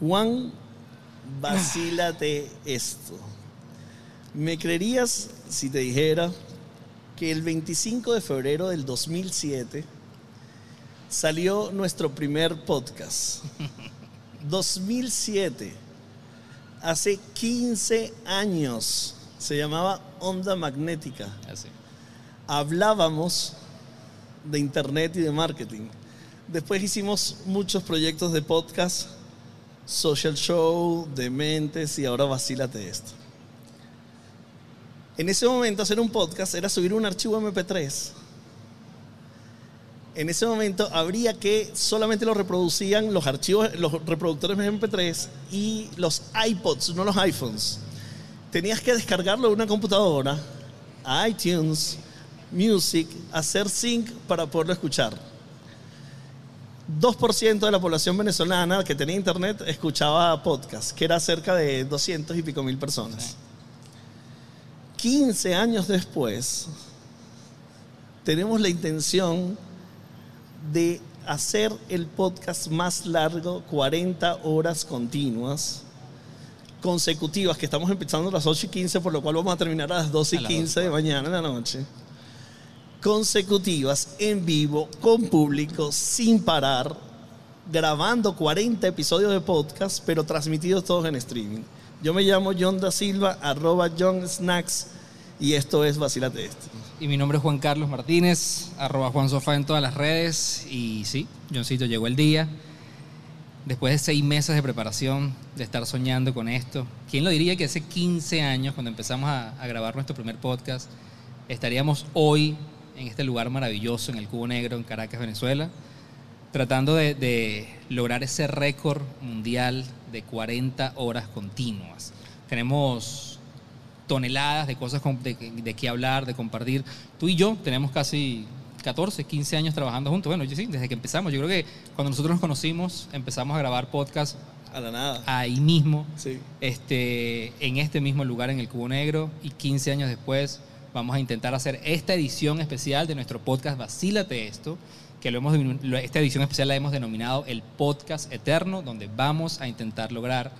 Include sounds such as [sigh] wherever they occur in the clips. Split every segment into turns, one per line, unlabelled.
Juan, vacílate esto. ¿Me creerías si te dijera que el 25 de febrero del 2007 salió nuestro primer podcast? [laughs] 2007, hace 15 años, se llamaba Onda Magnética.
Así.
Hablábamos de internet y de marketing. Después hicimos muchos proyectos de podcast, social show, dementes y ahora vacílate esto. En ese momento hacer un podcast era subir un archivo MP3. En ese momento habría que solamente lo reproducían los archivos, los reproductores de MP3 y los iPods, no los iPhones. Tenías que descargarlo de una computadora, a iTunes, Music, hacer sync para poderlo escuchar. 2% de la población venezolana que tenía internet escuchaba podcast, que era cerca de 200 y pico mil personas. 15 años después, tenemos la intención de hacer el podcast más largo, 40 horas continuas, consecutivas, que estamos empezando a las 8 y 15, por lo cual vamos a terminar a las 12 y
A las
15 de mañana en la noche. Consecutivas, en vivo, con público, sin parar, grabando 40 episodios de podcast, pero transmitidos todos en streaming. Yo me llamo John da Silva, arroba John Snacks, y esto es Vacilate Esto.
Y mi nombre es Juan Carlos Martínez, arroba Juan Sofá en todas las redes. Y sí, Johncito, llegó el día. Después de seis meses de preparación, de estar soñando con esto, ¿quién lo diría que hace 15 años, cuando empezamos a grabar nuestro primer podcast, estaríamos hoy en este lugar maravilloso, en el Cubo Negro, en Caracas, Venezuela, tratando de, de lograr ese récord mundial de 40 horas continuas? Tenemos toneladas de cosas de, de qué hablar, de compartir. Tú y yo tenemos casi 14, 15 años trabajando juntos. Bueno, yo sí, desde que empezamos. Yo creo que cuando nosotros nos conocimos, empezamos a grabar podcast
A la nada.
ahí mismo,
Sí.
este, en este mismo lugar, en el Cubo Negro. Y 15 años después vamos a intentar hacer esta edición especial de nuestro podcast Vacílate Esto, que lo hemos, esta edición especial la hemos denominado el Podcast Eterno, donde vamos a intentar lograr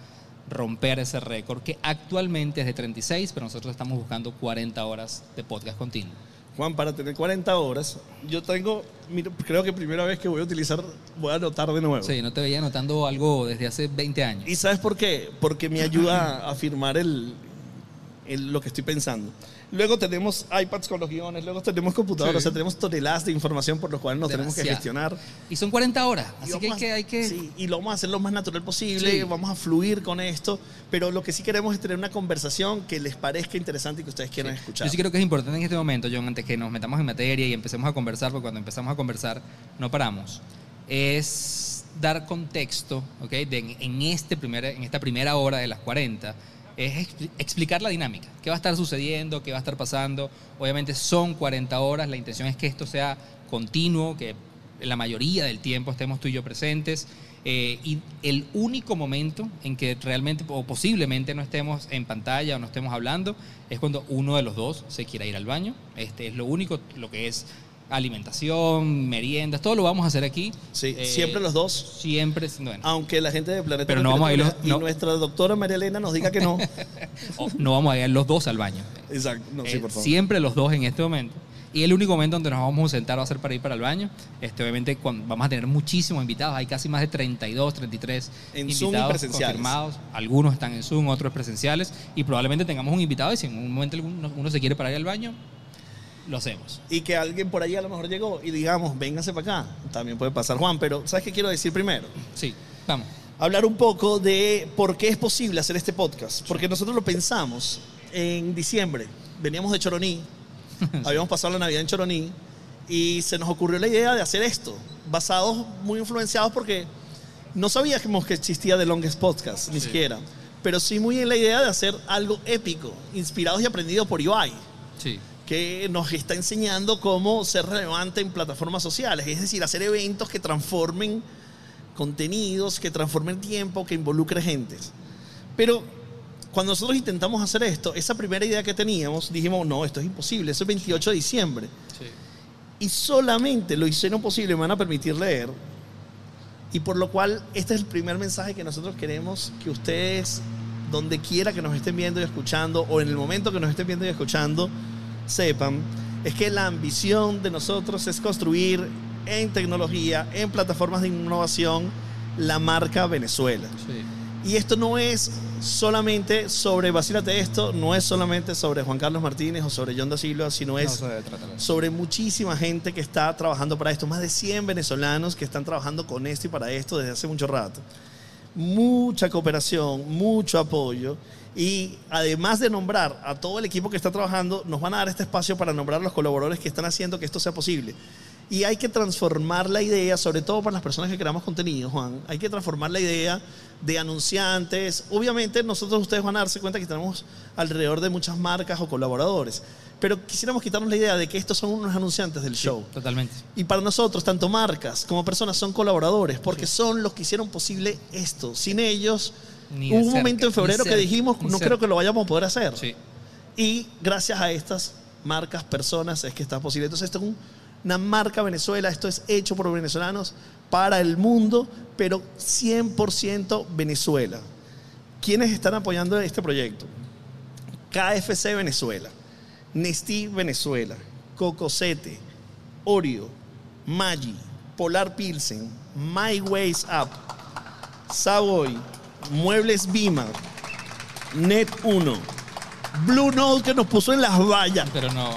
romper ese récord que actualmente es de 36, pero nosotros estamos buscando 40 horas de podcast continuo.
Juan, para tener 40 horas, yo tengo, mira, creo que primera vez que voy a utilizar, voy a anotar de nuevo.
Sí, no te veía anotando algo desde hace 20 años.
¿Y sabes por qué? Porque me ayuda a afirmar el, el- lo que estoy pensando. Luego tenemos iPads con los guiones, luego tenemos computadoras,
Sí.
o sea, tenemos toneladas de información por los cuales nos tenemos que
Demasiado.
gestionar.
Y son 40 horas, así que hay
vamos
que...
a-
Hay que
sí, y lo vamos a hacer lo más natural posible,
Sí.
vamos a fluir con esto, pero lo que sí queremos es tener una conversación que les parezca interesante y que ustedes quieran escuchar.
Yo sí creo que es importante en este momento, John, antes que nos metamos en materia y empecemos a conversar, porque cuando empezamos a conversar no paramos, es dar contexto, ¿ok? De, en, este primer, en esta primera hora de las 40, es expli- explicar la dinámica, qué va a estar sucediendo, qué va a estar pasando. Obviamente son 40 horas, la intención es que esto sea continuo, que la mayoría del tiempo estemos tú y yo presentes. eh, y el único momento en que realmente o posiblemente no estemos en pantalla o no estemos hablando es cuando uno de los dos se quiera ir al baño. Este es lo único, lo que es alimentación, meriendas, todo lo vamos a hacer aquí.
Sí,
Eh,
siempre los dos.
Siempre, bueno,
Aunque la gente de Planeta
Pero no vamos a ir los-
y
no.
nuestra doctora María Elena nos diga que no. [laughs]
o no vamos a ir los dos al baño.
Exacto, no, sí,
Eh,
por favor.
siempre los dos en este momento. Y el único momento donde nos vamos a sentar va a ser para ir para el baño. Este, obviamente cuando vamos a tener muchísimos invitados. Hay casi más de 32, 33
En Zoom y
invitados
presenciales.
confirmados. Algunos están en Zoom, otros presenciales. Y probablemente tengamos un invitado y si en un momento alguno- uno se quiere para ir al baño, lo hacemos.
Y que alguien por ahí a lo mejor llegó y digamos, véngase para acá. También puede pasar, Juan, pero ¿sabes qué quiero decir primero?
Sí, vamos.
Hablar un poco de por qué es posible hacer este podcast. Porque nosotros lo pensamos en diciembre. Veníamos de Choroní, [laughs] habíamos pasado la Navidad en Choroní y se nos ocurrió la idea de hacer esto, basados, muy influenciados porque no sabíamos que existía The Longest Podcast, ni
Sí.
siquiera. Pero sí muy en la idea de hacer algo épico, inspirados y aprendidos por Ibai.
Sí.
Que nos está enseñando cómo ser relevante en plataformas sociales, es decir, hacer eventos que transformen contenidos, que transformen tiempo, que involucre gente. Pero cuando nosotros intentamos hacer esto, esa primera idea que teníamos, dijimos, no, esto es imposible, eso es 28 de diciembre.
Sí.
Y solamente lo hicieron posible, me van a permitir leer, Y por lo cual, este es el primer mensaje que nosotros queremos que ustedes, donde quiera que nos estén viendo y escuchando, o en el momento que nos estén viendo y escuchando, sepan, es que la ambición de nosotros es construir en tecnología, en plataformas de innovación, la marca Venezuela.
Sí.
Y esto no es solamente sobre, vacílate esto, no es solamente sobre Juan Carlos Martínez o sobre John da Silva, sino
No
es sobre muchísima gente que está trabajando para esto, más de 100 venezolanos que están trabajando con esto y para esto desde hace mucho rato. Mucha cooperación, mucho apoyo y además de nombrar a todo el equipo que está trabajando, nos van a dar este espacio para nombrar a los colaboradores que están haciendo que esto sea posible. Y hay que transformar la idea, sobre todo para las personas que creamos contenido, Juan, hay que transformar la idea de anunciantes. Obviamente nosotros ustedes van a darse cuenta que tenemos alrededor de muchas marcas o colaboradores, pero quisiéramos quitarnos la idea de que estos son unos anunciantes del show.
Totalmente.
Y para nosotros, tanto marcas como personas son colaboradores, porque son los que hicieron posible esto. Sin ellos,
Ni
hubo
de
un
cerca,
momento en febrero que
cerca,
dijimos, no
cerca".
creo que lo vayamos a poder hacer.
Sí.
Y gracias a estas marcas, personas, es que está posible. Entonces, esto es un- una marca Venezuela, esto es hecho por venezolanos para el mundo, pero 100% Venezuela. ¿Quiénes están apoyando este proyecto? KFC Venezuela, Nestí Venezuela, Cocosete, Oreo, Maggi, Polar Pilsen, My Ways Up, Savoy, Muebles Bima, Net 1, Blue Note que nos puso en las vallas.
Pero no,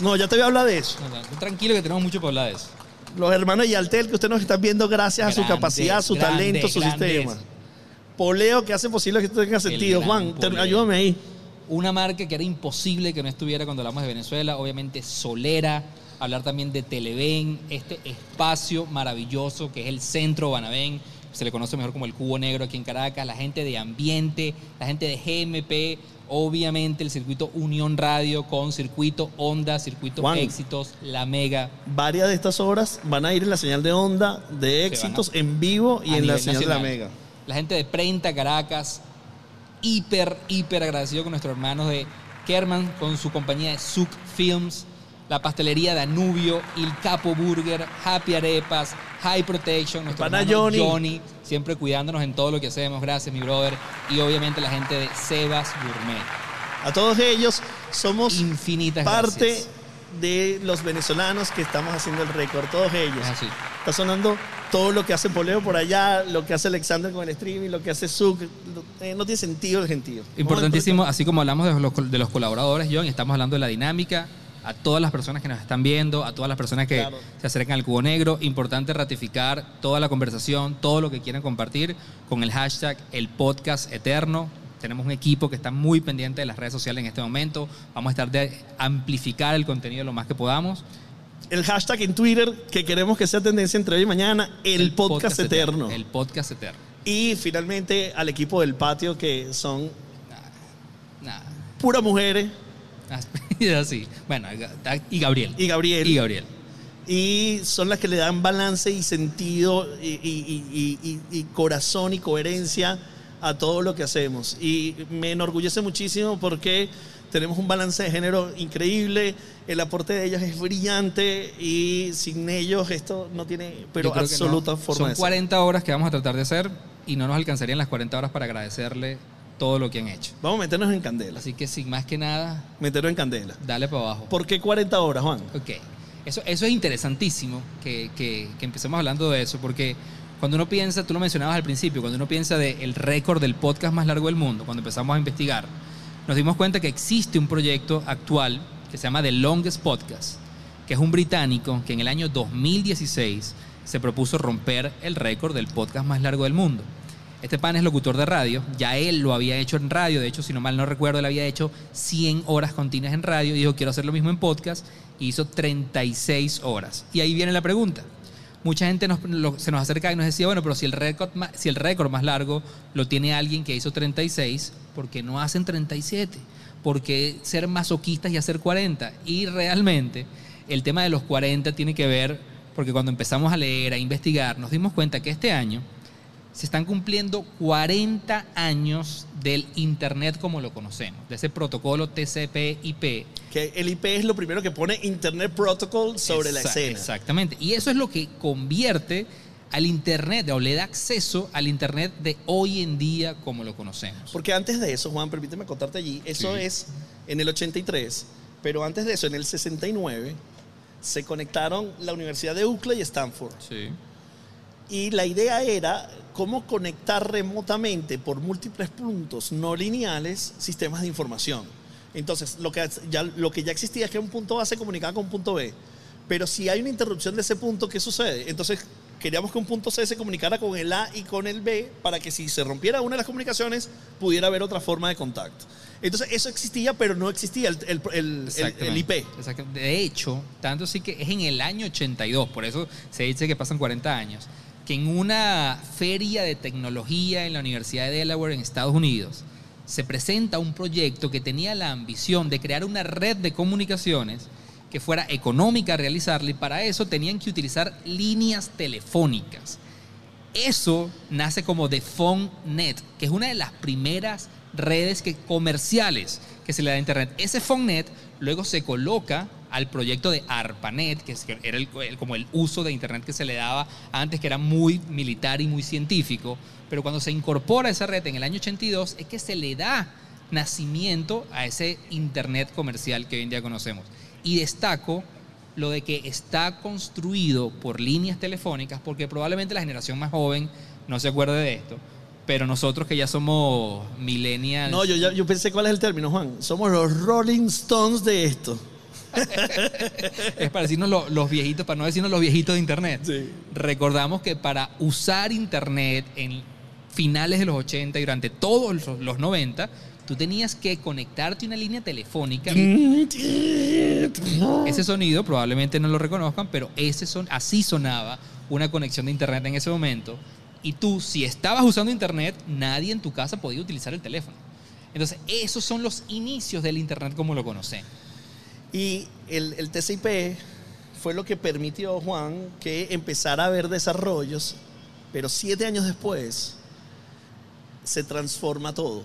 No, ya te voy a hablar de eso.
no, no, tranquilo que tenemos mucho para hablar de eso.
Los hermanos Yaltel que ustedes nos están viendo gracias a su capacidad, su talento, su sistema. Poleo que hace posible que esto tenga sentido.
gran
Juan, te-
Poleo.
ayúdame ahí.
Una marca que era imposible que no estuviera cuando hablamos de Venezuela, obviamente Solera, hablar también de Televen, este espacio maravilloso que es el centro Banabén, se le conoce mejor como el Cubo Negro aquí en Caracas, la gente de Ambiente, la gente de GMP, obviamente el circuito Unión Radio con circuito Onda, circuito
Juan.
Éxitos, La Mega.
Varias de estas obras van a ir en la señal de onda de éxitos en vivo y en la señal de la. Mega.
La gente de Prenta Caracas, hiper, hiper agradecido con nuestros hermanos de Kerman, con su compañía de Zuc Films, la pastelería Danubio, Il Capo Burger, Happy Arepas, High Protection, nuestro
Pana
hermano
Johnny.
Johnny, siempre cuidándonos en todo lo que hacemos. Gracias, mi brother. Y obviamente la gente de Sebas Gourmet.
A todos ellos somos
Infinitas
parte
gracias.
de los venezolanos que estamos haciendo el récord, todos ellos.
Así.
Está sonando todo lo que hace Poleo por allá, lo que hace Alexander con el streaming, lo que hace Zuc. Eh, no tiene sentido el gentío.
Importantísimo, así como hablamos de los, de los colaboradores, John, estamos hablando de la dinámica, a todas las personas que nos están viendo, a todas las personas que
Claro.
se acercan al Cubo Negro, importante ratificar toda la conversación, todo lo que quieran compartir con el hashtag el podcast eterno. Tenemos un equipo que está muy pendiente de las redes sociales en este momento. Vamos a estar de amplificar el contenido lo más que podamos.
El hashtag en Twitter que queremos que sea tendencia entre hoy y mañana, el, podcast, eterno.
El podcast eterno.
Y finalmente al equipo del patio que son
Nada.
puras mujeres [laughs]
Y así. Bueno, y Gabriel.
y Gabriel.
Y Gabriel.
y son las que le dan balance y sentido y, y- y- y- corazón y coherencia a todo lo que hacemos. Y me enorgullece muchísimo porque tenemos un balance de género increíble, el aporte de ellas es brillante y sin ellos esto no tiene pero absoluta
no.
forma
Son
de ser.
40 horas que vamos a tratar de hacer y no nos alcanzarían las 40 horas para agradecerle todo lo que han hecho.
Vamos a meternos en candela,
Así que sin más que nada,
meternos en candela.
dale para abajo.
¿Por qué 40 horas, Juan?
Ok. Eso, eso es interesantísimo que, que- que empecemos hablando de eso, porque cuando uno piensa, tú lo mencionabas al principio, cuando uno piensa del récord del podcast más largo del mundo, cuando empezamos a investigar, nos dimos cuenta que existe un proyecto actual que se llama The Longest Podcast, que es un británico que en el año 2016 se propuso romper el récord del podcast más largo del mundo. Este pan es locutor de radio, ya él lo había hecho en radio, de hecho, si no mal no recuerdo, él había hecho 100 horas continuas en radio dijo, quiero hacer lo mismo en podcast, y hizo 36 horas. Y ahí viene la pregunta. Mucha gente se nos acerca y nos decía, bueno, pero si el récord si el récord más largo lo tiene alguien que hizo 36, ¿por qué no hacen 37? ¿Por qué ser masoquistas y hacer 40? Y realmente el tema de los 40 tiene que ver, porque cuando empezamos a leer, a investigar, nos dimos cuenta que este año se están cumpliendo 40 años del Internet como lo conocemos, de ese protocolo TCP/IP.
Que el IP es lo primero que pone Internet Protocol sobre la escena.
Exactamente. Y eso es lo que convierte al Internet o le da acceso al Internet de hoy en día como lo conocemos.
Porque antes de eso, Juan, permíteme contarte allí, eso
Sí.
es en el 83, pero antes de eso, en el 69, se conectaron la Universidad de UCLA y Stanford.
Sí.
Y la idea era cómo conectar remotamente por múltiples puntos no lineales sistemas de información. Entonces, lo que ya, lo que ya existía es que un punto A se comunicaba con un punto B. Pero si hay una interrupción de ese punto, ¿qué sucede? Entonces, queríamos que un punto C se comunicara con el A y con el B para que si se rompiera una de las comunicaciones, pudiera haber otra forma de contacto. Entonces, eso existía, pero no existía el, el- el- el-. IP.
Exactamente. De hecho, tanto sí que es en el año 82, por eso se dice que pasan 40 años, en una feria de tecnología en la Universidad de Delaware en Estados Unidos se presenta un proyecto que tenía la ambición de crear una red de comunicaciones que fuera económica realizarla y para eso tenían que utilizar líneas telefónicas. Eso nace como The Phone Net, que es una de las primeras redes que, comerciales que se le da a Internet. Ese Phone Net luego se coloca al proyecto de ARPANET, que era como el uso de Internet que se le daba antes, que era muy militar y muy científico. Pero cuando se incorpora esa red en el año 82 es que se le da nacimiento a ese Internet comercial que hoy en día conocemos. Y destaco lo de que está construido por líneas telefónicas, porque probablemente la generación más joven no se acuerde de esto, pero nosotros que ya somos millennials,
No, yo pensé cuál es el término, Juan. Somos los Rolling Stones de esto.
Es para decirnos lo- los viejitos, para no decirnos los viejitos de Internet.
Sí.
Recordamos que para usar Internet en finales de los 80 y durante todos los, los 90, tú tenías que conectarte a una línea telefónica. Ese sonido probablemente no lo reconozcan, pero ese son, así sonaba una conexión de internet en ese momento. Y tú, si estabas usando internet, nadie en tu casa podía utilizar el teléfono. Entonces, esos son los inicios del internet como lo conocemos.
Y el, el TCP fue lo que permitió, Juan, que empezara a haber desarrollos, pero siete años después se transforma todo.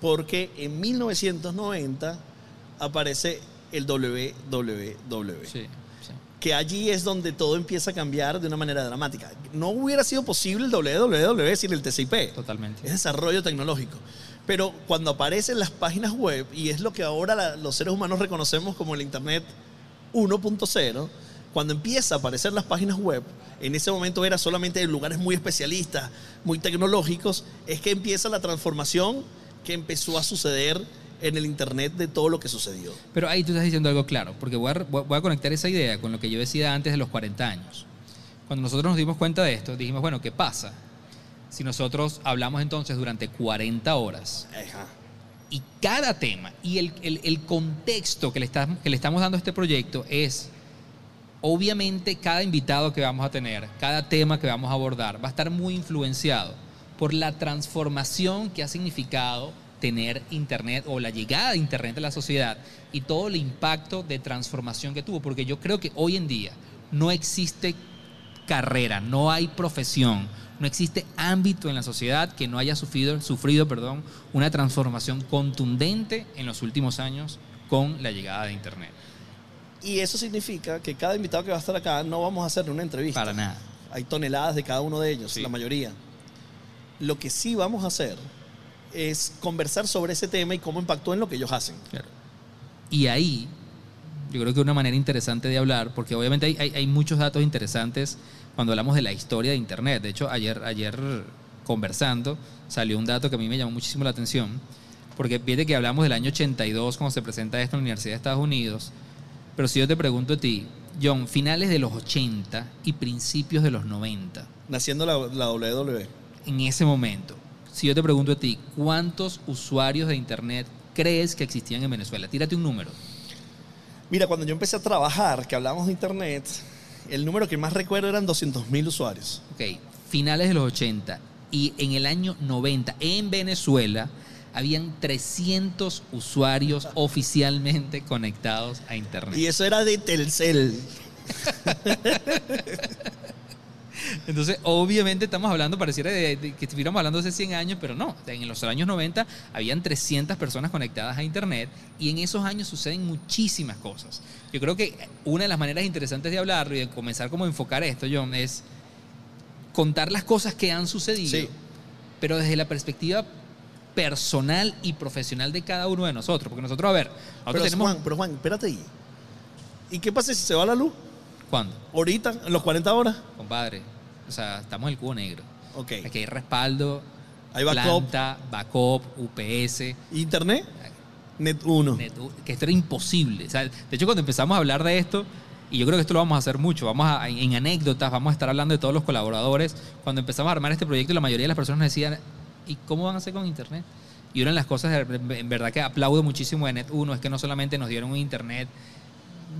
Porque en 1990 aparece el WWW.
Sí, sí.
que allí es donde todo empieza a cambiar de una manera dramática. No hubiera sido posible el www sin el TCP.
Totalmente.
Es desarrollo tecnológico. Pero cuando aparecen las páginas web, y es lo que ahora los seres humanos reconocemos como el Internet 1.0, cuando empieza a aparecer las páginas web, en ese momento era solamente en lugares muy especialistas, muy tecnológicos, es que empieza la transformación que empezó a suceder en el Internet de todo lo que sucedió.
Pero ahí tú estás diciendo algo claro, porque voy a, voy a conectar esa idea con lo que yo decía antes de los 40 años. Cuando nosotros nos dimos cuenta de esto, dijimos, bueno, ¿qué pasa? Si nosotros hablamos entonces durante 40 horas
Ajá.
y cada tema y el, el- el contexto que le, estamos, que le estamos dando a este proyecto es, obviamente, cada invitado que vamos a tener, cada tema que vamos a abordar, va a estar muy influenciado por la transformación que ha significado tener Internet o la llegada de Internet a la sociedad y todo el impacto de transformación que tuvo. Porque yo creo que hoy en día no existe carrera, no hay profesión, no existe ámbito en la sociedad que no haya sufrido, sufrido perdón, una transformación contundente en los últimos años con la llegada de Internet.
Y eso significa que cada invitado que va a estar acá no vamos a hacerle una entrevista.
Para nada.
Hay toneladas de cada uno de ellos,
Sí.
la mayoría. Lo que sí vamos a hacer es conversar sobre ese tema y cómo impactó en lo que ellos hacen.
Claro. Y ahí, yo creo que una manera interesante de hablar, porque obviamente hay, hay- hay muchos datos interesantes cuando hablamos de la historia de Internet. De hecho, ayer, ayer conversando salió un dato que a mí me llamó muchísimo la atención, porque fíjate que hablamos del año 82 cuando se presenta esto en la Universidad de Estados Unidos, pero si yo te pregunto a ti, John, finales de los 80 y principios de los 90,
Naciendo la, la WWE.
en ese momento, si yo te pregunto a ti, ¿cuántos usuarios de Internet crees que existían en Venezuela? Tírate un número.
Mira, cuando yo empecé a trabajar, que hablábamos de Internet, el número que más recuerdo eran 200 mil usuarios.
Ok, finales de los 80 y en el año 90 en Venezuela habían 300 usuarios [laughs] oficialmente conectados a Internet.
Y eso era de Telcel. [laughs] [laughs]
Entonces, obviamente estamos hablando, pareciera de, de que estuviéramos hablando hace 100 años, pero no. En los años 90 habían 300 personas conectadas a Internet y en esos años suceden muchísimas cosas. Yo creo que una de las maneras interesantes de hablarlo y de comenzar como a enfocar esto, John, es contar las cosas que han sucedido,
Sí.
pero desde la perspectiva personal y profesional de cada uno de nosotros. Porque nosotros, a ver, nosotros
Pero
tenemos...
Juan, pero Juan, espérate ahí. ¿Y qué pasa si se va la luz?
¿Cuándo?
Ahorita, en los 40 horas.
Compadre, o sea, estamos en el cubo negro.
Ok.
Aquí hay respaldo,
Hay backup.
planta, backup, UPS,
Internet, Net 1.
Netu- que esto era imposible. O sea, de hecho, cuando empezamos a hablar de esto, y yo creo que esto lo vamos a hacer mucho, vamos a, en anécdotas, vamos a estar hablando de todos los colaboradores. Cuando empezamos a armar este proyecto, la mayoría de las personas decían, ¿y cómo van a hacer con Internet? Y una de las cosas, en verdad, que aplaudo muchísimo de Net1 es que no solamente nos dieron un Internet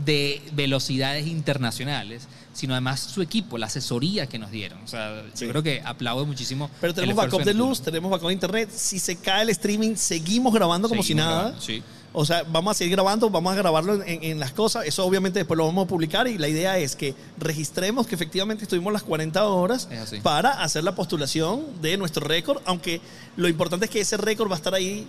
de velocidades internacionales, sino además su equipo, la asesoría que nos dieron. O sea,
Sí.
yo creo que aplaudo muchísimo.
Pero tenemos backup de
Net1.
luz, tenemos backup de internet. Si se cae el streaming, seguimos grabando como si nada.
grabando, sí.
O sea, vamos a seguir grabando, vamos a grabarlo en, en las cosas. Eso obviamente después lo vamos a publicar y la idea es que registremos que efectivamente estuvimos las 40 horas para hacer la postulación de nuestro récord, aunque lo importante es que ese récord va a estar ahí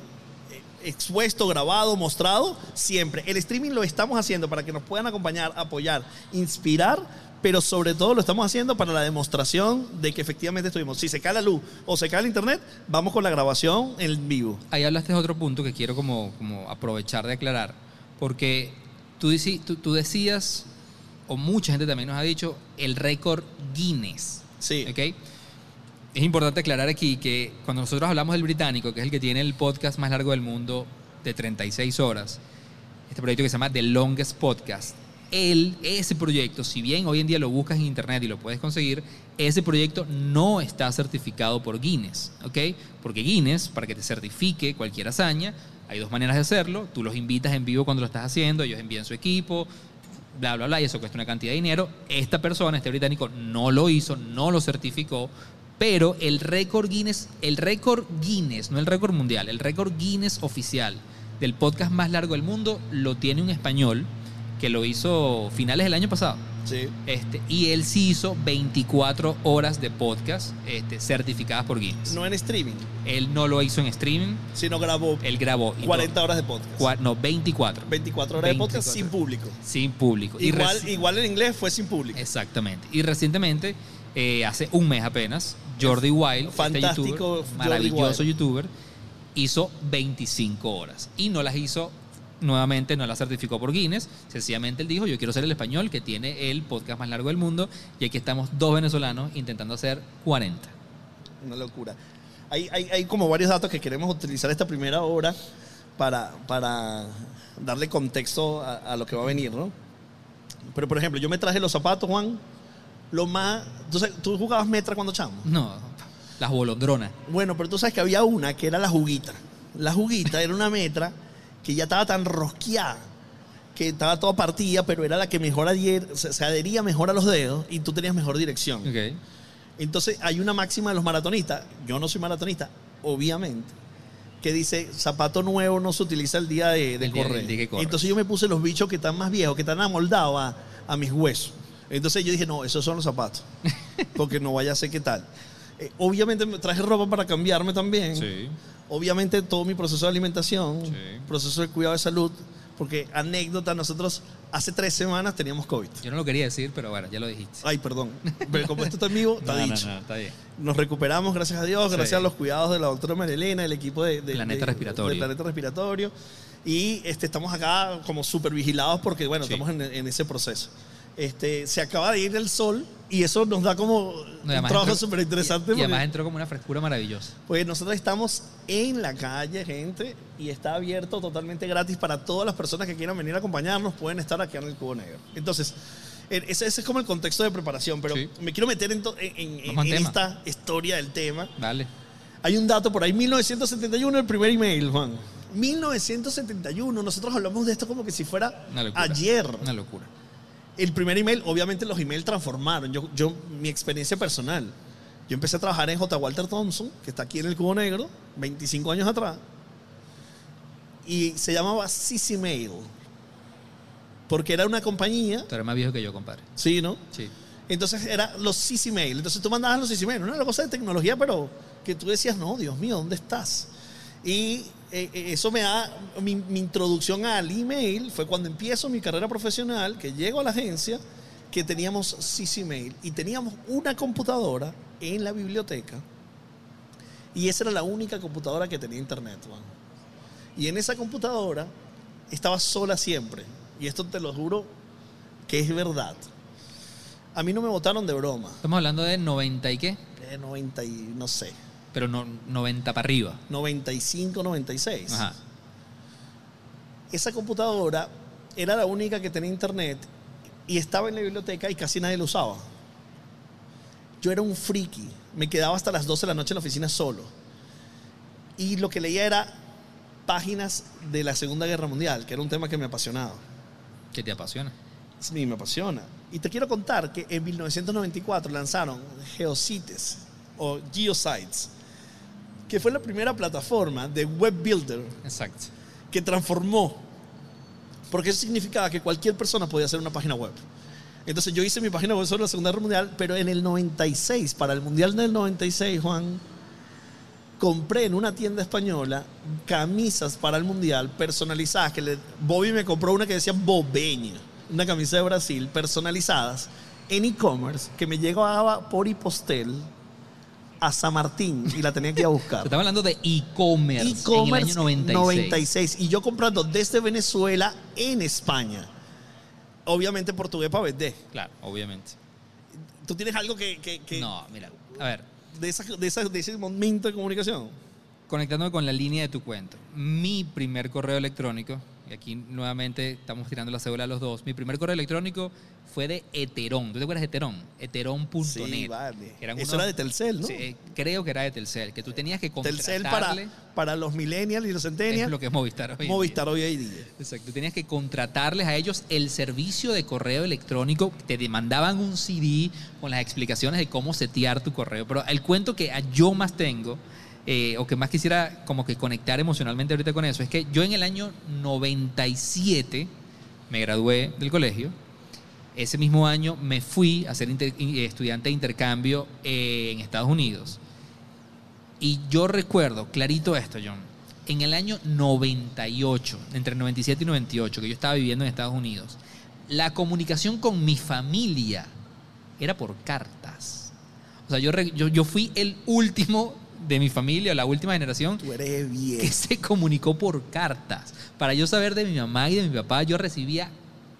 expuesto, grabado, mostrado siempre. El streaming lo estamos haciendo para que nos puedan acompañar, apoyar, inspirar, pero sobre todo lo estamos haciendo para la demostración de que efectivamente estuvimos. Si se cae la luz o se cae el internet, vamos con la grabación en vivo.
Ahí hablaste de otro punto que quiero como, como aprovechar de aclarar, porque tú, tú decías, o mucha gente también nos ha dicho, el récord Guinness.
Sí.
¿ok? Es importante aclarar aquí que cuando nosotros hablamos del británico, que es el que tiene el podcast más largo del mundo de 36 horas, este proyecto que se llama The Longest Podcast, él, ese proyecto, si bien hoy en día lo buscas en internet y lo puedes conseguir, ese proyecto no está certificado por Guinness, ¿ok? Porque Guinness, para que te certifique cualquier hazaña, hay dos maneras de hacerlo. Tú los invitas en vivo cuando lo estás haciendo, ellos envían su equipo, bla, bla, bla, y eso cuesta una cantidad de dinero. Esta persona, este británico, no lo hizo, no lo certificó, pero el récord Guinness, el récord Guinness, no el récord mundial, el récord Guinness oficial del podcast más largo del mundo lo tiene un español que lo hizo finales del año pasado.
Sí.
Este, y él sí hizo 24 horas de podcast este, certificadas por Guinness.
No en streaming,
Él no lo hizo en streaming,
sino grabó
él grabó. y
40 horas de podcast.
cua- no, 24.
24 horas de podcast
24.
sin público.
Sin público.
Igual en inglés fue sin público.
Exactamente. Y recientemente, eh, hace un mes apenas, Jordi Wild,
Fantástico
este youtuber,
Jordi
maravilloso
Wild.
youtuber, hizo 25 horas. Y no las hizo, nuevamente, no las certificó por Guinness. Sencillamente él dijo, yo quiero ser el español que tiene el podcast más largo del mundo. Y aquí estamos dos venezolanos intentando hacer 40.
Una locura. Hay, hay, hay como varios datos que queremos utilizar esta primera hora para, para darle contexto a, a lo que va a venir, ¿no? Pero, por ejemplo, yo me traje los zapatos, Juan. Lo más... ¿Tú, sabes- tú jugabas metra cuando chamo?
No, las bolondronas.
Bueno, pero tú sabes que había una que era la juguita. La juguita era una metra que ya estaba tan rosqueada que estaba toda partida, pero era la que mejor adhier- se, se adhería mejor a los dedos y tú tenías mejor dirección. Entonces hay una máxima de los maratonistas, yo no soy maratonista, obviamente, que dice zapato nuevo no se utiliza el día de, de
El día-
correr.
el día.
Entonces yo me puse los bichos que están más viejos, que están amoldados a, a mis huesos. Entonces yo dije, no, esos son los zapatos, [laughs] porque no vaya a ser qué tal. Eh, obviamente me traje ropa para cambiarme también.
Sí.
Obviamente todo mi proceso de alimentación,
Sí.
proceso de cuidado de salud, porque anécdota, nosotros hace tres semanas teníamos COVID.
Yo no lo quería decir, pero bueno, ya lo dijiste.
Ay, perdón. Pero como esto está en vivo, está [laughs]
No, no,
dicho.
no, está bien.
Nos recuperamos, gracias a Dios,
Sí.
gracias a los cuidados de la doctora Marilena, el equipo de, de-
Planeta
de-
Respiratorio.
de Planeta Respiratorio. Y este, estamos acá como súper vigilados porque, bueno,
Sí.
estamos en, en ese proceso. Este, se acaba de ir el sol y eso nos da como
No,
un trabajo súper interesante.
Y, y además entró como una frescura maravillosa.
Pues nosotros estamos en la calle, gente, y está abierto totalmente gratis para todas las personas que quieran venir a acompañarnos, pueden estar aquí en el Cubo Negro. Entonces, eh, ese, ese es como el contexto de preparación, pero
Sí.
me quiero meter en, esta historia del tema.
Dale.
Hay un dato por ahí, 1971, el primer email, Juan. 1971, nosotros hablamos de esto como que si fuera
Una locura.
ayer.
Una locura.
El primer email, obviamente los emails transformaron. Yo, yo, mi experiencia personal. Yo empecé a trabajar en J. Walter Thompson, que está aquí en el Cubo Negro, 25 años atrás. Y se llamaba CC Mail. Porque era una compañía,
Tú eres más viejo que yo, compadre.
sí, ¿no?
Sí.
Entonces era los CC Mail. Entonces tú mandabas los CC Mail. Una cosa de tecnología, pero que tú decías, no, Dios mío, ¿dónde estás? Y eh, eh, eso me da, mi, mi introducción al email fue cuando empiezo mi carrera profesional, que llego a la agencia, que teníamos CC Mail y teníamos una computadora en la biblioteca y esa era la única computadora que tenía internet, Juan. Y en esa computadora estaba sola siempre. Y esto te lo juro que es verdad. A mí no me votaron de broma.
Estamos hablando de 90 y qué,
De 90 y no sé.
Pero no, 90 para arriba.
95, 96.
Ajá.
Esa computadora era la única que tenía internet y estaba en la biblioteca y casi nadie lo usaba. Yo era un friki. Me quedaba hasta las 12 de la noche en la oficina solo. Y lo que leía era páginas de la Segunda Guerra Mundial, que era un tema que me apasionaba.
¿Qué te apasiona?
Sí, me apasiona. Y te quiero contar que en 1994 lanzaron Geocities o Geosites, que fue la primera plataforma de web builder
Exacto.
que transformó. Porque eso significaba que cualquier persona podía hacer una página web. Entonces yo hice mi página web sobre la Segunda Guerra Mundial, pero en el 96, para el Mundial del 96, Juan, compré en una tienda española camisas para el Mundial personalizadas. Que le- Bobby me compró una que decía Bobeña, una camisa de Brasil, personalizadas en e-commerce, que me llegaba por e-postel a San Martín y la tenía que ir a buscar. [laughs]
Estamos hablando de e-commerce en el
E-commerce
año 96.
96. Y yo comprando desde Venezuela en España. Obviamente portugués para vender.
Claro, obviamente.
¿Tú tienes algo que, que- que-
No, mira, a ver,
de, esa- de, esa- de ese momento de comunicación?
conectándome con la línea de tu cuento. Mi primer correo electrónico, y aquí nuevamente estamos tirando la cédula a los dos, mi primer correo electrónico fue de Eterón. ¿Tú te acuerdas de Eterón? Eterón.net.
Sí, vale.
Eran
Eso
unos-
era de Telcel, ¿no?
Sí, eh, creo que era de Telcel, que tú tenías que
Telcel
contratarle.
para, para los millennials y los
es
centennials.
lo que es Movistar hoy.
Movistar hoy en día.
Exacto. Tú tenías que contratarles a ellos el servicio de correo electrónico. Te demandaban un CD con las explicaciones de cómo setear tu correo. Pero el cuento que yo más tengo, eh, o que más quisiera como que conectar emocionalmente ahorita con eso, es que yo en el año 97 me gradué del colegio. Ese mismo año me fui a ser estudiante de intercambio eh, en Estados Unidos. Y yo recuerdo clarito esto, John. En el año 98, entre 97 y 98, que yo estaba viviendo en Estados Unidos, la comunicación con mi familia era por cartas. O sea, yo, yo, yo fui el último de mi familia, la última generación,
Tú eres bien.
que se comunicó por cartas. Para yo saber de mi mamá y de mi papá, yo recibía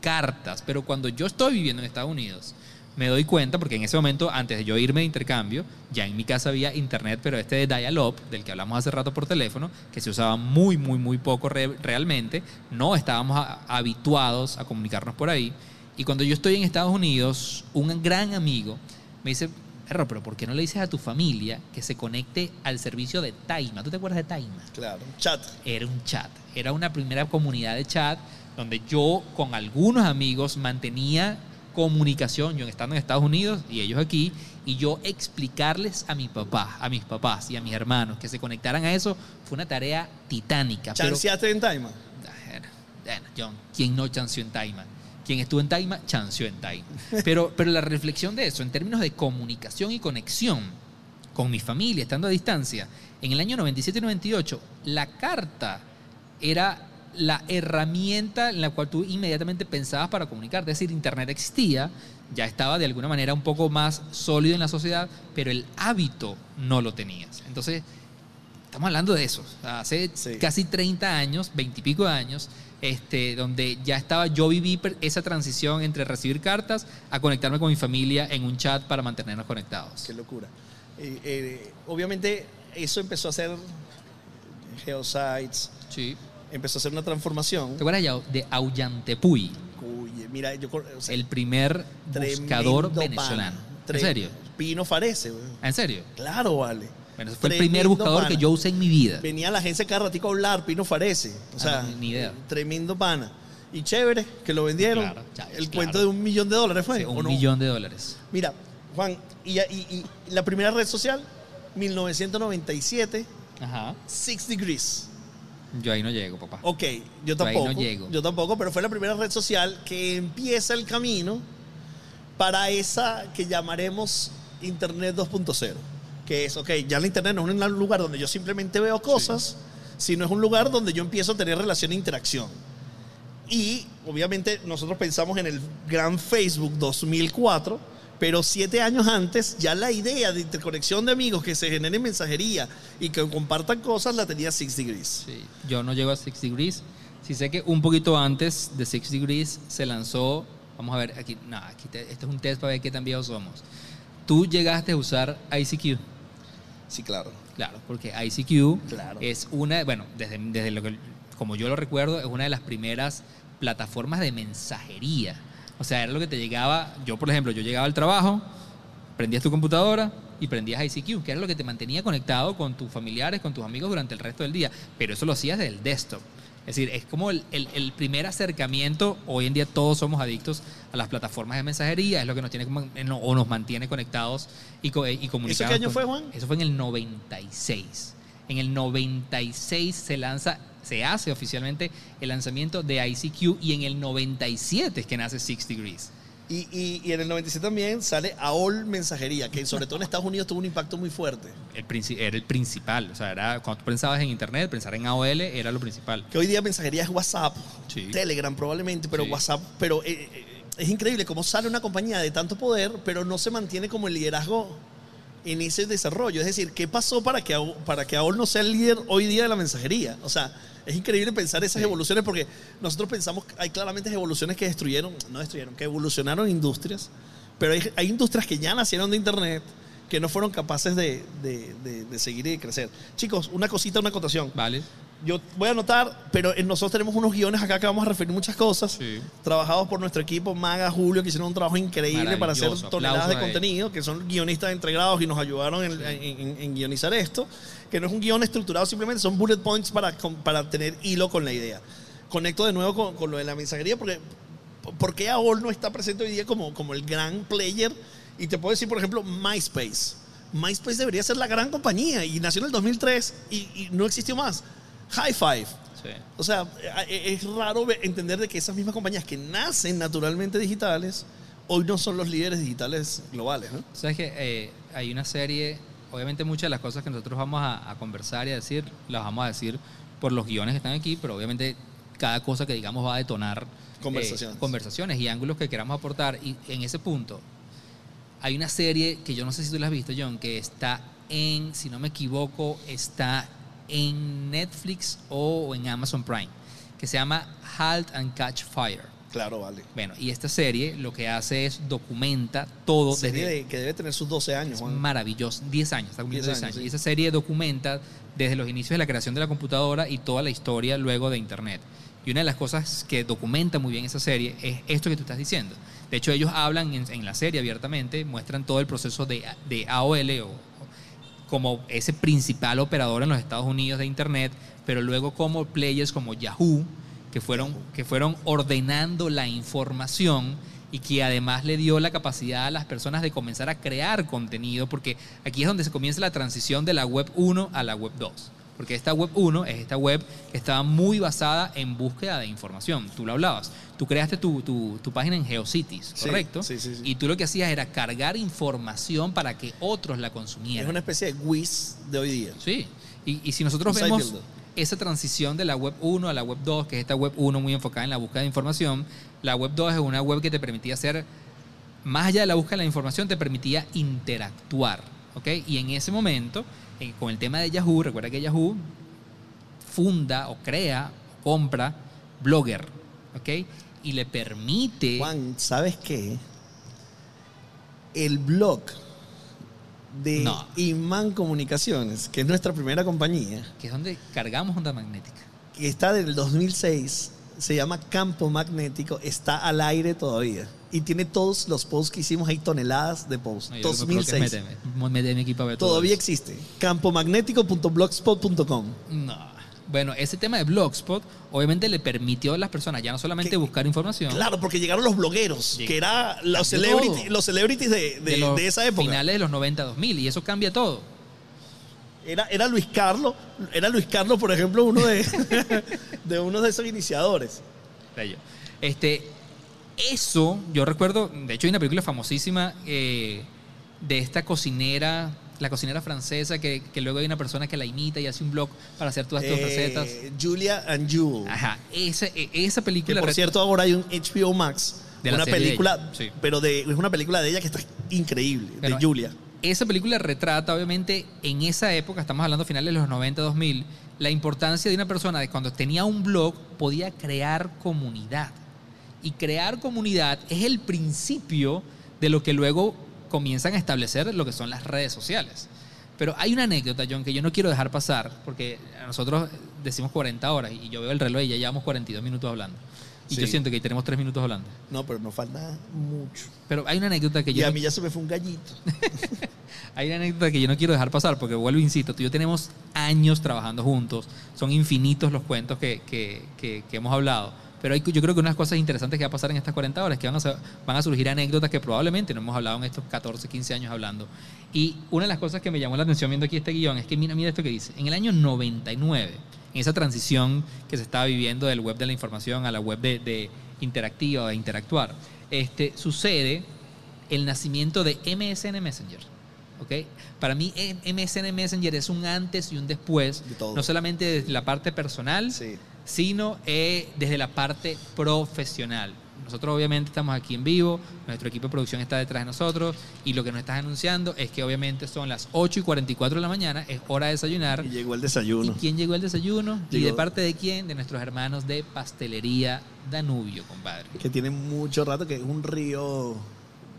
cartas. Pero cuando yo estoy viviendo en Estados Unidos, me doy cuenta, porque en ese momento, antes de yo irme de intercambio, ya en mi casa había internet, pero este de dial-up, del que hablamos hace rato por teléfono, que se usaba muy, muy, muy poco re- realmente. No estábamos a- habituados a comunicarnos por ahí. Y cuando yo estoy en Estados Unidos, un gran amigo me dice, Perro, pero ¿por qué no le dices a tu familia que se conecte al servicio de Taima? ¿Tú te acuerdas de Taima?
Claro. Chat.
era un chat. Era una primera comunidad de chat donde yo con algunos amigos mantenía comunicación, yo estando en Estados Unidos y ellos aquí, y yo explicarles a mi papá, a mis papás y a mis hermanos que se conectaran a eso fue una tarea titánica. pero-
¿Chanceaste en
bueno, bueno, John, ¿quién no chanceó en Taima? Quien estuvo en Taima, chanceó en Taima. Pero, pero la reflexión de eso, en términos de comunicación y conexión con mi familia, estando a distancia, en el año 97 y 98, la carta era la herramienta en la cual tú inmediatamente pensabas para comunicarte. Es decir, Internet existía, ya estaba de alguna manera un poco más sólido en la sociedad, pero el hábito no lo tenías. Entonces, estamos hablando de eso. Hace
Sí.
casi 30 años, 20 y pico de años, este, donde ya estaba, yo viví esa transición entre recibir cartas a conectarme con mi familia en un chat para mantenernos conectados.
Qué locura. Eh, eh, obviamente, eso empezó a ser Geosites,
Sí.
empezó a hacer una transformación.
¿Te acuerdas ya de Auyantepuy,
Oye, mira, yo. o sea,
el primer buscador venezolano? ¿En
Tre-
serio?
Pino Farese, güey.
¿En serio?
Claro, vale.
Bueno, ese fue el primer buscador
pana.
que yo usé en mi vida.
Venía la agencia cada ratico a hablar, Pino Farese. O
Ah,
sea,
ni idea.
tremendo pana. Y chévere, que lo vendieron.
Claro, ya,
el
claro.
cuento de un millón de dólares fue.
Sí,
¿o
un
no?
millón de dólares.
Mira, Juan, y, y- y la primera red social, 1997,
Ajá.
Six Degrees.
Yo ahí no llego, papá.
Ok, yo
Yo ahí
tampoco.
no llego.
Yo tampoco, pero fue la primera red social que empieza el camino para esa que llamaremos Internet 2.0. Que es, ok, ya la Internet no es un lugar donde yo simplemente veo cosas, sino es un lugar donde yo empiezo a tener relación e interacción. Y obviamente nosotros pensamos en el gran Facebook 2004, Pero siete años antes, ya la idea de interconexión de amigos que se genere mensajería y que compartan cosas la tenía Six Degrees.
Sí, yo no llego a Six Degrees. Sí sé que un poquito antes de Six Degrees se lanzó, vamos a ver, aquí, no, aquí te- este es un test para ver qué tan viejos somos. Tú llegaste a usar ICQ.
Sí, claro.
Claro, porque ICQ
Claro.
es una, bueno, desde, desde lo que, como yo lo recuerdo, es una de las primeras plataformas de mensajería. O sea, era lo que te llegaba, yo por ejemplo, yo llegaba al trabajo, prendías tu computadora y prendías ICQ, que era lo que te mantenía conectado con tus familiares, con tus amigos durante el resto del día. Pero eso lo hacías del desktop. Es decir, es como el, el- el primer acercamiento. Hoy en día todos somos adictos a las plataformas de mensajería, es lo que nos tiene o nos mantiene conectados y, y comunicados.
qué año
con-
fue, Juan?
Eso fue en el 96. En el 96 se lanza, se hace oficialmente el lanzamiento de ICQ y en el 97 es que nace Six Degrees.
Y, y- y en el 97 también sale AOL Mensajería, que sobre todo en Estados Unidos tuvo un impacto muy fuerte.
El era el principal. O sea, era, cuando tú pensabas en Internet, pensar en AOL era lo principal.
Que hoy día mensajería es WhatsApp,
Sí.
Telegram probablemente, pero
Sí.
WhatsApp, pero eh, eh, es increíble cómo sale una compañía de tanto poder, pero no se mantiene como el liderazgo en ese desarrollo. Es decir, ¿qué pasó para que, para que AOL no sea el líder hoy día de la mensajería? O sea, es increíble pensar esas
Sí.
evoluciones porque nosotros pensamos, que hay claramente evoluciones que destruyeron, no destruyeron, que evolucionaron industrias, pero hay, hay industrias que ya nacieron de Internet que no fueron capaces de, de- de- de seguir y de crecer. Chicos, una cosita, una acotación.
¿Vale?
Yo voy a anotar, pero nosotros tenemos unos guiones acá que vamos a referir muchas cosas.
Sí.
Trabajados por nuestro equipo Maga, Julio, que hicieron un trabajo increíble para hacer toneladas de contenido, que son guionistas entregados y nos ayudaron en, en- en- en guionizar esto. Que no es un guion estructurado, simplemente son bullet points para, para tener hilo con la idea. Conecto de nuevo con, con lo de la mensajería, porque ¿por qué AOL no está presente hoy día como, como el gran player? Y te puedo decir, por ejemplo, MySpace. MySpace debería ser la gran compañía y nació en el 2003 y, y no existió más. High Five.
Sí.
O sea, eh, es raro entender de que esas mismas compañías que nacen naturalmente digitales, hoy no son los líderes digitales globales. ¿no?
Sabes que eh, hay una serie, obviamente muchas de las cosas que nosotros vamos a, a conversar y a decir, las vamos a decir por los guiones que están aquí, pero obviamente cada cosa que digamos va a detonar eh,
Conversaciones.
conversaciones y ángulos que queramos aportar. Y en ese punto, hay una serie que yo no sé si tú la has visto, John, que está en, si no me equivoco, está en Netflix o en Amazon Prime, que se llama Halt and Catch Fire.
Claro, vale.
Bueno, y esta serie lo que hace es documenta todo
Serie
desde
de- que debe tener sus 12 años, Juan.
maravilloso. 10 años, está cumpliendo
10
10 años.
años, sí.
Y esa serie documenta desde los inicios de la creación de la computadora y toda la historia luego de Internet. Y una de las cosas que documenta muy bien esa serie es esto que tú estás diciendo. De hecho, ellos hablan en, la serie abiertamente, muestran todo el proceso de, AOL o como ese principal operador en los Estados Unidos de Internet, pero luego como players como Yahoo, que fueron, que fueron ordenando la información y que además le dio la capacidad a las personas de comenzar a crear contenido, porque aquí es donde se comienza la transición de la web 1 a la web 2. Porque esta web 1 es esta web que estaba muy basada en búsqueda de información. Tú lo hablabas. Tú creaste tu, tu- tu página en GeoCities, ¿correcto?
sí, sí, sí.
Y tú lo que hacías era cargar información para que otros la consumieran.
Es una especie de Wiz de hoy día.
Sí, y, y si nosotros
Un
vemos esa transición de la web 1 a la web 2, que es esta web 1 muy enfocada en la búsqueda de información, la web 2 es una web que te permitía hacer, más allá de la búsqueda de la información, te permitía interactuar, ¿ok? Y en ese momento, eh, con el tema de Yahoo, recuerda que Yahoo funda o crea, o compra Blogger, ¿ok? Y le permite...
Juan, ¿sabes qué? El blog de
No.
Iman Comunicaciones, que es nuestra primera compañía,
que es donde cargamos onda magnética.
que está desde el 2006, se llama Campo Magnético, está al aire todavía. Y tiene todos los posts que hicimos, hay toneladas de posts.
No, yo lo que me provoca es
2006.
meterme- meter mi equipo a ver todo
Todavía
eso.
existe. Campomagnético.blogspot.com.
No. Bueno, ese tema de Blogspot obviamente le permitió a las personas ya no solamente
Que-
buscar información,
Claro, porque llegaron los blogueros, que era los, celebrity- los celebrities de, de-
los
de esa época.
finales de los 90, 2000, y eso cambia todo.
Era, era Luis Carlos, era Luis Carlos, por ejemplo, uno de, [laughs] de uno de esos iniciadores.
Bello. Este, eso, yo recuerdo, de hecho hay una película famosísima eh, de esta cocinera, la cocinera francesa, que, que luego hay una persona que la imita y hace un blog para hacer todas tus
Eh,
recetas.
Julia and Jewel.
Ajá, esa, e- esa
Que
película...
por
re-
cierto ahora hay un HBO Max,
De
una película,
sí.
pero de, es una película de ella que está increíble,
Pero-
de Julia.
Esa película retrata, obviamente, en esa época, estamos hablando finales de los 90, 2000, la importancia de una persona de cuando tenía un blog podía crear comunidad. Y crear comunidad es el principio de lo que luego comienzan a establecer lo que son las redes sociales. Pero hay una anécdota, John, que yo no quiero dejar pasar, porque nosotros decimos 40 horas y yo veo el reloj y ya llevamos 42 minutos hablando. Y yo siento que tenemos 3 minutos hablando.
No, pero nos falta mucho.
Pero hay una anécdota que
Y
yo...
a
no-
mí ya se me fue un gallito. [laughs]
Hay una anécdota que yo no quiero dejar pasar porque vuelvo, insisto, tú y yo tenemos años trabajando juntos, son infinitos los cuentos que, que- que- que hemos hablado, pero hay- yo creo que una de las cosas interesantes que va a pasar en estas 40 horas que van a, van a surgir anécdotas que probablemente no hemos hablado en estos 14, 15 años hablando. Y una de las cosas que me llamó la atención viendo aquí este guion es que mira, mira esto que dice, en el año 99, en esa transición que se estaba viviendo del web de la información a la web de, de interactiva, de interactuar, este, sucede el nacimiento de MSN Messenger. ¿ok? Para mí MSN Messenger es un antes y un después,
De
no solamente desde la parte personal,
Sí.
Sino eh, desde la parte profesional. Nosotros obviamente estamos aquí en vivo, nuestro equipo de producción está detrás de nosotros y lo que nos estás anunciando es que obviamente son las 8 y 44 de la mañana, es hora de desayunar.
Y llegó el
¿Y
desayuno.
quién llegó al desayuno? ¿Y de parte de quién? De nuestros hermanos de Pastelería Danubio, compadre.
Que tiene mucho rato, que es un río.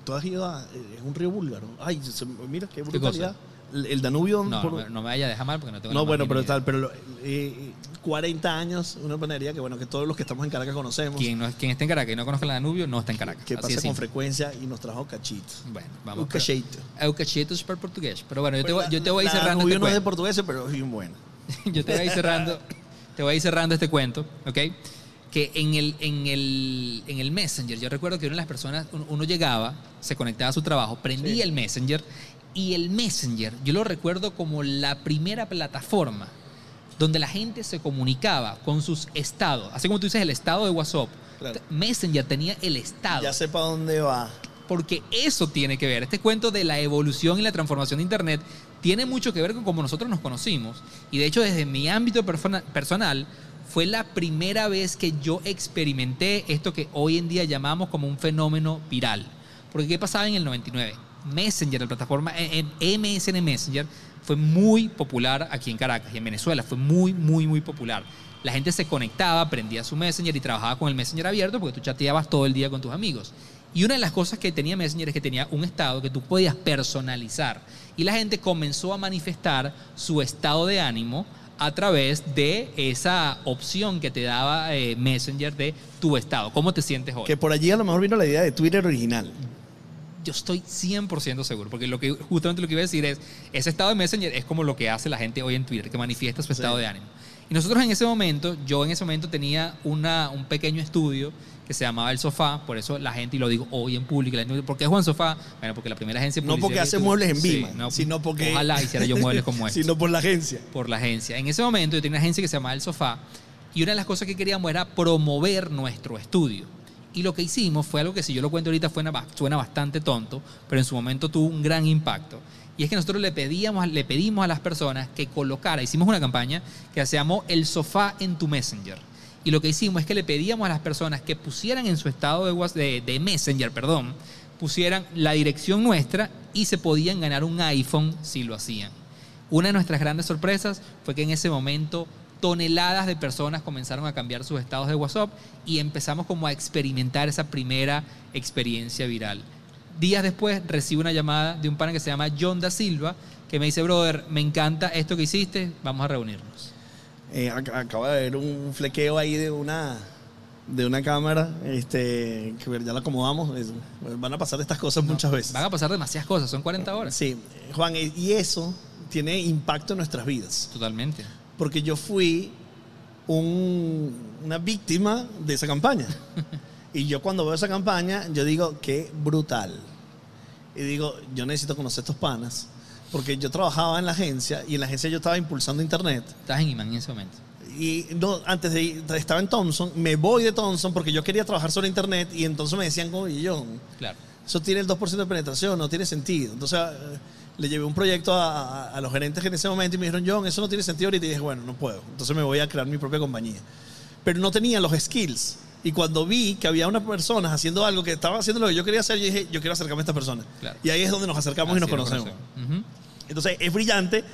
¿Tú has ido a.? Es un río búlgaro. Ay, mira qué brutalidad. El, el Danubio.
No,
por-
no, me- vaya a dejar mal porque no tengo
No, bueno, pero tal, pero lo- eh, 40 años, una panadería que bueno, que todos los que estamos en Caracas conocemos,
Quien, no, quien esté en Caracas y no conozca la Danubio, no está en Caracas.
que
Así
pasa con
simple.
frecuencia y nos trajo cachito.
Bueno, vamos.
Un cachito.
Eu cachito es para portugués. Pero bueno, yo te,
Pues
voy,
la-
yo te voy a ir cerrando
Danubio
este
no es de
cuento.
portugués, pero es bien buena. [laughs]
yo te voy a ir cerrando, te voy a ir cerrando este cuento, ¿ok? Que en el, en el, en el Messenger, yo recuerdo que una de las personas, uno, uno llegaba, se conectaba a su trabajo, prendía
Sí.
el Messenger y el Messenger, yo lo recuerdo como la primera plataforma donde la gente se comunicaba con sus estados. Así como tú dices el estado de WhatsApp,
Claro.
Messenger tenía el estado.
Ya sé para dónde va.
Porque eso tiene que ver. Este cuento de la evolución y la transformación de Internet tiene mucho que ver con cómo nosotros nos conocimos. Y de hecho, desde mi ámbito persona- personal, fue la primera vez que yo experimenté esto que hoy en día llamamos como un fenómeno viral. Porque ¿qué pasaba en el 99? Messenger, la plataforma eh, eh, MSN Messenger, fue muy popular aquí en Caracas y en Venezuela. Fue muy, muy, muy popular. La gente se conectaba, prendía su Messenger y trabajaba con el Messenger abierto porque tú chateabas todo el día con tus amigos. Y una de las cosas que tenía Messenger es que tenía un estado que tú podías personalizar. Y la gente comenzó a manifestar su estado de ánimo a través de esa opción que te daba eh, Messenger de tu estado. ¿Cómo te sientes hoy?
Que por allí a lo mejor vino la idea de Twitter original.
Yo estoy 100% seguro, porque lo que, justamente lo que iba a decir es, ese estado de Messenger es como lo que hace la gente hoy en Twitter, que manifiesta su estado
Sí.
de ánimo. Y nosotros en ese momento, yo en ese momento tenía una, un pequeño estudio que se llamaba El Sofá, por eso la gente, y lo digo hoy en público, la gente, ¿por qué Juan Sofá? Bueno, porque la primera agencia
No porque
que
hace muebles en
Sí,
Vima,
no,
sino porque.
Ojalá hiciera yo muebles como [laughs] este
Sino por la agencia.
por la agencia. En ese momento yo tenía una agencia que se llamaba El Sofá y una de las cosas que queríamos era promover nuestro estudio. Y lo que hicimos fue algo que si yo lo cuento ahorita suena, suena bastante tonto, pero en su momento tuvo un gran impacto. Y es que nosotros le, pedíamos, le pedimos a las personas que colocara, hicimos una campaña que se llamó El Sofá en tu Messenger. Y lo que hicimos es que le pedíamos a las personas que pusieran en su estado de, de Messenger, perdón, pusieran la dirección nuestra y se podían ganar un iPhone si lo hacían. Una de nuestras grandes sorpresas fue que en ese momento toneladas de personas comenzaron a cambiar sus estados de WhatsApp y empezamos como a experimentar esa primera experiencia viral. Días después recibo una llamada de un pana que se llama John da Silva que me dice, brother, me encanta esto que hiciste, vamos a reunirnos.
Eh, ac- acaba de haber un flequeo ahí de una de una cámara este que ya la acomodamos Es- van a pasar estas cosas muchas veces
Van a pasar demasiadas cosas, son 40 horas.
sí Juan y eso tiene impacto en nuestras vidas
Totalmente.
Porque yo fui un- una víctima de esa campaña y yo cuando veo esa campaña yo digo qué brutal y digo yo necesito conocer estos panas porque yo trabajaba en la agencia y en la agencia yo estaba impulsando internet
Estás en Iman en ese momento.
y no, antes de ir, estaba en Thompson, me voy de Thompson porque yo quería trabajar sobre internet y entonces me decían como yo,
Claro.
eso tiene el 2% de penetración, no tiene sentido. Entonces le llevé un proyecto a, a- a los gerentes que en ese momento y me dijeron, John, eso no tiene sentido ahorita y dije, bueno, no puedo. Entonces me voy a crear mi propia compañía. Pero no tenía los skills Y cuando vi que había unas personas haciendo algo que estaban haciendo lo que yo quería hacer, yo dije, yo quiero acercarme a estas personas.
Claro.
Y ahí es donde nos acercamos y nos
Así
conocemos.
Ujú.
Entonces es brillante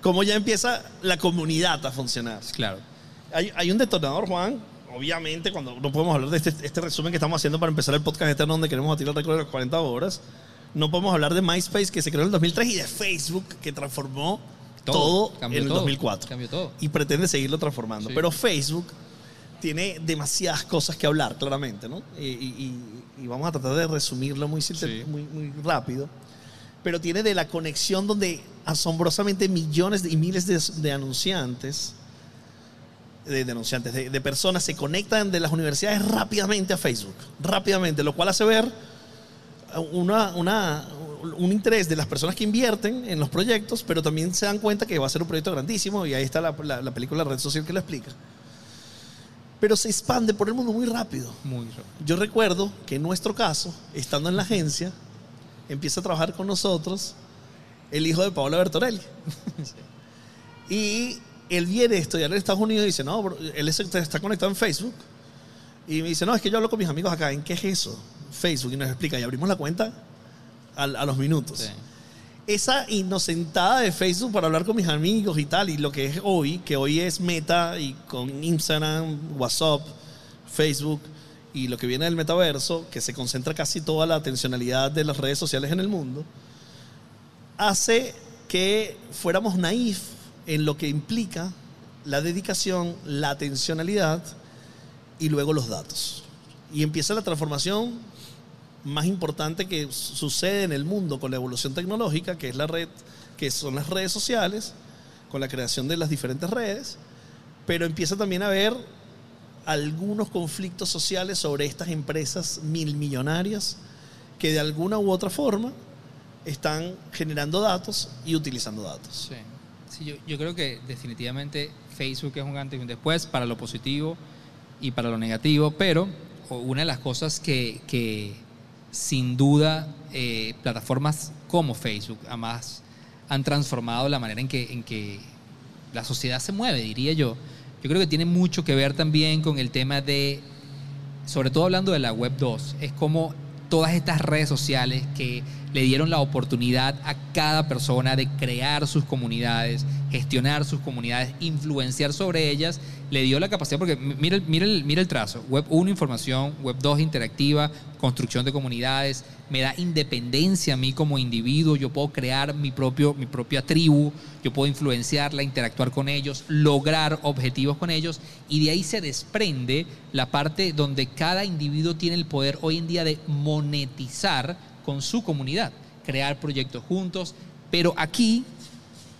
cómo ya empieza la comunidad a funcionar.
Claro.
Hay, hay un detonador, Juan. Obviamente, cuando no podemos hablar de este, este resumen que estamos haciendo para empezar el podcast eterno donde queremos batir el récord de las 40 horas, no podemos hablar de MySpace que se creó en el 2003 y de Facebook que transformó todo, en el
todo,
2004
Cambió todo.
y pretende seguirlo transformando.
Sí.
Pero Facebook tiene demasiadas cosas que hablar, claramente, ¿no? Y, y- y- y vamos a tratar de resumirlo muy,
Sí.
muy, muy rápido. Pero tiene de la conexión donde asombrosamente millones de- y miles de, de anunciantes, de denunciantes, de, de personas se conectan de las universidades rápidamente a Facebook, rápidamente, lo cual hace ver una, una- un interés de las personas que invierten en los proyectos, pero también se dan cuenta que va a ser un proyecto grandísimo y ahí está la, la- la película Red Social que lo explica. Pero se expande por el mundo muy rápido.
Muy rápido.
Yo recuerdo que en nuestro caso, estando en la agencia, empieza a trabajar con nosotros el hijo de Paola Bertorelli. [laughs] Y él viene a estudiar en Estados Unidos y dice, no, bro, él es- está conectado en Facebook. Y me dice, no, es que yo hablo con mis amigos acá. ¿En qué es eso? Facebook. Y nos explica. Y abrimos la cuenta a, a los minutos.
Sí.
Esa inocentada de Facebook para hablar con mis amigos y tal, y lo que es hoy, que hoy es Meta y con Instagram, WhatsApp, Facebook y lo que viene del metaverso, que se concentra casi toda la atencionalidad de las redes sociales en el mundo, hace que fuéramos naif en lo que implica la dedicación, la atencionalidad y luego los datos. Y empieza la transformación más importante que sucede en el mundo con la evolución tecnológica, que es la red, que son las redes sociales, con la creación de las diferentes redes, pero empieza también a haber algunos conflictos sociales sobre estas empresas mil millonarias que de alguna u otra forma están generando datos y utilizando datos.
Sí. Sí, yo, yo creo que definitivamente Facebook es un antes y un después para lo positivo y para lo negativo, pero una de las cosas que, que sin duda eh, plataformas como Facebook además han transformado la manera en que, en que la sociedad se mueve, diría yo. Yo creo que tiene mucho que ver también con el tema de, sobre todo hablando de la Web 2, es como todas estas redes sociales que le dieron la oportunidad a cada persona de crear sus comunidades, gestionar sus comunidades, influenciar sobre ellas, le dio la capacidad, porque mira, mira, mira el trazo, Web 1 información, Web 2 interactiva, construcción de comunidades, me da independencia a mí como individuo, yo puedo crear mi, propio, mi propia tribu, yo puedo influenciarla, interactuar con ellos, lograr objetivos con ellos, y de ahí se desprende la parte donde cada individuo tiene el poder hoy en día de monetizar con su comunidad, crear proyectos juntos, pero aquí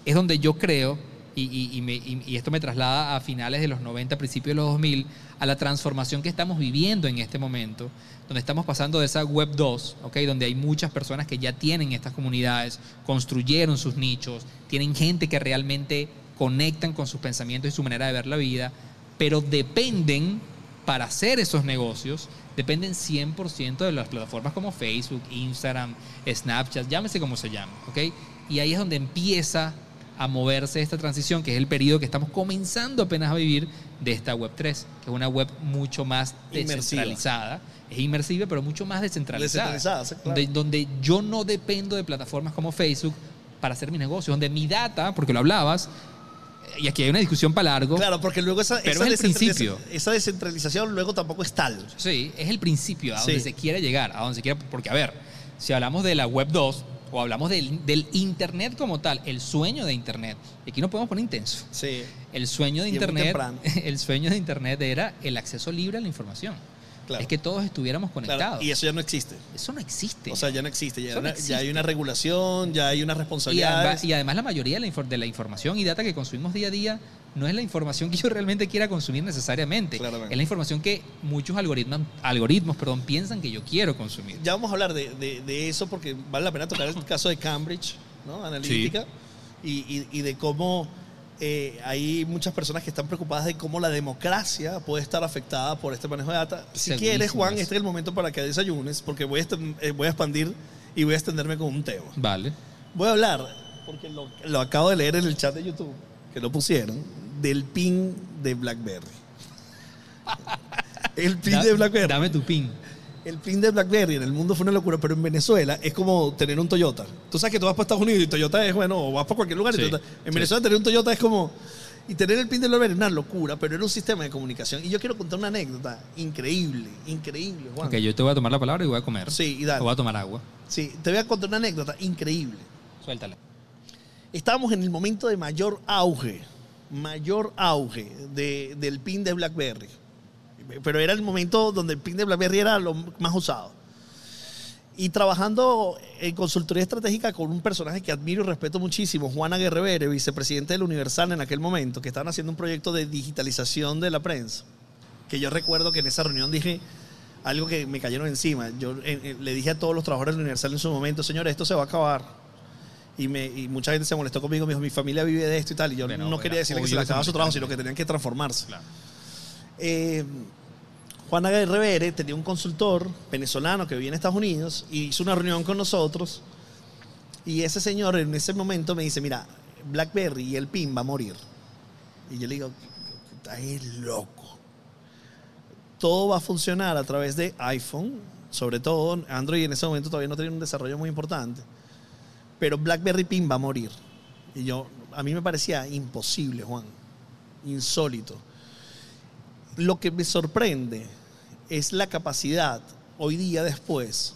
es donde yo creo, y, esto me traslada a finales de los 90, principios de los 2000, a la transformación que estamos viviendo en este momento, donde estamos pasando de esa web 2, ¿ok? donde hay muchas personas que ya tienen estas comunidades, construyeron sus nichos, tienen gente que realmente conectan con sus pensamientos y su manera de ver la vida, pero dependen para hacer esos negocios, dependen 100% de las plataformas como Facebook, Instagram, Snapchat, llámese como se llame, ¿ok? Y ahí es donde empieza a moverse esta transición, que es el periodo que estamos comenzando apenas a vivir de esta web 3, que es una web mucho más
Inmersiva.
descentralizada. Es inmersiva, pero mucho más descentralizada.
Descentralizada, sí, claro.
donde, donde yo no dependo de plataformas como Facebook para hacer mi negocio, donde mi data, porque lo hablabas, y aquí hay una discusión para largo,
Claro, porque luego esa,
Pero
esa
es el principio.
esa descentralización luego tampoco es tal.
Sí, es el principio, a
Sí.
donde se quiere llegar, a donde se quiere. Porque, a ver, si hablamos de la web 2 o hablamos del, del Internet como tal, el sueño de Internet, y aquí no podemos poner intenso.
Sí.
El sueño de
Y
Internet, [laughs] el sueño de Internet era el acceso libre a la información.
Claro.
Es que todos estuviéramos
Claro,
conectados.
Y eso ya no existe.
Eso no existe.
O sea, ya no existe. Ya,
Eso no
una-
existe.
ya hay una regulación, ya hay
y,
responsabilidades.
además, y además la mayoría de la, de la información y data que consumimos día a día no es la información que yo realmente quiera consumir necesariamente.
Claramente.
Es la información que muchos algoritmos, algoritmos perdón, piensan que yo quiero consumir.
Ya vamos a hablar de, de- de eso porque vale la pena tocar el caso de Cambridge, ¿no? Analítica, y, y- y de cómo eh, hay muchas personas que están preocupadas de cómo la democracia puede estar afectada por este manejo de data. Si
Segurísimo
quieres, Juan, este es el momento para que desayunes, porque voy a, eh, voy a expandir y voy a extenderme con un tema.
Vale.
Voy a hablar, porque lo, lo acabo de leer en el chat de YouTube, que lo pusieron, del pin de BlackBerry. [laughs] El pin
Da-
de BlackBerry.
Dame tu pin.
El pin de BlackBerry en el mundo fue una locura, pero en Venezuela es como tener un Toyota. Tú sabes que tú vas para Estados Unidos y Toyota es, bueno, o vas para cualquier lugar y Toyota- En
sí.
Venezuela tener un Toyota es como... Y tener el pin de BlackBerry es una locura, pero era un sistema de comunicación. Y yo quiero contar una anécdota increíble, increíble, Juan.
Ok, yo te voy a tomar la palabra y voy a comer.
Sí, y dale.
O voy a tomar agua.
Sí, te voy a contar una anécdota increíble.
Suéltala.
Estábamos en el momento de mayor auge, mayor auge de- del pin de BlackBerry. Pero era el momento donde el pin de BlackBerry era lo más usado. Y trabajando en consultoría estratégica con un personaje que admiro y respeto muchísimo, Juana Guerrevere, vicepresidente del Universal en aquel momento, que estaban haciendo un proyecto de digitalización de la prensa. Que yo recuerdo que en esa reunión dije algo que me cayeron encima. Yo eh, le dije a todos los trabajadores del Universal en su momento, señores, esto se va a acabar. Y, me, y mucha gente se molestó conmigo, me dijo, mi familia vive de esto y tal. Y yo no quería decirle que se le acababa su trabajo, sino que tenían que transformarse.
Claro.
Eh, Juana Guerrevere tenía un consultor venezolano que vivía en Estados Unidos y hizo una reunión con nosotros. Y ese señor en ese momento me dice, mira, BlackBerry y el PIN va a morir. Y yo le digo, estás loco. Todo va a funcionar a través de iPhone, sobre todo Android en ese momento todavía no tenía un desarrollo muy importante. Pero BlackBerry PIN va a morir. Y yo, a mí me parecía imposible, Juan. Insólito. Lo que me sorprende es la capacidad, hoy día después,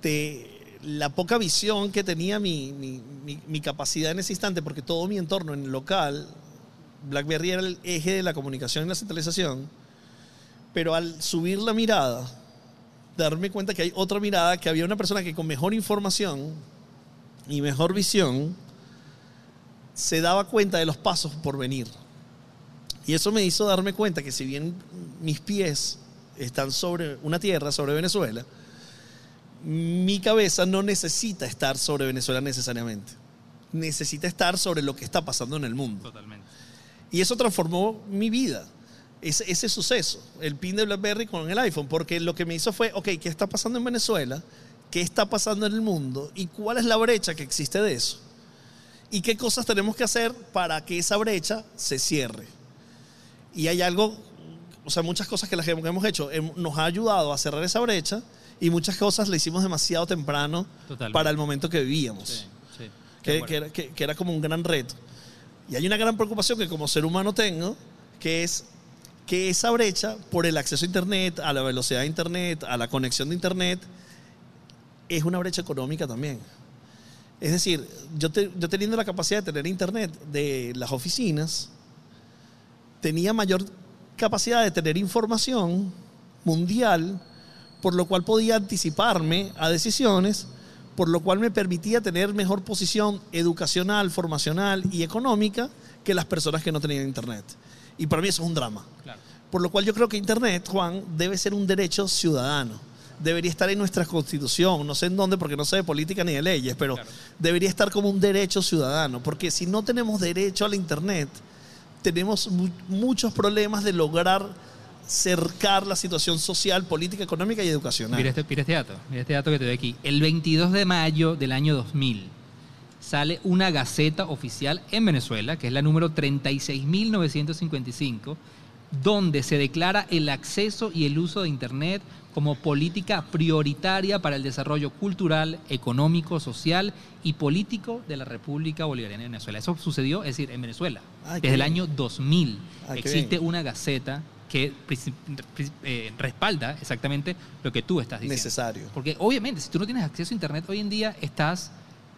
de la poca visión que tenía mi, mi- mi- capacidad en ese instante, porque todo mi entorno en el local, BlackBerry era el eje de la comunicación y la centralización, pero al subir la mirada, darme cuenta que hay otra mirada, que había una persona que con mejor información y mejor visión se daba cuenta de los pasos por venir. Y eso me hizo darme cuenta que si bien mis pies están sobre una tierra, sobre Venezuela, mi cabeza no necesita estar sobre Venezuela necesariamente. Necesita estar sobre lo que está pasando en el mundo.
Totalmente.
Y eso transformó mi vida. Ese, ese suceso, el pin de BlackBerry con el iPhone, porque lo que me hizo fue, ok, ¿qué está pasando en Venezuela? ¿Qué está pasando en el mundo? ¿Y cuál es la brecha que existe de eso? ¿Y qué cosas tenemos que hacer para que esa brecha se cierre? Y hay algo, o sea, muchas cosas que las que hemos hecho nos ha ayudado a cerrar esa brecha y muchas cosas le hicimos demasiado temprano
Totalmente.
para el momento que vivíamos
Sí, sí.
que,
De
que era, que- que era como un gran reto. Y hay una gran preocupación que como ser humano tengo, que es que esa brecha por el acceso a Internet, a la velocidad de Internet, a la conexión de Internet, es una brecha económica también. Es decir, yo, te- yo teniendo la capacidad de tener Internet de las oficinas, tenía mayor capacidad de tener información mundial, por lo cual podía anticiparme a decisiones, por lo cual me permitía tener mejor posición educacional, formacional y económica que las personas que no tenían Internet. Y para mí eso es un drama.
Claro.
Por lo cual yo creo que Internet, Juan, debe ser un derecho ciudadano. Debería estar en nuestra constitución, no sé en dónde porque no sé de política ni de leyes, pero
Claro.
debería estar como un derecho ciudadano, porque si no tenemos derecho al Internet, tenemos mu- muchos problemas de lograr cercar la situación social, política, económica y educacional.
Mira este, mira este dato, mira este dato que te doy aquí. El 22 de mayo del año 2000 sale una gaceta oficial en Venezuela, que es la número 36.955, donde se declara el acceso y el uso de Internet como política prioritaria para el desarrollo cultural, económico, social y político de la República Bolivariana de Venezuela. Eso sucedió, es decir, en Venezuela.
Ay, qué
Desde el
bien.
año 2000
Ay, qué
existe una gaceta que eh, respalda exactamente lo que tú estás diciendo.
Necesario.
Porque obviamente, si tú no tienes acceso a Internet hoy en día, estás,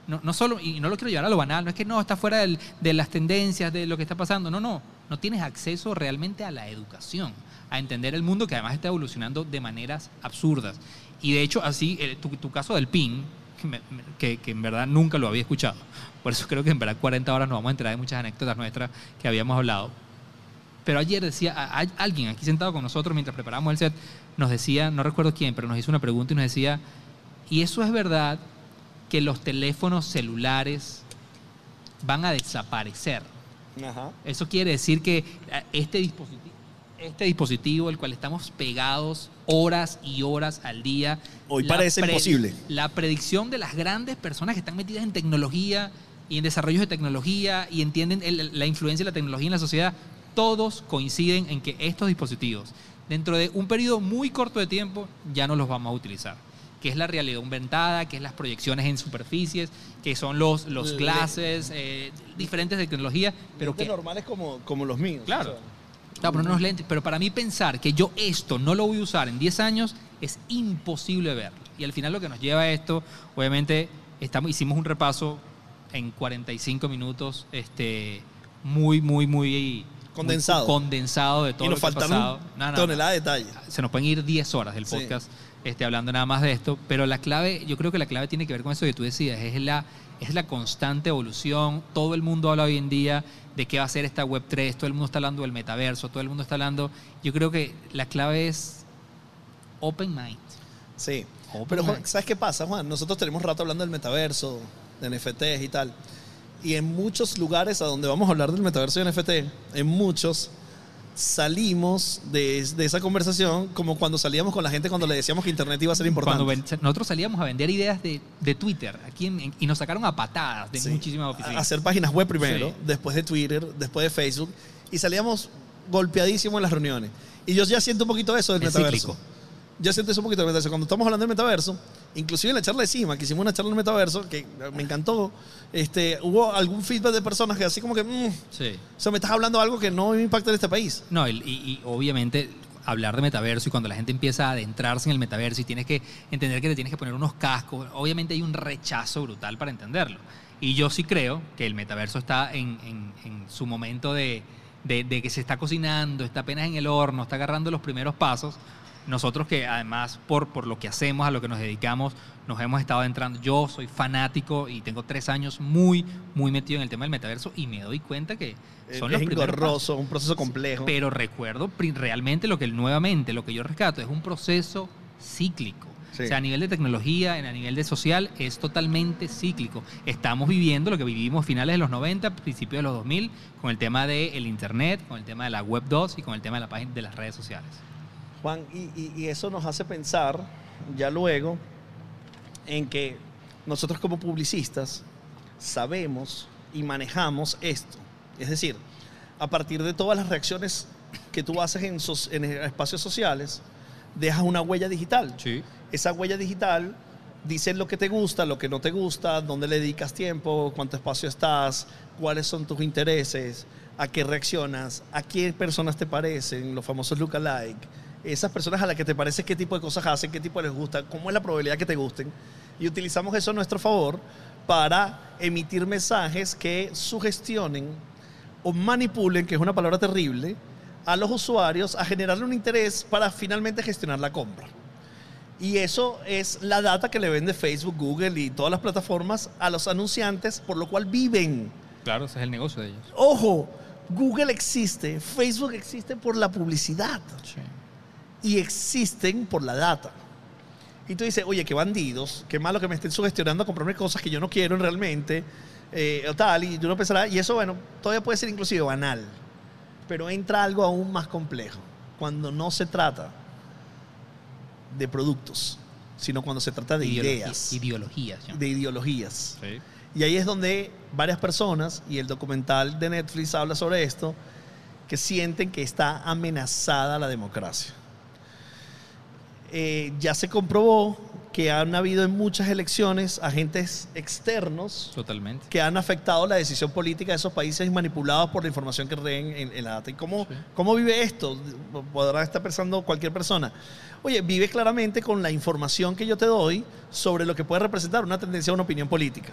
no, no solo, y no lo quiero llevar a lo banal, no es que no, está fuera de las tendencias, de lo que está pasando, no, no, no tienes acceso realmente a la educación, a entender el mundo que además está evolucionando de maneras absurdas. Y de hecho, así, eh, tu, tu caso del PIN, que, que, en verdad nunca lo había escuchado, por eso creo que en verdad 40 horas nos vamos a enterar de muchas anécdotas nuestras que habíamos hablado. Pero ayer decía, alguien aquí sentado con nosotros mientras preparamos el set, nos decía, no recuerdo quién, pero nos hizo una pregunta y nos decía, ¿y eso es verdad que los teléfonos celulares van a desaparecer?
Ajá.
Eso quiere decir que eh, este dispositivo, este dispositivo, el cual estamos pegados horas y horas al día.
Hoy parece imposible.
La predicción de las grandes personas que están metidas en tecnología y en desarrollos de tecnología y entienden el- la influencia de la tecnología en la sociedad, todos coinciden en que estos dispositivos dentro de un periodo muy corto de tiempo ya no los vamos a utilizar. Que es la realidad aumentada, que es las proyecciones en superficies, que son los, los
Le-
clases, eh, diferentes tecnologías, pero que
normales como, como los míos.
Claro.
o sea.
Claro, pero, unos lentes, pero para mí pensar que yo esto no lo voy a usar en 10 años es imposible verlo. Y al final lo que nos lleva a esto, obviamente, estamos, hicimos un repaso en 45 minutos, este, muy, muy, muy
Condensado.
muy condensado de todo
y
lo
nos
que ha pasado. No, no, no.
tonelada de detalle.
Se nos pueden ir 10 horas del
Sí.
Este, hablando nada más de esto, pero la clave, yo creo que la clave tiene que ver con eso que tú decías, es la, es la constante evolución. Todo el mundo habla hoy en día de qué va a ser esta Web3, todo el mundo está hablando del metaverso, todo el mundo está hablando. Yo creo que la clave es open mind.
Sí.
Open
Pero Juan,
mind.
¿sabes qué pasa, Juan? Nosotros tenemos rato hablando del metaverso, de NFTs y tal. Y en muchos lugares a donde vamos a hablar del metaverso y NFT, en muchos salimos de, de esa conversación como cuando salíamos con la gente cuando le decíamos que Internet iba a ser importante.
Cuando nosotros salíamos a vender ideas de, de Twitter aquí en- en- y nos sacaron a patadas de
Sí.
muchísimas
A-
oficinas.
Hacer páginas web primero,
Sí.
después de Twitter, después de Facebook. Y salíamos golpeadísimos en las reuniones. Y yo ya siento un poquito eso del
Es
metaverso.
cíclico.
Yo siento eso un poquito metaverso. Cuando estamos hablando del metaverso, inclusive en la charla de CIMA, que hicimos una charla del metaverso, que me encantó, este, hubo algún feedback de personas que así como que, mm,
Sí.
o sea, me estás hablando de algo que no impacta en este país.
No, y, y- y obviamente hablar de metaverso y cuando la gente empieza a adentrarse en el metaverso y tienes que entender que te tienes que poner unos cascos, obviamente hay un rechazo brutal para entenderlo. Y yo sí creo que el metaverso está en, en- en su momento de, de- de que se está cocinando, está apenas en el horno, está agarrando los primeros pasos. Nosotros que además por, por lo que hacemos, a lo que nos dedicamos, nos hemos estado adentrando. Yo soy fanático y tengo tres años muy, muy metido en el tema del metaverso y me doy cuenta que son
es
los primeros
un proceso complejo.
Pero recuerdo realmente lo que nuevamente lo que yo rescato es un proceso cíclico.
Sí.
O sea, a nivel de tecnología, en- a nivel de social, es totalmente cíclico. Estamos viviendo lo que vivimos finales de los 90, principios de los 2000, con el tema del Internet, con el tema de la Web 2 y con el tema de la página de las redes sociales.
Juan, y, y- y eso nos hace pensar ya luego en que nosotros como publicistas sabemos y manejamos esto. Es decir, a partir de todas las reacciones que tú haces en, sos- en espacios sociales, dejas una huella digital.
Sí.
Esa huella digital dice lo que te gusta, lo que no te gusta, dónde le dedicas tiempo, cuánto espacio estás, cuáles son tus intereses, a qué reaccionas, a qué personas te parecen, los famosos lookalike, esas personas a las que te parece qué tipo de cosas hacen, qué tipo les gusta, cómo es la probabilidad que te gusten. Y utilizamos eso a nuestro favor para emitir mensajes que sugestionen o manipulen, que es una palabra terrible, a los usuarios a generarle un interés para finalmente gestionar la compra. Y eso es la data que le vende Facebook, Google y todas las plataformas a los anunciantes, por lo cual viven.
Claro, ese es el negocio de ellos.
Ojo, Google existe, Facebook existe por la publicidad y existen por la data. Y tú dices, oye, qué bandidos, qué malo que me estén sugestionando a comprarme cosas que yo no quiero realmente, eh, o tal, y uno pensará, y eso, bueno, todavía puede ser inclusive banal, pero entra algo aún más complejo, cuando no se trata de productos, sino cuando se trata de
Ideología-
ideas,
Ideologías.
De ideologías.
Sí.
Y ahí es donde varias personas, y el documental de Netflix habla sobre esto, que sienten que está amenazada la democracia. Eh, ya se comprobó que han habido en muchas elecciones agentes externos
Totalmente.
que han afectado la decisión política de esos países manipulados por la información que reen en, en la data. ¿Y cómo,
Sí.
cómo vive esto? Podrá estar pensando cualquier persona. Oye, vive claramente con la información que yo te doy sobre lo que puede representar una tendencia o una opinión política.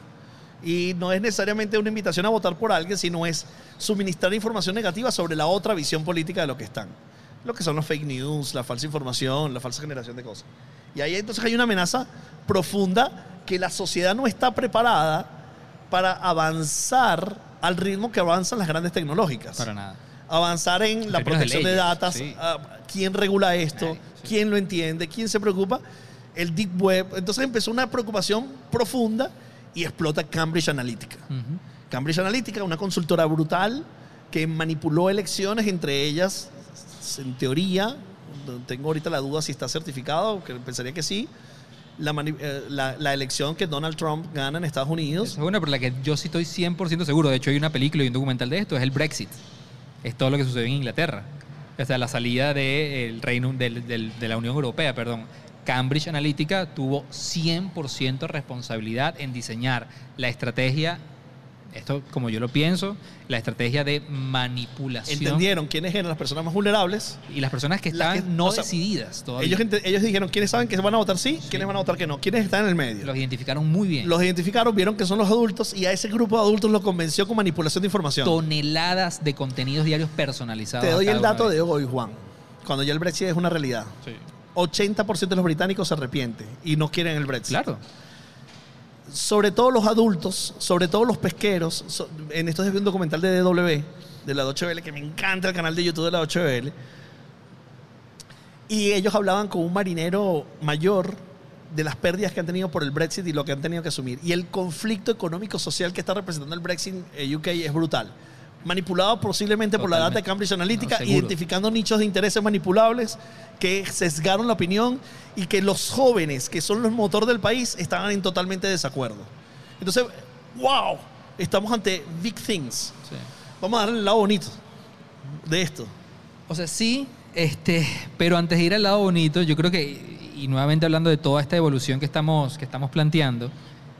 Y no es necesariamente una invitación a votar por alguien, sino es suministrar información negativa sobre la otra visión política de lo que están. Lo que son los fake news, la falsa información, la falsa generación de cosas. Y ahí entonces hay una amenaza profunda que la sociedad no está preparada para avanzar al ritmo que avanzan las grandes tecnológicas.
Para nada.
Avanzar en la protección de, datos,
sí.
ah, quién regula esto,
sí.
quién lo entiende, quién se preocupa, el deep web. Entonces empezó una preocupación profunda y explota Cambridge Analytica. Cambridge Analytica, una consultora brutal que manipuló elecciones, entre ellas, en teoría, tengo ahorita la duda si está certificado, que pensaría que sí, la, eh, elección que Donald Trump gana en Estados Unidos.
Es una por la que yo sí estoy 100% seguro. De hecho, hay una película y un documental de esto, es el Brexit. Es todo lo que sucedió en Inglaterra. o sea, la salida del Reino de la Unión Europea, perdón, Cambridge Analytica tuvo 100% responsabilidad en diseñar la estrategia, esto como yo lo pienso, la estrategia de manipulación.
Entendieron quiénes eran las personas más vulnerables.
Y las personas que estaban
que-
no
o sea,
decididas todavía.
Ellos, ellos dijeron quiénes saben que van a votar sí,
Sí.
quiénes van a votar que no, quiénes están en el medio.
los identificaron muy bien.
Los identificaron, vieron que son los adultos y a ese grupo de adultos lo convenció con manipulación de información.
toneladas de contenidos diarios personalizados.
Te doy el dato de hoy, Juan. Cuando ya el Brexit es una realidad.
ellos.
80% de los británicos se arrepienten y no quieren el Brexit.
Claro.
Sobre todo los adultos, sobre todo los pesqueros. en días vi un documental de DW, de la Deutsche Welle, que me encanta el canal de YouTube de la Deutsche Welle. Y ellos hablaban con un marinero mayor de las pérdidas que han tenido por el Brexit y lo que han tenido que asumir. Y el conflicto económico-social que está representando el Brexit en UK es brutal. Manipulado posiblemente por la data de
Totalmente.
Cambridge Analytica,
No,
identificando nichos de intereses manipulables que sesgaron la opinión y que los jóvenes, que son los motor del país, estaban en totalmente desacuerdo. Entonces, wow, estamos ante big things.
Sí.
Vamos a darle el lado bonito de esto.
O sea, sí, este, pero antes de ir al lado bonito, yo creo que, y nuevamente hablando de toda esta evolución que estamos, que estamos planteando,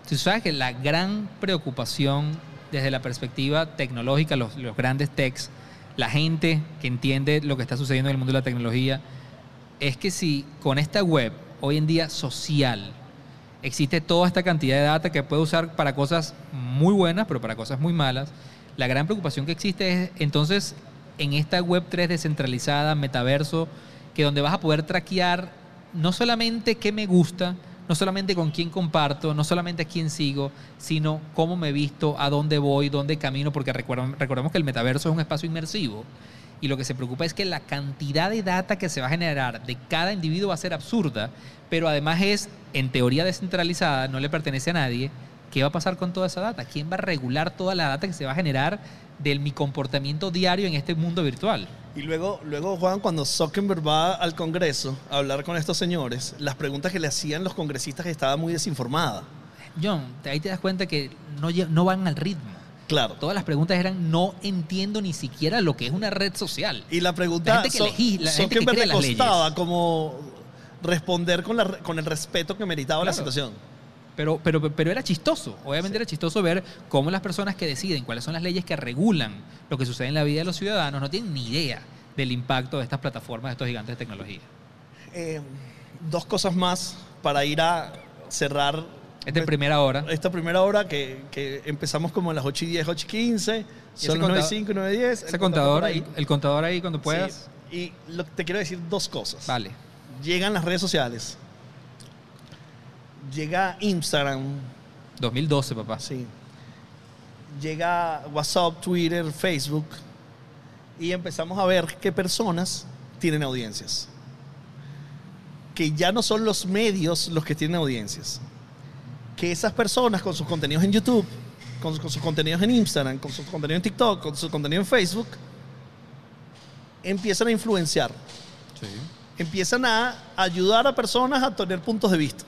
tú sabes que la gran preocupación desde la perspectiva tecnológica, los, grandes techs, la gente que entiende lo que está sucediendo en el mundo de la tecnología, es que si con esta web, hoy en día social, existe toda esta cantidad de data que puede usar para cosas muy buenas, pero para cosas muy malas, la gran preocupación que existe es entonces en esta web 3 descentralizada, metaverso, que donde vas a poder traquear no solamente qué me gusta, no solamente con quién comparto, no solamente a quién sigo, sino cómo me he visto, a dónde voy, dónde camino, porque recordemos que el metaverso es un espacio inmersivo. Y lo que se preocupa es que la cantidad de data que se va a generar de cada individuo va a ser absurda, pero además es, en teoría descentralizada, no le pertenece a nadie. ¿Qué va a pasar con toda esa data? ¿Quién va a regular toda la data que se va a generar de mi comportamiento diario en este mundo virtual?
Y luego, luego, Juan, cuando Zuckerberg va al Congreso a hablar con estos señores, las preguntas que le hacían los congresistas que estaba muy desinformada.
John, ahí te das cuenta que no, van al ritmo.
Claro.
Todas las preguntas eran, no entiendo ni siquiera lo que es una red social.
Y la pregunta,
La gente que elegí- la gente que
Zuckerberg
crea
le
las
costaba
leyes.
como responder con, la, con el respeto que meritaba la situación.
Pero, pero, pero era chistoso. Obviamente era chistoso ver cómo las personas que deciden cuáles son las leyes que regulan lo que sucede en la vida de los ciudadanos no tienen ni idea del impacto de estas plataformas, de estos gigantes de tecnología.
Eh, dos cosas más para ir a cerrar
Esta es primera hora.
esta primera hora que, que empezamos como a las 8 y 10, 8 y 15.
ese
Son las 9 y
contador-
5, 9 y 10.
Ese
el
contador, el,
ahí.
el contador ahí cuando puedas.
Sí. Y lo- te quiero decir dos cosas.
Vale.
Llegan las redes sociales. Llega Instagram.
2012, papá.
Sí. Llega WhatsApp, Twitter, Facebook. Y empezamos a ver qué personas tienen audiencias. Que ya no son los medios los que tienen audiencias. Que esas personas con sus contenidos en YouTube, con, con sus contenidos en Instagram, con sus contenidos en TikTok, con su contenido en Facebook, empiezan a influenciar. Empiezan a ayudar a personas a tener puntos de vista.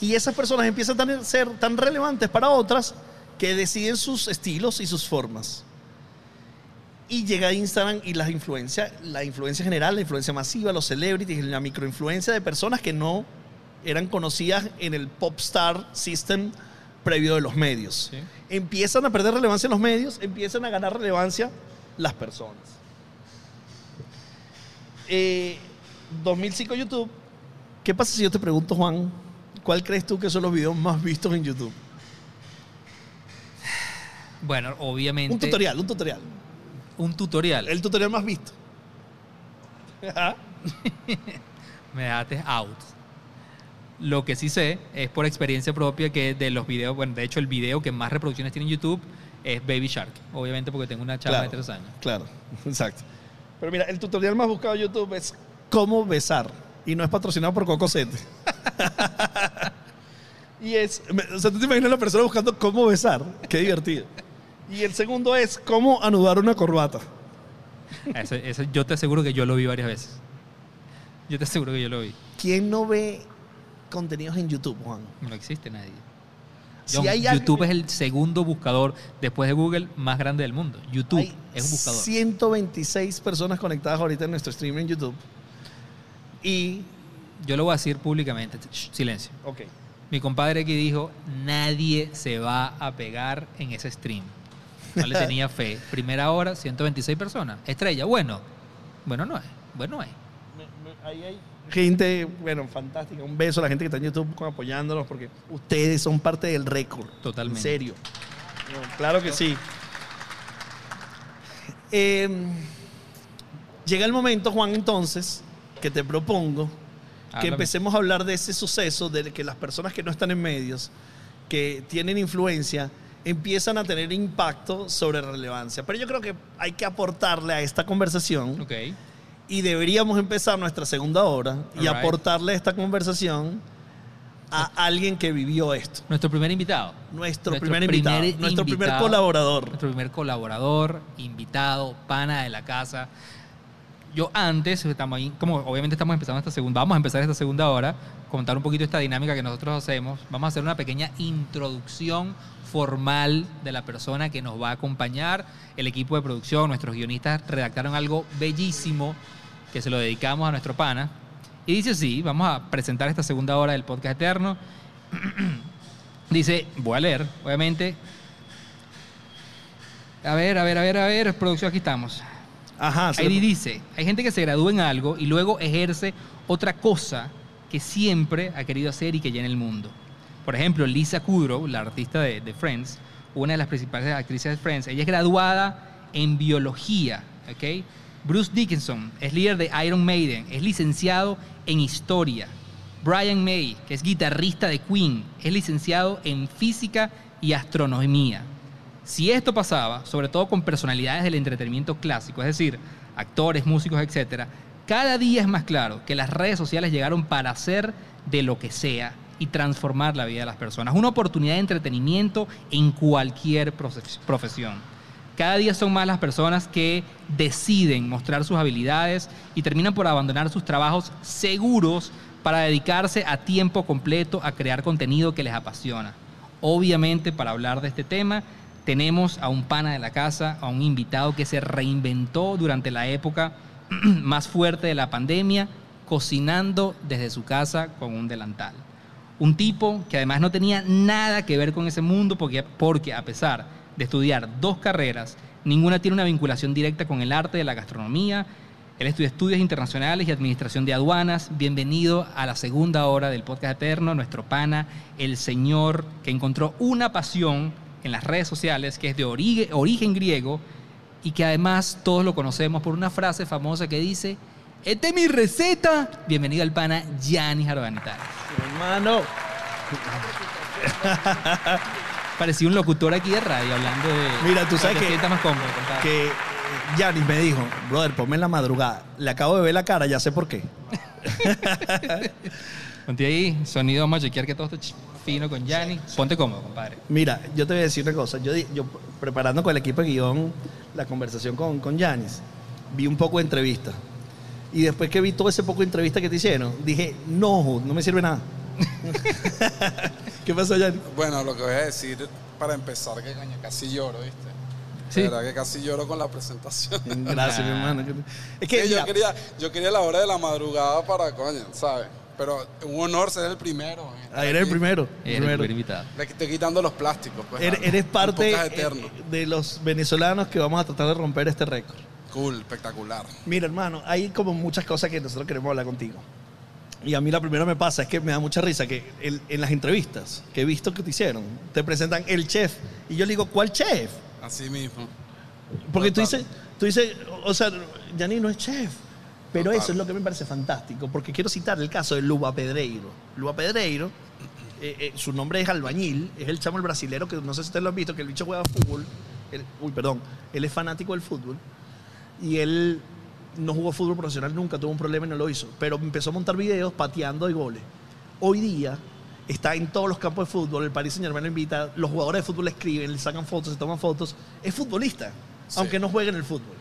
Y esas personas empiezan a ser tan relevantes para otras que deciden sus estilos y sus formas. Y llega Instagram y las influencia, la influencia general, la influencia masiva, los celebrities, la microinfluencia de personas que no eran conocidas en el pop star system previo de los medios.
Sí.
Empiezan a perder relevancia en los medios, empiezan a ganar relevancia las personas. Eh, 2005 YouTube. ¿Qué pasa si yo te pregunto, Juan, cuál crees tú que son los videos más vistos en YouTube?
Bueno, obviamente.
Un tutorial, un tutorial.
Un tutorial.
El tutorial más visto. Ajá. [laughs]
Me dejaste out. Lo que sí sé es por experiencia propia que de los videos, bueno, de hecho el video que más reproducciones tiene en YouTube es Baby Shark. Obviamente porque tengo una chava
Claro.
de tres años.
Claro, [laughs] exacto. Pero mira, el tutorial más buscado en YouTube es cómo besar. Y no es patrocinado por Cocosete. [laughs] y es, me- o sea, tú te imaginas a la persona buscando cómo besar. Qué divertido. Y el segundo es cómo anudar una corbata.
Ese- ese yo te aseguro que yo lo vi varias veces. Yo te aseguro que yo lo vi.
¿Quién no ve contenidos en YouTube, Juan?
No existe nadie.
Si hay alguien-
YouTube es el segundo buscador después de Google más grande del mundo. YouTube
Hay
es un buscador.
126 personas conectadas ahorita en nuestro stream en YouTube. Y.
Yo lo voy a decir públicamente. Shh, silencio.
Ok.
Mi compadre aquí dijo, nadie se va a pegar en ese stream. No le tenía fe. [laughs] Primera hora, 126 personas. Estrella, bueno. Bueno no es. Bueno es.
Ahí hay gente, bueno, fantástica. Un beso a la gente que está en YouTube apoyándonos porque ustedes son parte del récord.
Totalmente.
En serio. No, claro que sí. Eh, llega el momento, Juan, entonces, que te propongo que empecemos a hablar de ese suceso, de que las personas que no están en medios, que tienen influencia, empiezan a tener impacto sobre relevancia. Pero yo creo que hay que aportarle a esta conversación
Ok.
y deberíamos empezar nuestra segunda hora y aportarle a esta conversación a alguien que vivió esto.
Nuestro primer invitado.
Nuestro,
Nuestro
primer invitado,
primer
nuestro primer colaborador.
Nuestro primer colaborador, invitado, pana de la casa. Yo antes, estamos ahí, como obviamente estamos empezando esta segunda, vamos a empezar esta segunda hora, contar un poquito esta dinámica que nosotros hacemos. Vamos a hacer una pequeña introducción formal de la persona que nos va a acompañar. El equipo de producción, nuestros guionistas redactaron algo bellísimo que se lo dedicamos a nuestro pana. Y dice así, vamos a presentar esta segunda hora del podcast eterno. [clears throat] Dice, voy a leer, obviamente. A ver, a ver, a ver, a ver, producción, aquí estamos.
Ajá. se
Ahí dice, hay gente que se gradúa en algo y luego ejerce otra cosa que siempre ha querido hacer y que llena el mundo. Por ejemplo, Lisa Kudrow, la artista de, de Friends, una de las principales actrices de Friends, ella es graduada en biología, ¿ok? Bruce Dickinson es líder de Iron Maiden, es licenciado en historia. Brian May, que es guitarrista de Queen, es licenciado en física y astronomía. Si esto pasaba, sobre todo con personalidades del entretenimiento clásico, es decir, actores, músicos, etc., cada día es más claro que las redes sociales llegaron para hacer de lo que sea y transformar la vida de las personas. Una oportunidad de entretenimiento en cualquier profe- profesión. Cada día son más las personas que deciden mostrar sus habilidades y terminan por abandonar sus trabajos seguros para dedicarse a tiempo completo a crear contenido que les apasiona. Obviamente, para hablar de este tema, tenemos a un pana de la casa, a un invitado que se reinventó durante la época [clears throat] más fuerte de la pandemia, cocinando desde su casa con un delantal. Un tipo que además no tenía nada que ver con ese mundo porque, porque a pesar de estudiar dos carreras, ninguna tiene una vinculación directa con el arte de la gastronomía. Él estudia estudios internacionales y administración de aduanas. Bienvenido a la segunda hora del podcast eterno, nuestro pana, el señor que encontró una pasión en las redes sociales que es de origen, origen griego y que además todos lo conocemos por una frase famosa que dice, esta es mi receta. Bienvenido al pana Gianni Jarbanitari.
Hermano. [laughs]
Parecía un locutor aquí de radio hablando de...
Mira, tú sabes que-
más cómodo.
Que Yanis me dijo, brother, ponme en la madrugada. Le acabo de ver la cara, ya sé por qué. [laughs]
Ponte ahí, sonido, vamos a chequear que todo esté ch- fino con Gianni. Ponte cómodo, compadre.
Mira, yo te voy a decir una cosa. Yo, di- yo preparando con el equipo de guion la conversación con, con Yanis, vi un poco de entrevista. Y después que vi todo ese poco de entrevista que te hicieron, dije, no, no me sirve nada. [laughs] ¿Qué pasó, Yanis?
Bueno, lo que voy a decir para empezar, que coño, casi lloro, ¿viste?
Sí.
De verdad que casi lloro con la presentación.
Gracias, mi hermano. [laughs] Es que,
yo, quería, yo quería la hora de la madrugada para, coño, ¿sabes? Pero un honor ser el primero. ¿eh?
ah, eres el primero.
Eres el
primero.
primer invitado.
Le estoy quitando los plásticos. Pues,
Eres, eres parte eh,
eterno.
de los venezolanos que vamos a tratar de romper este récord.
Cool, espectacular.
Mira, hermano, hay como muchas cosas que nosotros queremos hablar contigo. Y a mí la primera me pasa es que me da mucha risa que el- en las entrevistas que he visto que te hicieron, te presentan el chef. Y yo le digo, ¿cuál chef?
Así mismo.
Porque tú dices, tú dices, o sea, Yanni no es chef. Pero
Total.
eso es lo que me parece fantástico, porque quiero citar el caso de Luba Pedreiro. Luba Pedreiro, eh, eh, su nombre es albañil, es el chamo el brasilero que no sé si ustedes lo han visto, que el bicho juega fútbol. Él- uy, perdón, él es fanático del fútbol. Y él no jugó fútbol profesional nunca, tuvo un problema y no lo hizo. Pero empezó a montar videos pateando y goles. Hoy día está en todos los campos de fútbol, el Paris Saint Germain lo invita, los jugadores de fútbol le escriben, le sacan fotos, se toman fotos. Es futbolista,
Sí.
aunque no juegue en el fútbol.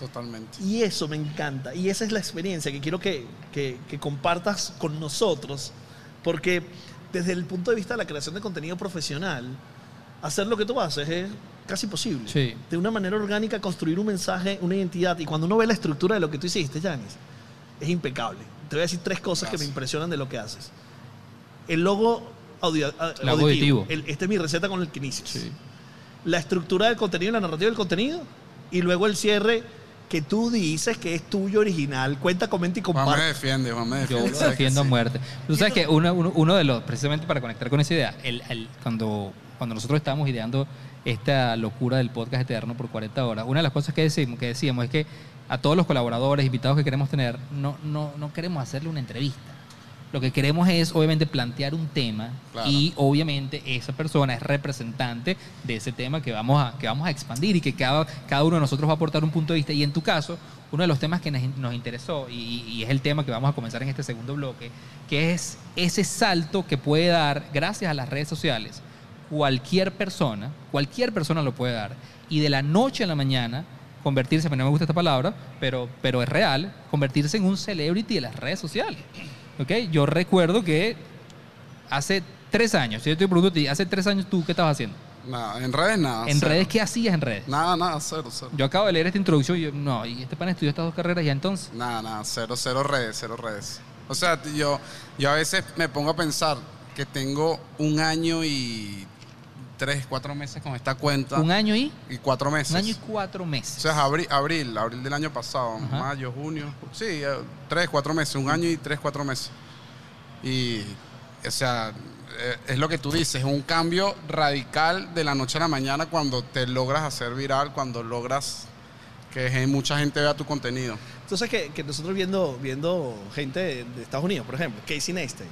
Totalmente.
Y eso me encanta. Y esa es la experiencia que quiero que, que- que compartas con nosotros. Porque desde el punto de vista de la creación de contenido profesional, hacer lo que tú haces es casi posible.
Sí.
De una manera orgánica construir un mensaje, una identidad. Y cuando uno ve la estructura de lo que tú hiciste, Janis, es impecable. Te voy a decir tres cosas que me impresionan de lo que haces. El logo audio- a-
El logo auditivo.
El- esta es mi receta con el que inicias.
Sí.
La estructura del contenido, la narrativa del contenido. Y luego el cierre que tú dices que es tuyo original. Cuenta, comenta y
Juan me
comparte.
defiende, Juan me
Yo
defiende.
defiendo a muerte. Tú sabes que uno, uno- uno de los, precisamente para conectar con esa idea, el, el- cuando, cuando nosotros estábamos ideando esta locura del podcast eterno por 40 horas, una de las cosas que decimos, que decíamos es que a todos los colaboradores, invitados que queremos tener, no, no, no queremos hacerle una entrevista. Lo que queremos es, obviamente, plantear un tema
Claro.
y, obviamente, esa persona es representante de ese tema que vamos a, que vamos a expandir y que cada, cada uno de nosotros va a aportar un punto de vista. Y en tu caso, uno de los temas que nos, interesó, y, y es el tema que vamos a comenzar en este segundo bloque, que es ese salto que puede dar, gracias a las redes sociales, cualquier persona, cualquier persona lo puede dar, y de la noche a la mañana convertirse, no me gusta esta palabra, pero, pero es real, convertirse en un celebrity de las redes sociales. ¿Ok? Yo recuerdo que hace tres años, si yo te pregunto a ti, hace tres años tú, ¿qué estabas haciendo?
Nada, en redes nada.
¿En
cero.
redes qué hacías en redes?
Nada, nada, cero, cero.
Yo acabo de leer esta introducción y yo, no, y este pan estudió estas dos carreras ya entonces.
Nada, nada, cero, cero redes, cero redes. O sea, yo, yo a veces me pongo a pensar que tengo un año y tres, cuatro meses con esta cuenta.
Un año y
y cuatro meses.
un año y cuatro
O
meses.
sea, es abril, abril, abril del año pasado,
Ajá.
mayo, junio. Sí, eh, tres, cuatro meses, un año y tres, cuatro meses. Y, o sea, eh, es lo que tú dices, es un cambio radical de la noche a la mañana cuando te logras hacer viral, cuando logras que mucha gente vea tu contenido.
Entonces, que, que nosotros viendo, viendo gente de, de Estados Unidos, por ejemplo, Casey Neistat,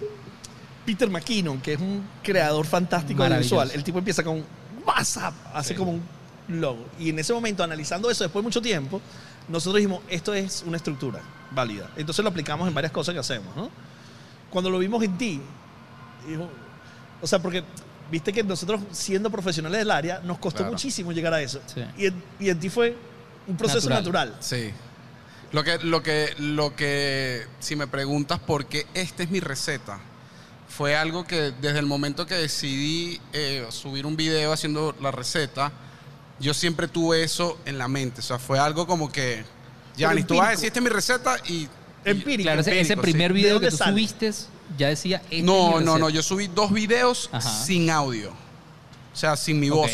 Peter McKinnon, que es un creador fantástico de visual, el tipo empieza con WhatsApp, hace
Sí.
como un logo. Y en ese momento, analizando eso después de mucho tiempo, nosotros dijimos, esto es una estructura válida. Entonces lo aplicamos en varias cosas que hacemos, ¿no? Cuando lo vimos en ti, dijo, o sea, porque viste que nosotros siendo profesionales del área, nos costó
Claro.
muchísimo llegar a eso.
Sí.
Y, en, y en ti fue un proceso
Natural.
natural.
Sí. Lo que, lo que, lo que, si me preguntas por qué esta es mi receta, fue algo que desde el momento que decidí eh, subir un video haciendo la receta, yo siempre tuve eso en la mente. O sea, fue algo como que, Yanis, tú vas a decir, esta es mi receta y...
Empírico.
Claro, ese, ese
sí.
primer
¿De
video que tú
sale?
subiste ya decía... "Esta es mi
No, no,
receta".
no, yo subí dos videos
Ajá.
sin audio. O sea, sin mi voz.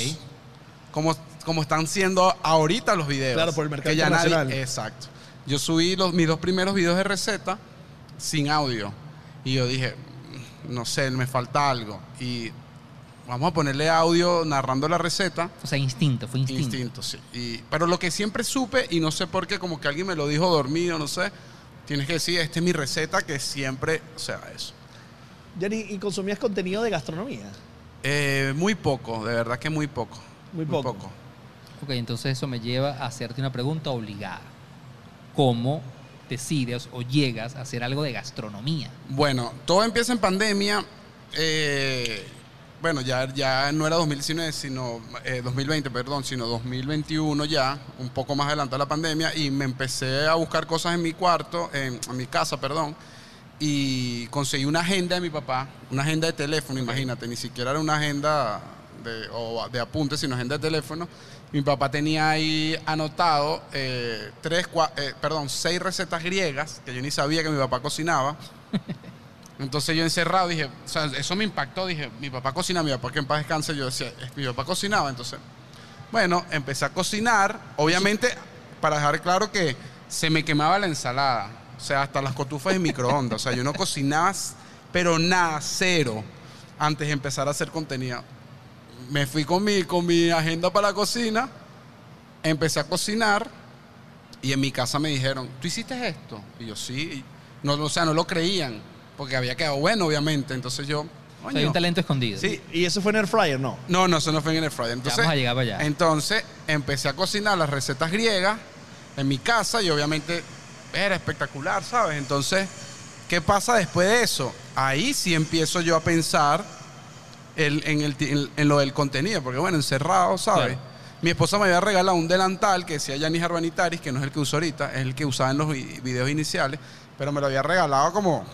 Como, como están siendo ahorita los videos.
Claro, por el mercado
que ya nadie-. Exacto. Yo subí los, mis dos primeros videos de receta sin audio. Y yo dije, "Mm, no sé, me falta algo. Y vamos a ponerle audio narrando la receta.
O sea, instinto, fue instinto.
Instinto, sí. Y, pero lo que siempre supe, y no sé por qué, como que alguien me lo dijo dormido, no sé, tienes que decir, esta es mi receta, que siempre, o sea, eso.
Jenny, ¿y consumías contenido de gastronomía?
Eh, muy poco, de verdad que muy poco.
Muy poco.
Ok, entonces eso me lleva a hacerte una pregunta obligada. ¿Cómo decides o llegas a hacer algo de gastronomía?
Bueno, todo empieza en pandemia. eh, bueno, ya, ya no era 2019, sino eh, 2020, perdón, sino 2021 ya, un poco más adelante a la pandemia, y me empecé a buscar cosas en mi cuarto, en, en mi casa, perdón, y conseguí una agenda de mi papá, una agenda de teléfono, imagínate, ni siquiera era una agenda de, o de apuntes, sino agenda de teléfono. Mi papá tenía ahí anotado eh, tres, cua- eh, perdón, seis recetas griegas que yo ni sabía que mi papá cocinaba. [laughs] Entonces yo encerrado dije, o sea, eso me impactó, dije, mi papá cocina, mi papá que en paz descanse, yo decía, "Es- mi papá cocinaba, entonces, bueno, empecé a cocinar, obviamente, para dejar claro que se me quemaba la ensalada, o sea, hasta las cotufas de microondas, o sea, yo no cocinaba, pero nada, cero, antes de empezar a hacer contenido. Me fui con mi, con mi agenda para la cocina, empecé a cocinar, y en mi casa me dijeron, ¿tú hiciste esto? Y yo sí. Y No, o sea, no lo creían, porque había quedado bueno, obviamente. Entonces yo,
O sea, hay un talento escondido.
Sí.
¿Y eso fue en Air Fryer? No.
No, no, eso no fue en el Friday. Entonces,
vamos a llegar para allá.
Entonces empecé a cocinar las recetas griegas en mi casa y obviamente era espectacular, ¿sabes? Entonces, ¿qué pasa después de eso? Ahí sí empiezo yo a pensar el- en, el, ti- en- en lo del contenido, porque bueno, encerrado, ¿sabes?
Claro.
Mi esposa me había regalado un delantal que decía Yanis Arbanitaris, que no es el que uso ahorita, es el que usaba en los vi- videos iniciales, pero me lo había regalado como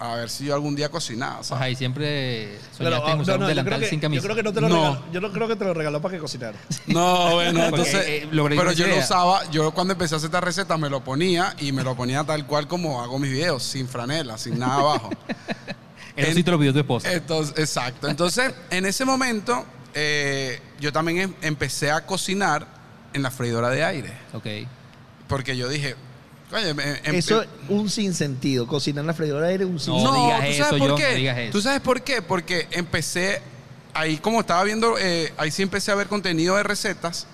a ver si yo algún día cocinaba, ¿sabes?
Ajá, y siempre
Pero,
soñaste en usar
no, no,
un delantal
que,
sin
yo
camisa.
creo que no te lo
No.
regaló. Yo no creo que te lo regaló para que cocinara. [laughs]
No, bueno,
Porque,
entonces.
eh,
pero yo lo usaba, yo cuando empecé a hacer esta receta me lo ponía y me lo ponía tal cual como hago mis videos, sin franela, sin nada abajo. [laughs]
Eso
en-
sí te lo pidió tu esposa.
Entonces, exacto. Entonces, en ese momento, eh, yo también em- empecé a cocinar en la freidora de aire.
ok.
Porque yo dije, oye, me- empe-
Eso es un sinsentido. Cocinar en la freidora de aire es un
No,
sinsentido.
digas
¿tú
eso,
sabes por
John,
qué?
no digas eso.
¿Tú sabes por qué? Porque empecé, ahí como estaba viendo, eh, ahí sí empecé a ver contenido de recetas,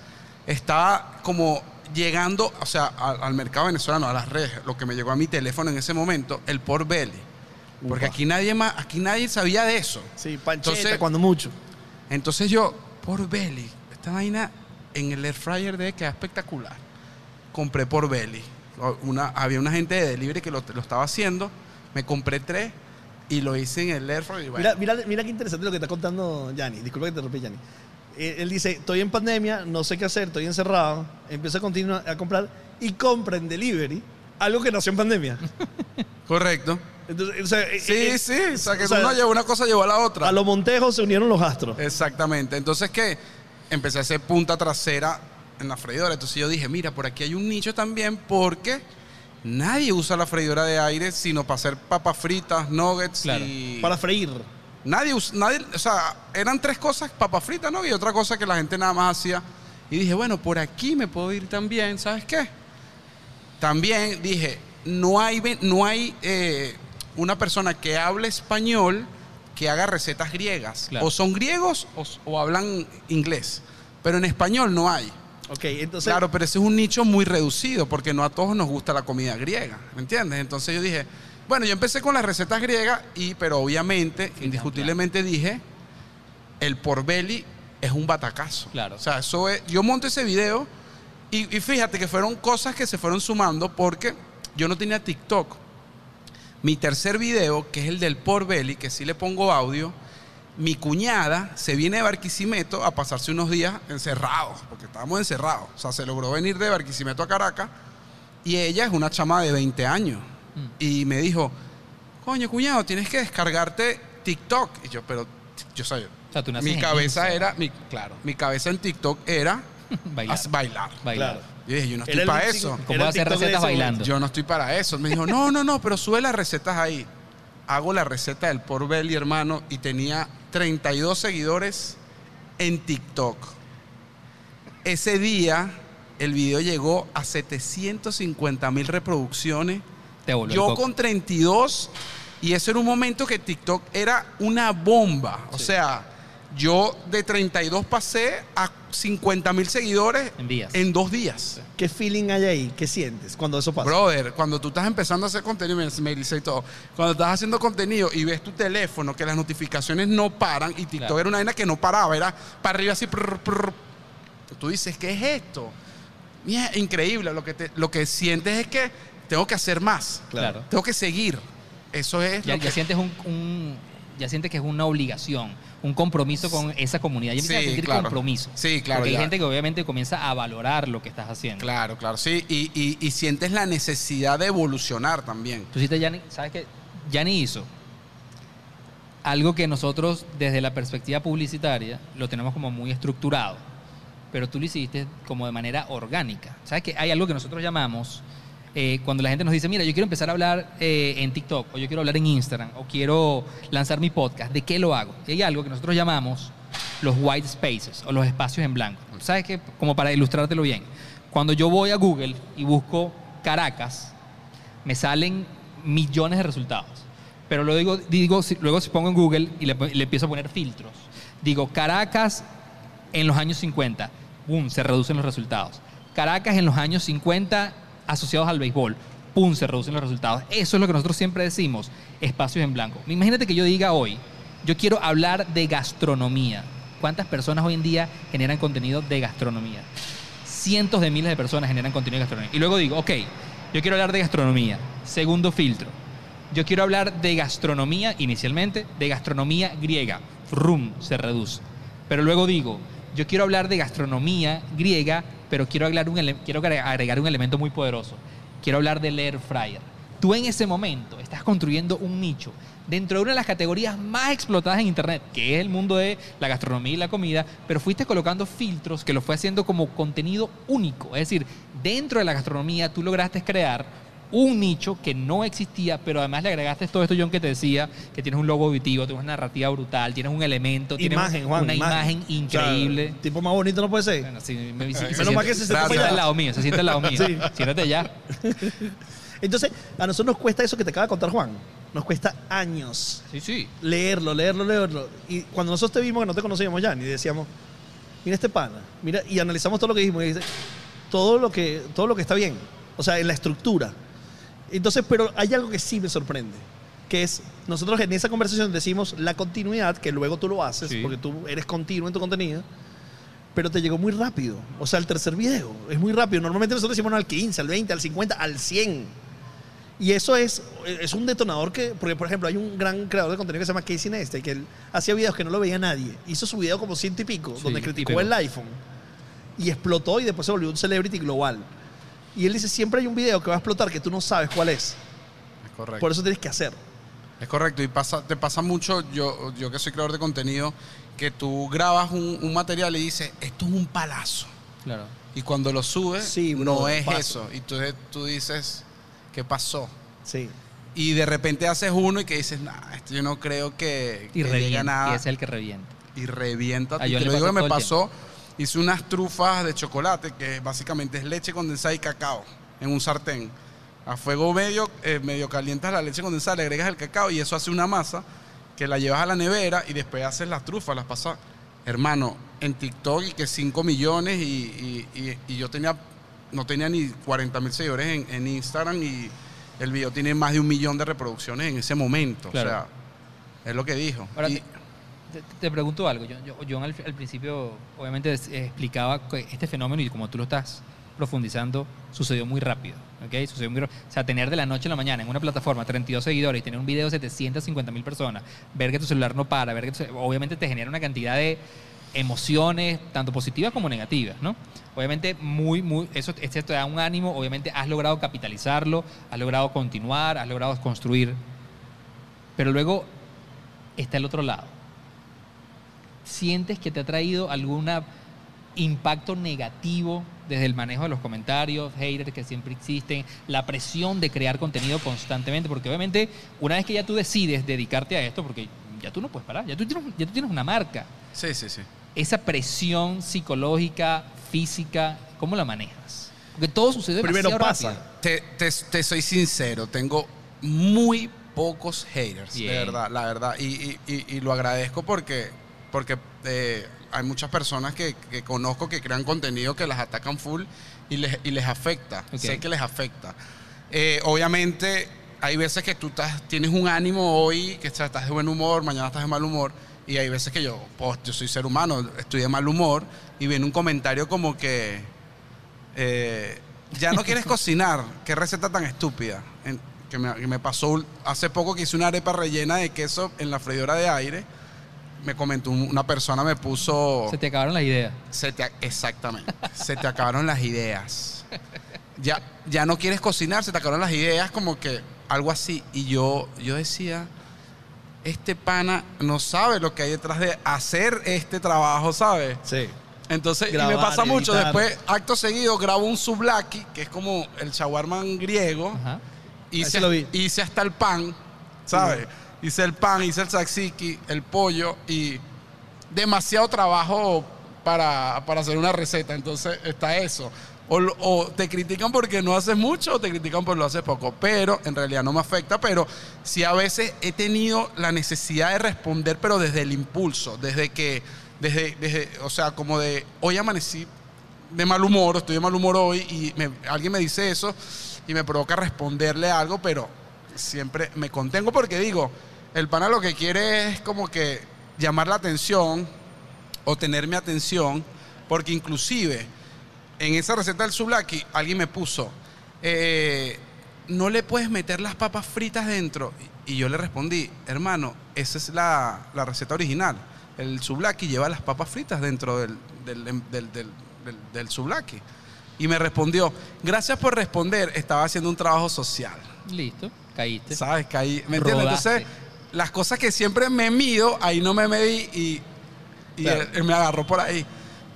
estaba como llegando, o sea, al, al mercado venezolano, a las redes, lo que me llegó a mi teléfono en ese momento, el por belly. Porque
Upa.
aquí nadie más, aquí nadie sabía de eso.
Sí, pancheta
Entonces-
cuando mucho.
Entonces yo, por belly, esta vaina en el air fryer de queda espectacular. Compré por belly. Una, había una gente de delivery que lo, lo estaba haciendo. Me compré tres y lo hice en el air fryer. bueno,
Mira, mira, mira qué interesante lo que está contando Yanni. Disculpa que te interrumpí, Yanni. Eh, Él dice, estoy en pandemia, no sé qué hacer, estoy encerrado. Empiezo a continuar a comprar y compra en delivery algo que nació en pandemia.
Correcto.
Entonces, o sea, eh,
Sí,
eh,
sí. O sea, que
o sea,
uno llevó una cosa, llevó a la otra.
a los montejos se unieron los astros.
Exactamente. Entonces, ¿qué? Empecé a hacer punta trasera en la freidora. Entonces yo dije, mira, por aquí hay un nicho también porque nadie usa la freidora de aire sino para hacer papas fritas, nuggets
Claro.
y...
Para freír.
Nadie, us- nadie, o sea, eran tres cosas, papas fritas, ¿no? Y otra cosa que la gente nada más hacía. Y dije, bueno, por aquí me puedo ir también, ¿sabes qué? También dije, no hay, no hay eh, una persona que hable español que haga recetas griegas.
Claro.
O son griegos o, hablan inglés. Pero en español no hay.
Ok, entonces...
Claro, pero ese es un nicho muy reducido porque no a todos nos gusta la comida griega, ¿me entiendes? Entonces yo dije, bueno, yo empecé con las recetas griegas y, pero obviamente, indiscutiblemente dije, el porbelly es un batacazo.
Claro.
O sea, eso es, yo monté ese video y, y fíjate que fueron cosas que se fueron sumando porque yo no tenía TikTok. Mi tercer video, que es el del porbelly, que sí le pongo audio, mi cuñada se viene de Barquisimeto a pasarse unos días encerrados, porque estábamos encerrados. O sea, se logró venir de Barquisimeto a Caracas y ella es una chama de 20 años.
Mm.
Y me dijo, coño, cuñado, tienes que descargarte TikTok. Y yo, pero, yo sabía.
O sea, tú naces
Mi cabeza
15.
era, mi, claro, mi cabeza en TikTok era [laughs]
Bailar.
as- bailar.
Bailar.
Claro.
Yo dije, yo no estoy para eso.
¿Cómo
Era
va a hacer recetas bailando?
Yo no estoy para eso. Me dijo, no, no, no, pero sube las recetas ahí. Hago la receta del por belly, hermano, y tenía 32 seguidores en TikTok. Ese día, el video llegó a 750 mil reproducciones.
Te volvió
Yo con 32, y eso era un momento que TikTok era una bomba. O sea, yo de 32 pasé a 50 mil seguidores
En días.
en dos días.
¿Qué feeling hay ahí? ¿Qué sientes cuando eso pasa?
Brother, cuando tú estás empezando a hacer contenido, me, dice y todo, cuando estás haciendo contenido y ves tu teléfono, que las notificaciones no paran, y TikTok
Claro.
era una vaina que no paraba, era para arriba así, prr, prr. tú dices, ¿qué es esto? Mira, increíble, lo que, te- lo que sientes es que tengo que hacer más,
Claro.
tengo que seguir. Eso es
Ya,
lo
ya
que...
sientes un, un- ya sientes que es una obligación, un compromiso con esa comunidad. Ya empiezas a sentir
claro.
compromiso.
Sí, claro,
Porque hay gente que obviamente comienza a valorar lo que estás haciendo.
Claro, claro, sí, y, y- y sientes la necesidad de evolucionar también.
Tú hiciste, Yanni, ¿sabes qué? Yanni hizo algo que nosotros desde la perspectiva publicitaria lo tenemos como muy estructurado, pero tú lo hiciste como de manera orgánica. ¿Sabes que Hay algo que nosotros llamamos, eh, cuando la gente nos dice, mira, yo quiero empezar a hablar eh, en TikTok, o yo quiero hablar en Instagram, o quiero lanzar mi podcast, ¿de qué lo hago? Y hay algo que nosotros llamamos los white spaces, o los espacios en blanco. ¿Sabes qué? Como para ilustrártelo bien. Cuando yo voy a Google y busco Caracas, me salen millones de resultados. Pero luego digo, si- pongo en Google y le, le empiezo a poner filtros, digo Caracas en los años 50, ¡pum! se reducen los resultados. Caracas en los años 50 asociados al béisbol, ¡pum! se reducen los resultados. Eso es lo que nosotros siempre decimos, espacios en blanco. Imagínate que yo diga hoy, yo quiero hablar de gastronomía. ¿Cuántas personas hoy en día generan contenido de gastronomía? cientos de miles de personas generan contenido de gastronomía. Y luego digo, ok, yo quiero hablar de gastronomía. Segundo filtro. Yo quiero hablar de gastronomía, inicialmente, de gastronomía griega. Rum, se reduce. Pero luego digo, yo quiero hablar de gastronomía griega, pero quiero agregar un, elemento muy poderoso. Quiero hablar del air fryer. tú en ese momento estás construyendo un nicho dentro de una de las categorías más explotadas en Internet, que es el mundo de la gastronomía y la comida, pero fuiste colocando filtros que lo fue haciendo como contenido único. Es decir, dentro de la gastronomía tú lograste crear un nicho que no existía, pero además le agregaste todo esto, John, que te decía, que tienes un logo auditivo, tienes una narrativa brutal, tienes un elemento, tienes
Imagen, Juan,
una imagen, increíble.
O sea, tipo más bonito no puede ser.
Bueno, sí, me- se- se
Menos
siente-
mal que se
se
siente
siente al lado mío, se siente al lado [laughs] mío.
Sí.
Siéntate ya. [laughs]
Entonces, a nosotros nos cuesta eso que te acaba de contar Juan. Nos cuesta años
Sí, sí.
leerlo, leerlo, leerlo. Y cuando nosotros te vimos que no te conocíamos ya, ni decíamos, mira este pana, mira, y analizamos todo lo que dijimos, y dice, todo lo que, todo lo que está bien. O sea, en la estructura. Entonces, pero hay algo que sí me sorprende, que es, nosotros en esa conversación decimos la continuidad, que luego tú lo haces,
Sí.
porque tú eres continuo en tu contenido, pero te llegó muy rápido. O sea, el tercer video es muy rápido. Normalmente nosotros decimos no, al 15, al 20, al 50, al 100. Y eso es, es un detonador que, porque por ejemplo hay un gran creador de contenido que se llama Casey Neistat, que él hacía videos que no lo veía nadie. Hizo su video como ciento y pico,
Sí,
donde criticó el iPhone. Y explotó y después se volvió un celebrity global. Y él dice, siempre hay un video que va a explotar que tú no sabes cuál es.
Es correcto.
Por eso tienes que hacer.
Es correcto, y pasa, te pasa mucho, yo, yo que soy creador de contenido, que tú grabas un, un material y dices, esto es un palazo.
Claro.
Y cuando lo subes,
Sí,
no es eso. Y tú, tú dices, ¿qué pasó?
Sí.
Y de repente haces uno y que dices, nah, esto yo no creo que,
Y
que llegue a
revienta.
nada.
Y es el que revienta.
y revienta.
A
Y te lo digo que me pasó, hice unas trufas de chocolate, que básicamente es leche condensada y cacao en un sartén. A fuego medio, eh, medio calientas la leche condensada, le agregas el cacao y eso hace una masa que la llevas a la nevera y después haces las trufas, las pasas. Hermano, en TikTok y que 5 millones y, y- y- y yo tenía, no tenía ni 40 mil seguidores en, en Instagram y el video tiene más de un millón de reproducciones en ese momento.
Claro.
O sea, es lo que dijo.
Ahora,
Y-
te, pregunto algo. Yo, yo- John al, al principio, obviamente, es- explicaba este fenómeno y como tú lo estás profundizando, sucedió muy rápido. ¿ok? Sucedió o sea, tener de la noche a la mañana en una plataforma 32 seguidores y tener un video de 750 mil personas, ver que tu celular no para, ver que tu obviamente te genera una cantidad de emociones, tanto positivas como negativas, ¿no? Obviamente, muy, muy, eso este te da un ánimo, obviamente has logrado capitalizarlo, has logrado continuar, has logrado construir, pero luego está el otro lado. ¿Sientes que te ha traído algún impacto negativo desde el manejo de los comentarios, haters que siempre existen, la presión de crear contenido constantemente? Porque obviamente una vez que ya tú decides dedicarte a esto, porque ya tú no puedes parar, ya tú tienes, ya tú tienes una marca,
sí, sí, sí.
esa presión psicológica, física, ¿cómo la manejas? Porque todo sucede
Primero pasa.
Te, te- te soy sincero, tengo muy pocos haters,
Bien.
de verdad, la verdad. Y, y- y- y lo agradezco porque, porque eh, hay muchas personas que, que conozco que crean contenido que las atacan full y les, y les afecta. Sé que les afecta. Eh, obviamente, hay veces que tú estás, tienes un ánimo hoy, que estás de buen humor, mañana estás de mal humor. Y hay veces que yo, pues, yo soy ser humano, estoy de mal humor y viene un comentario como que eh, ya no quieres [laughs] cocinar. Qué receta tan estúpida. En- que, me, que me pasó hace poco que hice una arepa rellena de queso en la freidora de aire. Me comentó un- una persona, me puso.
Se te acabaron las ideas.
Se te, exactamente. se te acabaron las ideas. Ya, ya no quieres cocinar, se te acabaron las ideas, como que algo así. Y yo, yo decía, este pana no sabe lo que hay detrás de hacer este trabajo, ¿sabes?
Sí.
Entonces, y me pasa mucho.
editar.
Después, acto seguido, grabo un sublaki, que es como el shawarman griego.
Ajá.
Hice,
lo vi.
hice hasta el pan, ¿sabes? Hice el pan, hice el tzatziki, el pollo y demasiado trabajo para, para hacer una receta. Entonces está eso. O, te critican porque no haces mucho o te critican porque lo haces poco. Pero en realidad no me afecta. Pero sí a veces he tenido la necesidad de responder, pero desde el impulso. Desde que, desde, desde o sea, como de hoy amanecí de mal humor, estoy de mal humor hoy y alguien me dice eso y me provoca responderle algo, pero siempre me contengo porque digo, el pana lo que quiere es como que llamar la atención o tener mi atención, porque inclusive en esa receta del souvlaki alguien me puso, eh, no le puedes meter las papas fritas dentro. Y yo le respondí, hermano, esa es la, la receta original. El souvlaki lleva las papas fritas dentro del, del, del, del. Y me respondió, gracias por responder, estaba haciendo un trabajo social.
Listo, caíste.
¿Sabes? Caí, ¿me entiendes?
Rodaste.
Entonces, las cosas que siempre me mido, ahí no me medí y, y
Claro.
él, él me agarró por ahí.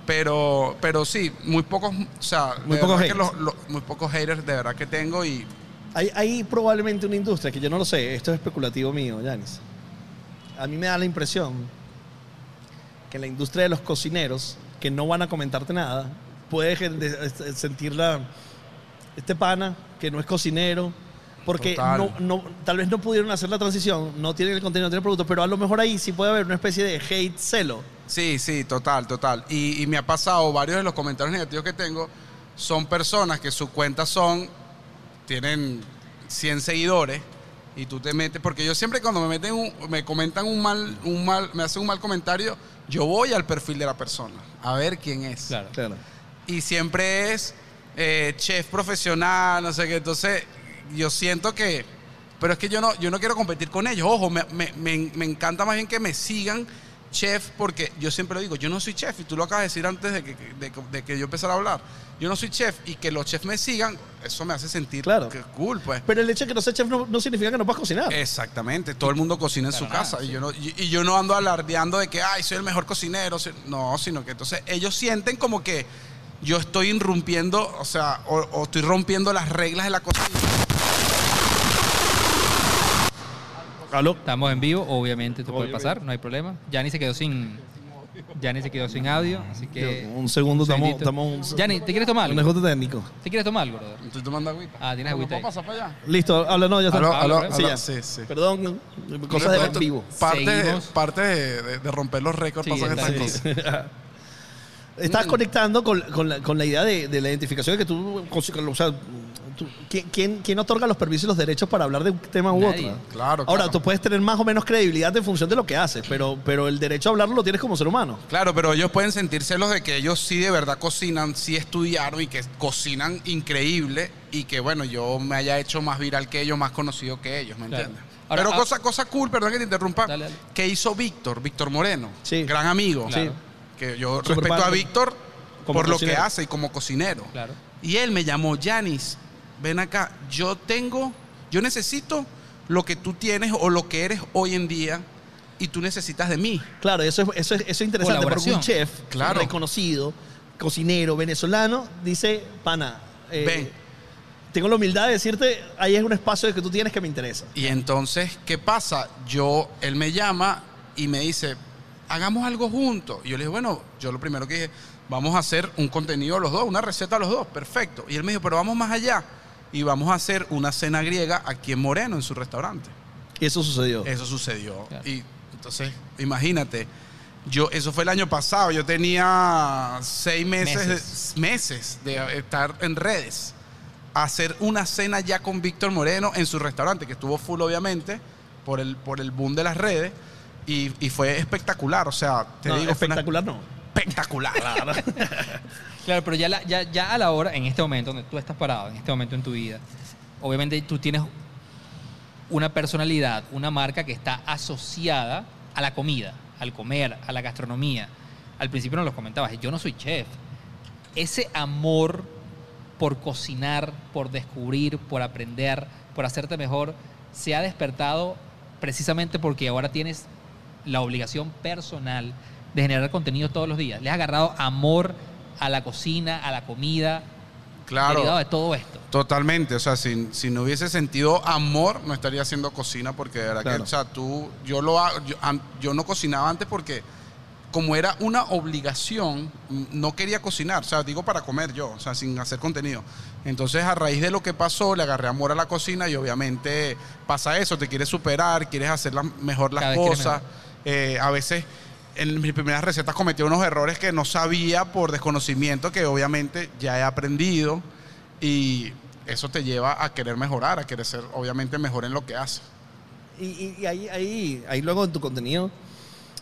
Pero, pero sí, muy pocos, o sea,
Muy pocos haters.
los- los- muy pocos haters de verdad que tengo y
Hay, hay probablemente una industria que yo no lo sé, esto es especulativo mío, Yanis. A mí me da la impresión que en la industria de los cocineros, que no van a comentarte nada, puedes sentir la, este pana que no es cocinero, porque no, no, tal vez no pudieron hacer la transición, no tienen el contenido, no tienen el producto, pero a lo mejor ahí sí puede haber una especie de hate celo.
Sí, sí, total, total. Y, y me ha pasado, varios de los comentarios negativos que tengo son personas que sus cuentas son, tienen 100 seguidores y tú te metes, porque yo siempre cuando me meten un- me comentan un mal, un mal, me hacen un mal comentario, yo voy al perfil de la persona a ver quién es.
Claro.
Claro.
Y siempre es eh, chef profesional, no sé qué. Entonces, yo siento que. Pero es que yo no, yo no quiero competir con ellos. Ojo, me, me- me- me encanta más bien que me sigan chef, porque yo siempre lo digo, yo no soy chef, y tú lo acabas de decir antes de que, de, que- de que yo empezara a hablar. Yo no soy chef, y que los chefs me sigan, eso me hace sentir
Claro.
que cool, pues.
Pero el hecho de que no seas chef no, no significa que no puedas cocinar.
Exactamente, todo el mundo cocina en su
nada,
casa y, yo no, y, y yo no ando alardeando de que, ay, soy el mejor cocinero. soy- No, sino que entonces ellos sienten como que yo estoy irrumpiendo, o sea, o, o estoy rompiendo las reglas de la cocina.
¿Aló?
Estamos en vivo, obviamente te puede pasar, no hay problema. Yanni se quedó sin. Yanni se quedó sin audio, así que.
Un segundo, estamos... estamos un,
Yanni, ¿te quieres tomar
un
algo?
ajuste técnico.
¿Te quieres tomar algo, brother?
Estoy tomando agüita.
Ah, tienes
¿No
agüita
puedo
ahí.
pasar para allá?
Listo, habla, no, ya está.
Aló, aló,
ya.
sí, sí.
Perdón, cosas de en vivo.
Parte, de,
Seguimos.
parte de, de- de romper los récords
Sí,
pasan
está
estas
bien.
cosas. [laughs]
Estás conectando con, con la, con la idea de, de la identificación de que tú, o sea, tú- ¿quién, quién, quién otorga los permisos y los derechos para hablar de un tema u
Nadie.
otro?
Claro,
Ahora,
claro.
tú puedes tener más o menos credibilidad en función de lo que haces, pero, pero el derecho a hablarlo lo tienes como ser humano.
Claro, pero ellos pueden sentir celos de que ellos sí de verdad cocinan, sí estudiaron y que cocinan increíble y que bueno, yo me haya hecho más viral que ellos, más conocido que ellos, ¿me
Claro.
entiendes?
Ahora,
pero
ah-
cosa, cosa cool, perdón que te interrumpa,
Dale, dale.
que hizo Víctor, Víctor Moreno,
Sí.
gran amigo,
Claro.
Que yo
Super
respeto a Víctor por lo que hace y como cocinero.
Claro.
Y él me llamó, Yanis, ven acá, yo tengo, yo necesito lo que tú tienes o lo que eres hoy en día y tú necesitas de mí.
Claro, eso es, eso es, eso es interesante porque un chef
Claro.
reconocido, cocinero, venezolano, dice, pana, eh,
Ven.
tengo la humildad de decirte, ahí es un espacio que tú tienes que me interesa.
Y entonces, ¿qué pasa? Yo, él me llama y me dice, hagamos algo juntos. Y yo le dije, bueno, yo lo primero que dije, vamos a hacer un contenido los dos, una receta los dos, perfecto. Y él me dijo, pero vamos más allá y vamos a hacer una cena griega aquí en Moreno, en su restaurante.
Y eso sucedió.
Eso sucedió.
Claro.
Y entonces, imagínate, yo, eso fue el año pasado, yo tenía seis meses,
Meses.
De, meses de estar en redes. Hacer una cena ya con Víctor Moreno en su restaurante, que estuvo full obviamente, por el, por el boom de las redes. Y, y fue espectacular, o sea, te
No,
digo, fue una-
espectacular no.
espectacular. [laughs]
Claro, pero ya, la- ya, ya a la hora, en este momento donde tú estás parado, en este momento en tu vida, obviamente tú tienes una personalidad, una marca que está asociada a la comida, al comer, a la gastronomía. Al principio nos lo comentabas, yo no soy chef. Ese amor por cocinar, por descubrir, por aprender, por hacerte mejor, se ha despertado precisamente porque ahora tienes la obligación personal de generar contenido todos los días. Le has agarrado amor a la cocina, a la comida,
claro.
derivado de todo esto.
Totalmente, o sea, si, si no hubiese sentido amor, no estaría haciendo cocina porque de verdad
Claro.
que, o sea, tú, yo lo hago, yo, yo no cocinaba antes porque como era una obligación, no quería cocinar, o sea, digo para comer yo, o sea, sin hacer contenido. Entonces, a raíz de lo que pasó, le agarré amor a la cocina y obviamente pasa eso, te quieres superar, quieres hacer mejor las
Cada
cosas. Eh, a veces en mis primeras recetas cometí unos errores que no sabía por desconocimiento, que obviamente ya he aprendido y eso te lleva a querer mejorar, a querer ser obviamente mejor en lo que haces.
Y, ahí, ahí, ahí luego en tu contenido,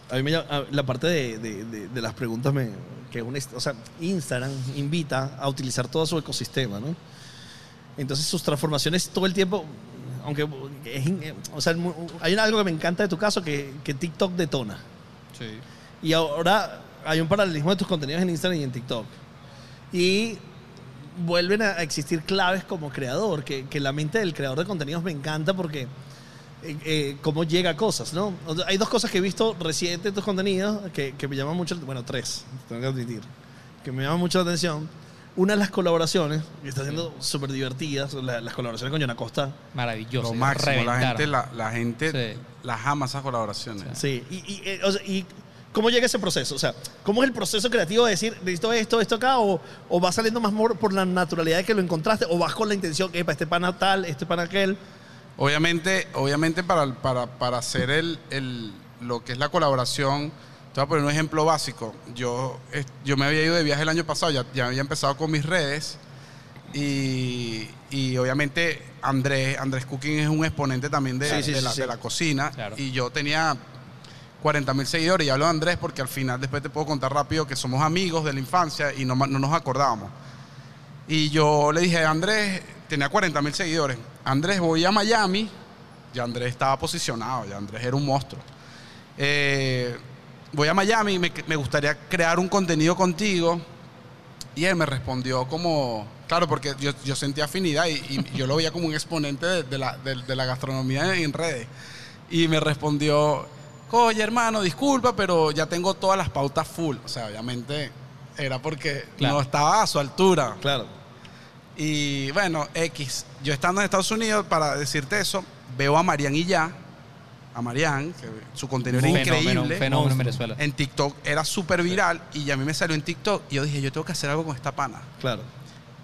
a mí me llama- la parte de- de las preguntas, me, que un, o sea, Instagram invita a utilizar todo su ecosistema, ¿no? Entonces sus transformaciones todo el tiempo, aunque es in- o sea, hay algo que me encanta de tu caso, que, que TikTok detona. Y ahora hay un paralelismo de tus contenidos en Instagram y en TikTok. Y vuelven a existir claves como creador, que, que la mente del creador de contenidos me encanta porque eh, eh, cómo llega a cosas, ¿no? Hay dos cosas que he visto recientes de tus contenidos que, que me llaman mucho, bueno, tres, tengo que admitir, que me llaman mucho la atención. Una es las colaboraciones, que está siendo súper divertidas, la- las colaboraciones con John Acosta.
Maravilloso.
Lo máximo, la gente, la, la gente
Sí.
las ama esas colaboraciones.
Sí, y, y, eh, o sea, y ¿cómo llega ese proceso? O sea, ¿cómo es el proceso creativo de decir, necesito esto, esto acá? ¿O, o va saliendo más por, por la naturalidad de que lo encontraste? ¿O vas con la intención que para este pana tal, este pana aquel?
Obviamente, obviamente para, para, para hacer el, el- lo que es la colaboración, te voy a poner un ejemplo básico. Yo, yo me había ido de viaje el año pasado, ya, ya había empezado con mis redes y, y obviamente Andrés, Andrés Cooking es un exponente también de,
Sí, sí,
de
sí,
la,
sí.
de la cocina
Claro.
y yo tenía 40 mil seguidores y hablo de Andrés porque al final después te puedo contar rápido que somos amigos de la infancia y no, no nos acordábamos. Y yo le dije, Andrés, tenía 40 mil seguidores. Andrés, voy a Miami. Ya Andrés estaba posicionado, ya Andrés era un monstruo. Eh, voy a Miami y me, me gustaría crear un contenido contigo. Y él me respondió como, claro, porque yo, yo sentía afinidad y, y yo lo veía como un exponente de, de la, de- de la gastronomía en redes. Y me respondió, oye hermano, disculpa, pero ya tengo todas las pautas full. O sea, obviamente era porque
Claro.
no estaba a su altura.
Claro.
Y bueno, X. Yo estando en Estados Unidos, para decirte eso, veo a Marian y ya, a Marian, que su contenido era
Un fenómeno, un
increíble.
fenómeno en Venezuela.
En TikTok era súper viral y a mí me salió en TikTok y yo dije, yo tengo que hacer algo con esta pana.
Claro.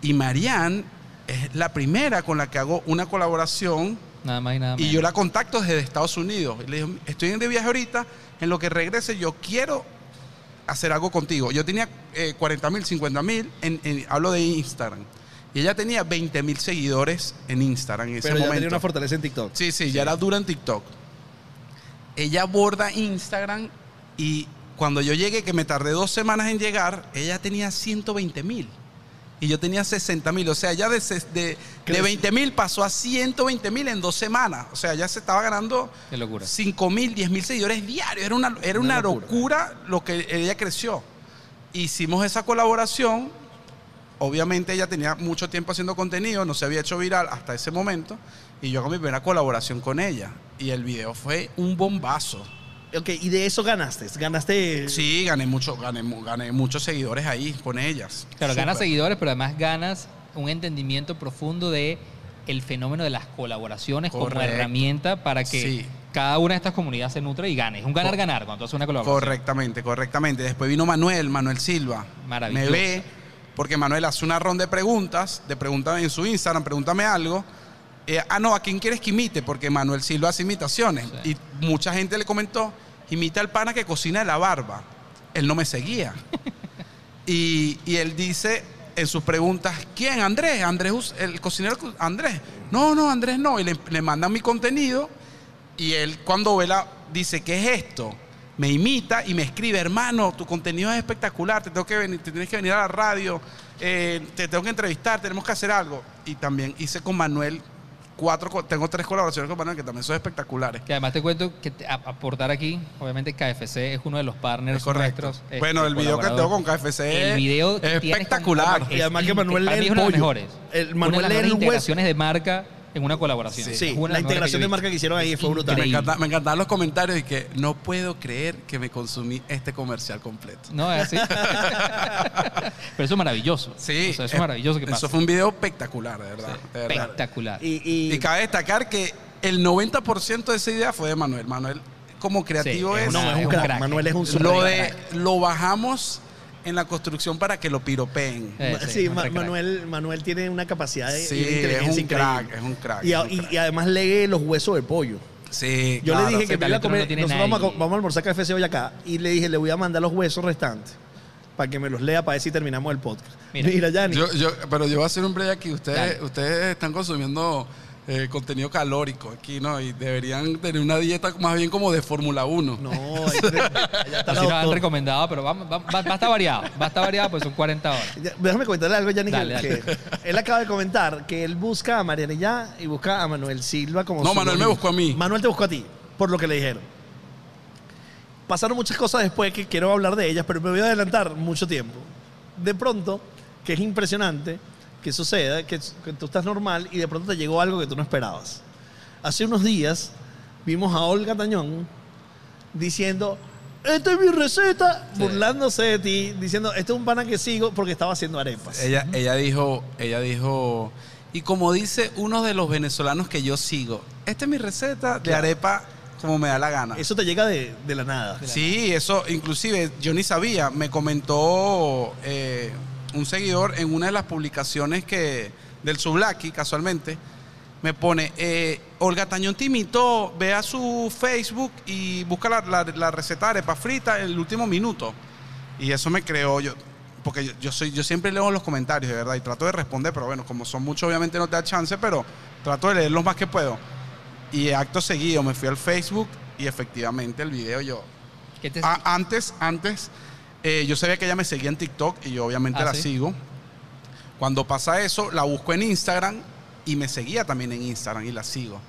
Y Marian es la primera con la que hago una colaboración
Nada más y nada
y
menos.
yo la contacto desde Estados Unidos. Y le digo, estoy de viaje ahorita, en lo que regrese yo quiero hacer algo contigo. Yo tenía 40 mil, 50 mil, en, en- hablo de Instagram. Y ella tenía 20 mil seguidores en Instagram en ese
Pero ya
momento.
tenía una fortaleza en TikTok.
Sí, sí, ya era dura en TikTok. Ella aborda Instagram y cuando yo llegué, que me tardé dos semanas en llegar, ella tenía 120 mil. Y yo tenía 60 mil. O sea, ella de, de, de
Crecí.
20 mil pasó a 120 mil en dos semanas. O sea, ya se estaba ganando
Qué locura.
5 mil, 10 mil seguidores diarios. Era una, era
Una
una,
locura.
locura lo que ella creció. Hicimos esa colaboración. Obviamente ella tenía mucho tiempo haciendo contenido, no se había hecho viral hasta ese momento. Y yo hago mi primera colaboración con ella. Y el video fue un bombazo.
Ok, y de eso ganaste. Ganaste.
Sí, gané, mucho, gané, mu- gané muchos seguidores ahí con ellas.
Claro, ganas seguidores, pero además ganas un entendimiento profundo de el fenómeno de las colaboraciones como
Correcto.
herramienta para que
Sí.
cada una de estas comunidades se nutra y gane. Es un ganar-ganar cuando tú haces una colaboración.
Correctamente, correctamente. Después vino Manuel, Manuel Silva.
Maravilloso.
Me ve, porque Manuel hace una ronda de preguntas, de preguntas en su Instagram, pregúntame algo. Eh, ah, no, ¿a quién quieres que imite? Porque Manuel Silva hace imitaciones.
Sí.
Y mucha gente le comentó, imita al pana que cocina de la barba. Él no me seguía. [laughs] y, y él dice en sus preguntas, ¿quién? Andrés, Andrés, el cocinero Andrés. No, no, Andrés no. Y le, le mandan mi contenido y él cuando ve la, dice, ¿qué es esto? Me imita y me escribe, hermano, tu contenido es espectacular, te, tengo que venir, te tienes que venir a la radio, eh, te tengo que entrevistar, tenemos que hacer algo. Y también hice con Manuel cuatro, tengo tres colaboraciones con Manuel que también son espectaculares.
Que además te cuento que te- a- aportar aquí, obviamente KFC es uno de los partners
Es correcto.
nuestros. este,
bueno, el video que tengo con. KFC
El video
es espectacular.
con-
Y además que Manuel lee el
las
pollo.
mejores.
El
una de
Manuel
las
lee el hueso.
de marca en una colaboración.
Sí, la integración de marca que hicieron ahí fue brutal.
Me, encanta- me encantaban los comentarios y que no puedo creer que me consumí este comercial completo.
No, es así. [laughs] [laughs] Pero eso es maravilloso.
Sí,
O sea, eso es maravilloso que pasa.
Eso fue un video espectacular, de verdad. de verdad.
Espectacular.
Y, y-
Y cabe destacar que el 90% de esa idea fue de Manuel. Manuel, como creativo,
Sí, es
no, es un crack. Manuel es un super
lo,
crack.
de, lo bajamos en la construcción para que lo piropeen.
Eh, sí,
Ma-. Manuel, Manuel tiene una capacidad de,
Sí,
de
es
inteligencia
un
increíble.
crack, es un crack.
Y, a-
un crack.
y además lee los huesos de pollo.
Sí,
Yo
claro.
le dije que me iba a
no
comer, nosotros vamos a, vamos a almorzar KFC hoy acá y le dije, le voy a mandar los huesos restantes para que me los lea para ver si terminamos el podcast.
Mira.
Mira, Yanni.
Yo, yo, pero yo voy a hacer un break aquí. Ustedes,
Dale.
ustedes están consumiendo eh, contenido calórico aquí, ¿no? Y deberían tener una dieta más bien como de Fórmula 1.
No, [laughs] ahí allá está la
Así nos han recomendado, pero va, va- va- va a estar variado. Va a estar variado, pues son 40 horas.
Ya, Déjame comentarle algo, Yanni, que-
Dale,
que él acaba de comentar que él busca a Mariana Ya y busca a Manuel Silva como
No, Manuel me buscó a mí.
Manuel te buscó a ti, por lo que le dijeron. Pasaron muchas cosas después que quiero hablar de ellas, pero me voy a adelantar mucho tiempo. De pronto, que es impresionante, que suceda, que, que tú estás normal y de pronto te llegó algo que tú no esperabas. Hace unos días vimos a Olga Tañón diciendo, esta es mi receta,
Sí.
burlándose de ti, diciendo, este es un pana que sigo porque estaba haciendo arepas.
Ella, ella dijo, ella dijo, y como dice uno de los venezolanos que yo sigo, esta es mi receta de
Claro.
arepa como me da la gana.
Eso te llega de, de la nada.
Sí, eso, inclusive yo ni sabía, me comentó eh, un seguidor en una de las publicaciones que del Sublaki, casualmente, me pone, eh, Olga Tañón te imitó, ve a su Facebook y busca la, la- la receta de arepa frita en el último minuto. Y eso me creó yo, porque yo, yo soy, yo siempre leo los comentarios, de verdad, y trato de responder, pero bueno, como son muchos, obviamente no te da chance, pero trato de leer los más que puedo. Y acto seguido me fui al Facebook y efectivamente el video yo,
¿Qué te-
antes, antes, eh, yo sabía que ella me seguía en TikTok y yo obviamente
Ah,
la
¿sí?
sigo. Cuando pasa eso, la busco en Instagram y me seguía también en Instagram y la sigo.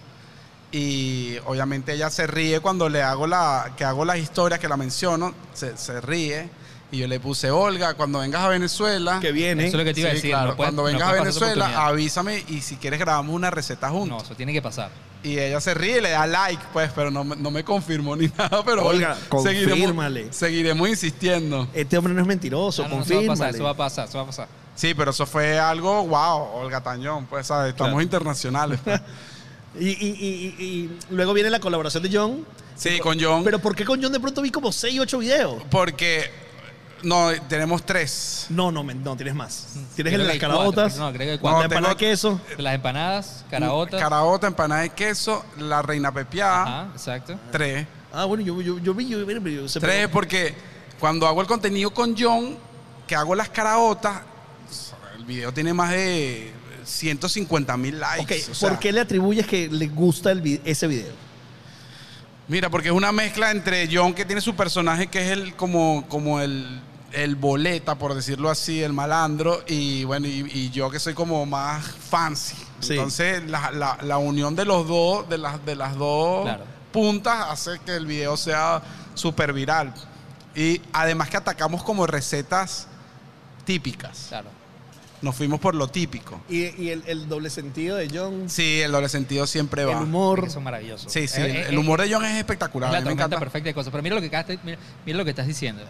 Y obviamente ella se ríe cuando le hago la, que hago las historias, que la menciono, se, se ríe. Y yo le puse, Olga, cuando vengas a Venezuela,
Que viene.
Eso es lo que te iba a decir.
claro,
no puedes-
cuando
no
vengas a Venezuela, avísame y si quieres grabamos una receta
No,
juntos.
eso tiene que pasar.
Y ella se ríe y le da like, pues, pero no, me- no me confirmó ni [laughs] nada. Pero
Olga,
seguiremos,
confírmale.
seguiremos insistiendo.
Este hombre no es mentiroso,
no, no, eso va a pasar,
confírmale.
eso va a pasar, eso va a pasar.
Sí, pero eso fue algo, wow, Olga Tañón, pues, ¿sabes? Estamos
Claro.
internacionales. pues. [laughs]
Y, y- y- y- y luego viene la colaboración de John.
Sí, con John.
Pero ¿por qué con John de pronto vi como 6, 8 videos?
Porque, no, tenemos tres.
No, no, men- no, tienes más. Tienes
Creo
el de
que
las
hay cuatro,
caraotas,
no, creo que hay
la
cuatro.
No,
empanada de
tengo-
queso.
De Las empanadas, caraotas.
Caraota, empanada de queso, la reina pepiada,
Ajá, exacto.
tres.
Ah, bueno, yo, yo, yo vi, yo vi, yo- se
Tres
pegó.
porque cuando hago el contenido con John, que hago las caraotas, el video tiene más de 150 mil likes.
Ok,
o sea,
¿por qué le atribuyes que le gusta el vi- ese video?
Mira, porque es una mezcla entre John, que tiene su personaje que es el como, como el, el boleta, por decirlo así, el malandro, y bueno, y, y yo que soy como más fancy.
Sí.
Entonces, la, la- la unión de los dos, de las, de las dos
Claro.
puntas, hace que el video sea súper viral. Y además que atacamos como recetas típicas.
Claro.
Nos fuimos por lo típico.
Y, y el, el doble sentido de John,
Sí, el doble sentido siempre
el
va.
humor.
Eso es maravilloso.
Sí, sí,
Eh,
el,
eh,
el humor de John es espectacular.
Es la
a mí me encanta.
perfecta de cosas. Pero mira lo que mira, mira lo que estás diciendo.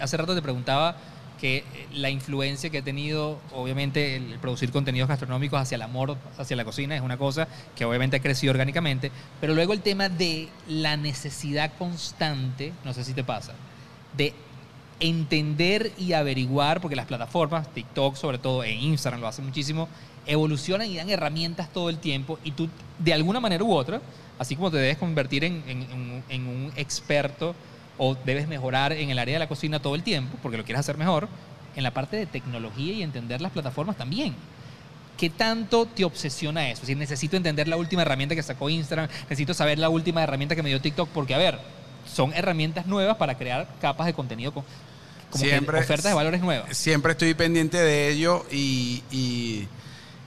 Hace rato te preguntaba que eh, la influencia que ha tenido, obviamente, el producir contenidos gastronómicos hacia el amor, hacia la cocina, es una cosa que obviamente ha crecido orgánicamente. Pero luego el tema de la necesidad constante, no sé si te pasa, de entender y averiguar, porque las plataformas, TikTok sobre todo, e Instagram lo hacen muchísimo, evolucionan y dan herramientas todo el tiempo y tú, de alguna manera u otra, así como te debes convertir en, un experto o debes mejorar en el área de la cocina todo el tiempo, porque lo quieres hacer mejor, en la parte de tecnología y entender las plataformas también. ¿Qué tanto te obsesiona eso? Es decir, necesito entender la última herramienta que sacó Instagram, necesito saber la última herramienta que me dio TikTok, porque, a ver, son herramientas nuevas para crear capas de contenido, como que
Siempre-
ofertas de valores nuevas.
siempre estoy pendiente de ello y, y-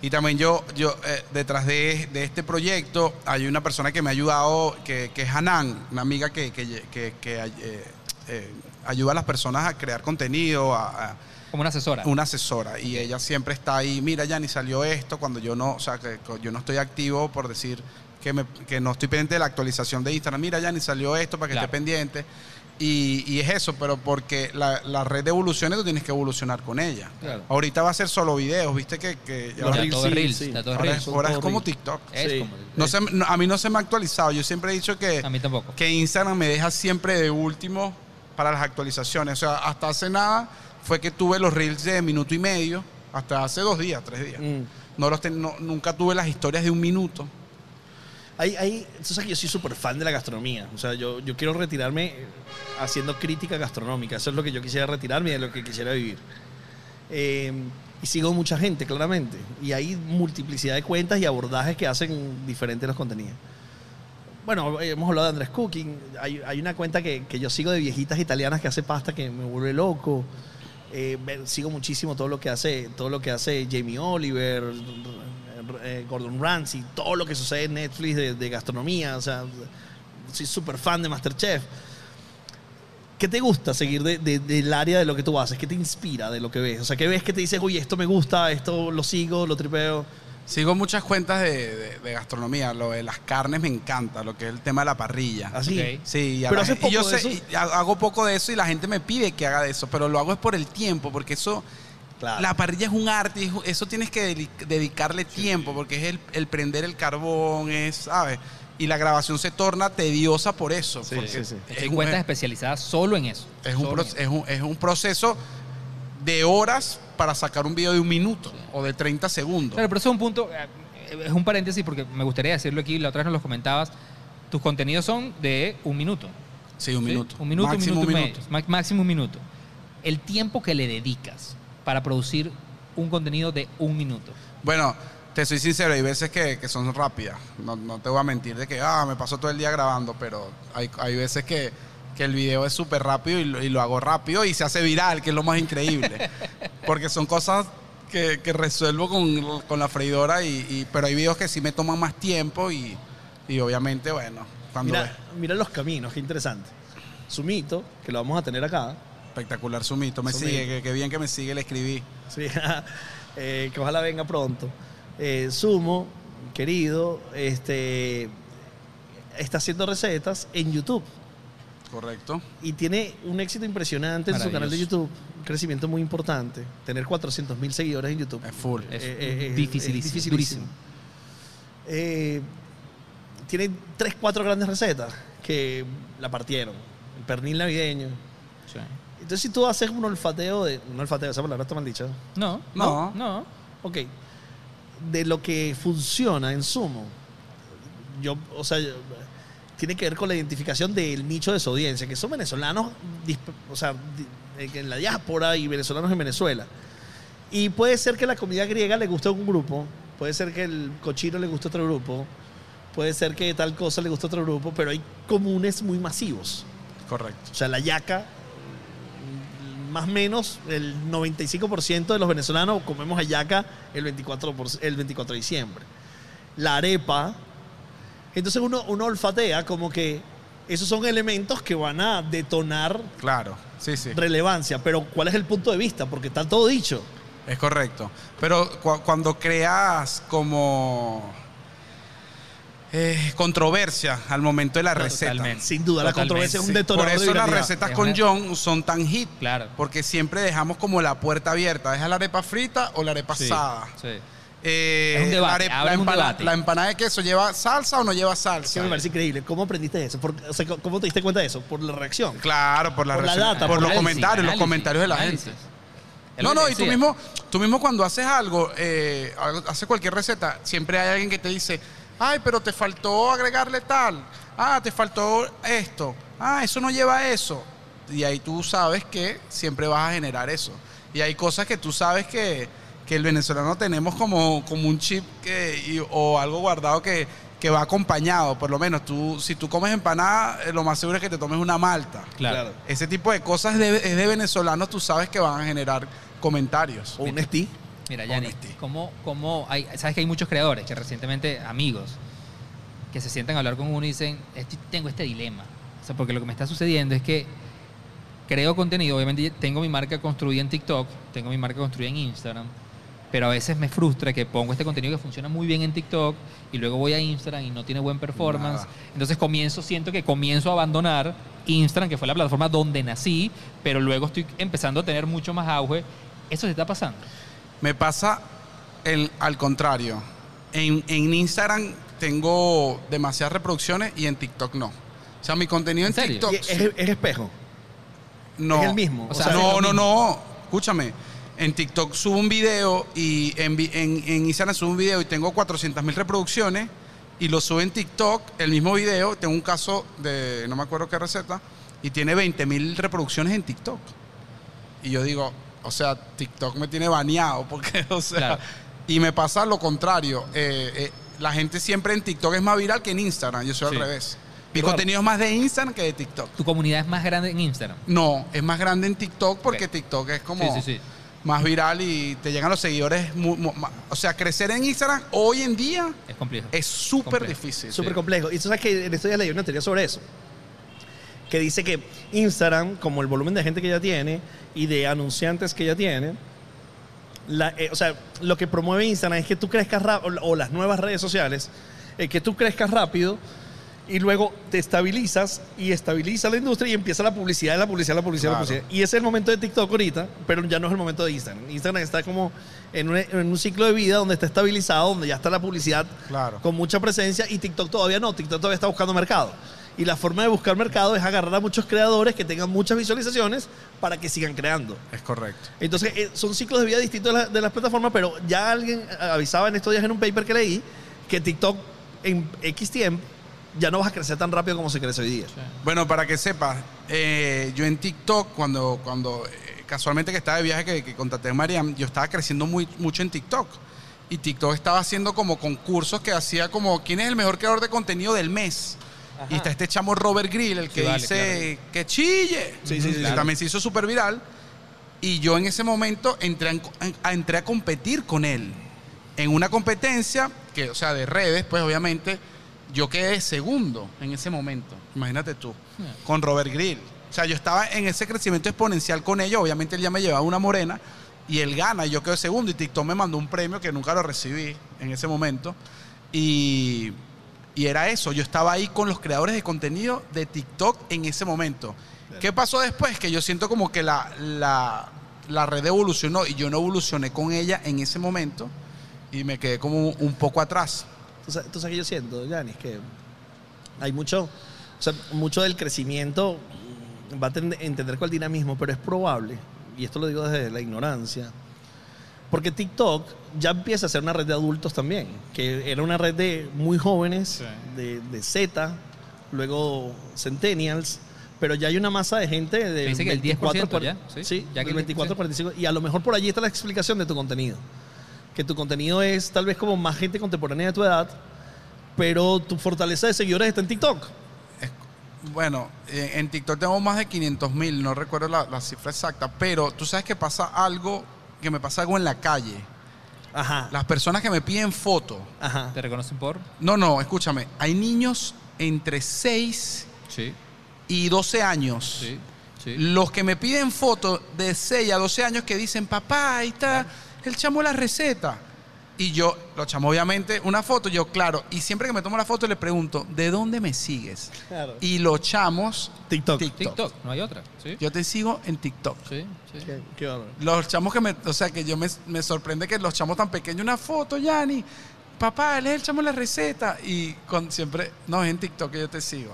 y también yo, yo eh, detrás de, de este proyecto hay una persona que me ha ayudado, que, que es Hanan, una amiga que, que- que- que, eh, eh, ayuda a las personas a crear contenido, a- a,
Como una asesora.
una asesora y ella siempre está ahí, mira ya ni salió esto cuando yo no, o sea, que que yo no estoy activo por decir que, me- que no estoy pendiente de la actualización de Instagram, mira ya ni salió esto para que
Claro.
esté pendiente. Y, y es eso, pero porque la, la red de evoluciones tú tienes que evolucionar con ella.
Claro.
Ahorita va a ser solo videos, viste que, que ahora,
Ya
Reels,
todo es
sí,
Reels,
sí.
ya todo es
ahora
Reels.
es, ahora es como
Reels.
TikTok.
Es
Sí.
como-
No se- no, a mí no se me ha actualizado. Yo siempre he dicho que,
A mí tampoco.
que Instagram me deja siempre de último para las actualizaciones. O sea, hasta hace nada fue que tuve los reels de minuto y medio, hasta hace dos días, tres días.
Mm.
No los ten- no- nunca tuve las historias de un minuto.
Hay, hay, tú sabes que yo soy súper fan de la gastronomía. O sea, yo, yo quiero retirarme eh, haciendo crítica gastronómica. Eso es lo que yo quisiera retirarme y de lo que quisiera vivir. Eh, y sigo mucha gente, claramente. Y hay multiplicidad de cuentas y abordajes que hacen diferentes los contenidos. Bueno, hemos hablado de Andrés Cooking. Hay, hay una cuenta que, que yo sigo de viejitas italianas que hace pasta que me vuelve loco. Eh, sigo muchísimo todo lo que hace, todo lo que hace Jamie Oliver, eh, Gordon Ramsay, todo lo que sucede en Netflix de, de gastronomía. O sea, soy súper fan de Masterchef. ¿Qué te gusta seguir de- de- del área de lo que tú haces? ¿Qué te inspira de lo que ves? O sea, ¿qué ves que te dices, oye, esto me gusta, esto lo sigo, lo tripeo?
Sigo muchas cuentas de, de- de gastronomía. Lo de las carnes me encanta, lo que es el tema de la parrilla.
Así.
Ok.
Sí, y, a
Pero
la
haces
gen- y yo
de
sé-
eso.
y ha- hago poco de eso y la gente me pide que haga de eso, pero lo hago es por el tiempo, porque eso,
Claro.
la parrilla es un arte, eso tienes que dedi- dedicarle tiempo, porque es el, el prender el carbón, es, ¿sabes? Y la grabación se torna tediosa por eso.
Sí,
porque
sí, sí.
es
Hay
un-
cuentas
es-
especializadas solo en eso.
es un,
Solo
pro-
en eso.
es, un, es un proceso de horas para sacar un video de un minuto o de 30 segundos.
Claro, pero eso es un punto, eh, es un paréntesis porque me gustaría decirlo aquí, la otra vez nos lo comentabas. Tus contenidos son de un minuto.
sí, un
¿sí?
minuto.
Un minuto,
Máximo
un minuto, y
minuto.
máximo un minuto. El tiempo que le dedicas para producir un contenido de un minuto.
Bueno, te soy sincero, hay veces que, que son rápidas. No, no te voy a mentir de que, ah, me paso todo el día grabando, pero hay, hay veces que, que el video es súper rápido y lo, y lo hago rápido y se hace viral, que es lo más increíble. [laughs] Porque son cosas que, que resuelvo con, con la freidora, y, y- pero hay videos que sí me toman más tiempo y, y obviamente, bueno, cuando
Mira, mira los caminos, qué interesante. Sumito, que lo vamos a tener acá.
Espectacular Sumito, me
Sumito.
sigue, que, que bien que me sigue, le escribí.
Sí, [laughs] eh, que ojalá venga pronto. Eh, Sumo, querido, este, está haciendo recetas en YouTube
Correcto.
y tiene un éxito impresionante en su canal de. YouTube, un crecimiento muy importante. Tener 400 mil seguidores en YouTube.
Es full.
Es
Eh, eh, eh,
dificilísimo,
es dificilísimo. Eh, tiene tres, cuatro grandes recetas que la partieron. El pernil navideño. Entonces, si tú haces un olfateo de. Un olfateo, esa palabra está mal dicha.
No,
No.
no, no.
Ok. De lo que funciona en sumo. Yo, o sea, yo- tiene que ver con la identificación del nicho de su audiencia, que son venezolanos, o sea, en la diáspora y venezolanos en Venezuela. Y puede ser que la comida griega le guste a un grupo, puede ser que el cochino le guste a otro grupo, puede ser que tal cosa le guste a otro grupo, pero hay comunes muy masivos.
Correcto.
O sea, la yaca, más o menos el 95% de los venezolanos comemos hallaca el 24, por- el 24 de diciembre. La arepa. Entonces uno, uno olfatea como que esos son elementos que van a detonar
Claro, sí, sí.
relevancia. Pero ¿cuál es el punto de vista? Porque está todo dicho.
Es correcto. Pero cu- cuando creas como eh, controversia al momento de la receta.
Totalmente.
Sin duda, la controversia es un
Sí,
detonador
Por
de
eso las recetas con John son tan hit.
Claro.
Porque siempre dejamos como la puerta abierta. ¿Es la arepa frita o la arepa
Sí,
asada?
sí.
Eh,
Es un debate,
la, arepa-
abre
la
un
empana-
debate.
la empanada de queso lleva salsa o no lleva salsa.
que me parece increíble. ¿Cómo aprendiste eso? Por- o sea, ¿Cómo te diste cuenta de eso? Por la reacción.
Claro, por la,
Por la data,
por
por
los
análisis,
comentarios, los comentarios de la
análisis.
gente. No, no, y tú mismo, tú mismo cuando haces algo, eh, haces cualquier receta, siempre hay alguien que te dice, ay, pero te faltó agregarle tal, ah, te faltó esto, ah, eso no lleva eso. Y ahí tú sabes que siempre vas a generar eso. Y hay cosas que tú sabes que, que el venezolano tenemos como, como un chip que, y- o algo guardado que, que va acompañado. Por lo menos tú, si tú comes empanada, eh, lo más seguro es que te tomes una malta.
Claro.
Ese tipo de cosas de, es de venezolanos, tú sabes que van a generar comentarios.
O un.
Mira, Yanni,
Honesty.
¿cómo, cómo hay, sabes que hay muchos creadores que recientemente, amigos, que se sientan a hablar con uno y dicen, "Estoy- tengo este dilema. O sea, porque lo que me está sucediendo es que creo contenido, obviamente tengo mi marca construida en TikTok, tengo mi marca construida en Instagram, pero a veces me frustra que pongo este contenido que funciona muy bien en TikTok y luego voy a Instagram y no tiene buen performance.
Nada.
Entonces comienzo, siento que comienzo a abandonar Instagram, que fue la plataforma donde nací, pero luego estoy empezando a tener mucho más auge. Eso se está pasando.
Me pasa el, al contrario. En, en Instagram tengo demasiadas reproducciones y en TikTok no. O sea, mi contenido en. TikTok
es, es espejo.
no.
es el mismo.
O sea,
no, no, no. Escúchame. En TikTok subo un video y en, en, en Instagram subo un video y tengo 400 mil reproducciones y lo subo en TikTok, el mismo video. Tengo un caso de, no me acuerdo qué receta, y tiene 20 mil reproducciones en TikTok. Y yo digo, o sea, TikTok me tiene baneado porque, [laughs] o sea,
Claro.
y me pasa lo contrario. eh, eh, la gente siempre en TikTok es más viral que en Instagram. Yo soy
Sí.
al revés. Mi contenido es más de Instagram que de TikTok.
Tu comunidad es más grande en Instagram.
No, es más grande en TikTok porque
Ok.
TikTok es como
Sí, sí, sí.
más viral y te llegan los seguidores. mu- mu- ma- o sea, crecer en Instagram hoy en día
Es complejo.
es súper difícil.
Súper complejo. Y tú sabes que en estos días leí una teoría sobre eso. Que dice que Instagram, como el volumen de gente que ya tiene y de anunciantes que ya tiene, la- eh, o sea, lo que promueve Instagram es que tú crezcas rápido, o las nuevas redes sociales, eh, que tú crezcas rápido y luego te estabilizas y estabiliza la industria y empieza la publicidad, la publicidad, la publicidad, la
Claro.
publicidad. Y ese es el momento de TikTok ahorita, pero ya no es el momento de Instagram. Instagram está como en un, en un ciclo de vida donde está estabilizado, donde ya está la publicidad
Claro.
con mucha presencia y TikTok todavía no, TikTok todavía está buscando mercado. Y la forma de buscar mercado es agarrar a muchos creadores que tengan muchas visualizaciones para que sigan creando.
Es correcto.
Entonces, eh, son ciclos de vida distintos de, la- de las plataformas, pero ya alguien avisaba en estos días en un paper que leí que TikTok en X tiempo ya no vas a crecer tan rápido como se crece hoy día.
Bueno, para que sepas, eh, yo en TikTok, cuando, cuando eh, casualmente que estaba de viaje que, que contacté a Mariam, yo estaba creciendo muy, mucho en TikTok. Y TikTok estaba haciendo como concursos que hacía como quién es el mejor creador de contenido del mes. Y está este chamo Robert Grill, el que
Sí, vale,
dice que chille.
Sí, sí, sí,
Que
claro.
también se hizo súper viral. Y yo en ese momento entré, en- a, entré a competir con él. En una competencia, que, o sea, de redes, pues obviamente, yo quedé segundo en ese momento. Imagínate tú, con Robert Grill. O sea, yo estaba en ese crecimiento exponencial con ellos. Obviamente él ya me llevaba una morena y él gana y yo quedo segundo. Y TikTok me mandó un premio que nunca lo recibí en ese momento. Y, y era eso. Yo estaba ahí con los creadores de contenido de TikTok en ese momento. ¿Qué pasó después? Que yo siento como que la, la, la red evolucionó y yo no evolucioné con ella en ese momento y me quedé como un poco atrás.
Sabes que yo siento, Yanis, que hay mucho, o sea, mucho del crecimiento va a tend- entender el dinamismo, pero es probable, y esto lo digo desde la ignorancia, porque TikTok ya empieza a ser una red de adultos también, que era una red de muy jóvenes,
Sí.
de, de Z, luego Centennials, pero ya hay una masa de gente de
Dice que el 10% ya, sí.
sí,
Ya que
del
el
24, 45, y a lo mejor por allí está la explicación de tu contenido que tu contenido es tal vez como más gente contemporánea de tu edad, pero tu fortaleza de seguidores está en TikTok.
Es- bueno, en TikTok tengo más de 500 mil, no recuerdo la, la cifra exacta, pero tú sabes que pasa algo, que me pasa algo en la calle.
Ajá.
Las personas que me piden foto,
Ajá.
¿Te reconocen por?
no, no, escúchame, hay niños entre 6
Sí,
y 12 años.
sí, sí.
Los que me piden fotos de 6 a 12 años que dicen, papá, ahí está el chamo de la receta. Y yo, los chamo obviamente, una foto, yo claro, y siempre que me tomo la foto le pregunto, ¿de dónde me sigues?
Claro.
Y los chamos,
TikTok.
TikTok.
TikTok, no hay otra. Sí,
Yo te sigo en TikTok.
sí, sí.
Qué, qué bárbaro.
Los chamos que me, o sea, que yo me, me sorprende que los chamos tan pequeños, una foto, Yanni, papá, él es el chamo de la receta. Y con, siempre, no, es en TikTok que yo te sigo.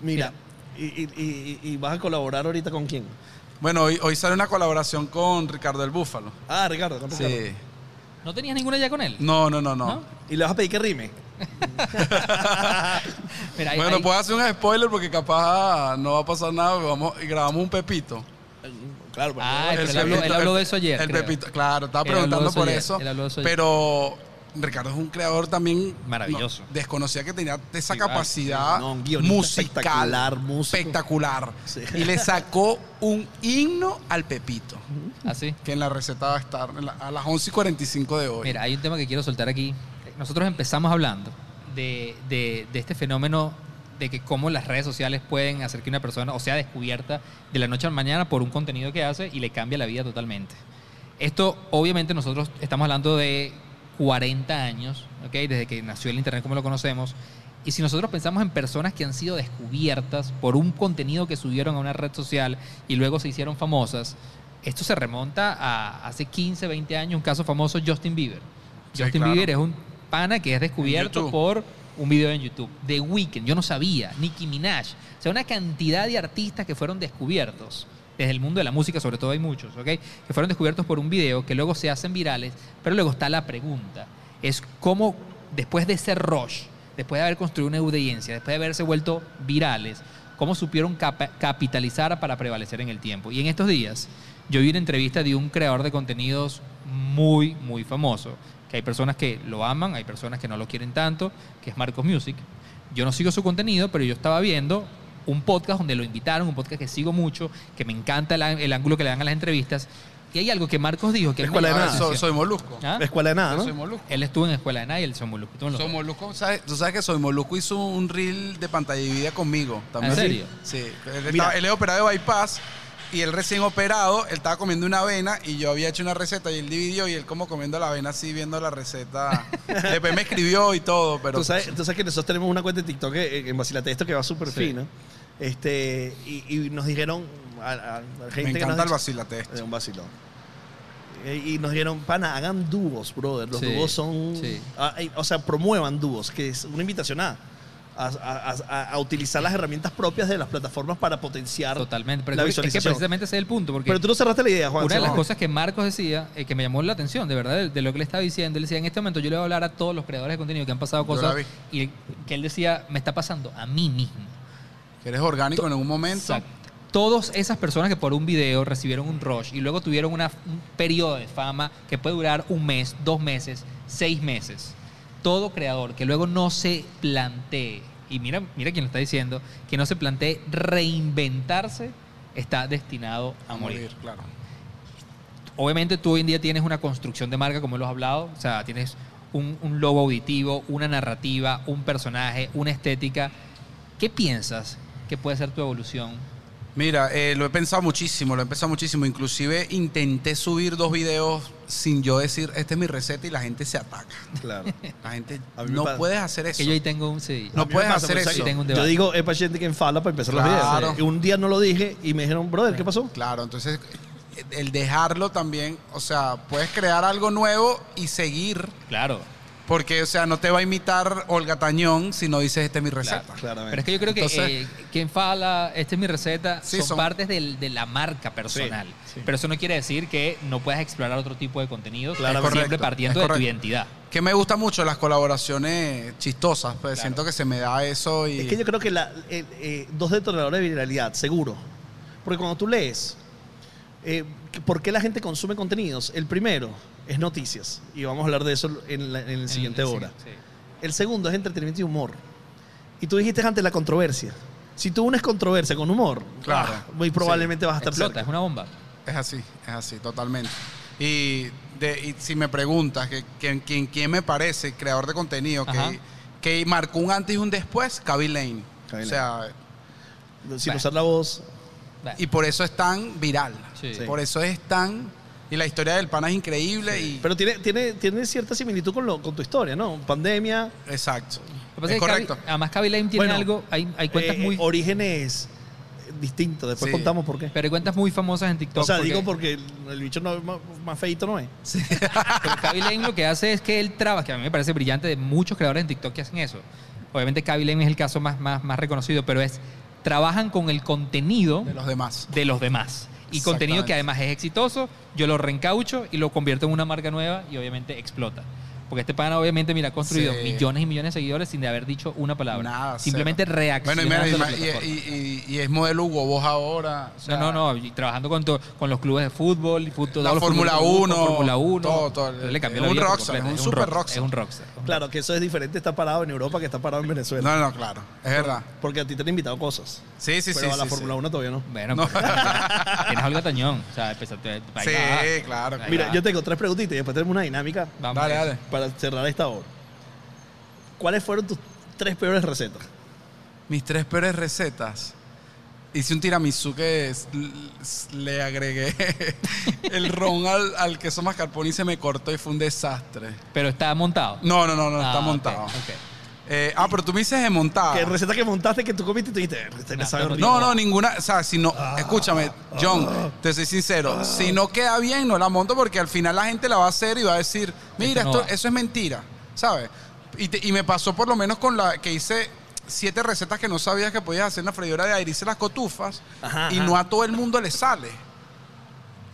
Mira, y, y- y- y vas a colaborar ahorita con quién?
Bueno, hoy, hoy sale una colaboración con Ricardo el Búfalo.
Ah, Ricardo, con Ricardo.
Sí.
¿No tenías ninguna ya con él?
No, no, no, no.
¿No?
Y le vas a pedir que rime. [laughs]
Mira, ahí-
Bueno,
ahí-
puedo hacer un spoiler porque capaz no va a pasar nada. Vamos y grabamos un pepito.
Claro, pero
Ah, pero
El
él habló, él de eso ayer.
El
creo.
pepito, claro, estaba
Él habló de
preguntando
eso
por
ayer,
eso.
él habló de eso ayer.
Pero Ricardo es un creador también
Maravilloso.
no, desconocía que tenía esa
Sí, vale,
capacidad
No, un
musical
espectacular, músico.
espectacular.
Sí.
Y le sacó un himno al pepito,
Así.
que en la receta va a estar a las 11 y 45 de hoy.
Mira, hay un tema que quiero soltar aquí. Nosotros empezamos hablando de, de- de este fenómeno de que cómo las redes sociales pueden hacer que una persona o sea descubierta de la noche a la mañana por un contenido que hace y le cambia la vida totalmente. Esto, obviamente, nosotros estamos hablando de 40 años, ¿ok? Desde que nació el Internet como lo conocemos. Y si nosotros pensamos en personas que han sido descubiertas por un contenido que subieron a una red social y luego se hicieron famosas, esto se remonta a hace 15, 20 años, un caso famoso, Justin Bieber.
Sí,
Justin
claro.
Bieber es un pana que es descubierto por un video en YouTube. The Weeknd, yo no sabía. Nicki Minaj. O sea, una cantidad de artistas que fueron descubiertos. Desde el mundo de la música, sobre todo hay muchos, ¿ok? Que fueron descubiertos por un video que luego se hacen virales. Pero luego está la pregunta. Es cómo, después de ese rush, después de haber construido una audiencia, después de haberse vuelto virales, cómo supieron capitalizar para prevalecer en el tiempo. Y en estos días, yo vi una entrevista de un creador de contenidos muy, muy famoso, que hay personas que lo aman, hay personas que no lo quieren tanto, que es Marcos Music. Yo no sigo su contenido, pero yo estaba viendo un podcast donde lo invitaron, un podcast que sigo mucho, que me encanta el, el ángulo que le dan a las entrevistas, aquí hay algo que Marcos dijo que
Escuela de nada.
soy, Molusco.
¿Ah?
Escuela de nada, ¿no?
soy Molusco.
Él estuvo en Escuela de Nada y él Soy Molusco. Tú no
Soy
sabes.
Molusco, ¿sabes? Tú sabes que Soy Molusco hizo un reel de pantalla dividida conmigo también.
¿En serio?
Sí. Él,
Mira.
estaba- él es operado de bypass y él recién operado, él estaba comiendo una avena y yo había hecho una receta y él dividió y él como comiendo la avena así viendo la receta. [laughs] Después me escribió y todo, pero...
Tú sabes, tú sabes que nosotros tenemos una cuenta de TikTok en en Vacilate esto que va súper
Sí.
fina. Este, y, y nos dijeron a, a- a gente
me
que
encanta
nos
el vacilate.
Es un vacilón. Eh, Y nos dijeron, pana, hagan dúos, brother. Los
Sí,
dúos son.
sí.
ah, eh, o sea, promuevan dúos, que es una invitación a, a, a- a- a utilizar las herramientas propias de las plataformas para potenciar
Totalmente. Pero
la
es que precisamente ese es el punto. Porque
Pero tú no cerraste la idea, Juan.
una de las cosas que Marcos decía, eh, que me llamó la atención, de verdad, de, de lo que le estaba diciendo, él decía, en este momento yo le voy a hablar a todos los creadores de contenido que han pasado cosas y que él decía, me está pasando a mí mismo.
Que eres orgánico en un momento.
Exacto. Todas esas personas que por un video recibieron un rush y luego tuvieron una- un periodo de fama que puede durar un mes, dos meses, seis meses. Todo creador que luego no se plantee, y mira, mira quién lo está diciendo, que no se plantee reinventarse, está destinado a,
A
morir.
morir, claro.
Obviamente tú hoy en día tienes una construcción de marca, como lo has hablado, o sea, tienes un, un logo auditivo, una narrativa, un personaje, una estética. ¿Qué piensas que puede ser tu evolución
Mira, eh, lo he pensado muchísimo, lo he pensado muchísimo. Inclusive intenté subir dos videos sin yo decir, esta es mi receta y la gente se ataca.
Claro.
La gente no
pasa.
puedes hacer eso.
Que yo ahí tengo un sí.
No puedes
pasa,
hacer eso.
Aquí tengo un
Yo digo, es paciente que enfala para empezar
Claro.
los videos. Y un día no lo dije y me dijeron, brother, ¿qué pasó?
Claro, entonces el dejarlo también, o sea, puedes crear algo nuevo y seguir,
Claro.
Porque, o sea, no te va a imitar Olga Tañón si no dices, esta es mi receta.
Claro.
Claramente.
Pero es que yo creo que
Entonces-
eh, quien fala, esta es mi receta,
Sí,
son,
son-
partes del- de la marca personal.
Sí, sí.
Pero eso no quiere decir que no puedas explorar otro tipo de contenido,
Claro,
siempre
correcto,
partiendo de tu identidad.
Que me gusta mucho las colaboraciones chistosas, pues
Claro.
siento que se me da eso y...
Es que yo creo que la- el- eh, dos detonadores de viralidad, seguro. Porque cuando tú lees, eh, ¿por qué la gente consume contenidos? El primero es noticias. Y vamos a hablar de eso en la, en la siguiente
En-
hora.
sí, sí.
El segundo es entretenimiento y humor. Y tú dijiste antes la controversia. Si tú unes controversia con humor,
Claro.
ah, muy probablemente vas a estar
Explota,
cerca.
es una bomba.
Es así, es así, totalmente. Y, de, y si me preguntas que, que- quién, quién me parece creador de contenido que, que marcó un antes y un después, Kaby Lane.
Kaby
o sea,
Sin
Bueno.
usar la voz.
Bueno,
y por eso es tan viral.
Sí.
Sí.
Por eso es tan... Y la historia del pana es increíble y...
Pero tiene, tiene, tiene cierta similitud con, lo, con tu historia, ¿no? Pandemia.
exacto. Es
que
correcto.
además, Kaby Lane tiene
Bueno,
algo, hay, hay cuentas
eh,
muy...
Orígenes distintos. Después
Sí.
contamos por qué.
Pero hay cuentas muy famosas en TikTok.
o sea,
porque-
digo porque el, bicho no, más, más feito no es.
Pero Kaby Lane lo que hace es que él trabaja, que a mí me parece brillante de muchos creadores en TikTok que hacen eso. Obviamente Kaby Lane es el caso más, más, más reconocido, pero es trabajan con el contenido
De los demás.
de los demás. Y contenido que además es exitoso, yo lo reencaucho y lo convierto en una marca nueva y obviamente explota. Porque este pana obviamente, mira, ha construido
Sí.
millones y millones de seguidores sin de haber dicho una palabra.
Nada,
Simplemente
cero.
reaccionando
Bueno, y, mira, y-
plataforma.
y, y- y es modelo Hugo Boss ahora. o sea,
no, no, no, y trabajando con, to- con los clubes de fútbol, todos
La Fórmula
futbolistas,
1,
Fórmula 1,
todo, todo.
Le cambió
Es
la
un rockstar, es un super
rockstar,
rockstar.
Es un rockstar.
Claro, que eso es diferente estar parado en Europa que estar parado en Venezuela.
No, no, claro. Es verdad.
Porque a ti te han invitado cosas.
Sí, sí,
pero
sí.
a la
sí,
Fórmula
sí.
1 todavía no.
Bueno,
No.
pues, tienes a Olga Tañón. O sea, empezaste
Sí, claro.
Mira, yo tengo tres preguntitas y después tenemos una dinámica
Vamos.
Dale, dale.
Para cerrar esta hora. ¿Cuáles fueron tus tres peores recetas?
Mis tres peores recetas. Hice un tiramisú que es- le agregué [laughs] el ron al, al queso mascarpone y se me cortó y fue un desastre.
Pero está montado.
No, no, no, no,
Ah,
está
ok,
montado.
ok.
Eh, ah, pero tú me dices de montada.
¿Qué receta que montaste que tú comiste y tú dijiste, "Esta
No,
sabe
no,
horrible"?
No, no, ninguna. O sea, si no. Escúchame, John, te soy sincero. Si no queda bien, no la monto porque al final la gente la va a hacer y va a decir, mira,
Esto no
esto,
va".
eso es mentira. ¿Sabes? Y, te- y me pasó por lo menos con la que hice siete recetas que no sabías que podías hacer en la freidora de aire. Hice las cotufas
Ajá,
y
ajá.
no a todo el mundo le sale.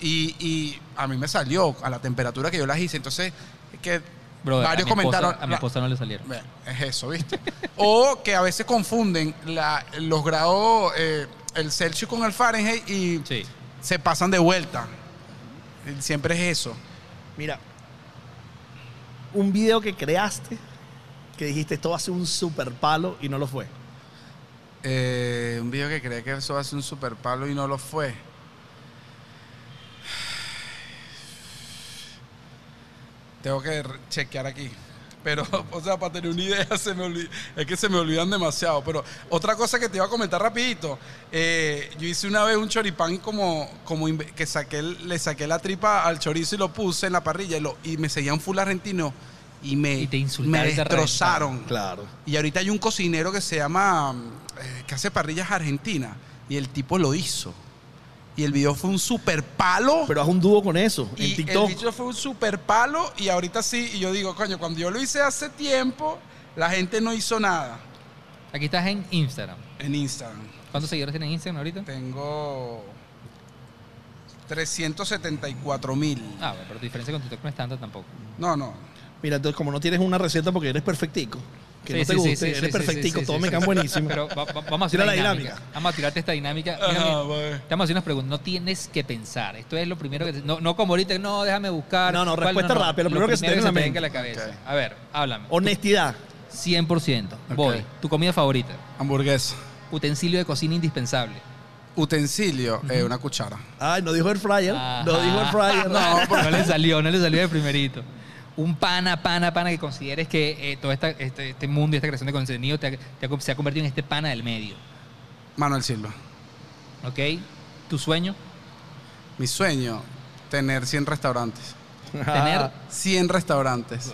Y, y a mí me salió a la temperatura que yo las hice. Entonces, que
Brother,
varios
a mi esposa-
comentaron.
a mi esposa no le salieron.
Es eso, ¿viste? [laughs] o que a veces confunden la- los grados, eh, el Celsius con el Fahrenheit y
Sí.
se pasan de vuelta. Siempre es eso.
Mira, un video que creaste que dijiste esto va a ser un super palo y no lo fue.
Eh, un video que creía que eso va a ser un super palo y no lo fue. Tengo que chequear aquí. Pero, [laughs] o sea, para tener una idea, [laughs] se me es que se me olvidan demasiado. Pero otra cosa que te iba a comentar rapidito. eh, yo hice una vez un choripán como, como que saqué, le saqué la tripa al chorizo y lo puse en la parrilla y, lo, y me seguían full argentino y me,
Y te
me
te
destrozaron.
Claro.
Y ahorita hay un cocinero que se llama, eh, que hace parrillas argentinas. Y el tipo lo hizo. Y el video fue un super palo.
Pero haz un dúo con eso en TikTok.
el bicho fue un super palo. Y ahorita sí. Y yo digo, coño, cuando yo lo hice hace tiempo, la gente no hizo nada
Aquí estás en Instagram.
en Instagram.
¿Cuántos seguidores tienes en Instagram ahorita?
Tengo 374 mil.
Ah, bueno, pero tu diferencia con TikTok no es tanta tampoco.
No, no.
Mira, entonces como no tienes una receta porque eres perfectico, que
Sí,
no te
sí,
guste,
sí,
eres perfectico,
sí,
todo
sí,
me
sí.
queda buenísimo.
Pero va- va- vamos a hacer
Tira
una
la
dinámica.
dinámica.
Vamos a tirarte esta dinámica. Mira, mira, te vamos a hacer unas preguntas. No tienes que pensar. Esto es lo primero que... te- no, no como ahorita, no, déjame buscar.
No, no,
¿Cuál?
respuesta rápida, lo primero que se te venga en la
venga a la cabeza. A ver, háblame.
Honestidad.
100%. Voy. Tu comida favorita.
Hamburguesa.
Utensilio de cocina indispensable.
Utensilio, eh, una cuchara.
Ay, no dijo el fryer. No dijo el fryer. [laughs]
No, porque no le salió, no le salió de [laughs] primerito. Un pana, pana, pana que consideres que eh, todo esta- este, este mundo y esta creación de contenido te ha- te ha- se ha convertido en este pana del medio.
Manuel Silva.
¿Ok? ¿Tu sueño?
Mi sueño, tener 100 restaurantes.
Tener [laughs]
100 restaurantes.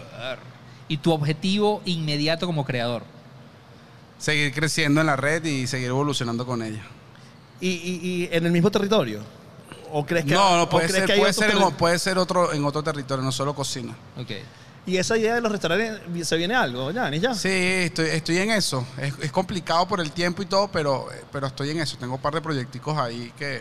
y tu objetivo inmediato como creador.
Seguir creciendo en la red y seguir evolucionando con ella.
¿Y, y, y en el mismo territorio? ¿O crees que
no, no, puede ser, puede,
otro
ser en, puede ser otro, en otro territorio, no solo cocina.
Ok.
Y esa idea de los restaurantes, ¿se viene algo, Yanis, ya?
Sí, estoy, estoy en eso. Es, es complicado por el tiempo y todo, pero, pero estoy en eso. Tengo un par de proyecticos ahí que,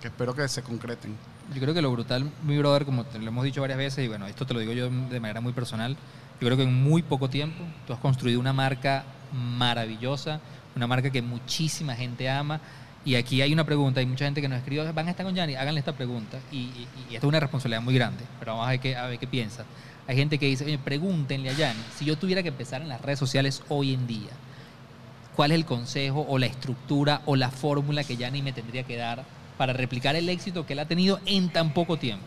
que espero que se concreten.
Yo creo que lo brutal, mi brother, como te lo hemos dicho varias veces, y bueno, esto te lo digo yo de manera muy personal, yo creo que en muy poco tiempo tú has construido una marca maravillosa, una marca que muchísima gente ama. Y aquí hay una pregunta, hay mucha gente que nos escribió, van a estar con Yanni, háganle esta pregunta. Y, y, y esto es una responsabilidad muy grande, pero vamos a ver qué, a piensa. Hay gente que dice, oye, pregúntenle a Yanni, si yo tuviera que empezar en las redes sociales hoy en día, ¿cuál es el consejo o la estructura o la fórmula que Yanni me tendría que dar para replicar el éxito que él ha tenido en tan poco tiempo?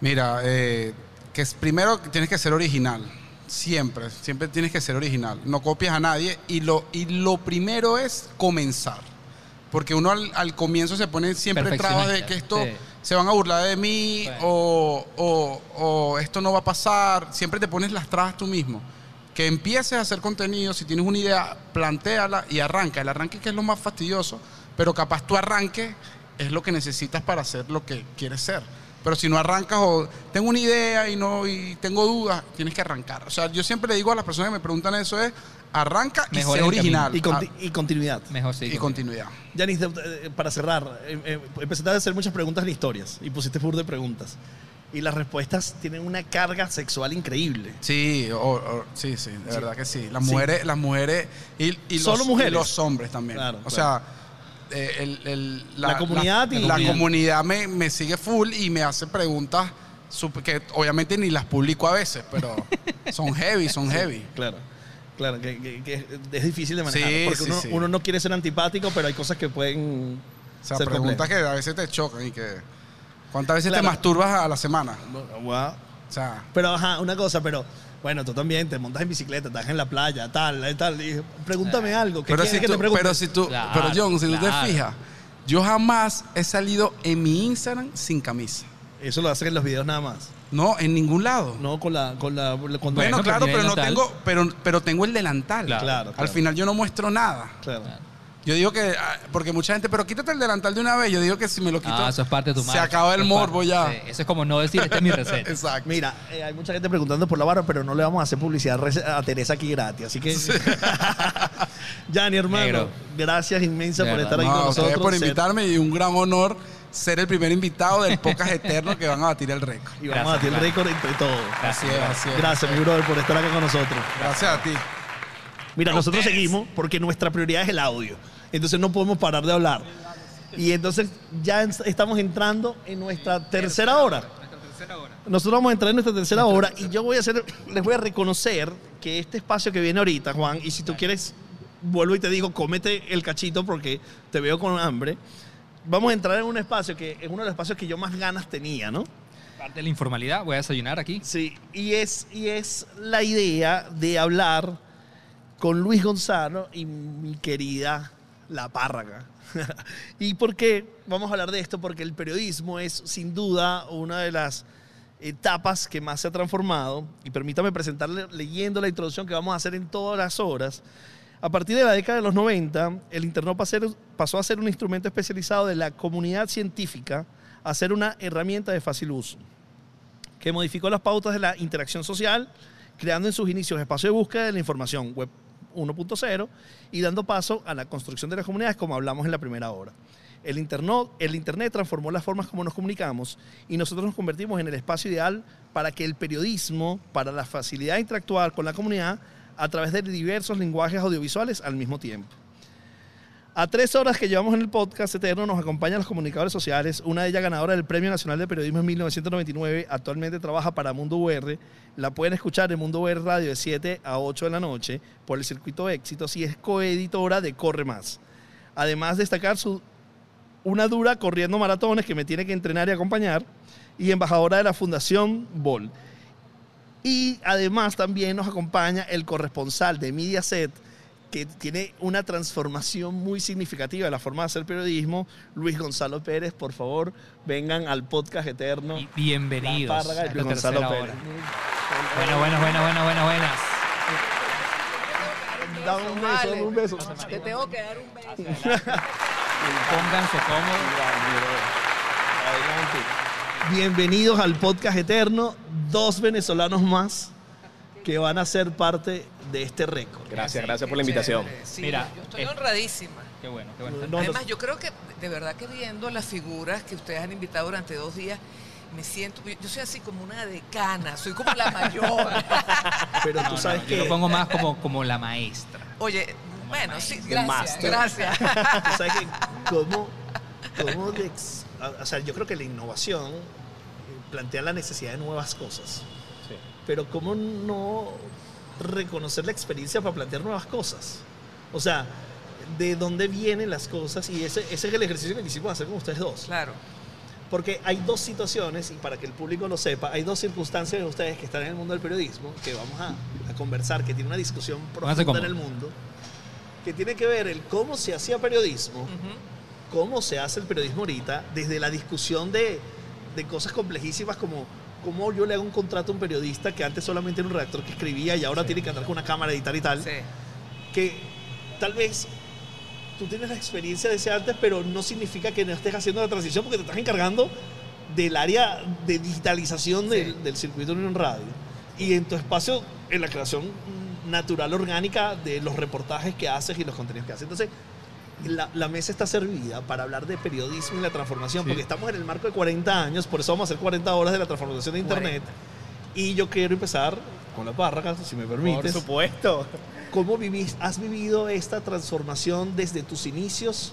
Mira, eh, que es, primero tienes que ser original. Siempre, siempre tienes que ser original. No copias a nadie y lo, y lo primero es comenzar. Porque uno al, al comienzo se pone siempre trabas de que esto
Sí.
se van a burlar de mí o, o- o esto no va a pasar. Siempre te pones las trabas tú mismo. Que empieces a hacer contenido, si tienes una idea, plantéala y arranca. El arranque que es lo más fastidioso, pero capaz tu arranque es lo que necesitas para hacer lo que quieres ser. Pero si no arrancas o tengo una idea y no y tengo dudas, tienes que arrancar. O sea, yo siempre le digo a las personas que me preguntan eso es arranca y
Mejor el
original
Y, conti-
Ah,
y continuidad.
Mejor sí.
y continuidad.
Yanis, de- de- para cerrar, eh, eh, empezaste a hacer muchas preguntas en historias y pusiste pur de preguntas. Y las respuestas tienen una carga sexual increíble.
Sí, o- o- sí, sí, de
Sí.
verdad que sí. Las
Sí.
mujeres, las mujeres y, y
Solo
los,
mujeres.
y los hombres también.
Claro,
o
claro.
sea, eh, el- el-
La comunidad y-
la comunidad me, me sigue full y me hace preguntas sup- que obviamente ni las publico a veces, pero [laughs] son heavy, son heavy.
Claro. Claro, que, que- que es difícil de manejar.
Sí,
porque
sí,
uno,
sí.
uno no quiere ser antipático, pero hay cosas que pueden.
O sea,
ser
preguntas
complejas.
que a veces te chocan y que ¿cuántas veces
Claro.
te masturbas a la semana?
Wow.
O sea,
Pero, ajá, una cosa, pero. Bueno, tú también te montas en bicicleta, estás en la playa, tal, eh, tal. Y pregúntame algo. ¿Qué
pero si,
que
tú,
te
pero si tú,
Claro,
pero John, si tú
claro.
te fijas, yo jamás he salido en mi Instagram sin camisa.
Eso lo hacen en los videos nada más.
No, en ningún lado.
No con la. Con la con
Bueno,
Bueno,
claro,
pero
no tengo, pero, pero tengo el delantal.
Claro.
Claro,
Al final yo no muestro nada.
Claro.
Yo digo que, ah, porque mucha gente, pero quítate el delantal de una vez. Yo digo que si me lo quito,
Ah, eso es parte de tu
se acaba el morbo
parte-
ya.
sí, eso es como no decir, esta es mi receta. [laughs]
Exacto.
Mira, eh, hay mucha gente preguntando por la barba, pero no le vamos a hacer publicidad a Teresa aquí gratis. Así que. [laughs] Yanni, hermano,
Negro.
gracias inmensa
De
por
verdad.
estar aquí
No,
con nosotros.
por invitarme y un gran honor ser el primer invitado del podcast eterno que van a batir el récord.
Y vamos
Gracias,
a batir el récord entre todos.
Así es, así es.
Gracias, mi brother, por estar acá con nosotros.
Gracias a ti.
Mira, nosotros
ustedes.
seguimos porque nuestra prioridad es el audio. Entonces no podemos parar de hablar. Y entonces ya estamos entrando en nuestra tercera hora. Nosotros vamos a entrar en nuestra tercera hora y yo voy a hacer, les voy a reconocer que este espacio que viene ahorita, Juan, y si tú quieres, vuelvo y te digo, cómete el cachito porque te veo con hambre. Vamos a entrar en un espacio que es uno de los espacios que yo más ganas tenía, ¿no?
Parte de la informalidad, voy a desayunar aquí.
Sí, y es, y es la idea de hablar con Luis Gonzalo y mi querida La Párraga. [laughs] ¿Y por qué vamos a hablar de esto? Porque el periodismo es sin duda una de las etapas que más se ha transformado. Y permítame presentarle leyendo la introducción que vamos a hacer en todas las horas. A partir de la década de los 90, el Internet pasó a ser un instrumento especializado de la comunidad científica a ser una herramienta de fácil uso, que modificó las pautas de la interacción social, creando en sus inicios espacio de búsqueda de la información web 1.0 y dando paso a la construcción de las comunidades como hablamos en la primera hora. El internet, el internet transformó las formas como nos comunicamos y nosotros nos convertimos en el espacio ideal para que el periodismo, para la facilidad de interactuar con la comunidad a través de diversos lenguajes audiovisuales al mismo tiempo. A tres horas que llevamos en el podcast Eterno nos acompañan los comunicadores sociales, una de ellas ganadora del Premio Nacional de Periodismo en 1999, actualmente trabaja para Mundo UR. La pueden escuchar en Mundo UR Radio de 7 a 8 de la noche por el circuito Éxitos y es coeditora de Corre Más. Además, destacar su, una dura corriendo maratones que me tiene que entrenar y acompañar y embajadora de la Fundación Bol. Y además también nos acompaña el corresponsal de Mediaset, que tiene una transformación muy significativa de la forma de hacer periodismo. Luis Gonzalo Pérez, por favor, vengan al podcast eterno.
Y bienvenidos.
La Luis Gonzalo Pérez.
Bueno, bueno, bueno, bueno, bueno, buenas.
Dame un beso, dame un beso.
Te tengo que dar un beso.
Pónganse cómodos.
Adelante. Bienvenidos al podcast eterno. Dos venezolanos más que van a ser parte de este récord.
Gracias, gracias por la invitación.
Sí,
Mira,
yo estoy
eh,
honradísima.
Qué bueno, qué bueno.
No,
Además,
no-
yo creo que de verdad que viendo las figuras que ustedes han invitado durante dos días, me siento, yo soy así como una decana, soy como la mayor. [laughs]
pero tú
No,
sabes
no,
que
Yo lo pongo más como, como la maestra.
Oye, bueno, sí, gracias, gracias.
tú sabes que cómo, cómo de ex- o sea, yo creo que la innovación plantea la necesidad de nuevas cosas.
Sí.
Pero cómo no reconocer la experiencia para plantear nuevas cosas. O sea, de dónde vienen las cosas y ese, ese es el ejercicio que quisimos hacer con ustedes dos.
Claro.
Porque hay dos situaciones, y para que el público lo sepa, hay dos circunstancias de ustedes que están en el mundo del periodismo, que vamos a, a conversar, que tiene una discusión profunda en el mundo, que tiene que ver el cómo se hacía periodismo,
Ujú.
Cómo se hace el periodismo ahorita, desde la discusión de, de cosas complejísimas como cómo yo le hago un contrato a un periodista que antes solamente era un redactor que escribía y ahora tiene que andar con una cámara, editar y tal,
Sí.
que tal vez tú tienes la experiencia de ese antes, pero no significa que no estés haciendo la transición porque te estás encargando del área de digitalización del,
Sí.
del circuito de Unión Radio. Y en tu espacio, en la creación natural, orgánica de los reportajes que haces y los contenidos que haces. Entonces, la, la mesa está servida para hablar de periodismo y la transformación,
Sí.
porque estamos en el marco de 40 años, por eso vamos a hacer 40 horas de la transformación de Internet. Y yo quiero empezar con la párraga, si me
Por
permites.
supuesto.
¿Cómo vivís, has vivido esta transformación desde tus inicios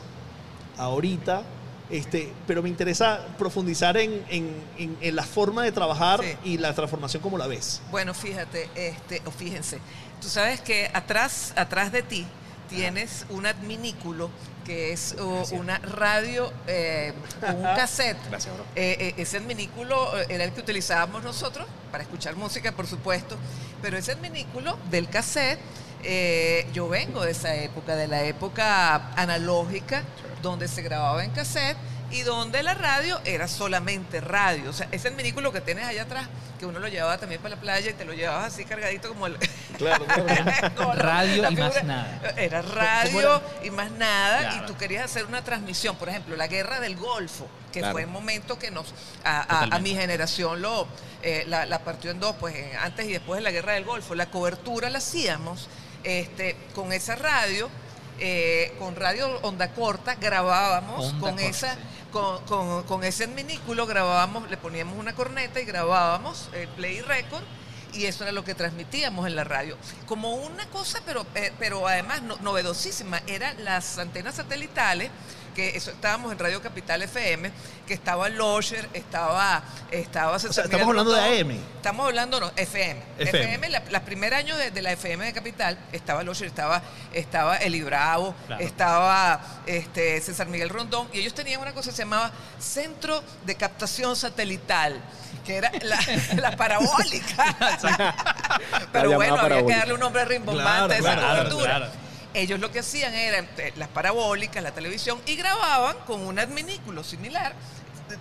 a ahorita? Este, pero me interesa profundizar en, en- en- en la forma de trabajar
Sí.
y la transformación como la ves.
Bueno, fíjate, este, o fíjense, tú sabes que atrás, atrás de ti tienes un adminículo que es o, una radio eh, un cassette.
Gracias, bro.
Eh, eh, ese adminículo eh, era el que utilizábamos nosotros para escuchar música, por supuesto, pero ese adminículo del cassette, eh, yo vengo de esa época, de la época analógica, donde se grababa en cassette y donde la radio era solamente radio. O sea, ese adminículo que tienes allá atrás, que uno lo llevaba también para la playa y te lo llevabas así cargadito como el... [laughs]
Claro, [laughs]
como la-
Radio y más nada.
Era
¿Cómo
radio y más nada,
Claro.
y tú querías hacer una transmisión, por ejemplo, la guerra del Golfo, que
Claro.
fue el momento que nos, a, a- mi generación lo, eh, la, la partió en dos, pues eh, antes y después de la guerra del Golfo. La cobertura la hacíamos este, con esa radio. eh, con radio onda corta grabábamos
Onda
con
corta,
esa
sí.
Con, con- con ese adminículo grabábamos le poníamos una corneta y grabábamos el play record y eso era lo que transmitíamos en la radio. Como una cosa, pero, eh, pero además no- novedosísima, eran las antenas satelitales que eso estábamos en Radio Capital FM, que estaba Losher, estaba, estaba César
sea, estamos
Miguel
hablando de. AM.
Estamos hablando, no, FM.
FM.
FM, la, la primer año de, de la FM de Capital, estaba Losher, estaba, estaba Eli Bravo,
Claro.
estaba este, César Miguel Rondón, y ellos tenían una cosa que se llamaba Centro de Captación Satelital, que era la, [laughs] la parabólica. Pero
La
bueno,
llamada
había que
parabólica.
darle un nombre rimbombante a esa
Claro, claro,
cobertura.
claro.
Ellos lo que hacían era eh, las parabólicas, la televisión, y grababan con un adminículo similar,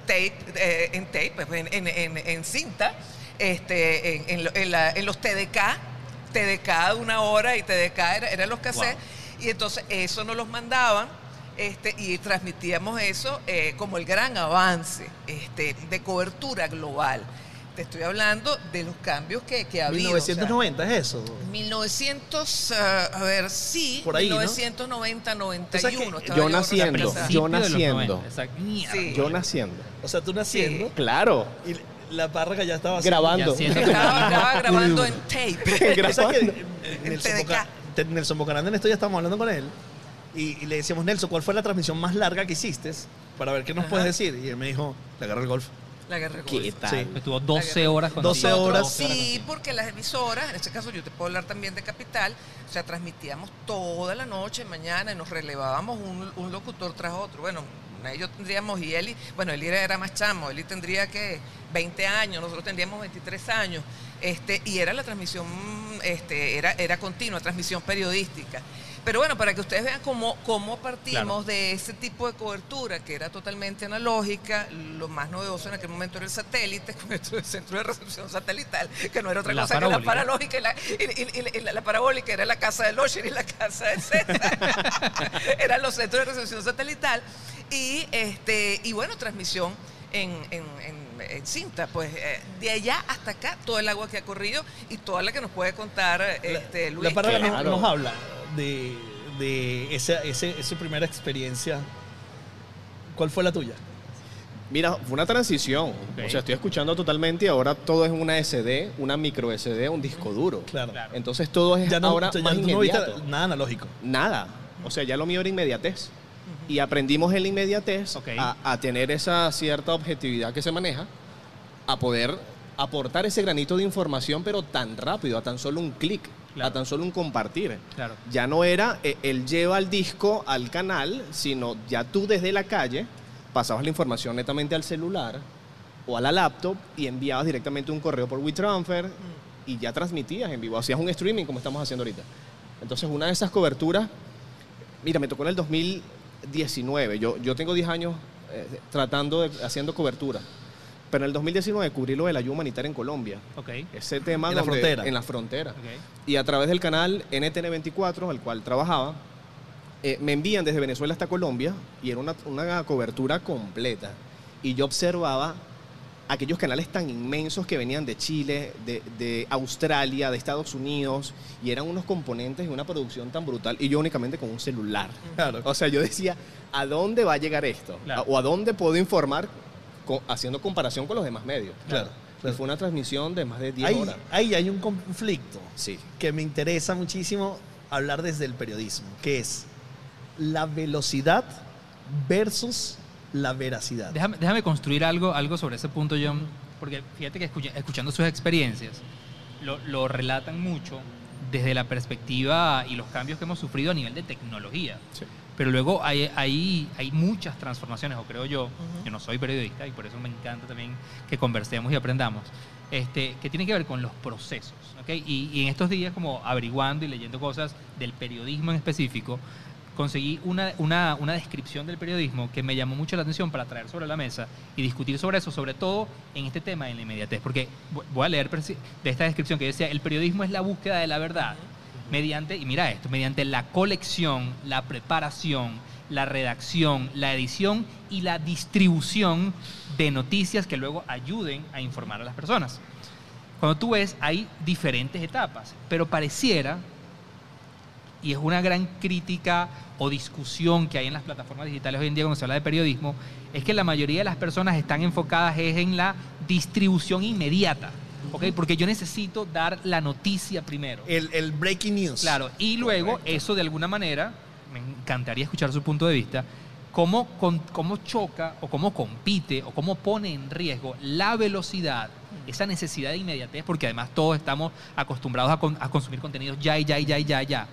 tape, eh, en tape, pues, en, en- en- en cinta, este, en, la- los TDK, TDK de una hora y TDK era- eran los cassettes, y entonces eso nos los mandaban. Este, y transmitíamos eso eh, como el gran avance este, de cobertura global. Te estoy hablando de los cambios que, que ha habido. o sea,
1990 es eso.
1900, ah, a ver, sí,
Por ahí, ¿no?
1990, 91.
O sea que
estaba
yo naciendo, yo naciendo.
90, exacto. Mierda.
Sí.
Yo naciendo.
O sea, tú naciendo
Claro.
y la parraca ya estaba haciendo-
Grabando.
Ya
Estaba, estaba grabando en [laughs] tape.
Grabando.
Nelson,
TDK.
Boca- te- Nelson Bocarán en esto ya estábamos hablando con él y, y le decíamos, Nelson, ¿cuál fue la transmisión más larga que hiciste? Para ver qué nos
Ajá.
puedes decir. Y él me dijo, la agarra el golf.
La guerra de
¿Qué tal?
Sí.
Estuvo 12 horas con
12
nosotros.
horas.
Sí, porque las emisoras, en este caso yo te puedo hablar también de Capital, o sea, transmitíamos toda la noche, mañana, y nos relevábamos un, un locutor tras otro. Bueno, ellos tendríamos, y Eli, bueno, Eli era más chamo, Eli tendría que 20 años, nosotros tendríamos 23 años, este, y era la transmisión, este, era, era continua, transmisión periodística. Pero bueno, para que ustedes vean cómo, cómo partimos de ese tipo de cobertura que era totalmente analógica, lo más novedoso en aquel momento era el satélite, [laughs] con nuestro centro de recepción satelital, que no era otra
La
cosa que la
parabólica.
paralógica y la, y- y- y la- la parabólica, era la casa de Losher y la casa de César. [laughs] Eran los centros de recepción satelital. Y, este, y bueno, transmisión en, en- en- en cinta. Pues eh, de allá hasta acá, todo el agua que ha corrido y toda la que nos puede contar este, Luis.
La parraca nos-
Claro.
nos, habla de, de esa, ese- esa primera experiencia. ¿Cuál fue la tuya?
Mira, fue una transición.
Ok.
O sea, estoy escuchando totalmente y ahora todo es una SD, una micro SD, un disco duro.
Claro.
Entonces todo es
Ya no,
ahora
ya
más
no
inmediato.
nada analógico.
Nada. O sea, ya lo mío era inmediatez. Y aprendimos en la inmediatez
Ok.
a, a tener esa cierta objetividad que se maneja, a poder aportar ese granito de información, pero tan rápido, a tan solo un clic,
Claro.
a tan solo un compartir.
Claro.
Ya no era eh, él lleva el disco al canal, sino ya tú desde la calle pasabas la información netamente al celular o a la laptop y enviabas directamente un correo por WeTransfer y ya transmitías en vivo, hacías un streaming como estamos haciendo ahorita. Entonces, una de esas coberturas, mira, me tocó en el 2019, yo, yo tengo 10 años eh, tratando de, haciendo cobertura, pero en el 2019 cubrí lo de la ayuda humanitaria en Colombia. Ese tema
En la
donde-
frontera.
En la frontera.
Ok.
Y a través del canal NTN24, al cual trabajaba, eh, me envían desde Venezuela hasta Colombia y era una, una cobertura completa. Y yo observaba aquellos canales tan inmensos que venían de Chile, de, de Australia, de Estados Unidos, y eran unos componentes y una producción tan brutal, y yo únicamente con un celular.
Claro.
O sea, yo decía, ¿a dónde va a llegar esto?
Claro.
¿O a dónde puedo informar co- haciendo comparación con los demás medios?
Claro,
Y fue una transmisión de más de 10
Ahí,
horas.
ahí hay un conflicto
Sí.
que me interesa muchísimo hablar desde el periodismo, que es la velocidad versus la veracidad.
Déjame, déjame construir algo, algo sobre ese punto, John, porque fíjate que escucha- escuchando sus experiencias, lo, lo relatan mucho desde la perspectiva y los cambios que hemos sufrido a nivel de tecnología.
Sí.
Pero luego hay, hay, hay muchas transformaciones, o creo yo, yo no soy periodista y por eso me encanta también que conversemos y aprendamos, este, que tienen que ver con los procesos. ¿ok? Y, y en estos días, como averiguando y leyendo cosas del periodismo en específico, conseguí una, una, una descripción del periodismo que me llamó mucho la atención para traer sobre la mesa y discutir sobre eso, sobre todo en este tema de la inmediatez. Porque vo- voy a leer de esta descripción que decía, el periodismo es la búsqueda de la verdad mediante, y mira esto, mediante la colección, la preparación, la redacción, la edición y la distribución de noticias que luego ayuden a informar a las personas. Cuando tú ves, hay diferentes etapas, pero pareciera, y es una gran crítica o discusión que hay en las plataformas digitales hoy en día cuando se habla de periodismo, es que la mayoría de las personas están enfocadas es en la distribución inmediata, ¿ok? Porque yo necesito dar la noticia primero.
El, el breaking news.
Claro, y luego
Correcto.
eso de alguna manera, me encantaría escuchar su punto de vista, cómo, con- cómo choca o cómo compite o cómo pone en riesgo la velocidad, esa necesidad de inmediatez, porque además todos estamos acostumbrados a, con- a consumir contenidos ya y ya y ya y ya y ya,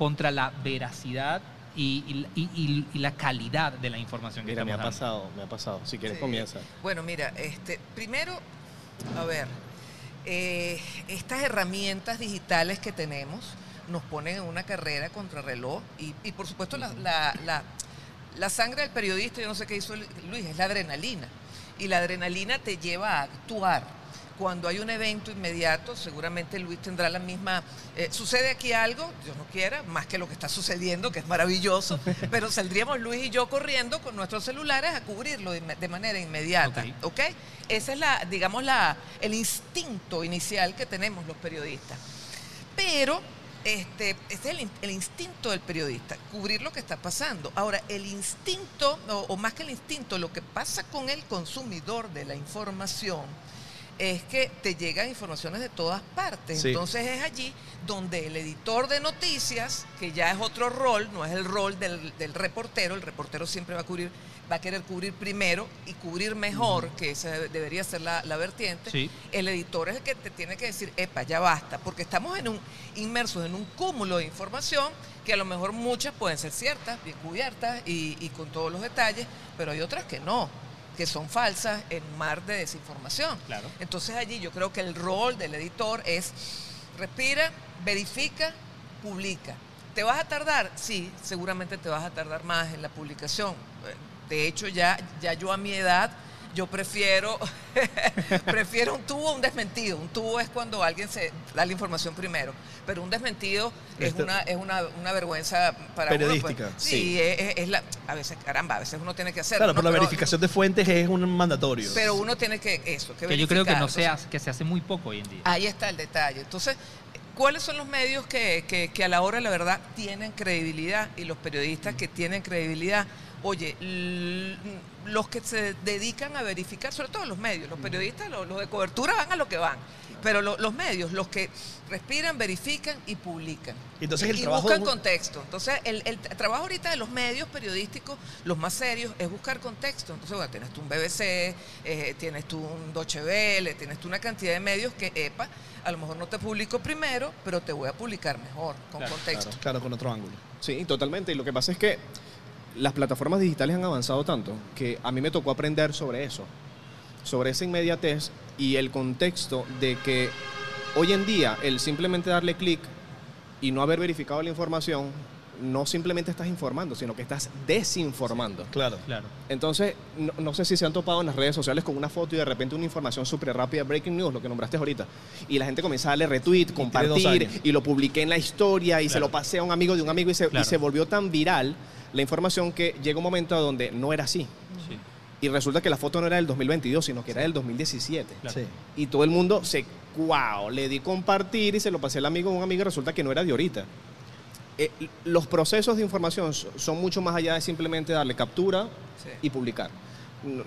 contra la veracidad y, y- y- y la calidad de la información que
Mira, me ha
dando.
pasado, me ha pasado. Si quieres
Sí.
comienza.
Bueno, mira, este, primero, a ver, eh, estas herramientas digitales que tenemos nos ponen en una carrera contrarreloj y, y por supuesto la, la- la- la sangre del periodista, yo no sé qué hizo Luis, es la adrenalina. Y la adrenalina te lleva a actuar. Cuando hay un evento inmediato, seguramente Luis tendrá la misma... eh, sucede aquí algo, Dios no quiera, más que lo que está sucediendo, que es maravilloso, [laughs] pero saldríamos Luis y yo corriendo con nuestros celulares a cubrirlo de, manera inmediata.
Ok.
¿ok? Ese es la, digamos, la, el instinto inicial que tenemos los periodistas. Pero este, este es el, in- el instinto del periodista, cubrir lo que está pasando. Ahora, el instinto, o, o más que el instinto, lo que pasa con el consumidor de la información es que te llegan informaciones de todas partes.
Sí.
Entonces es allí donde el editor de noticias, que ya es otro rol, no es el rol del, del reportero, el reportero siempre va a cubrir, va a querer cubrir primero y cubrir mejor, que esa debe- debería ser la, la vertiente.
Sí.
El editor es el que te tiene que decir, epa, ya basta, porque estamos en un, inmersos en un cúmulo de información que a lo mejor muchas pueden ser ciertas, bien cubiertas y, y con todos los detalles, pero hay otras que no, que son falsas en un mar de desinformación.
Claro.
Entonces allí yo creo que el rol del editor es respira, verifica, publica. ¿Te vas a tardar? Sí, seguramente te vas a tardar más en la publicación. Eh, De hecho, ya, ya yo a mi edad, yo prefiero, [laughs] prefiero un tubo o un desmentido. Un tubo es cuando alguien se da la información primero, pero un desmentido es una, es una, una vergüenza para uno, pues.
Periodística.
Sí,
Sí.
Es, es- es la, a veces, caramba, a veces uno tiene que hacerlo.
Claro,
¿no?
pero la
Pero-
verificación de fuentes es un mandatorio.
Pero uno tiene que, eso, que
Que yo creo que no se hace, que se hace muy poco hoy en día.
Ahí está el detalle. Entonces, ¿cuáles son los medios que, que- que a la hora, la verdad, tienen credibilidad? Y los periodistas que tienen credibilidad, oye, los que se dedican a verificar, sobre todo los medios, los periodistas, los, los de cobertura van a lo que van. Pero lo- los medios, los que respiran, verifican y publican.
Entonces, el
y
trabajo
buscan contexto. Entonces, el, el trabajo ahorita de los medios periodísticos, los más serios, es buscar contexto. Entonces, bueno, tienes tú un BBC, eh, tienes tú un Deutsche Welle, tienes tú una cantidad de medios que, epa, a lo mejor no te publico primero, pero te voy a publicar mejor, con
Claro,
contexto.
Claro, con otro ángulo.
Sí, totalmente. Y lo que pasa es que las plataformas digitales han avanzado tanto que a mí me tocó aprender sobre eso, sobre esa inmediatez y el contexto de que hoy en día el simplemente darle clic y no haber verificado la información, no simplemente estás informando, sino que estás desinformando.
Claro.
Claro.
Entonces, no, no sé si se han topado en las redes sociales con una foto y de repente una información súper rápida, breaking news, lo que nombraste ahorita, y la gente comienza a darle retweet, compartir, y lo publiqué en la historia, y se lo pasé a un amigo de un amigo, y se, y se volvió tan viral la información que llega un momento a donde no era así. Y resulta que la foto no era del 2022, sino que era del 2017.
Claro.
Sí.
Y todo el mundo se, wow, le di compartir y se lo pasé al amigo un amigo y resulta que no era de ahorita. Eh, los procesos de información so- son mucho más allá de simplemente darle captura
Sí.
y publicar.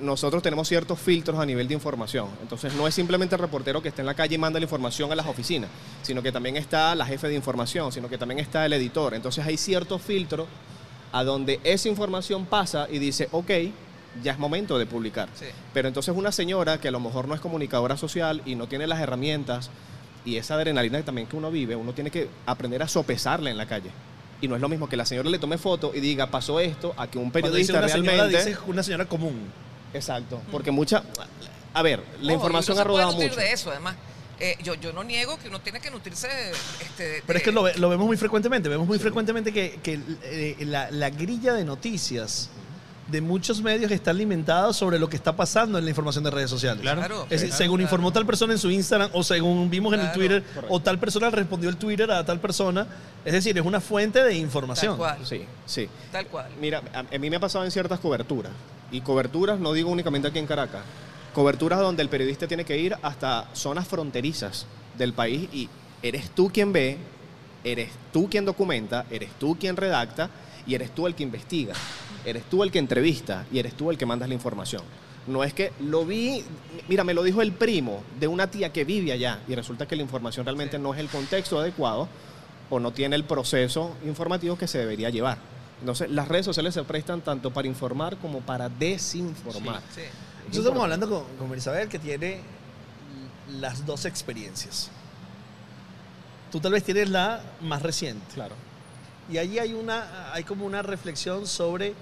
Nosotros tenemos ciertos filtros a nivel de información. Entonces no es simplemente el reportero que está en la calle y manda la información a las oficinas, sino que también está la jefe de información, sino que también está el editor. Entonces hay ciertos filtros a donde esa información pasa y dice, ok, ya es momento de publicar.
Sí.
Pero entonces una señora que a lo mejor no es comunicadora social y no tiene las herramientas y esa adrenalina también que uno vive, uno tiene que aprender a sopesarla en la calle. Y no es lo mismo que la señora le tome foto y diga, pasó esto, a que un periodista
una señora,
realmente...
dice una señora común.
Exacto, porque mucha... A ver, la información ha rodado mucho.
de eso, además. Eh, yo, yo no niego que uno tiene que nutrirse este, de-
Pero es que lo, lo vemos muy frecuentemente. Vemos muy frecuentemente que, que, eh, la, la grilla de noticias de muchos medios está alimentada sobre lo que está pasando en la información de redes sociales.
Claro.
Claro,
Es decir,
claro,
según
claro.
informó tal persona en su Instagram o según vimos en el Twitter
correcto.
o tal persona respondió el Twitter a tal persona. Es decir, es una fuente de información.
Tal cual.
Sí, sí.
Tal cual.
Mira, a, a mí me ha pasado en ciertas coberturas. Y coberturas, no digo únicamente aquí en Caracas, coberturas donde el periodista tiene que ir hasta zonas fronterizas del país y eres tú quien ve, eres tú quien documenta, eres tú quien redacta y eres tú el que investiga. Eres tú el que entrevista y eres tú el que mandas la información. No es que lo vi, mira, me lo dijo el primo de una tía que vive allá y resulta que la información realmente no es el contexto adecuado o no tiene el proceso informativo que se debería llevar. Entonces, las redes sociales se prestan tanto para informar como para desinformar.
Sí.
Nosotros estamos hablando con, con Marisabel que tiene las dos experiencias. Tú tal vez tienes la más reciente.
Claro.
Y allí hay, una, hay como una reflexión sobre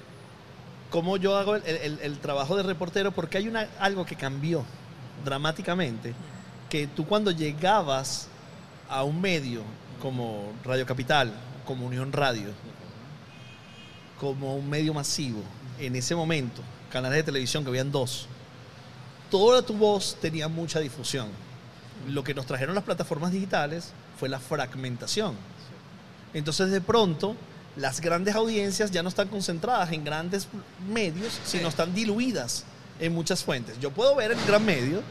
cómo yo hago el, trabajo de reportero, porque hay una, algo que cambió dramáticamente, que tú cuando llegabas a un medio como Radio Capital, como Unión Radio, como un medio masivo, en ese momento, canales de televisión que habían dos, toda tu voz tenía mucha difusión. Lo que nos trajeron las plataformas digitales fue la fragmentación. Entonces, de pronto, las grandes audiencias ya no están concentradas en grandes medios, sino están diluidas en muchas fuentes. Yo puedo ver el gran medio,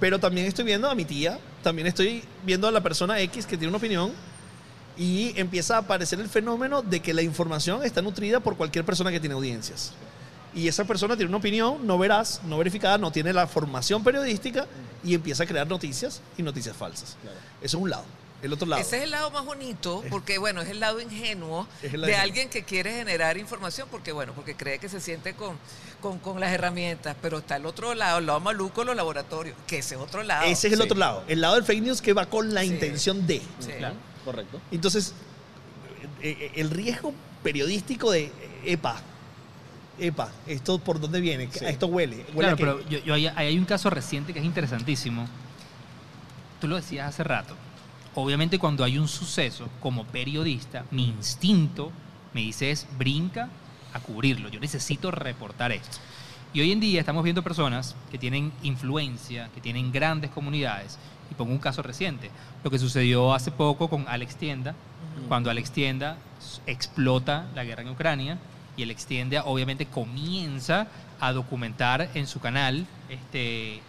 pero también estoy viendo a mi tía, también estoy viendo a la persona X que tiene una opinión y empieza a aparecer el fenómeno de que la información está nutrida por cualquier persona que tiene audiencias. Y esa persona tiene una opinión no veraz, no verificada, no tiene la formación periodística y empieza a crear noticias y noticias falsas. Eso es un lado. El otro lado.
Ese es el lado más bonito, porque bueno, es el lado ingenuo
Es el lado
de
ingenuo.
alguien que quiere generar información, porque bueno, porque cree que se siente con, con, con las herramientas, pero está el otro lado, el lado maluco, los laboratorios, que ese es otro lado.
Ese es el
Sí.
otro lado. El lado del fake news que va con la
Sí.
intención de.
Sí.
Claro.
Correcto.
Entonces, eh, eh, el riesgo periodístico de, eh, epa, epa, esto por dónde viene,
Sí.
esto huele. huele
Claro, pero yo, ahí hay un caso reciente que es interesantísimo. Tú lo decías hace rato. Obviamente cuando hay un suceso, como periodista, mi instinto me dice es brinca a cubrirlo. Yo necesito reportar esto. Y hoy en día estamos viendo personas que tienen influencia, que tienen grandes comunidades. Y pongo un caso reciente. Lo que sucedió hace poco con Alex Tienda, cuando Alex Tienda explota la guerra en Ucrania y Alex Tienda obviamente comienza a documentar en su canal este,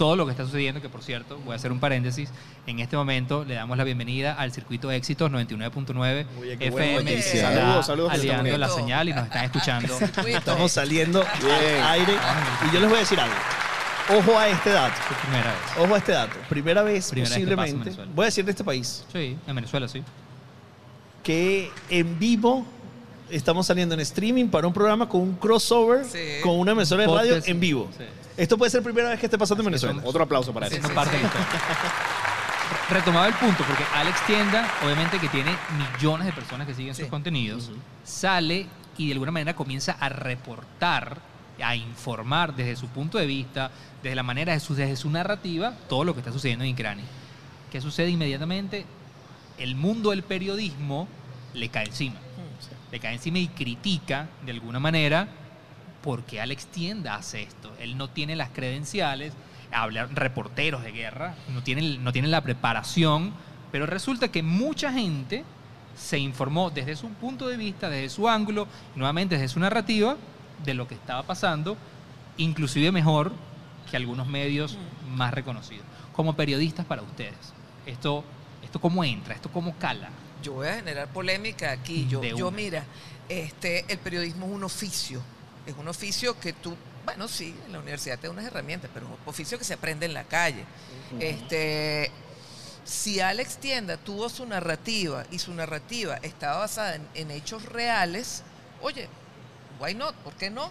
todo lo que está sucediendo, que por cierto, voy a hacer un paréntesis, en este momento le damos la bienvenida al circuito Éxitos 99.9
Oye, qué buena
FM, que se está
Saludos, saludos que
aliando la señal y nos están escuchando. [laughs]
Estamos saliendo
Bien.
al aire. Y yo les voy a decir algo. Ojo a este dato.
Primera vez.
Ojo a este dato. Primera vez,
Primera vez que
posiblemente,
Venezuela.
voy a decir de este país,
Sí, en Venezuela sí.
que en vivo estamos saliendo en streaming para un programa con un crossover
Sí.
con una emisora de radio
Podcast.
en vivo.
Sí.
Esto puede ser primera vez que esté pasando en Venezuela.
Otro aplauso para eso.
Haciendo parte de la. Retomaba el punto, porque Alex Tienda, obviamente que tiene millones de personas que siguen
Sí.
sus contenidos, sale y de alguna manera comienza a reportar, a informar desde su punto de vista, desde la manera de su, desde su narrativa, todo lo que está sucediendo en Ucrania. ¿Qué sucede inmediatamente? El mundo del periodismo le cae encima. Le cae encima y critica de alguna manera por qué Alex Tienda hace esto. Él no tiene las credenciales, habla reporteros de guerra, no tienen, no tienen la preparación, pero resulta que mucha gente se informó desde su punto de vista, desde su ángulo, nuevamente desde su narrativa, de lo que estaba pasando, inclusive mejor que algunos medios más reconocidos. Como periodistas para ustedes, esto, esto cómo entra, esto cómo cala.
Yo voy a generar polémica aquí. Yo, yo mira, este, el periodismo es un oficio. Es un oficio que tú, bueno, sí, en la universidad te da unas herramientas, pero es un oficio que se aprende en la calle. Este, si Alex Tienda tuvo su narrativa y su narrativa estaba basada en, en hechos reales, oye, why not? ¿Por qué no?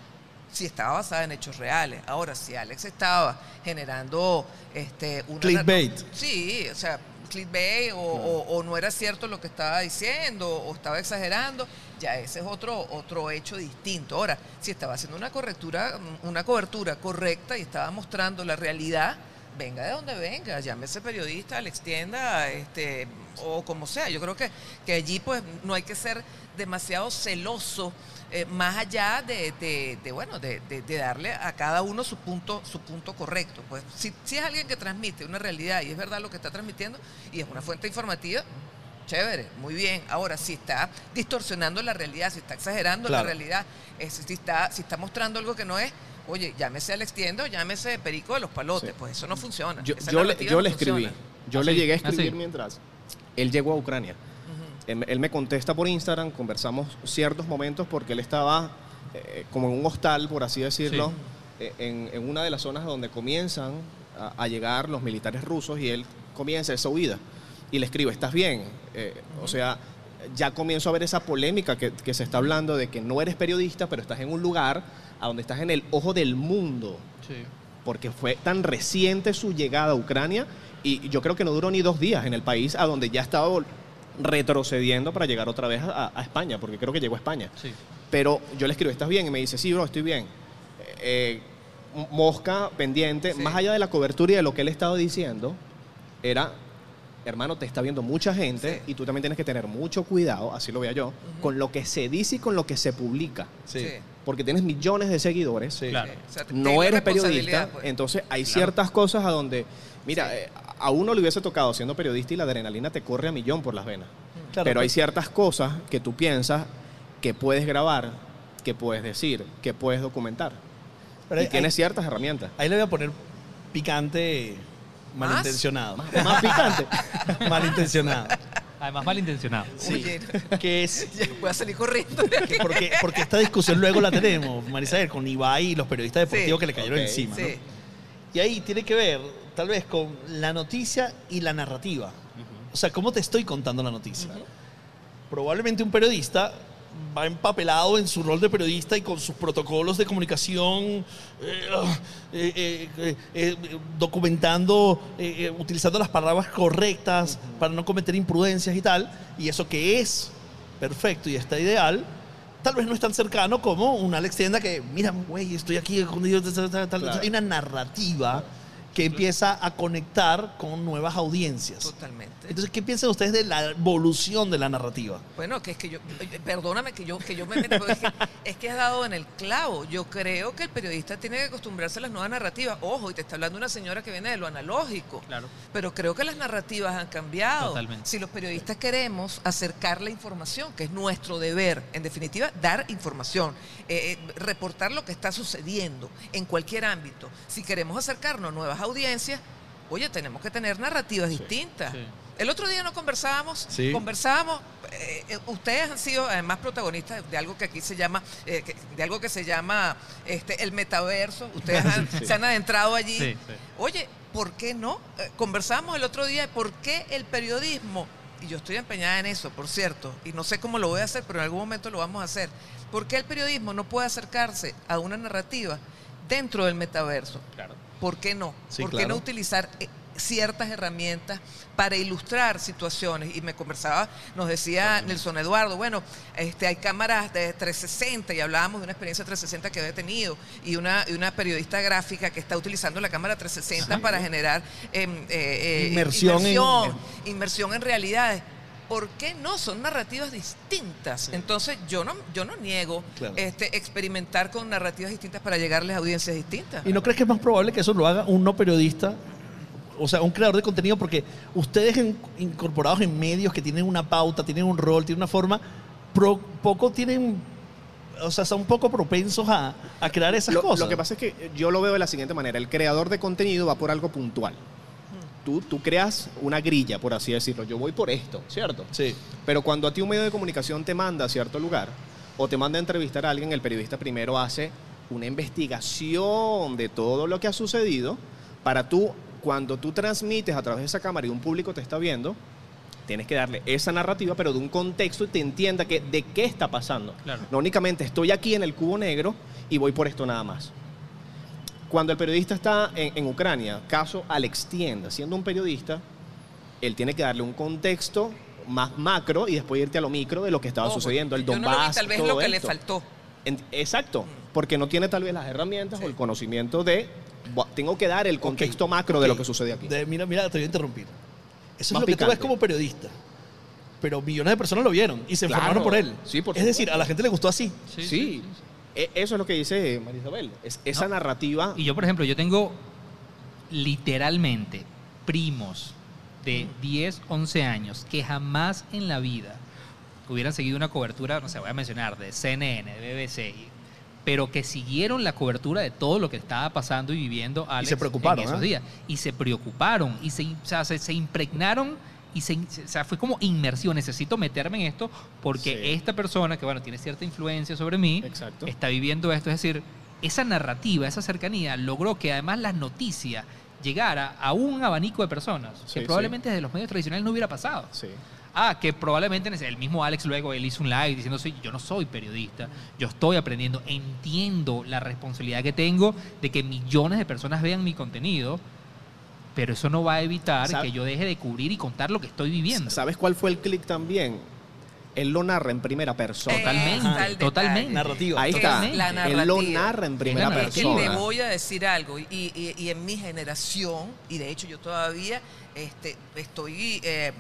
Si estaba basada en hechos reales. Ahora, si Alex estaba generando este, una
Clickbait.
Sí, o sea, clickbait o, o- o no era cierto lo que estaba diciendo o estaba exagerando, ya ese es otro, otro hecho distinto. Ahora, si estaba haciendo una correctura, una cobertura correcta y estaba mostrando la realidad, venga de donde venga, llámese periodista, le extienda, este, o como sea. Yo creo que, que allí pues no hay que ser demasiado celoso. eh, más allá de, de- de, bueno de, de- darle a cada uno su punto su punto correcto pues si, si es alguien que transmite una realidad y es verdad lo que está transmitiendo y es una fuente informativa chévere muy bien ahora si está distorsionando la realidad si está exagerando
Claro.
la realidad es- si está si está mostrando algo que no es oye llámese al extiendo llámese perico de los palotes
Sí.
pues eso no funciona
Yo, yo le, yo
no
le escribí.
funciona.
Yo
¿Ah,
le
sí?
llegué a
¿Ah, sí?
escribir mientras él llegó a Ucrania. Él, él me contesta por Instagram, conversamos ciertos momentos porque él estaba eh, como en un hostal, por así decirlo, eh, en, en una de las zonas donde comienzan a, a llegar los militares rusos y él comienza esa huida. Y le escribo, ¿estás bien? Eh, O sea, ya comienzo a ver esa polémica que, que se está hablando de que no eres periodista, pero estás en un lugar a donde estás en el ojo del mundo, porque fue tan reciente su llegada a Ucrania y yo creo que no duró ni dos días en el país a donde ya estaba retrocediendo para llegar otra vez a, a España, porque creo que llegó a España.
Sí.
Pero yo le escribo, ¿estás bien? Y me dice, sí, bro, estoy bien. Eh, m- mosca pendiente,
Sí.
más allá de la cobertura y de lo que él estaba diciendo, era, hermano, te está viendo mucha gente
Sí.
y tú también tienes que tener mucho cuidado, así lo veo yo, con lo que se dice y con lo que se publica.
Sí.
Porque tienes millones de seguidores,
Sí.
Claro.
O sea,
no eres periodista,
pues.
entonces hay ciertas cosas a donde, mira,
Sí.
eh, a uno le hubiese tocado siendo periodista y la adrenalina te corre a millón por las venas.
Claro,
Pero hay
pues.
ciertas cosas que tú piensas que puedes grabar, que puedes decir, que puedes documentar.
Pero
y
ahí-
tienes ciertas herramientas.
Ahí le voy a poner picante. Malintencionado.
Más picante. [laughs]
malintencionado.
Además, malintencionado.
Oye, [laughs]
Que es [laughs]
ya voy a salir corriendo
porque, porque esta discusión luego la tenemos, Marisabel, con Ibai y los periodistas deportivos
Sí.
que le cayeron encima. ¿no?
Sí.
Y ahí tiene que ver, tal vez, con la noticia y la narrativa. O sea, ¿cómo te estoy contando la noticia? Probablemente un periodista va empapelado en su rol de periodista y con sus protocolos de comunicación, eh, eh, eh, documentando, eh, eh, utilizando las palabras correctas para no cometer imprudencias y tal. Y eso que es perfecto y está ideal, tal vez no es tan cercano como un Alex Tienda que, mira, güey, estoy aquí escondido. tal, tal, tal".
Claro.
Hay una narrativa que empieza a conectar con nuevas audiencias.
Totalmente.
Entonces, ¿qué piensan ustedes de la evolución de la narrativa?
Bueno, que es que yo, perdóname que yo, que yo me meta, pero es que, es que has dado en el clavo. Yo creo que el periodista tiene que acostumbrarse a las nuevas narrativas. Ojo, y te está hablando una señora que viene de lo analógico.
Claro.
Pero creo que las narrativas han cambiado.
Totalmente.
Si los periodistas queremos acercar la información, que es nuestro deber, en definitiva, dar información, eh, eh, reportar lo que está sucediendo en cualquier ámbito. Si queremos acercarnos a nuevas audiencias, oye, tenemos que tener narrativas distintas.
sí.
El otro día no conversábamos,
Sí.
conversábamos, eh, eh, ustedes han sido además protagonistas de algo que aquí se llama, eh, que- de algo que se llama este, el metaverso, ustedes [laughs] han-
Sí.
se han adentrado allí.
Sí.
Oye, ¿por qué no? Eh, conversamos el otro día de por qué el periodismo, y yo estoy empeñada en eso, por cierto, y no sé cómo lo voy a hacer, pero en algún momento lo vamos a hacer. ¿Por qué el periodismo no puede acercarse a una narrativa dentro del metaverso?
Claro.
¿Por qué no?
Sí,
¿Por qué
claro.
no utilizar ciertas herramientas para ilustrar situaciones? Y me conversaba, nos decía Nelson Eduardo, bueno, este, hay cámaras de 360 y hablábamos de una experiencia 360 que había tenido y una, y una periodista gráfica que está utilizando la cámara 360 para generar em, eh, eh,
Inmersión en-
inmersión, en realidades. ¿Por qué no? Son narrativas distintas. Entonces, yo no, yo no niego
Claro.
este, experimentar con narrativas distintas para llegarles a audiencias distintas.
¿Y no crees que es más probable que eso lo haga un no periodista? O sea, un creador de contenido, porque ustedes en- incorporados en medios que tienen una pauta, tienen un rol, tienen una forma, pro- poco tienen, o sea, son poco propensos a, a crear esas
Lo,
cosas.
lo que pasa es que yo lo veo de la siguiente manera. El creador de contenido va por algo puntual. Tú, tú creas una grilla, por así decirlo. Yo voy por esto, ¿cierto?
Sí.
Pero cuando a ti un medio de comunicación te manda a cierto lugar o te manda a entrevistar a alguien, el periodista primero hace una investigación de todo lo que ha sucedido para tú, cuando tú transmites a través de esa cámara y un público te está viendo, tienes que darle esa narrativa, pero de un contexto y te entienda que, de qué está pasando.
Claro.
No únicamente estoy aquí en el cubo negro y voy por esto nada más. Cuando el periodista está en, en Ucrania, caso Alex Tienda, siendo un periodista, él tiene que darle un contexto más macro y después irte a lo micro de lo que estaba
Ojo,
sucediendo, el
yo no lo vi,
Donbass,
tal vez
todo
lo que le faltó.
En- exacto, porque no tiene tal vez las herramientas
Sí.
o el conocimiento de, "Bu- tengo que dar el contexto macro de lo que sucede aquí.
De- mira, mira, te voy a interrumpir. Eso
Más
es lo que tú ves como periodista. Pero millones de personas lo vieron y se
Claro.
informaron por él.
Sí, por
es decir, a la gente le gustó así.
Sí, E- eso es lo que dice María Isabel, es esa
No.
narrativa.
Y yo, por ejemplo, yo tengo literalmente primos de 10, 11 años que jamás en la vida hubieran seguido una cobertura, no sé, voy a mencionar, de CNN, de BBC, y- pero que siguieron la cobertura de todo lo que estaba pasando y viviendo Alex
se preocuparon,
en esos
¿eh?
días. Y se preocuparon y se, o sea, se, se impregnaron y se, o sea, fue como inmersión. Necesito meterme en esto porque
Sí.
esta persona que, bueno, tiene cierta influencia sobre mí,
Exacto.
está viviendo esto. Es decir, esa narrativa, esa cercanía logró que además las noticias llegara a un abanico de personas
Sí,
que probablemente desde los medios tradicionales no hubiera pasado. Ah, que probablemente el mismo Alex luego él hizo un live diciendo, "Soy- yo no soy periodista, yo estoy aprendiendo, entiendo la responsabilidad que tengo de que millones de personas vean mi contenido, pero eso no va a evitar que yo deje de cubrir y contar lo que estoy viviendo.
¿Sabes cuál fue el clic también? Él lo narra en primera persona.
Totalmente,
detalle.
Totalmente.
Narrativa.
Ahí está.
La
Él lo
narrativa.
narra en primera
Es la
Es que
persona.
te voy a decir algo, y, y- y en mi generación, y de hecho yo todavía este, estoy, eh,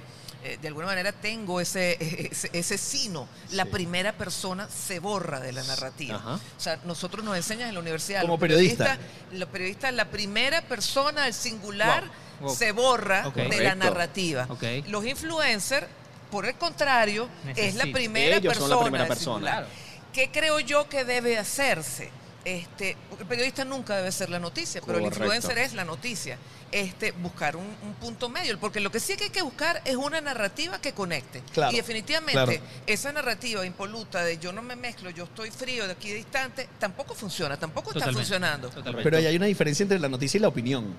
eh, de alguna manera tengo ese, [laughs] ese, ese sino, la primera persona se borra de la narrativa.
Ajá.
O sea, nosotros nos enseñan en la universidad.
Como
los
periodista.
Los periodistas, la primera persona, el singular,
Wow. Wow.
se borra de la narrativa. Los influencers, por el contrario, es la primera
Ellos son
persona.
la primera
el
persona.
singular.
Claro.
¿Qué creo yo que debe hacerse? Este, el periodista nunca debe ser la noticia, pero el influencer es la noticia. Este, buscar un, un punto medio, porque lo que sí que hay que buscar es una narrativa que conecte.
Claro,
y definitivamente
claro.
esa narrativa impoluta de yo no me mezclo, yo estoy frío de aquí distante, tampoco funciona, tampoco está funcionando.
Totalmente.
Pero ahí hay una diferencia entre la noticia y la opinión.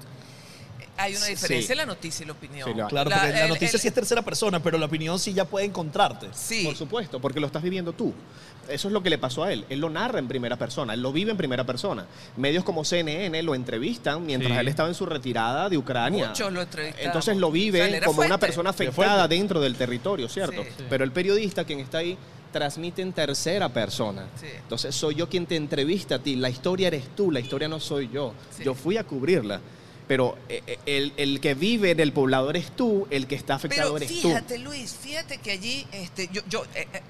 Hay una
Sí.
diferencia en la noticia y la opinión.
Sí, hay.
Claro, porque la
el-
noticia
el-
sí es tercera persona, pero la opinión sí ya puede encontrarte.
Sí.
Por supuesto, porque lo estás viviendo tú. Eso es lo que le pasó a él. Él lo narra en primera persona, él lo vive en primera persona. Medios como CNN lo entrevistan mientras
Sí.
él estaba en su retirada de Ucrania.
Muchos lo entrevistamos.
Entonces lo vive
O sea,
como una persona afectada dentro del territorio, ¿cierto?
Sí.
Sí.
Pero el periodista, quien está ahí, transmite en tercera persona.
Sí.
Entonces soy yo quien te entrevista a ti. La historia eres tú, la historia no soy yo.
Sí.
Yo fui a cubrirla. Pero eh, eh, el, el que vive en el poblado eres tú, el que está afectado
Pero
eres
fíjate, Luis, fíjate que allí, este, yo, yo eh, eh,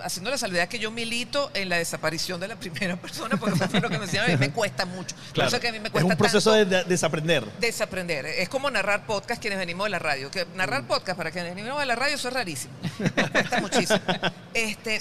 haciendo la salvedad que yo milito en la desaparición de la [laughs] primera persona, porque fue lo que me decían, a mí me cuesta mucho. Por
Claro.
eso es que a mí me
es
cuesta
un proceso
tanto
de, de- desaprender.
desaprender. Es como narrar podcast quienes venimos de la radio. Que narrar
Mm.
podcast para quienes venimos de la radio eso es rarísimo. Nos cuesta [laughs] muchísimo. Este,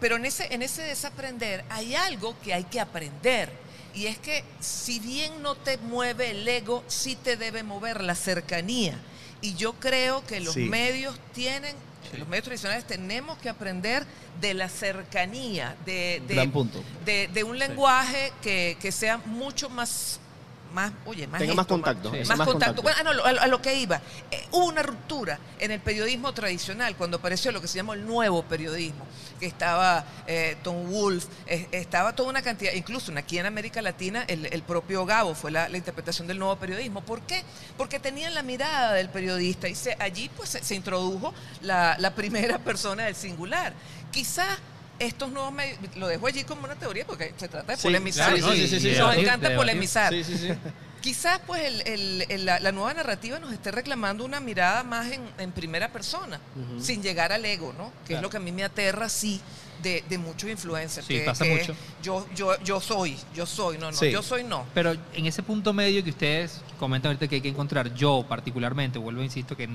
pero en ese, en ese desaprender hay algo que hay que aprender. Y es que si bien no te mueve el ego, sí te debe mover la cercanía. Y yo creo que los
Sí.
medios tienen, los medios tradicionales tenemos que aprender de la cercanía, de, de-
Gran punto.
de, de un lenguaje que, que sea mucho más, más oye, más
Tenga más contacto,
Sí.
Más,
más
contacto.
contacto.
Bueno, ah, no, a, lo- a lo que iba. Eh, hubo una ruptura en el periodismo tradicional cuando apareció lo que se llamó el nuevo periodismo, que estaba eh, Tom Wolf, eh, estaba toda una cantidad, incluso aquí en América Latina, el, el propio Gabo fue la, la interpretación del nuevo periodismo. ¿Por qué? Porque tenían la mirada del periodista y se- allí pues se, se introdujo la, la [laughs] primera persona del singular. Quizás estos nuevos medios, lo dejo allí como una teoría porque se trata de
Sí,
polemizar.
claro, sí, sí, sí,
nos encanta polemizar. Quizás pues el- el- el- la, la nueva narrativa nos esté reclamando una mirada más en, en primera persona, sin llegar al ego, ¿no? Que es lo que a mí me aterra, sí, de, de muchos influencers.
Sí,
que-
pasa
que
mucho.
Yo, yo, yo soy, yo soy, no, no, yo soy no.
Pero en ese punto medio que ustedes comentan ahorita que hay que encontrar, yo particularmente, vuelvo, insisto, que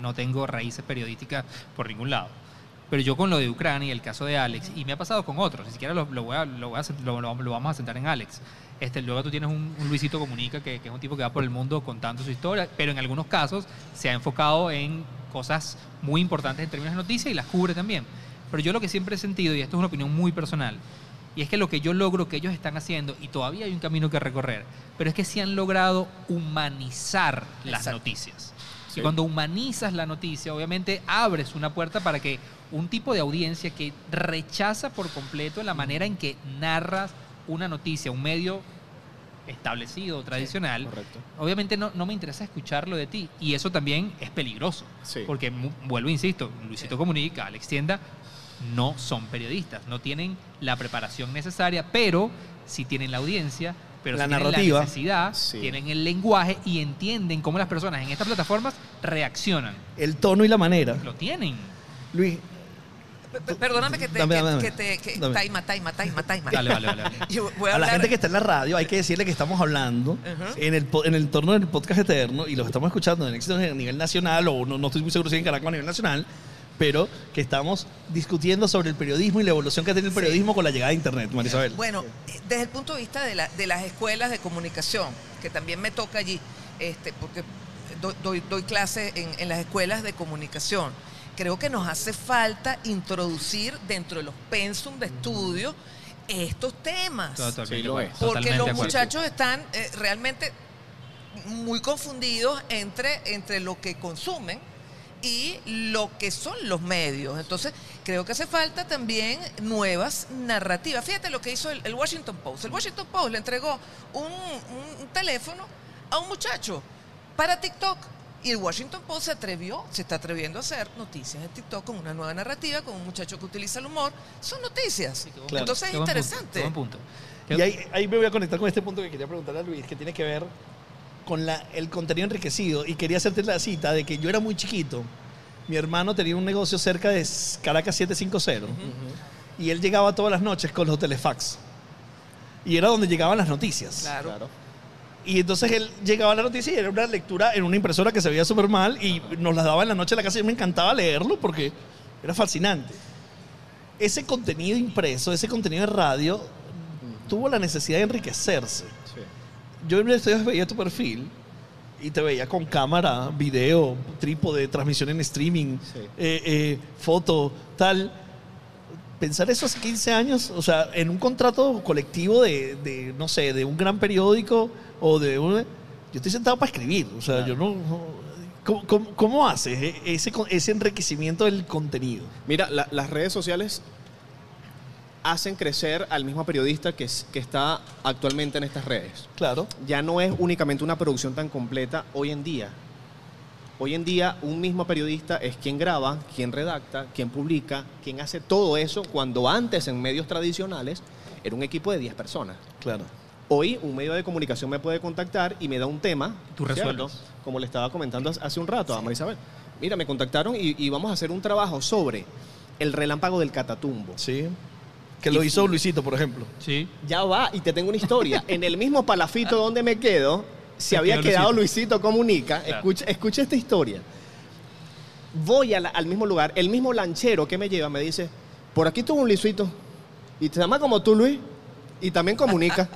no tengo raíces periodísticas por ningún lado. Pero yo con lo de Ucrania y el caso de Alex, y me ha pasado con otros, ni siquiera lo, lo voy a- lo voy a vamos a sentar en Alex. Este, luego tú tienes un, un Luisito Comunica, que, que es un tipo que va por el mundo contando su historia, pero en algunos casos se ha enfocado en cosas muy importantes en términos de noticias y las cubre también. Pero yo lo que siempre he sentido, y esto es una opinión muy personal, y es que lo que yo logro que ellos están haciendo, y todavía hay un camino que recorrer, pero es que sí han logrado humanizar las noticias.
Sí.
Y cuando humanizas la noticia, obviamente abres una puerta para que un tipo de audiencia que rechaza por completo la manera en que narras una noticia, un medio establecido, tradicional,
Correcto.
obviamente no, no me interesa escucharlo de ti. Y eso también es peligroso.
Sí.
Porque, vuelvo, e insisto, Luisito Comunica, Alex Tienda, no son periodistas, no tienen la preparación necesaria, pero sí tienen la audiencia, pero
La
sí tienen la necesidad,
Sí.
tienen el lenguaje y entienden cómo las personas en estas plataformas reaccionan.
El tono y la manera.
Lo tienen.
Luis,
Perdóname que te...
Dame,
que,
dame,
que
dame.
te que,
Dame.
taima, taima, taima, taima.
Dale, vale, vale. vale. [laughs]
Yo voy a
a la gente que está en la radio hay que decirle que estamos hablando en, el, po- en el entorno del podcast eterno y los estamos escuchando en éxitos a nivel nacional o no, no estoy muy seguro si en Caracas a nivel nacional, pero que estamos discutiendo sobre el periodismo y la evolución que ha tenido el
Sí.
periodismo con la llegada de Internet, Marisabel.
Bueno, eh, desde el punto de vista de, la- de las escuelas de comunicación, que también me toca allí, este, porque doy, doy, doy clases en, en las escuelas de comunicación, creo que nos hace falta introducir dentro de los pensum de estudio estos temas.
Sí, lo es.
Porque los muchachos están eh, realmente muy confundidos entre, entre lo que consumen y lo que son los medios. Entonces, creo que hace falta también nuevas narrativas. Fíjate lo que hizo el, el Washington Post. El Washington Post le entregó un, un teléfono a un muchacho para TikTok. Y el Washington Post se atrevió, se está atreviendo a hacer noticias en TikTok con una nueva narrativa, con un muchacho que utiliza el humor. Son noticias.
Claro.
Entonces es
punto,
interesante.
buen punto.
Y ahí, ahí me voy a conectar con este punto que quería preguntarle a Luis, que tiene que ver con la, el contenido enriquecido. Y quería hacerte la cita de que yo era muy chiquito. Mi hermano tenía un negocio cerca de Caracas 750. Y él llegaba todas las noches con los telefax. Y era donde llegaban las noticias.
Claro.
Claro.
Y entonces él llegaba a la noticia y era una lectura en una impresora que se veía súper mal y nos la daba en la noche en la casa y me encantaba leerlo porque era fascinante. Ese contenido impreso, ese contenido de radio, tuvo la necesidad de enriquecerse.
Sí.
Yo en estos días veía tu perfil y te veía con cámara, video, trípode, transmisión en streaming,
Sí.
eh, eh, foto, tal. Pensar eso hace 15 años, o sea, en un contrato colectivo de, de, no sé, de un gran periódico o de un... Yo estoy sentado para escribir, o sea, yo no... no- ¿Cómo, cómo, cómo haces eh, ese, ese enriquecimiento del contenido?
Mira, la- las redes sociales hacen crecer al mismo periodista que, es- que está actualmente en estas redes.
Claro.
Ya no es únicamente una producción tan completa hoy en día. Hoy en día un mismo periodista es quien graba, quien redacta, quien publica, quien hace todo eso, cuando antes en medios tradicionales era un equipo de 10 personas.
Claro.
Hoy un medio de comunicación me puede contactar y me da un tema,
Tú resuelves.
como le estaba comentando hace un rato a Marisabel. Mira, me contactaron y, y vamos a hacer un trabajo sobre el relámpago del Catatumbo.
Sí. Que lo
Y-
hizo Luisito, por ejemplo.
Sí.
Ya va, y te tengo una historia. [laughs] en el mismo palafito donde me quedo, se había quedado
Luisito.
Luisito Comunica.
Claro.
Escucha, escucha esta historia. Voy la- al mismo lugar, el mismo lanchero que me lleva me dice, por aquí tuvo un Luisito. Y te llama como tú, Luis. Y también comunica.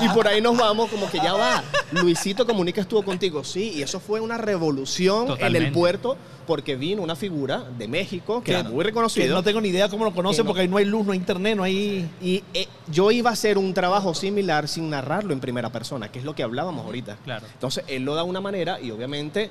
y por ahí nos vamos, como que ya va. Luisito Comunica estuvo contigo. Sí, y eso fue una revolución en el puerto porque vino una figura de México que era muy
Que
reconocido.
no tengo ni idea cómo lo conoce
Que no-
porque ahí no hay luz, no hay internet, no hay...
Y eh, yo iba a hacer un trabajo similar sin narrarlo en primera persona, que es lo que hablábamos ahorita.
Claro.
Entonces, él lo da de una manera y obviamente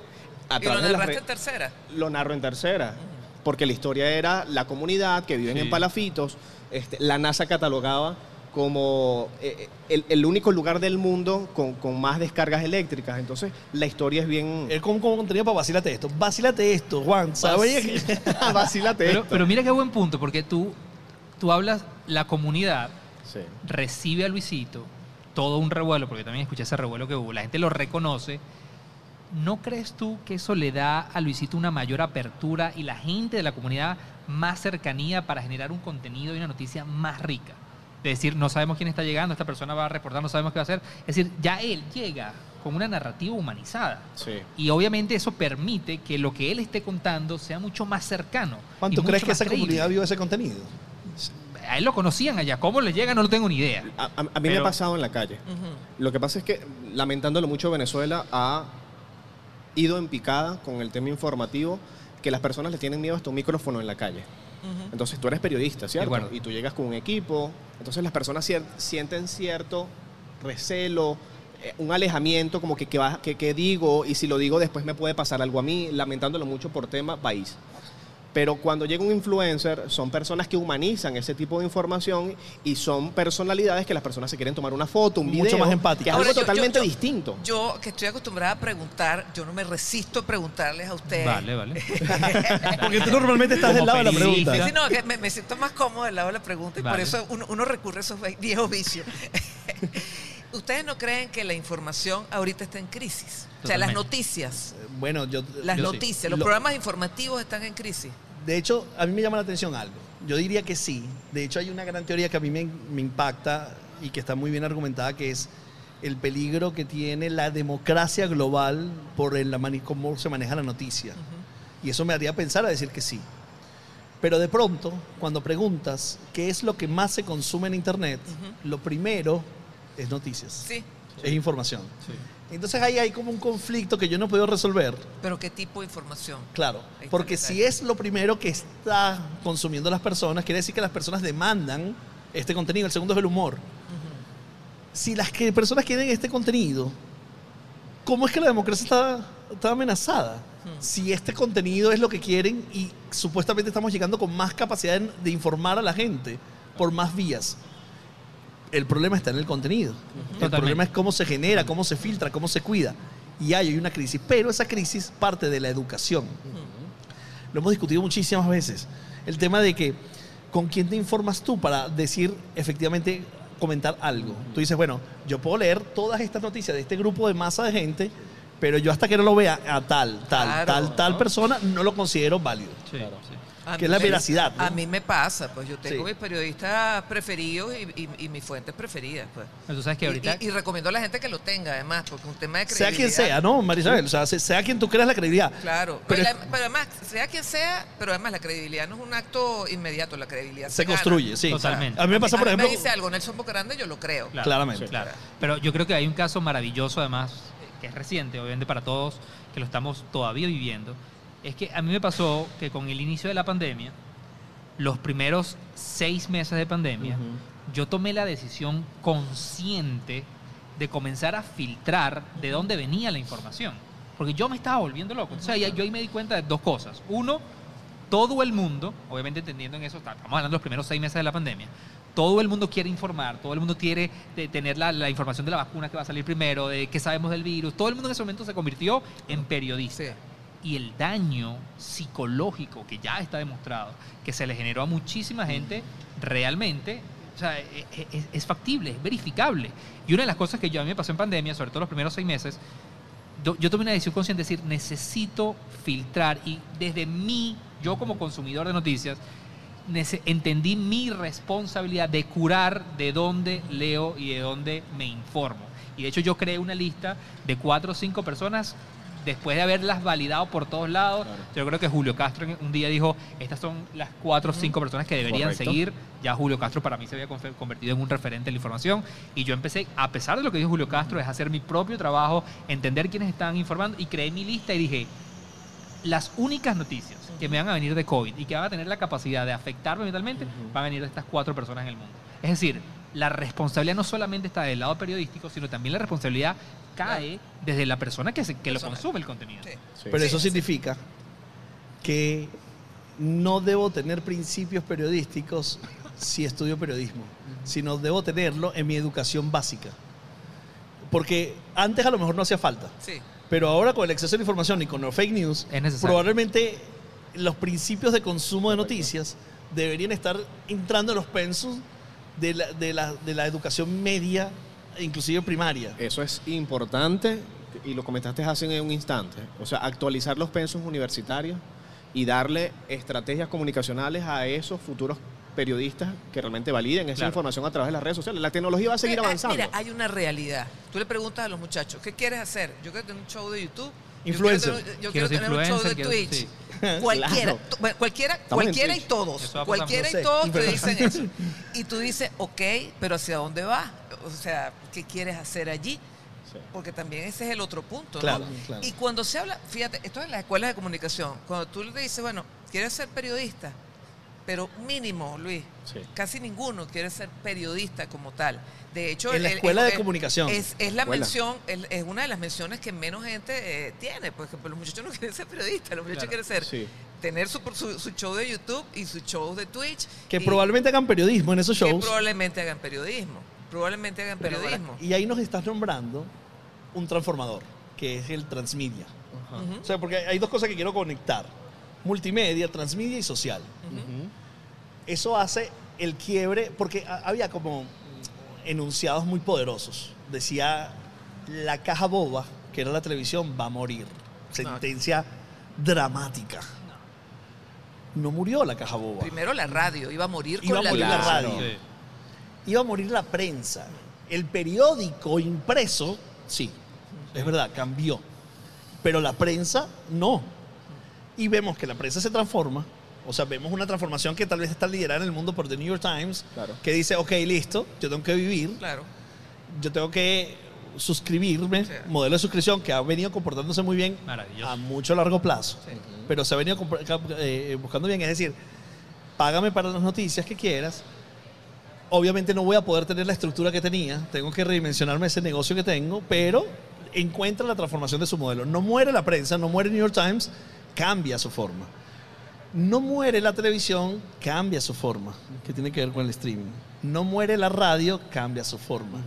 a
Y lo
de
narraste
re-
en tercera.
lo narro en tercera. Porque la historia era la comunidad que viven
Sí.
en palafitos. Este, la NASA catalogaba como eh, el, el único lugar del mundo con, con más descargas eléctricas. Entonces, la historia es bien...
Es como, como contenido para vacílate esto. Vacílate esto, Juan. ¿Sabes? [laughs]
Vacílate
Pero,
esto.
pero mira qué buen punto, porque tú, tú hablas, la comunidad
Sí.
recibe a Luisito todo un revuelo, porque también escuché ese revuelo que hubo, la gente lo reconoce. ¿No crees tú que eso le da a Luisito una mayor apertura y la gente de la comunidad más cercanía para generar un contenido y una noticia más rica? De decir, no sabemos quién está llegando, esta persona va a reportar, no sabemos qué va a hacer. Es decir, ya él llega con una narrativa humanizada.
Sí.
Y obviamente eso permite que lo que él esté contando sea mucho más cercano.
Juan,
y
¿tú
mucho
crees que esa
creíble.
comunidad vio ese contenido?
A él lo conocían allá. ¿Cómo le llega? No lo tengo ni idea.
A, a- a mí me ha pasado en la calle. Lo que pasa es que, lamentándolo mucho, Venezuela ha ido en picada con el tema informativo que las personas le tienen miedo hasta un micrófono en la calle. Entonces tú eres periodista, ¿cierto? Y tú llegas con un equipo, entonces las personas cier- sienten cierto recelo, eh, un alejamiento, como que qué que, que digo, y si lo digo después me puede pasar algo a mí, lamentándolo mucho por tema país. Pero cuando llega un influencer, son personas que humanizan ese tipo de información y son personalidades que las personas se quieren tomar una foto, un
Mucho
video.
más empáticas.
Que es
Ahora,
algo
yo-
totalmente
yo-
distinto.
Yo, que estoy acostumbrada a preguntar, yo no me resisto a preguntarles a ustedes.
Vale, vale. [laughs]
Porque tú normalmente estás del lado de la pregunta.
Sí, no, que me, me siento más cómodo del lado de la pregunta y por eso uno, uno recurre a esos viejos vicios. [laughs] ¿Ustedes no creen que la información ahorita está en crisis? O sea, las noticias,
Bueno, yo...
las
Yo sí.
noticias, los
Lo-
programas informativos están en crisis.
De hecho, a mí me llama la atención algo. Yo diría que sí. De hecho, hay una gran teoría que a mí me, me impacta y que está muy bien argumentada, que es el peligro que tiene la democracia global por el, la cómo se maneja la noticia. Y eso me haría pensar a decir que sí. Pero de pronto, cuando preguntas qué es lo que más se consume en Internet, lo primero es noticias,
Sí,
es información. Entonces ahí hay como un conflicto que yo no puedo resolver.
pero ¿qué tipo de información?
Claro, porque si es lo primero que está consumiendo las personas, quiere decir que las personas demandan este contenido. El segundo es el humor. Si las que- personas quieren este contenido, ¿cómo es que la democracia está, está amenazada? si este contenido es lo que quieren y supuestamente estamos llegando con más capacidad de, de informar a la gente por más vías. El problema está en el contenido. El problema es cómo se genera, cómo se filtra, cómo se cuida. Y hay, hay una crisis. Pero esa crisis parte de la educación. Lo hemos discutido muchísimas veces. El tema de que con quién te informas tú para decir efectivamente comentar algo. Tú dices, bueno, yo puedo leer todas estas noticias de este grupo de masa de gente, pero yo hasta que no lo vea a tal, tal,
Claro,
tal, tal
¿no?
persona, no lo considero válido.
Sí, sí.
A
Que
mí
es la
me-
veracidad, ¿no?
A mí me pasa, pues yo tengo
Sí.
mis periodistas preferidos y, y- y mis fuentes preferidas, pues.
Sabes que
Y-
ahorita...
y, y recomiendo a la gente que lo tenga, además, porque un tema de
Sea
credibilidad.
quien sea, ¿no, Marisabel? O sea, se- sea quien tú creas la credibilidad.
Claro,
Pero
pero, pero además, sea quien sea, pero además la credibilidad no es un acto inmediato, la credibilidad
Se
gana.
construye, sí.
Totalmente.
A mí me pasa, por
a mí
ejemplo...
me dice algo Nelson Bocarande, yo lo creo.
Claro,
Claramente.
Claro. Pero yo creo que hay un caso maravilloso, además, que es reciente, obviamente para todos, que lo estamos todavía viviendo. Es que a mí me pasó que con el inicio de la pandemia, los primeros seis meses de pandemia, yo tomé la decisión consciente de comenzar a filtrar de dónde venía la información. Porque yo me estaba volviendo loco. O sea, yo ahí me di cuenta de dos cosas. Uno, todo el mundo, obviamente entendiendo en eso, estamos hablando de los primeros seis meses de la pandemia, todo el mundo quiere informar, todo el mundo quiere tener la, la información de la vacuna que va a salir primero, de qué sabemos del virus, todo el mundo en ese momento se convirtió en periodista.
Sí.
Y el daño psicológico que ya está demostrado, que se le generó a muchísima gente, realmente o sea, e- e- es, es factible, es verificable. Y una de las cosas que yo a mí me pasó en pandemia, sobre todo los primeros seis meses, yo, tomé una decisión consciente de decir, necesito filtrar y desde mí, yo como consumidor de noticias, entendí mi responsabilidad de curar de dónde leo y de dónde me informo. Y de hecho yo creé una lista de cuatro o cinco personas después de haberlas validado por todos lados. Yo creo que Julio Castro en- un día dijo, estas son las cuatro o cinco personas que deberían
Correcto.
seguir. Ya Julio Castro para mí se había convertido en un referente de la información. Y yo empecé, a pesar de lo que dijo Julio Castro, es hacer mi propio trabajo, entender quiénes estaban informando y creé mi lista y dije, las únicas noticias que me van a venir de COVID y que van a tener la capacidad de afectarme mentalmente van a venir de estas cuatro personas en el mundo. Es decir, la responsabilidad no solamente está del lado periodístico, sino también la responsabilidad cae desde la persona que, se- que lo consume el contenido.
Sí.
Sí.
Pero
Sí,
eso
sí.
significa que no debo tener principios periodísticos si estudio periodismo, sino debo tenerlo en mi educación básica. Porque antes a lo mejor no hacía falta,
Sí.
pero ahora con el exceso de información y con los fake news,
Es
probablemente los principios de consumo de noticias deberían estar entrando en los pensos de la, de la- de la educación media, inclusive primaria.
Eso es importante y lo comentaste hace un instante. O sea, actualizar los pensos universitarios y darle estrategias comunicacionales a esos futuros periodistas que realmente validen esa
Claro.
información a través de las redes sociales. La tecnología va a seguir avanzando.
Mira, hay una realidad. Tú le preguntas a los muchachos, ¿qué quieres hacer? Yo quiero tener un show de YouTube. Yo
Influencer.
quiero tener- Yo
Quiero
tener un show de Twitch.
sí. [laughs]
Cualquiera,
Claro.
cualquiera,
Estamos
cualquiera y todos.
Va
Cualquiera y todos te dicen eso. Y tú dices, ok, pero ¿hacia dónde vas? O sea, ¿qué quieres hacer allí?
Sí.
Porque también ese es el otro punto,
Claro,
¿no?
claro.
Y cuando se habla, fíjate, esto es en las escuelas de comunicación, cuando tú le dices, bueno, ¿quieres ser periodista? Pero mínimo, Luis,
Sí.
casi ninguno quiere ser periodista como tal. De hecho,
En la
el-
escuela
el-
de comunicación.
Es, es la
Escuela.
mención, es, es una de las menciones que menos gente eh, tiene. Por ejemplo, los muchachos no [laughs] quieren ser periodistas, los muchachos
Claro.
quieren ser,
Sí.
tener su, su, su show de YouTube y su show de Twitch.
Que
y
probablemente hagan periodismo en esos
que
shows.
probablemente hagan periodismo. Probablemente hagan periodismo.
ahora- y ahí nos estás nombrando un transformador, que es el transmedia. O sea, porque hay dos cosas que quiero conectar. Multimedia, transmedia y social. Eso hace el quiebre, porque ha- había como enunciados muy poderosos. Decía, la caja boba, que era la televisión, va a morir. Sentencia dramática. No murió la caja boba.
Primero la radio, iba a morir
Iba
con
a
la
morir la
televisión.
radio.
Sí.
Iba a morir la prensa. El periódico impreso, sí, es verdad, cambió. Pero la prensa, no. Y vemos que la prensa se transforma. O sea, vemos una transformación que tal vez está liderada en el mundo por The New York Times,
Claro.
que dice, ok, listo, yo tengo que vivir,
Claro.
yo tengo que suscribirme,
Sí.
modelo de suscripción que ha venido comportándose muy bien a mucho largo plazo,
Sí.
pero se ha venido eh, buscando bien, es decir, págame para las noticias que quieras. Obviamente no voy a poder tener la estructura que tenía, tengo que redimensionarme ese negocio que tengo, pero encuentra la transformación de su modelo. No muere la prensa, no muere New York Times, cambia su forma. No muere la televisión, cambia su forma, que tiene que ver con el streaming. No muere la radio, cambia su forma.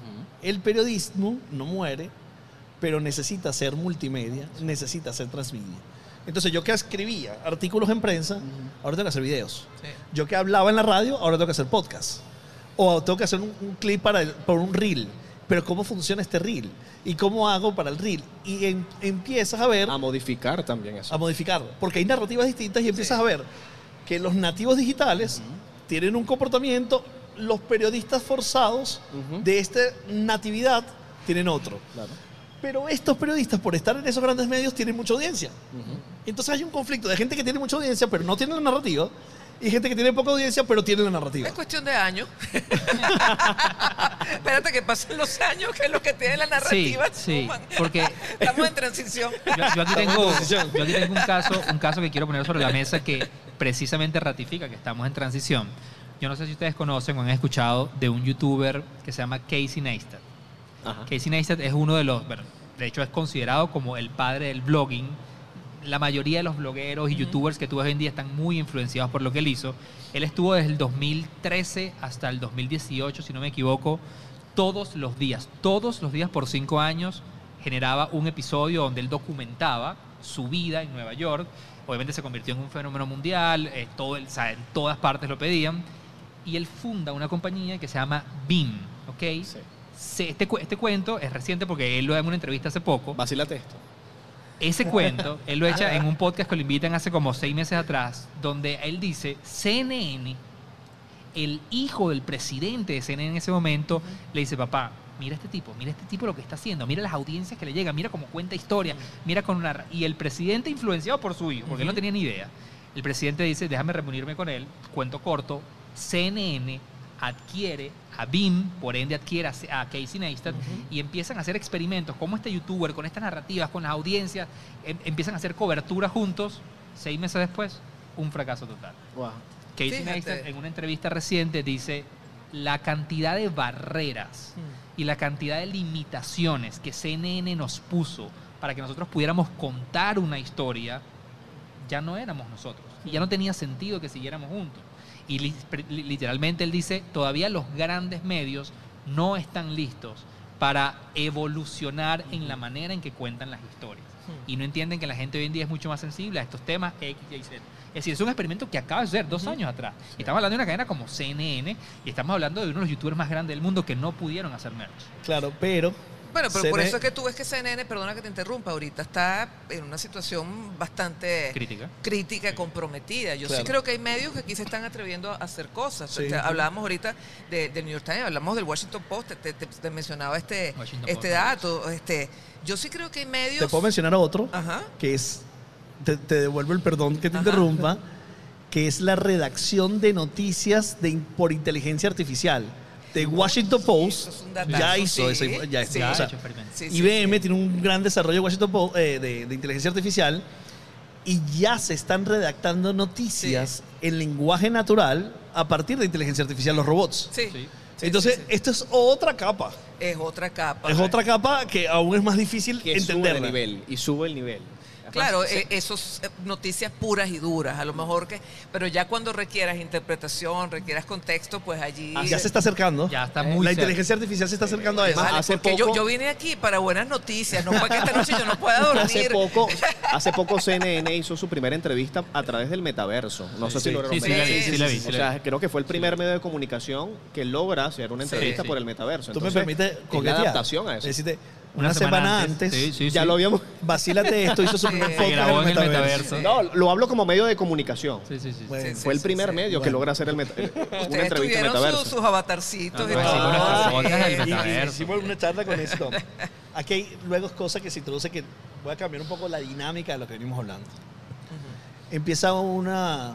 El periodismo no muere, pero necesita ser multimedia, necesita ser transmedia. Entonces yo que escribía artículos en prensa, ahora tengo que hacer videos.
Sí.
Yo que hablaba en la radio, ahora tengo que hacer podcast. O tengo que hacer un, un clip para, el- para un reel. Pero ¿cómo funciona este reel? ¿Y cómo hago para el reel? Y en- empiezas a ver,
A modificar también eso.
a modificar. Porque hay narrativas distintas y empiezas a ver que los nativos digitales tienen un comportamiento, los periodistas forzados de esta natividad tienen otro.
Claro.
Pero estos periodistas, por estar en esos grandes medios, tienen mucha audiencia. Entonces hay un conflicto de gente que tiene mucha audiencia, pero no tiene la narrativa, y gente que tiene poca audiencia, pero tiene la narrativa.
Es cuestión de años. [laughs] Espérate que pasen los años, que es lo que tiene la narrativa.
sí,
suman.
porque- [laughs]
Estamos en transición.
Yo, yo aquí tengo, yo aquí tengo un caso, un caso que quiero poner sobre la mesa que precisamente ratifica que estamos en transición. Yo no sé si ustedes conocen o han escuchado de un youtuber que se llama Casey Neistat.
Ajá.
Casey Neistat es uno de los, bueno, de hecho es considerado como el padre del blogging. La mayoría de los blogueros y youtubers que tú ves hoy en día están muy influenciados por lo que él hizo. Él estuvo desde el 2013 hasta el 2018, si no me equivoco, todos los días, todos los días por cinco años generaba un episodio donde él documentaba su vida en Nueva York. Obviamente se convirtió en un fenómeno mundial, eh, todo el- o sea, en todas partes lo pedían. Y él funda una compañía que se llama BIM, ¿ok?
Sí.
Este, este cuento es reciente porque él lo da en una entrevista hace poco.
Vacílate esto.
Ese cuento, él lo echa en un podcast que lo invitan hace como seis meses atrás, donde él dice, CNN, el hijo del presidente de CNN en ese momento, le dice, papá, mira este tipo, mira este tipo lo que está haciendo, mira las audiencias que le llegan, mira cómo cuenta historia, mira con una... Y el presidente influenciado por su hijo, porque él no tenía ni idea, el presidente dice, déjame reunirme con él, cuento corto, CNN adquiere a BIM, por ende adquiere a, Casey Neistat, y empiezan a hacer experimentos como este youtuber, con estas narrativas, con las audiencias, em- empiezan a hacer cobertura juntos, seis meses después, un fracaso total.
Wow.
Casey
Fíjate.
Neistat en una entrevista reciente dice la cantidad de barreras y la cantidad de limitaciones que CNN nos puso para que nosotros pudiéramos contar una historia, ya no éramos nosotros. Y ya no tenía sentido que siguiéramos juntos. Y literalmente él dice, todavía los grandes medios no están listos para evolucionar en la manera en que cuentan las historias. Y no entienden que la gente hoy en día es mucho más sensible a estos temas X, Y, Z. Es decir, es un experimento que acaba de suceder dos años atrás. Y estamos hablando de una cadena como CNN y estamos hablando de uno de los youtubers más grandes del mundo que no pudieron hacer merch.
Claro, pero.
Bueno, pero por eso es que tú ves que CNN, perdona que te interrumpa, ahorita está en una situación bastante
Crítica.
crítica, comprometida. Yo sí creo que hay medios que aquí se están atreviendo a hacer cosas.
Sí.
Este, hablábamos ahorita de- del New York Times, hablamos del Washington Post, te, te- te mencionaba este,
Washington
este
Post.
dato. Este, yo sí creo que hay medios...
Te puedo mencionar otro,
Ajá.
que es. Te, te devuelvo el perdón que te
Ajá.
interrumpa, que es la redacción de noticias de, por inteligencia artificial. De Washington Post
es
ya hizo
sí.
ese. Ya,
Sí.
Ya
o
ha
sea,
hecho experimentos.
Sí, sí,
IBM
sí.
tiene un gran desarrollo de Washington Post, eh, de, de inteligencia artificial y ya se están redactando noticias en lenguaje natural a partir de inteligencia artificial, los robots.
Sí.
Sí.
Sí,
Entonces,
sí, sí.
esto es otra capa.
es otra capa.
Es otra capa que aún es más difícil
Que sube
entenderla.
el nivel y sube el nivel.
Claro,
Sí.
eh, esos eh, noticias puras y duras, a lo mejor que, pero ya cuando requieras interpretación, requieras contexto, pues allí.
Ah, Ya se está acercando.
Ya está
Eh,
muy
La
cerca.
inteligencia artificial se está acercando a eso.
Vale,
hace
yo,
poco-
yo vine aquí para buenas noticias, no para que esta noche yo no pueda [laughs] dormir. [laughs]
Hace poco, hace poco CNN hizo su primera entrevista a través del metaverso. No sé
Sí.
si lo
Sí, sí, la vi,
O sea, creo que fue el primer medio de comunicación que logra hacer una entrevista
sí.
por el metaverso.
Tú me permites coquetear.
adaptación a eso.
Decirte,
Una
una, semana,
semana
antes,
antes. Sí, sí,
ya
sí.
lo habíamos.
Vacílate esto, hizo su primer [laughs]
Se
podcast
grabó en el
metaverso.
No, lo hablo como medio de comunicación.
Sí, sí, sí.
Bueno,
Sí, sí.
Fue el primer
sí.
medio que logra hacer el meta- una
Ustedes
entrevista en metaverso.
sus avatarcitos
No,
y todo. [laughs]
Hicimos
una charla con esto. [laughs] Aquí hay luego cosas que se introduce que voy a cambiar un poco la dinámica de lo que venimos hablando. Empieza una,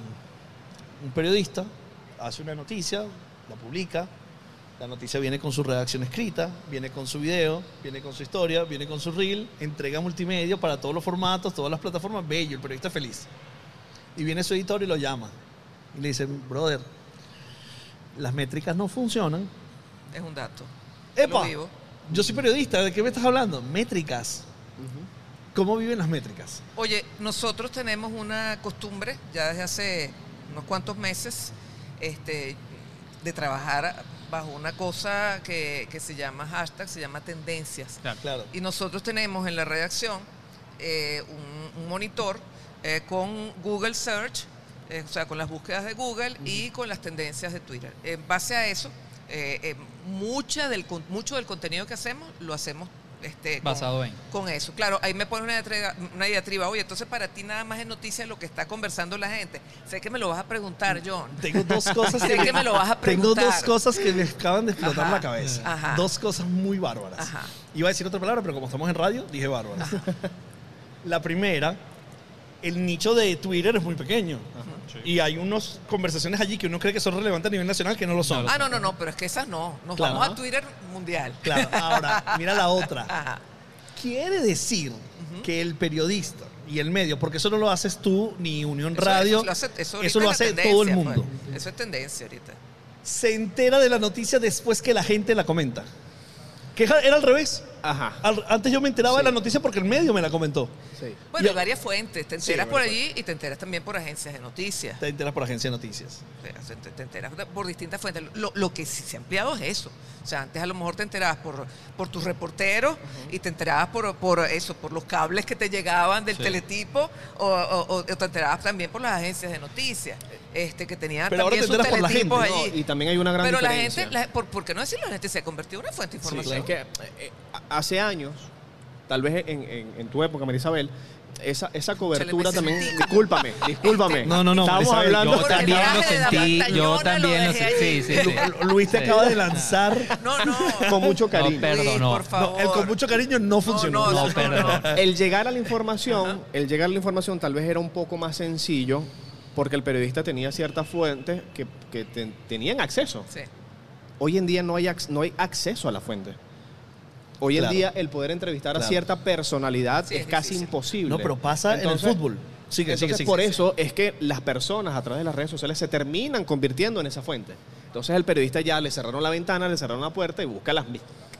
un periodista, hace una noticia, la publica, la noticia viene con su redacción escrita, viene con su video, viene con su historia, viene con su reel, entrega multimedia para todos los formatos, todas las plataformas, bello, el periodista feliz. Y viene su editor y lo llama. Y le dice, brother, las métricas no funcionan.
Es un dato.
¡Epa! Yo soy periodista, ¿de qué me estás hablando? Métricas. ¿Cómo viven las métricas?
Oye, nosotros tenemos una costumbre ya desde hace unos cuantos meses este, de trabajar bajo una cosa que, que se llama hashtag, se llama tendencias.
Claro.
Claro.
Y nosotros tenemos en la redacción eh, un, un monitor eh, con Google Search, eh, o sea, con las búsquedas de Google y con las tendencias de Twitter. En base a eso, eh, eh, mucha del, con- mucho del contenido que hacemos lo hacemos este, con-
Basado en.
con eso. Claro, ahí me pone una diatriba, una diatriba. Oye, entonces para ti nada más es noticia lo que está conversando la gente. Sé que me lo vas a preguntar, John.
Tengo dos cosas
Sé que me lo vas a
Tengo
preguntar.
dos cosas que me acaban de explotar
Ajá.
la cabeza.
Ajá.
Dos cosas muy bárbaras.
Ajá.
Iba a decir otra palabra, pero como estamos en radio, dije bárbaras. La primera, el nicho de Twitter es muy pequeño. Y hay unas conversaciones allí que uno cree que son relevantes a nivel nacional que no lo son.
Ah, no, no, no, pero es que esas no. Nos
Claro.
vamos a Twitter mundial.
Claro, ahora, mira la otra. [laughs]
Ajá.
Quiere decir que el periodista y el medio, porque eso no lo haces tú ni Unión
Eso-
Radio,
eso lo hace, eso
eso lo hace todo el
pues.
mundo.
Eso es tendencia ahorita.
Se entera de la noticia después que la gente la comenta. Que era al revés.
Ajá.
Al- antes yo me enteraba
Sí.
de la noticia porque el medio me la comentó.
Sí.
Bueno,
Y-
hay varias fuentes. Te
Sí,
enteras por allí y te enteras también por agencias de noticias.
Te enteras por agencia de noticias.
Te, te enteras de- por distintas fuentes. Lo, lo que sí se ha ampliado es eso. O sea, antes a lo mejor te enterabas por, por tus reporteros y te enterabas por, por eso, por los cables que te llegaban del
Sí.
teletipo o, o- o te enterabas también por las agencias de noticias este, que tenían
Pero ahora
también
te
sus
enteras por la
teletipos
gente,
No,
allí.
y también hay una gran
Pero la gente, la- por, ¿por qué no decirlo? La gente se ha convertido en una fuente de información.
Es que eh, eh, hace años, tal vez en, en- en tu época, Marisabel, esa, esa cobertura también.
sentí-
Discúlpame, discúlpame.
No, no, no,
Estábamos
Marisabel,
hablando.
Yo también lo sentí, yo también lo sentí. Sí, sí, sí.
Lu- Luis te
Sí.
acaba de lanzar.
No, no.
Con mucho cariño.
No, perdón,
Luis,
no.
por
No,
favor.
el con mucho cariño no funcionó.
no,
No,
no,
perdón.
El llegar a la información, el llegar a la información tal vez era un poco más sencillo porque el periodista tenía ciertas fuentes que, que ten- tenían acceso.
Sí.
Hoy en día no hay, no hay acceso a la fuente. Hoy
Claro.
en día el poder entrevistar
Claro.
a cierta personalidad
Sí,
es,
es
casi imposible.
No, pero pasa
Entonces-
en el fútbol. Sigue,
Entonces,
sigue.
por eso es que las personas a través de las redes sociales se terminan convirtiendo en esa fuente. Entonces, el periodista ya le cerraron la ventana, le cerraron la puerta y busca las,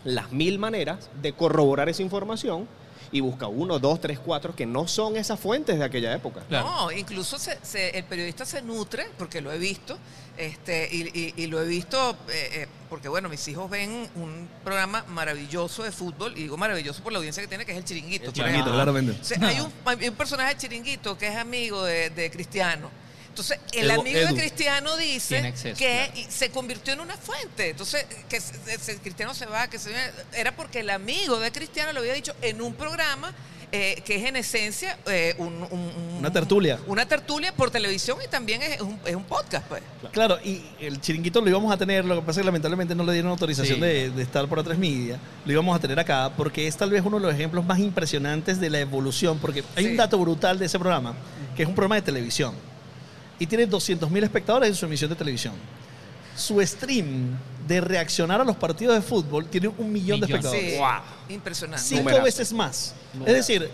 las mil maneras de corroborar esa información y busca uno, dos, tres, cuatro que no son esas fuentes de aquella época.
Claro.
No, incluso se- se- el periodista se nutre, porque lo he visto, este, y, y- y lo he visto eh, eh, porque, bueno, mis hijos ven un programa maravilloso de fútbol, y digo maravilloso por la audiencia que tiene, que es el Chiringuito.
El chiringuito,
ejemplo.
claramente.
O sea, hay, un, hay un personaje de Chiringuito que es amigo de, de Cristiano. Entonces, el
Edu-
amigo
Edu.
de Cristiano dice
acceso,
que
claro.
se convirtió en una fuente. Entonces, que se- se- Cristiano se va, que se era porque el amigo de Cristiano lo había dicho en un programa eh, que es en esencia eh, un- un- un-
Una tertulia.
Una tertulia por televisión y también es un, es un podcast, pues.
Claro, y el chiringuito lo íbamos a tener, lo que pasa es que lamentablemente no le dieron autorización
Sí.
de, de estar por A3 Media. Lo íbamos a tener acá porque es tal vez uno de los ejemplos más impresionantes de la evolución, porque hay
Sí.
un dato brutal de ese programa, que es un programa de televisión. Y tiene 200.000 espectadores en su emisión de televisión. Su stream de reaccionar a los partidos de fútbol tiene un millón de espectadores.
Sí,
Wow.
impresionante.
Cinco
Numerazo.
veces más.
Numerazo.
Es decir,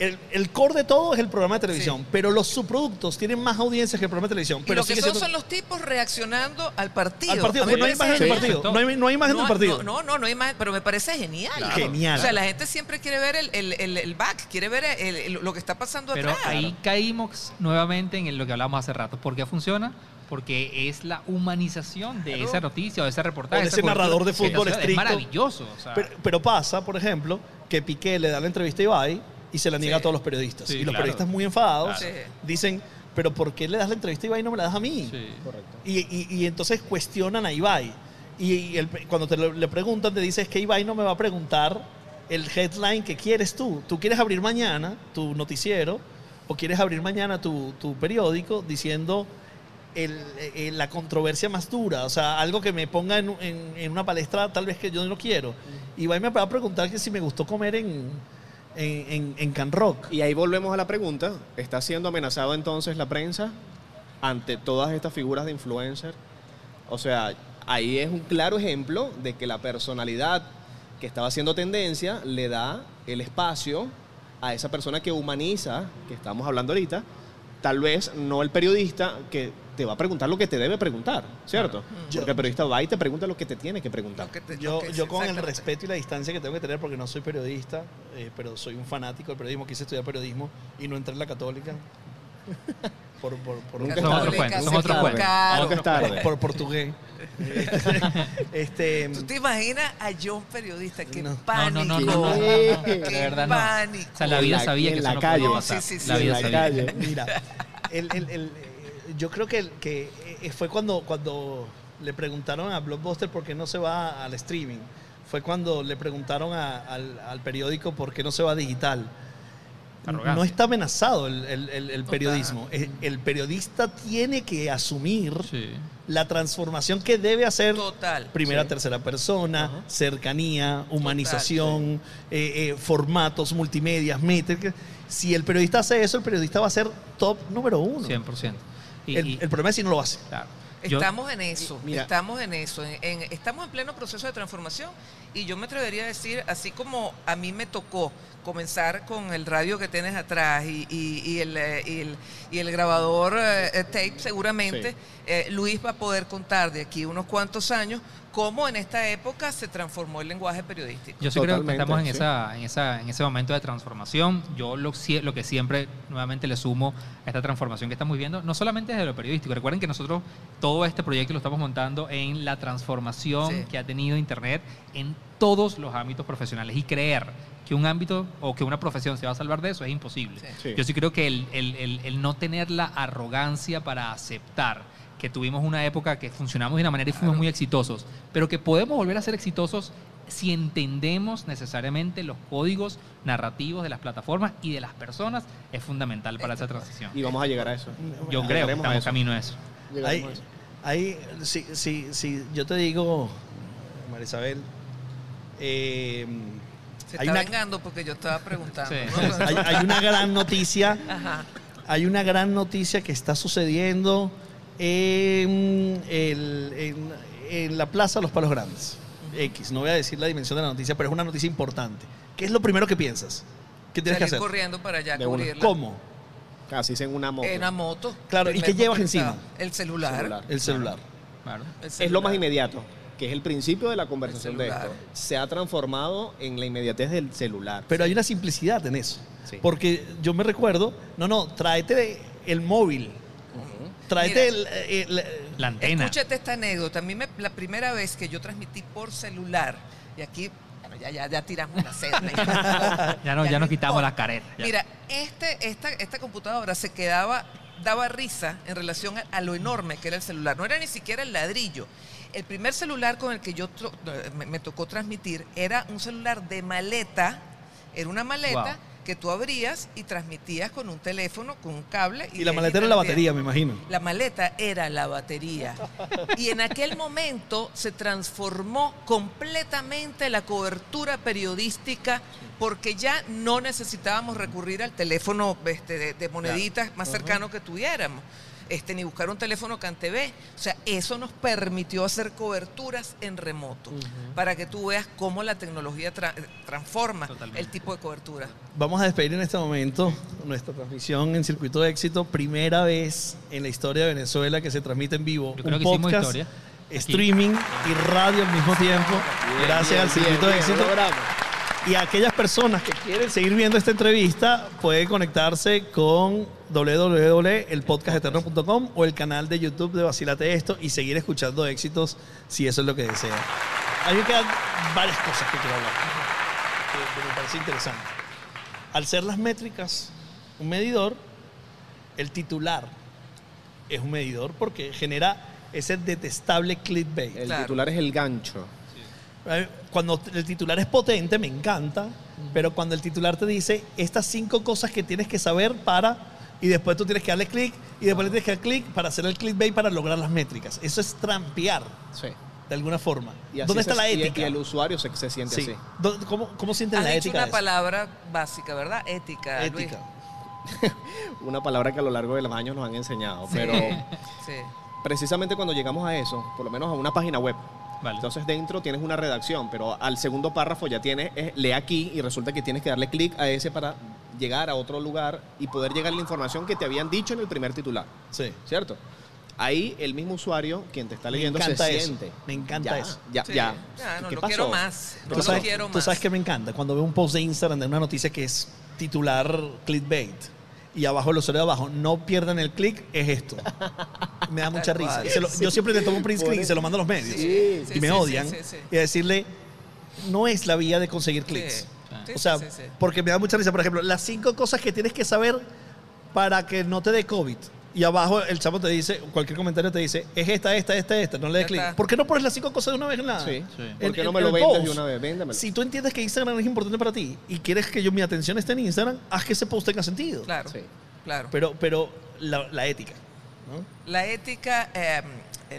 el, el core de todo es el programa de televisión,
Sí.
pero los subproductos tienen más audiencias que el programa de televisión.
Y
Pero
lo que son
siendo-
son los tipos reaccionando al partido.
al No hay imagen del partido. No hay, no hay imagen
no,
del partido.
No, no, no, no hay imagen, pero me parece genial.
Claro. Genial.
O sea, la gente siempre quiere ver el, el- el- el back, quiere ver el- el- lo que está pasando
Pero
atrás.
ahí caímos nuevamente en lo que hablábamos hace rato. ¿Por qué funciona? Porque es la humanización de
Claro.
esa noticia o de ese reportaje.
O de ese narrador de fútbol estricto.
Es maravilloso. o sea,
Pero, pero pasa, por ejemplo, que Piqué le da la entrevista a Ibai y se la niega
Sí.
a todos los periodistas.
Sí,
y los
claro.
periodistas muy enfadados
Claro.
dicen, pero ¿por qué le das la entrevista a Ibai y no me la das a mí?
sí.
Correcto.
Y, y- y entonces cuestionan a Ibai. Y, y el- cuando te lo- le preguntan, te dices que Ibai no me va a preguntar el headline que quieres tú. Tú quieres abrir mañana tu noticiero o quieres abrir mañana tu, tu periódico diciendo el- eh, la controversia más dura. O sea, algo que me ponga en, en- en una palestra tal vez que yo no quiero. Ibai me va a preguntar que si me gustó comer en, en, en- en Can Rock.
Y ahí volvemos a la pregunta, ¿está siendo amenazado entonces la prensa ante todas estas figuras de influencer? O sea, ahí es un claro ejemplo de que la personalidad que estaba haciendo tendencia le da el espacio a esa persona que humaniza, que estamos hablando ahorita, Tal vez no el periodista que te va a preguntar lo que te debe preguntar, ¿cierto?
Yo-
Porque el periodista va y te pregunta lo que te tiene que preguntar.
Que te-
Yo,
que-
yo con el respeto y la distancia que tengo que tener, porque no soy periodista, eh, pero soy un fanático del periodismo, quise estudiar periodismo y no entré en la católica. [laughs] Por, por, por,
Nunca es tarde.
por portugués. [laughs] este,
¿Tú te imaginas a John periodista? ¡Qué
No.
Pánico!
no, no, no, no, no, no,
¡Qué
de verdad no.
pánico!
O sea, la vida
En la-
sabía
en
que
la
eso no
calle.
pasar.
sí, sí,
la
sí.
vida
En la
sabía.
calle.
Mira, el- el- el- yo creo que, que eh, fue cuando, cuando le preguntaron a Blockbuster por qué no se va al streaming. Fue cuando le preguntaron a- al, al periódico por qué no se va digital.
Arrogancia.
No está amenazado el, el- el- el
Total.
periodismo. El, el periodista tiene que asumir
Sí.
la transformación que debe hacer
Total.
primera,
Sí.
tercera persona,
Ajá.
cercanía, humanización, eh, eh, formatos, multimedias, métricas. Si el periodista hace eso, el periodista va a ser top número uno.
100%. Y,
El,
y-
el problema es si no lo hace.
claro. Yo-
Estamos en eso,
Mira.
estamos en eso, en- en- estamos en pleno proceso de transformación y yo me atrevería a decir, así como a mí me tocó comenzar con el radio que tienes atrás y, y- y el, eh, y el- y el grabador eh, eh, tape seguramente,
Sí.
eh, Luis va a poder contar de aquí unos cuantos años cómo en esta época se transformó el lenguaje periodístico.
Yo sí creo que estamos en,
sí.
esa, en, esa, en ese momento de transformación. Yo lo, lo que siempre nuevamente le sumo a esta transformación que estamos viviendo, no solamente desde lo periodístico. Recuerden que nosotros todo este proyecto lo estamos montando en la transformación
Sí.
que ha tenido Internet en todos los ámbitos profesionales y creer que un ámbito o que una profesión se va a salvar de eso es imposible.
Sí.
Sí.
Yo sí creo que el, el- el- el no tener la arrogancia para aceptar que tuvimos una época que funcionamos de una manera y fuimos muy exitosos, pero que podemos volver a ser exitosos si entendemos necesariamente los códigos narrativos de las plataformas y de las personas, es fundamental para esa transición.
Y vamos a llegar a eso.
Yo creo que
a
estamos
eso.
camino a eso.
Ahí,
a eso.
ahí, si, si, si yo te digo, Marisabel, eh,
Se
hay,
está
una,
vengando porque yo estaba preguntando.
Sí.
¿no? [laughs]
hay, hay una gran noticia
Ajá.
hay una gran noticia que está sucediendo en, el- en- en la Plaza de los Palos Grandes. X, no voy a decir la dimensión de la noticia, pero es una noticia importante. ¿Qué es lo primero que piensas? ¿Qué tienes que hacer?
corriendo para allá,
De una.
cubrirla.
¿Cómo?
Casi en una moto.
En una moto.
Claro, ¿y
Primer
qué llevas encima?
El celular.
Celular.
El celular.
Claro.
El
Es lo más inmediato, que es el principio de la conversación de
celular.
esto. Se ha transformado en la inmediatez del celular.
Pero hay una simplicidad en eso.
Sí.
Porque yo me recuerdo, no, no, tráete el móvil. Tráete
Mira.
el, el-
La antena.
Escúchate esta anécdota. A mí me- la primera vez que yo transmití por celular, y aquí bueno, ya, ya, ya tiramos la cena. [laughs]
Ya, no, ya nos quitamos las caretas. ya.
Mira, este, esta, esta computadora se quedaba, daba risa en relación a, a lo enorme que era el celular. No era ni siquiera el ladrillo. El primer celular con el que yo eh, me, me tocó transmitir era un celular de maleta. Era una maleta
Wow.
Que tú abrías y transmitías con un teléfono, con un cable.
y la
de-
maleta era la batería, me imagino.
La maleta era la batería. Y en aquel momento se transformó completamente la cobertura periodística porque ya no necesitábamos recurrir al teléfono este, de, de moneditas más cercano que tuviéramos. Este, ni buscar un teléfono CanTV. O sea, eso nos permitió hacer coberturas en remoto para que tú veas cómo la tecnología tra- transforma
Totalmente.
el tipo de cobertura.
Vamos a despedir en este momento nuestra transmisión en Circuito de Éxito. Primera vez en la historia de Venezuela que se transmite en vivo
Yo creo
un
que hicimos
podcast,
historia. Aquí.
streaming y radio al mismo tiempo. Gracias
Bien,
al Circuito
bien,
de
bien,
Éxito. Y a aquellas personas que quieren seguir viendo esta entrevista pueden conectarse con www.elpodcasteterno.com o el canal de YouTube de Vacilate Esto y seguir escuchando éxitos si eso es lo que desean. A mí me quedan varias cosas que quiero hablar, que, que me parece interesante. Al ser las métricas un medidor, el titular es un medidor porque genera ese detestable clickbait.
El
Claro.
titular es el gancho.
Eh, Cuando el titular es potente, me encanta, pero cuando el titular te dice estas cinco cosas que tienes que saber para, y después tú tienes que darle clic, y después le tienes que dar clic para hacer el clickbait para lograr las métricas. Eso es trampear,
Sí.
de alguna forma.
Y así
¿Dónde está
se-
la ética?
Y, el usuario se, se siente
Sí.
así.
¿Dó- ¿Cómo, cómo sienten
Has
la
dicho
ética?
una
de eso?
palabra básica, ¿verdad? Ética. Luis.
Ética. [laughs]
Una palabra que a lo largo de los años nos han enseñado. Pero [laughs]
Sí.
precisamente cuando llegamos a eso, por lo menos a una página web,
Vale.
entonces dentro tienes una redacción, pero al segundo párrafo ya tienes, es, lee aquí y resulta que tienes que darle clic a ese para llegar a otro lugar y poder llegar a la información que te habían dicho en el primer titular,
Sí.
¿cierto? Ahí el mismo usuario, quien te está
Me
leyendo,
encanta
se
eso.
siente.
Me encanta
Ya,
eso.
Ya,
Sí.
ya.
Ya, no
¿Qué
lo
pasó?
quiero más. No
Tú
lo
sabes,
quiero
tú
más.
sabes que me encanta cuando veo un post de Instagram de una noticia que es titular clickbait y abajo el usuario de abajo, no pierdan el clic, es esto. [laughs] Me da mucha risa. Yo siempre le tomo un print screen y se lo mando a los medios.
Sí,
sí,
y me odian. Y a decirle, no es la vía de conseguir clics. O sea, porque me da mucha risa. Por ejemplo, las cinco cosas que tienes que saber para que no te dé COVID. Y abajo el chamo te dice, cualquier comentario te dice, es esta, esta, esta, esta, no le des clic. ¿Por qué no pones las cinco cosas de una vez en la
Sí.
Sí.
¿Por qué no me lo vendes
post?
de una vez? Véndamelo.
Si tú entiendes que Instagram es importante para ti y quieres que yo mi atención esté en Instagram, haz que ese post tenga sentido.
Claro,
Sí.
claro.
Pero, pero la, la ética. ¿no?
La ética, eh,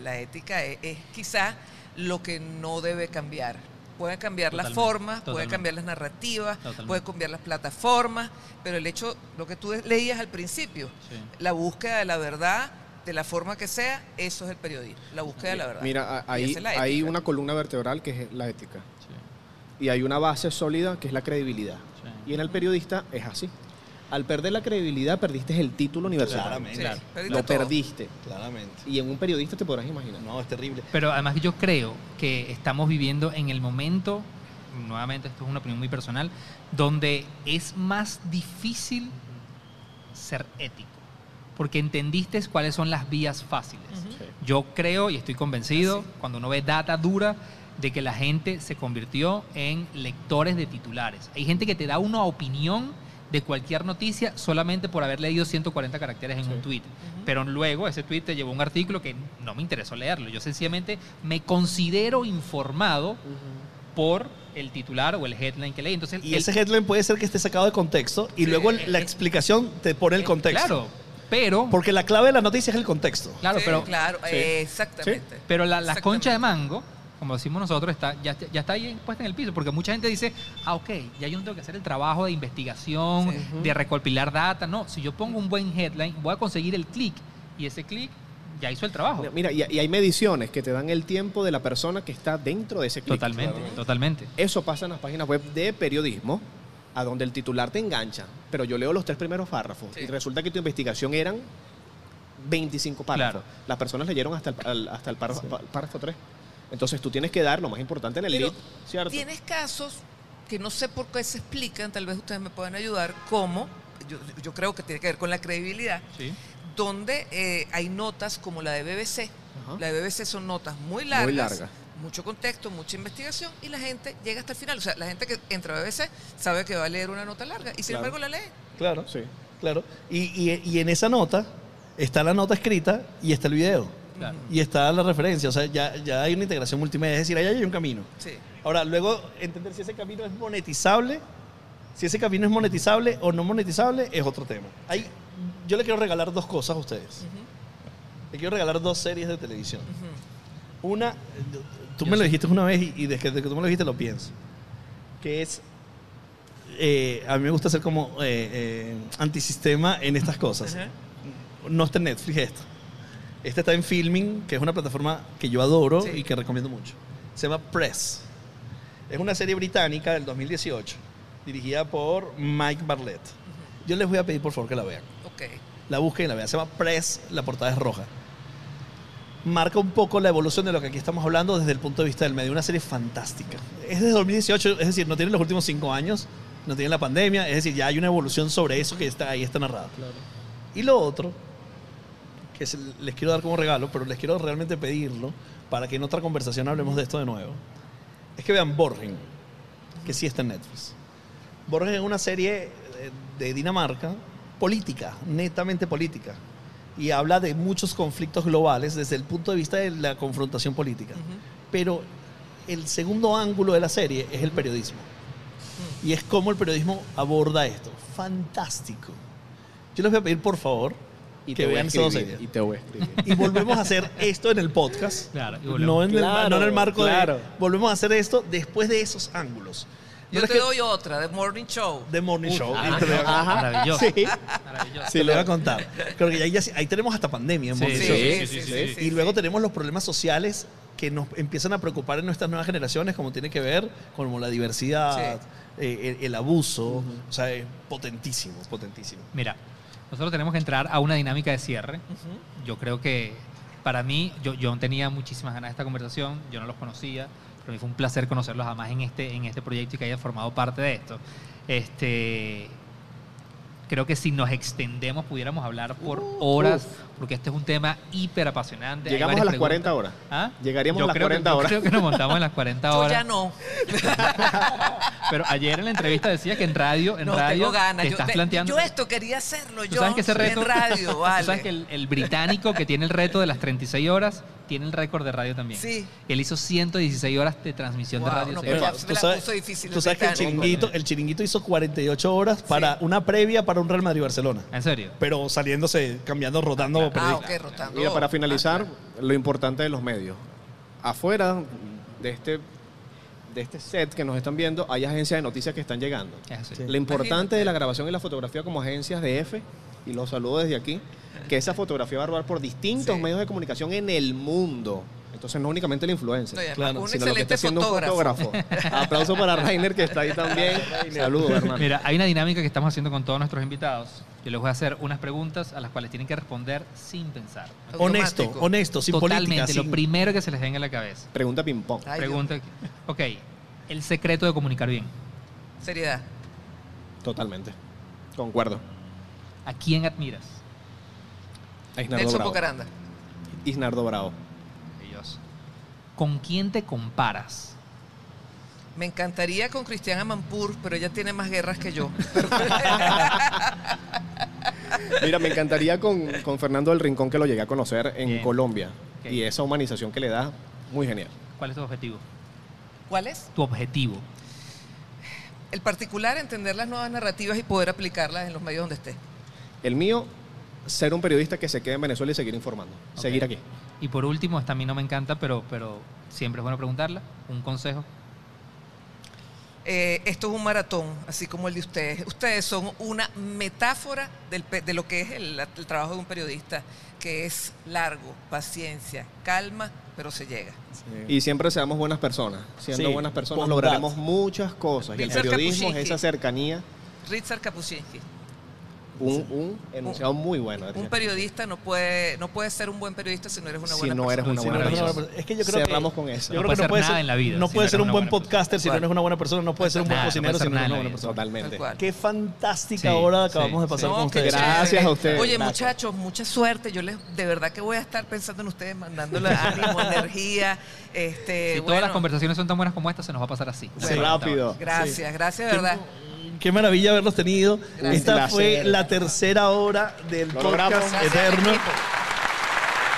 la ética es, es quizá lo que no debe cambiar. Pueden cambiar las formas, pueden
totalmente.
cambiar las narrativas,
Totalmente.
pueden cambiar las plataformas, pero el hecho, lo que tú leías al principio,
Sí.
la búsqueda de la verdad, de la forma que sea, eso es el periodismo, la búsqueda de la verdad.
Mira,
es
hay
ética.
una columna vertebral que es la ética.
Sí.
Y hay una base sólida que es la credibilidad.
Sí.
Y en el periodista es así. Al perder la credibilidad, perdiste el título universitario.
Claramente.
Sí,
Claro.
perdiste
Lo
todo.
perdiste.
Claramente.
Y en un periodista te podrás imaginar.
No, es terrible.
Pero además yo creo que estamos viviendo en el momento, nuevamente esto es una opinión muy personal, donde es más difícil ser ético. Porque entendiste cuáles son las vías fáciles. Yo creo y estoy convencido, cuando uno ve data dura, de que la gente se convirtió en lectores de titulares. Hay gente que te da una opinión de cualquier noticia solamente por haber leído 140 caracteres en
Sí.
un tweet. Pero luego ese tweet te llevó a un artículo que no me interesó leerlo. Yo sencillamente me considero informado por el titular o el headline que leí. Entonces,
Y
el-
ese headline puede ser que esté sacado de contexto y luego el- la explicación te pone el contexto.
Claro, pero...
Porque la clave de la noticia es el contexto.
Claro,
Sí,
pero...
claro,
Sí.
exactamente.
Pero la, la concha de mango, como decimos nosotros, está, ya, ya está ahí puesta en el piso, porque mucha gente dice, ah, ok, ya yo no tengo que hacer el trabajo de investigación,
Sí.
de recopilar data. No, si yo pongo un buen headline, voy a conseguir el clic, y ese clic ya hizo el trabajo.
Mira, y, hay mediciones que te dan el tiempo de la persona que está dentro de ese clic.
Totalmente, totalmente.
Eso pasa en las páginas web de periodismo, a donde el titular te engancha. Pero yo leo los tres primeros párrafos
Sí.
y resulta que tu investigación eran 25 párrafos.
Claro.
Las personas leyeron hasta el, hasta el párrafo, pa- párrafo 3. Entonces tú tienes que dar lo más importante en el
Pero
lead, ¿cierto?
Tienes casos que no sé por qué se explican, tal vez ustedes me puedan ayudar, como, yo, yo creo que tiene que ver con la credibilidad,
Sí.
donde eh, hay notas como la de BBC.
Ajá.
La de BBC son notas muy largas,
Muy largas.
mucho contexto, mucha investigación y la gente llega hasta el final. O sea, la gente que entra a BBC sabe que va a leer una nota larga y sin
Claro.
embargo la lee.
Claro,
Sí.
claro. Y, y- y en esa nota está la nota escrita y está el video.
Claro.
Y está la referencia. O sea, ya, ya hay una integración multimedia. Es decir, ahí hay un camino.
Sí.
Ahora, luego entender si ese camino es monetizable, si ese camino es monetizable o no monetizable, es otro tema. Hay, yo le quiero regalar dos cosas a ustedes. Le quiero regalar dos series de televisión. Una, tú
Yo
me lo dijiste una vez y, y desde, que, desde que tú me lo dijiste lo pienso. Que es, eh, a mí me gusta ser como eh, eh, antisistema en estas cosas. No está en Netflix esta. Esta está en Filming, que es una plataforma que yo adoro
Sí.
y que recomiendo mucho. Se llama Press. Es una serie británica del 2018, dirigida por Mike Barlett. Yo les voy a pedir por favor que la vean.
Ok.
La busquen y la vean. Se llama Press, la portada es roja. Marca un poco la evolución de lo que aquí estamos hablando desde el punto de vista del medio. Una serie fantástica. Es de 2018, es decir, no tiene los últimos cinco años, no tiene la pandemia, es decir, ya hay una evolución sobre eso que está ahí, está narrado. Y lo otro, que les quiero dar como regalo, pero les quiero realmente pedirlo para que en otra conversación hablemos de esto de nuevo, es que vean Borgen, que sí está en Netflix. Borgen es una serie eh, de Dinamarca política, netamente política, y habla de muchos conflictos globales desde el punto de vista de la confrontación política. Pero el segundo ángulo de la serie es el periodismo. Y es cómo el periodismo aborda esto. Fantástico. Yo les voy a pedir, por favor,
Y
que
te
vean dos series.
Y te voy a escribir. [laughs]
Y volvemos a hacer esto en el podcast.
Claro, y volvemos.
No en, el,
Claro,
no en el marco
claro.
de... Volvemos a hacer esto después de esos ángulos.
Yo
es
te
que-
doy otra, The Morning Show.
The Morning Show.
Ah,
y te lo voy a-
Ajá.
Maravilloso.
Sí.
Maravilloso.
te lo voy a contar. Creo que ahí, ya- ahí tenemos hasta pandemia en
Sí,
Morning
sí,
Show.
sí, sí, sí, sí.
Y luego tenemos los problemas sociales que nos empiezan a preocupar en nuestras nuevas generaciones, como tiene que ver como la diversidad,
Sí.
eh, el, el abuso. O sea, es potentísimo, potentísimo.
Mira, nosotros tenemos que entrar a una dinámica de cierre. Yo creo que para mí, yo, yo tenía muchísimas ganas de esta conversación, yo no los conocía, pero a mí fue un placer conocerlos además en este, en este proyecto y que hayan formado parte de esto. Este, creo que si nos extendemos pudiéramos hablar por horas, porque este es un tema hiper apasionante.
Llegamos a las 40
preguntas.
horas.
¿Ah?
Llegaríamos
Yo
a las
creo que-
40
yo
horas.
creo que nos montamos en las 40
Yo
horas.
ya no. [laughs]
Pero ayer en la entrevista decía que en radio, en
no
radio
tengo ganas.
te
Yo,
estás
ve-
planteando.
yo esto quería hacerlo.
¿Tú
Yo
sabes que ese reto?
en radio, vale. [laughs]
Tú sabes que el, el británico que tiene el reto de las 36 horas tiene el récord de radio también.
Sí.
Él hizo 116 horas de transmisión de radio.
no, pero ya
tú sabes,
puso difícil
tú
el
sabes que el chiringuito, el chiringuito hizo 48 horas para una previa para un Real Madrid-Barcelona.
¿En serio?
Pero saliéndose, cambiando,
Ah,
periodistas.
ok, rotando.
Mira, para finalizar, lo importante de los medios. Afuera de este, de este set que nos están viendo, hay agencias de noticias que están llegando.
Sí.
Lo importante
Imagínate.
de la grabación y la fotografía como agencias de F, y los saludo desde aquí, que esa fotografía va a rodar por distintos
Sí.
medios de comunicación en el mundo. Entonces no únicamente el influencer,
No,
Claro,
un
sino lo que está
excelente
haciendo
fotógrafo.
un fotógrafo. [laughs] Aplauso para Rainer que está ahí también. Saludos, hermano.
Mira, hay una dinámica que estamos haciendo con todos nuestros invitados. Yo les voy a hacer unas preguntas a las cuales tienen que responder sin pensar.
Honesto,
Automático.
honesto, sin
Totalmente,
política.
lo
sin-
primero que se les venga a la cabeza.
Pregunta ping-pong.
Ay,
Pregunta. Ok, el secreto de comunicar bien.
Dios. Seriedad.
Totalmente. Concuerdo.
¿A quién admiras?
A Isnardo
Nelson
Bravo.
Bocaranda.
Isnardo Bravo.
¿Con quién te comparas?
Me encantaría con Cristiana Mampur, pero ella tiene más guerras que yo. [laughs]
Mira, me encantaría con, con Fernando del Rincón que lo llegué a conocer en
Bien.
Colombia. Y esa humanización que le da, muy genial.
¿Cuál es tu objetivo?
¿Cuál es?
Tu objetivo.
El particular, entender las nuevas narrativas y poder aplicarlas en los medios donde esté.
El mío, ser un periodista que se quede en Venezuela y seguir informando. Seguir aquí.
Y por último, esta a mí no me encanta, pero, pero siempre es bueno preguntarla. Un consejo.
Eh, esto es un maratón, así como el de ustedes. Ustedes son una metáfora del de lo que es el, el trabajo de un periodista, que es largo, paciencia, calma, pero se llega.
Y siempre seamos buenas personas. Siendo
Sí,
buenas personas
bondad.
lograremos muchas cosas. Y el periodismo es esa cercanía.
Richard Kapuscinski.
Un, un enunciado muy bueno.
Un periodista no puede, no puede ser un buen periodista si no eres una
Si
buena
no
persona.
eres una buena
no, no,
persona.
no, es que yo creo
Cerramos
que,
con eso.
Yo
No
creo que
puede
no puede
ser nada
ser,
en la vida
no
si
puede
no
ser un buen podcaster si no eres una buena persona, no puede ser un buen
no
cocinero si no eres una
en
buena persona.
Cual.
Qué fantástica hora acabamos de pasar
No,
con ustedes.
Gracias a ustedes.
Oye, muchachos, mucha suerte. Yo les, de verdad que voy a estar pensando en ustedes, mandándole ánimo, [laughs] energía. Este,
si
bueno,
todas las conversaciones son tan buenas como esta, se nos va a pasar así.
Sí, rápido.
Gracias, gracias, de verdad.
Qué maravilla haberlos tenido.
Gracias.
Esta fue la tercera hora del
Lo
podcast eterno.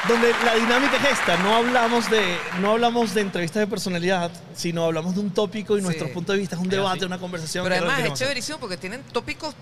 Donde la dinámica es esta, no hablamos de, no hablamos de entrevistas de personalidad, sino hablamos de un tópico y
Sí.
nuestro punto de vista es un debate, una conversación.
Pero
que
además es chéverísimo porque tienen tópicos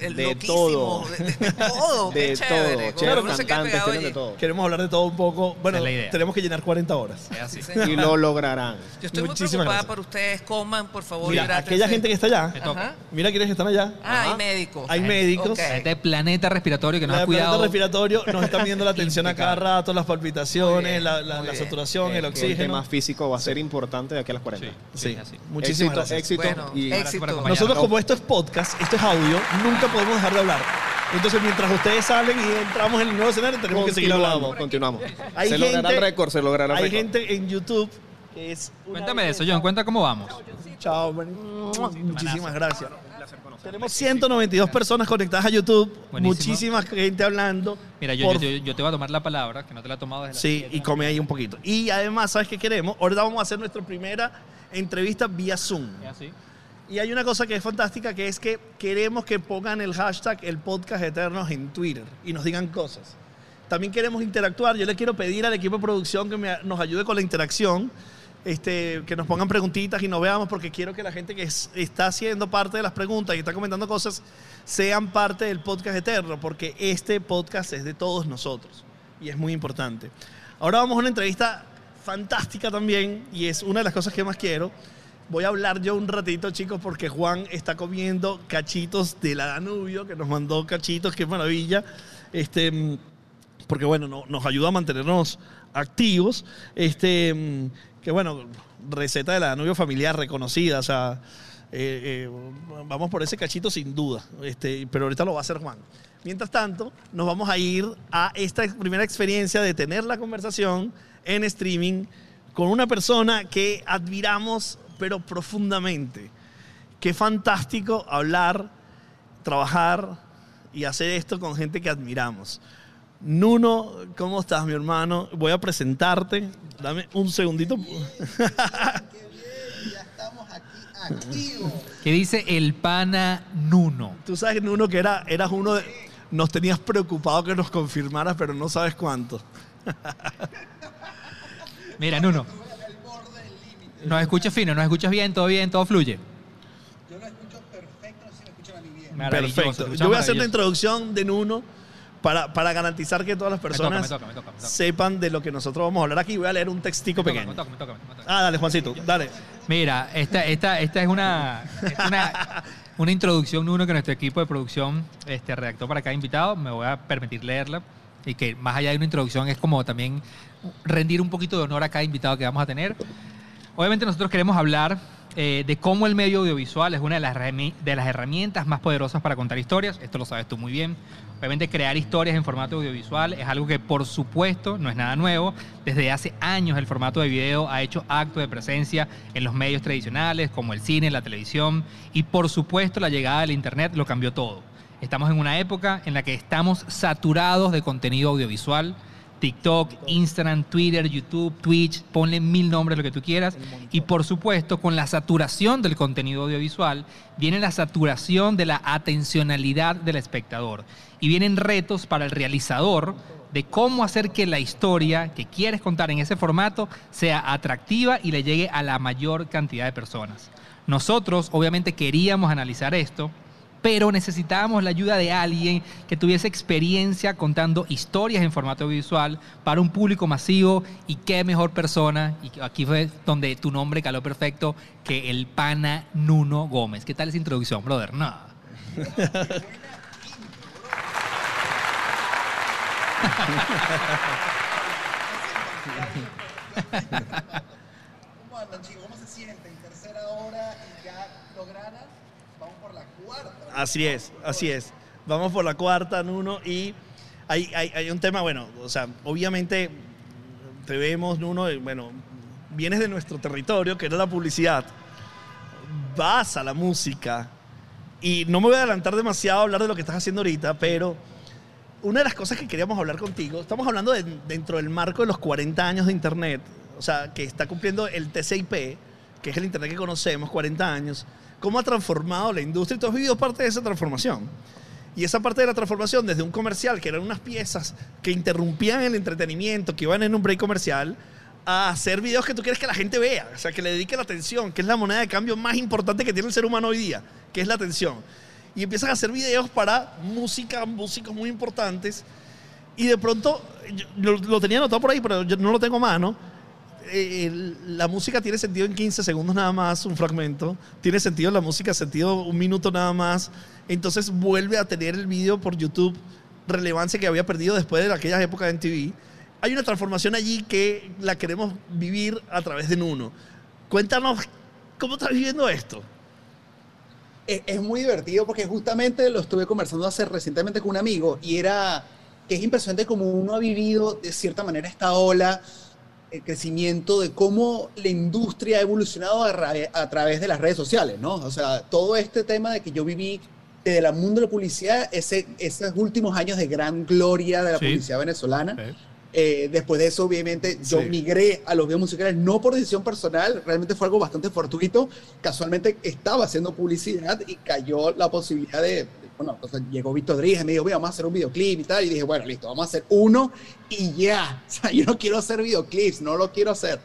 eh,
De todo.
De, todo.
De
chévere.
todo. Chévere,
uno se queda
cantantes,
pegado
tienen de
allí.
todo.
Queremos hablar de todo un poco. Bueno,
Esa es la idea.
tenemos que llenar 40 horas.
Es así.
Sí, señor.
Y lo lograrán.
Yo estoy muy
Muchísimas
preocupada
gracias.
por ustedes. Coman, por favor.
Mira,
hidrátense.
aquella gente que está allá,
Me toca.
Ajá.
mira quiénes están allá.
Ah,
Ajá.
hay médicos.
Hay médicos.
Ok.
Este planeta respiratorio que nos
La
ha cuidado.
planeta respiratorio nos están viendo la tensión a cada rato, las
Muy
palpitaciones,
bien,
la, la-
muy
la
bien.
saturación, el
El
oxígeno.
tema físico va a ser importante de aquí a las 40.
Sí,
Sí,
es así.
muchísimas
éxito,
gracias.
éxito.
Bueno,
y
Gracias por
éxito.
acompañarnos.
Nosotros como esto es podcast, esto es audio, nunca podemos dejar de hablar. Entonces mientras ustedes salen y entramos en el nuevo escenario, tenemos que seguir hablando.
continuamos.
Hay
se logrará
gente-
el récord, se logrará el
Hay
récord.
gente en YouTube que es... una
Cuéntame de eso, John. Cuenta cómo vamos.
Chao, man. muchísimas gracias. Tenemos 192 personas conectadas a YouTube,
Buenísimo.
muchísima gente hablando.
Mira, yo,
Por-
yo, yo- yo te voy a tomar la palabra, que no te la he tomado desde
Sí, y come ahí un poquito. Y además, ¿sabes qué queremos? Ahorita vamos a hacer nuestra primera entrevista vía Zoom.
Así.
Y hay una cosa que es fantástica, que es que queremos que pongan el hashtag el podcast eternos en Twitter y nos digan cosas. También queremos interactuar. Yo le quiero pedir al equipo de producción que me- nos ayude con la interacción, este, que nos pongan preguntitas y nos veamos, porque quiero que la gente que es- está haciendo parte de las preguntas y está comentando cosas sean parte del podcast eterno, porque este podcast es de todos nosotros y es muy importante. Ahora vamos a una entrevista fantástica también y es una de las cosas que más quiero voy a hablar yo un ratito, chicos, porque Juan está comiendo cachitos de la Danubio, que nos mandó cachitos, qué maravilla. Este, mm, porque bueno, no- nos ayuda a mantenernos activos. Este, mm, que bueno, receta de la Danubio familiar reconocida, o sea, eh, eh, vamos por ese cachito sin duda, este, pero ahorita lo va a hacer Juan. Mientras tanto, nos vamos a ir a esta primera experiencia de tener la conversación en streaming con una persona que admiramos, pero profundamente. Qué fantástico hablar, trabajar y hacer esto con gente que admiramos. Nuno, ¿cómo estás, mi hermano? Voy a presentarte. Dame un segundito.
Ya estamos aquí activos.
Que dice el pana Nuno.
Tú sabes, Nuno, que era, eras uno de... Nos tenías preocupado que nos confirmaras, pero no sabes cuánto.
Mira, Nuno. Nos escuchas fino, nos escuchas bien, todo bien, todo fluye.
Yo lo escucho perfecto, si me escuchan a mí bien.
Perfecto. Yo voy a hacer una
maravilloso.
introducción de Nuno para, para garantizar que todas las
toca, me
personas
toca, me toca, me toca.
sepan de lo que nosotros vamos a hablar aquí. Voy a leer un textico pequeño.
me toca, me toca, me toca.
Ah, dale, Juancito, dale.
Mira, esta, esta, esta es una, es una, [laughs] una introducción, Nuno, que nuestro equipo de producción este, redactó para cada invitado. Me voy a permitir leerla. Y que más allá de una introducción es como también rendir un poquito de honor a cada invitado que vamos a tener. Obviamente nosotros queremos hablar eh, de cómo el medio audiovisual es una de las, de las herramientas más poderosas para contar historias. Esto lo sabes tú muy bien. Obviamente crear historias en formato audiovisual es algo que por supuesto no es nada nuevo. Desde hace años el formato de video ha hecho acto de presencia en los medios tradicionales como el cine, la televisión y por supuesto la llegada del Internet lo cambió todo. Estamos en una época en la que estamos saturados de contenido audiovisual. TikTok, Instagram, Twitter, YouTube, Twitch, ponle mil nombres lo que tú quieras. Y por supuesto, con la saturación del contenido audiovisual, viene la saturación de la atencionalidad del espectador. Y vienen retos para el realizador de cómo hacer que la historia que quieres contar en ese formato sea atractiva y le llegue a la mayor cantidad de personas. Nosotros, obviamente, queríamos analizar esto pero necesitábamos la ayuda de alguien que tuviese experiencia contando historias en formato audiovisual para un público masivo y qué mejor persona, y aquí fue donde tu nombre caló perfecto, que el pana Nuno Gómez. ¿Qué tal esa introducción, brother? No. [laughs] [laughs]
¿Cómo andan, chicos? ¿Cómo se sienten? Tercera hora y ya lograron. Vamos por la cuarta.
Así es, así es. Vamos por la cuarta, Nuno, y hay, un tema, bueno, o sea, obviamente te vemos, Nuno, y bueno, vienes de nuestro territorio, que era la publicidad, vas a la música, y no me voy a adelantar demasiado a hablar de lo que estás haciendo ahorita, pero una de las cosas que queríamos hablar contigo, estamos hablando de- dentro del marco de los 40 años de Internet, o sea, que está cumpliendo el TCP, que es el Internet que conocemos, 40 años, cómo ha transformado la industria y tú has vivido parte de esa transformación. Y esa parte de la transformación, desde un comercial, que eran unas piezas que interrumpían el entretenimiento, que iban en un break comercial, a hacer videos que tú quieres que la gente vea, o sea, que le dedique la atención, que es la moneda de cambio más importante que tiene el ser humano hoy día, que es la atención. Y empiezan a hacer videos para música, músicos muy importantes. Y de pronto, lo, lo tenía anotado por ahí, pero yo no lo tengo a mano. Eh, la música tiene sentido en 15 segundos nada más, un fragmento. Tiene sentido la música, sentido un minuto nada más. Entonces vuelve a tener el video por YouTube relevancia que había perdido después de aquellas épocas de MTV. Hay una transformación allí que la queremos vivir a través de Nuno. Cuéntanos, ¿cómo estás viviendo esto?
Es, muy divertido porque justamente lo estuve conversando hace recientemente con un amigo y era que es impresionante como uno ha vivido de cierta manera esta ola, crecimiento de cómo la industria ha evolucionado a, ra- a través de las redes sociales, ¿no? O sea, todo este tema de que yo viví desde el mundo de la publicidad, ese, esos últimos años de gran gloria de la
Sí.
publicidad venezolana. Eh, después de eso, obviamente, yo
Sí.
migré a los videos musicales, no por decisión personal, realmente fue algo bastante fortuito. Casualmente estaba haciendo publicidad y cayó la posibilidad de- bueno, entonces llegó Víctor Rodríguez y me dijo, "Mira, vamos a hacer un videoclip y tal. Y dije, bueno, listo, vamos a hacer uno y ya. [laughs] O sea, yo no quiero hacer videoclips, no lo quiero hacer.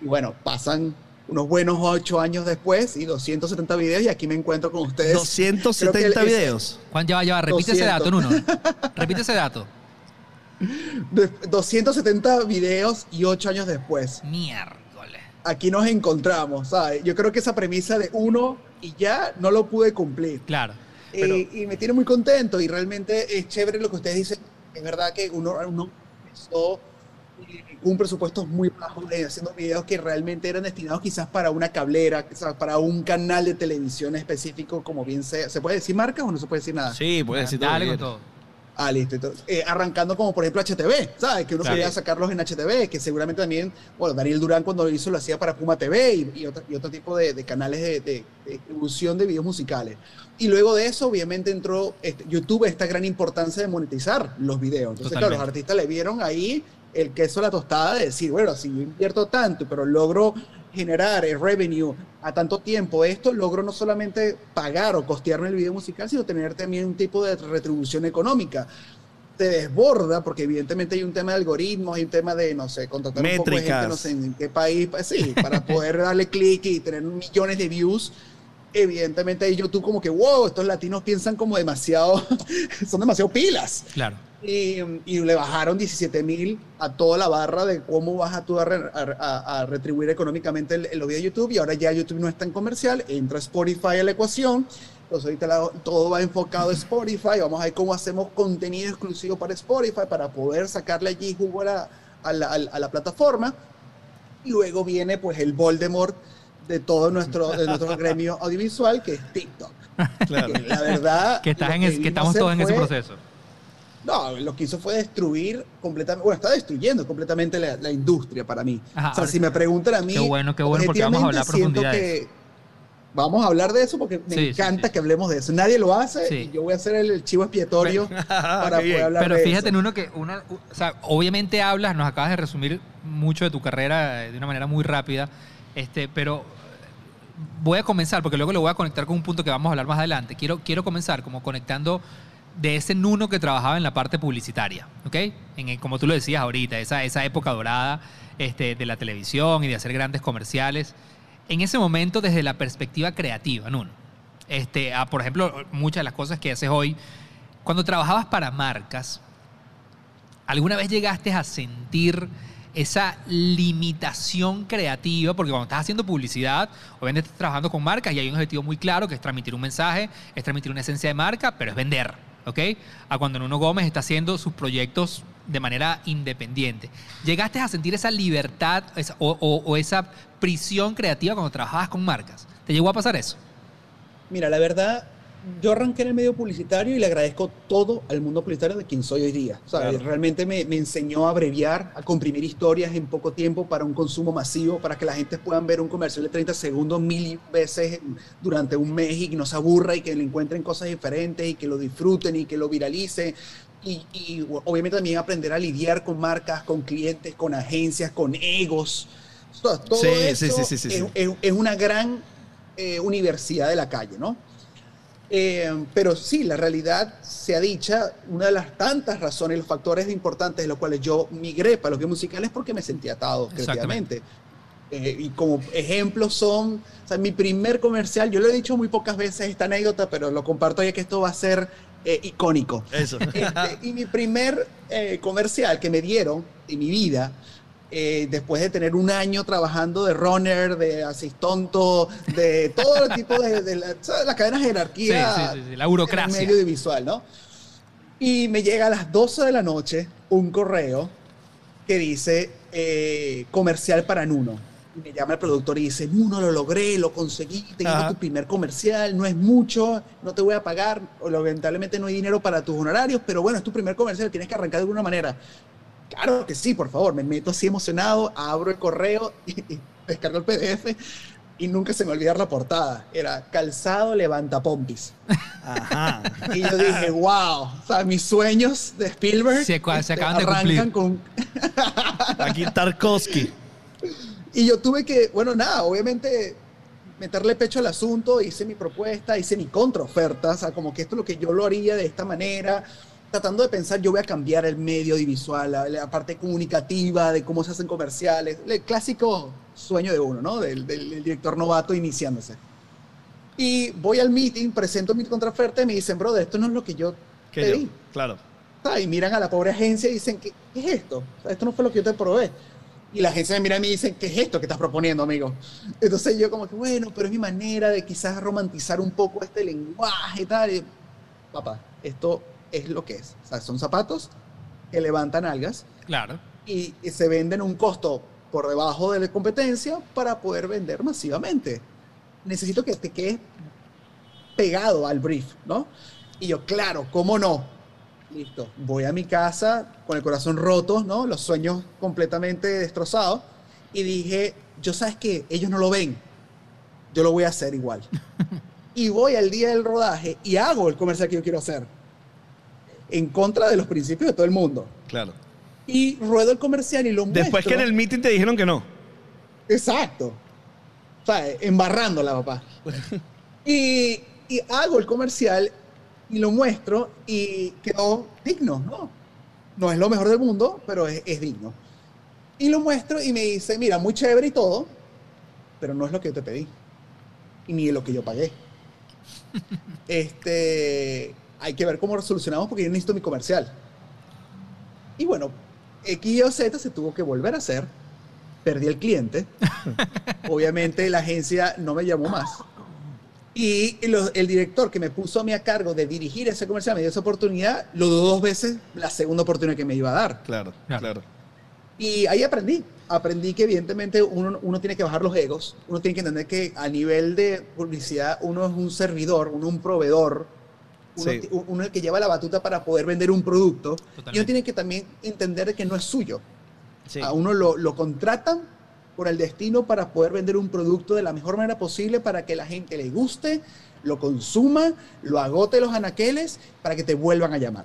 Y bueno, pasan unos buenos ocho años después y 270 videos y aquí me encuentro con ustedes.
270
Creo que el-
videos.
Juan, ya va, ya va. Repite ese
200.
dato, Nuno. Repite ese dato. [laughs]
De- 270 videos y ocho años después.
Miércoles.
aquí nos encontramos, ¿sabes? Yo creo que esa premisa de uno y ya no lo pude cumplir.
Claro.
Y me tiene muy contento y realmente es chévere lo que ustedes dicen. Es verdad que uno, uno empezó con un presupuesto muy bajo eh, haciendo videos que realmente eran destinados quizás para una cablera, quizás para un canal de televisión específico, como bien sea. ¿Se puede decir marcas o no se puede decir nada?
Sí, puedes decir todo.
Todo.
Ah, listo. Entonces, eh, arrancando como por ejemplo HTV, ¿sabes? Que uno
Claro.
quería sacarlos en HTV, que seguramente también, bueno, Daniel Durán cuando lo hizo lo hacía para Puma TV y, y otro, y otro tipo de, de canales de, de- de distribución de videos musicales. Y luego de eso, obviamente, entró este, YouTube, esta gran importancia de monetizar los videos. Entonces, claro, los
Totalmente.
artistas le vieron ahí el queso a la tostada de decir, bueno, si yo invierto tanto, pero logro generar el revenue a tanto tiempo, esto logro no solamente pagar o costearme el video musical, sino tener también un tipo de retribución económica. Te desborda, porque evidentemente hay un tema de algoritmos, hay un tema de, no sé, contratar un poco de gente,
Métricas.
no sé en qué país, pues, sí, para poder darle clic y tener millones de views. Evidentemente ahí YouTube como que, wow, estos latinos piensan como demasiado, [laughs] son demasiado pilas.
Claro.
Y, y le bajaron 17 mil a toda la barra de cómo vas a tú a, a- a- retribuir económicamente el- el- videos de YouTube. Y ahora ya YouTube no es tan comercial, entra Spotify a la ecuación. Entonces ahorita la- todo va enfocado a Spotify. Vamos a ver cómo hacemos contenido exclusivo para Spotify para poder sacarle allí jugo a la, a la- a la- a la plataforma. Y luego viene pues el Voldemort de todo nuestro, de nuestro gremio audiovisual, que es TikTok.
Claro.
Que la verdad...
Que, estás en
que
es- que estamos todos en ese
fue-
proceso.
no, lo que hizo fue destruir completamente, bueno, está destruyendo completamente la, la industria para mí.
Ajá,
o sea,
ahora-
si me preguntan a mí,
Qué bueno, qué bueno, porque vamos a hablar a profundidad de
que vamos a hablar de eso porque me
Sí, sí,
encanta
sí.
que hablemos de eso. Nadie lo hace
Sí.
y yo voy a hacer el, el chivo expiatorio [laughs] para
Qué bien.
poder hablar
Pero
de
fíjate en uno que, una, o sea, obviamente hablas, nos acabas de resumir mucho de tu carrera eh, de una manera muy rápida, este, pero voy a comenzar, porque luego lo voy a conectar con un punto que vamos a hablar más adelante. Quiero, quiero comenzar como conectando de ese Nuno que trabajaba en la parte publicitaria, ¿ok? En el- como tú lo decías ahorita, esa, esa época dorada este, de la televisión y de hacer grandes comerciales. En ese momento, desde la perspectiva creativa, Nuno, este, ah, por ejemplo, muchas de las cosas que haces hoy, cuando trabajabas para marcas, ¿alguna vez llegaste a sentir esa limitación creativa? Porque cuando estás haciendo publicidad, obviamente estás trabajando con marcas y hay un objetivo muy claro que es transmitir un mensaje, es transmitir una esencia de marca, pero es vender, ¿ok? A cuando Nuno Gómez está haciendo sus proyectos de manera independiente. ¿Llegaste a sentir esa libertad o esa prisión creativa cuando trabajabas con marcas? ¿Te llegó a pasar eso?
Mira, la verdad, yo arranqué en el medio publicitario y le agradezco todo al mundo publicitario de quien soy hoy día. O sea,
Claro.
Realmente me, me enseñó a abreviar, a comprimir historias en poco tiempo para un consumo masivo, para que la gente puedan ver un comercial de 30 segundos mil veces durante un mes y que no se aburra y que le encuentren cosas diferentes y que lo disfruten y que lo viralicen. Y, y obviamente también aprender a lidiar con marcas, con clientes, con agencias, con egos. Todo, todo
Sí,
eso
sí, sí,
es una gran eh, universidad de la calle, ¿no? Eh, pero sí, la realidad sea dicha, una de las tantas razones, los factores importantes de los cuales yo migré para los videos musicales es porque me sentí atado creativamente. Eh, y como ejemplos son, o sea, mi primer comercial, yo lo he dicho muy pocas veces esta anécdota, pero lo comparto ya que esto va a ser eh, icónico.
Eso.
Este, y mi primer eh, comercial que me dieron en mi vida, eh, después de tener un año trabajando de runner, de asistonto, de todo el tipo de, de la, la cadena jerarquía
sí, sí, sí, la
en
burocracia.
el medio visual, ¿no? Y me llega a las 12 de la noche un correo que dice eh, comercial para Nuno. Y me llama el productor y dice, Nuno, lo logré, lo conseguí, tengo
Ajá.
tu primer comercial, no es mucho, no te voy a pagar, lamentablemente no hay dinero para tus honorarios, pero bueno, es tu primer comercial, tienes que arrancar de alguna manera. Claro que sí, por favor, me meto así emocionado, abro el correo y, y descargo el PDF y nunca se me olvidar la portada. Era calzado levanta pompis.
Ajá.
Y yo dije, wow, o sea, mis sueños de Spielberg
Se
este,
acaban de
arrancan con... [laughs]
Aquí Tarkovsky.
Y yo tuve que, bueno, nada, obviamente meterle pecho al asunto, hice mi propuesta, hice mi contraoferta, o sea, como que esto es lo que yo lo haría de esta manera, tratando de pensar, yo voy a cambiar el medio audiovisual, la, la parte comunicativa, de cómo se hacen comerciales, el clásico sueño de uno, ¿no? Del, del- del director novato iniciándose. Y voy al meeting, presento mi contraoferta y me dicen, brother, esto no es lo que yo
Que
pedí.
yo. Claro.
¿sabes? Y miran a la pobre agencia y dicen, ¿qué, qué es esto? O sea, esto no fue lo que yo te probé. Y la agencia me mira y me dice, ¿qué es esto que estás proponiendo, amigo? Entonces yo como que, bueno, pero es mi manera de quizás romantizar un poco este lenguaje y tal. Y, papá, esto es lo que es. O sea, son zapatos que levantan algas
Claro.
y, y se venden un costo por debajo de la competencia para poder vender masivamente. Necesito que te quedes pegado al brief, ¿no? Y yo, claro, ¿cómo no? Listo, voy a mi casa con el corazón roto, ¿no? Los sueños completamente destrozados. Y dije, yo sabes que ellos no lo ven, yo lo voy a hacer igual. [laughs] y voy al día del rodaje y hago el comercial que yo quiero hacer. En contra de los principios de todo el mundo.
Claro.
Y ruedo el comercial y lo
Después
muestro.
que en el meeting te dijeron que no.
Exacto. O sea, embarrándola, papá. [laughs] y, y hago el comercial y lo muestro y quedó digno, ¿no? No es lo mejor del mundo, pero es, es digno. Y lo muestro y me dice, mira, muy chévere y todo, pero no es lo que yo te pedí. Y ni lo que yo pagué. [laughs] este, hay que ver cómo solucionamos porque yo necesito mi comercial. Y bueno, X o Z se tuvo que volver a hacer. Perdí el cliente. [laughs] Obviamente la agencia no me llamó más. Y lo- el director que me puso a mí a cargo de dirigir ese comercial me dio esa oportunidad, lo dudó dos veces la segunda oportunidad que me iba a dar.
Claro,
Claro.
claro.
Y ahí aprendí. Aprendí que evidentemente uno, uno tiene que bajar los egos. Uno tiene que entender que a nivel de publicidad uno es un servidor, uno es un proveedor. Uno,
Sí.
uno es el que lleva la batuta para poder vender un producto. Y uno
Totalmente.
tiene que también entender que no es suyo.
Sí.
A uno lo, lo contratan por el destino para poder vender un producto de la mejor manera posible para que la gente le guste, lo consuma, lo agote los anaqueles para que te vuelvan a llamar.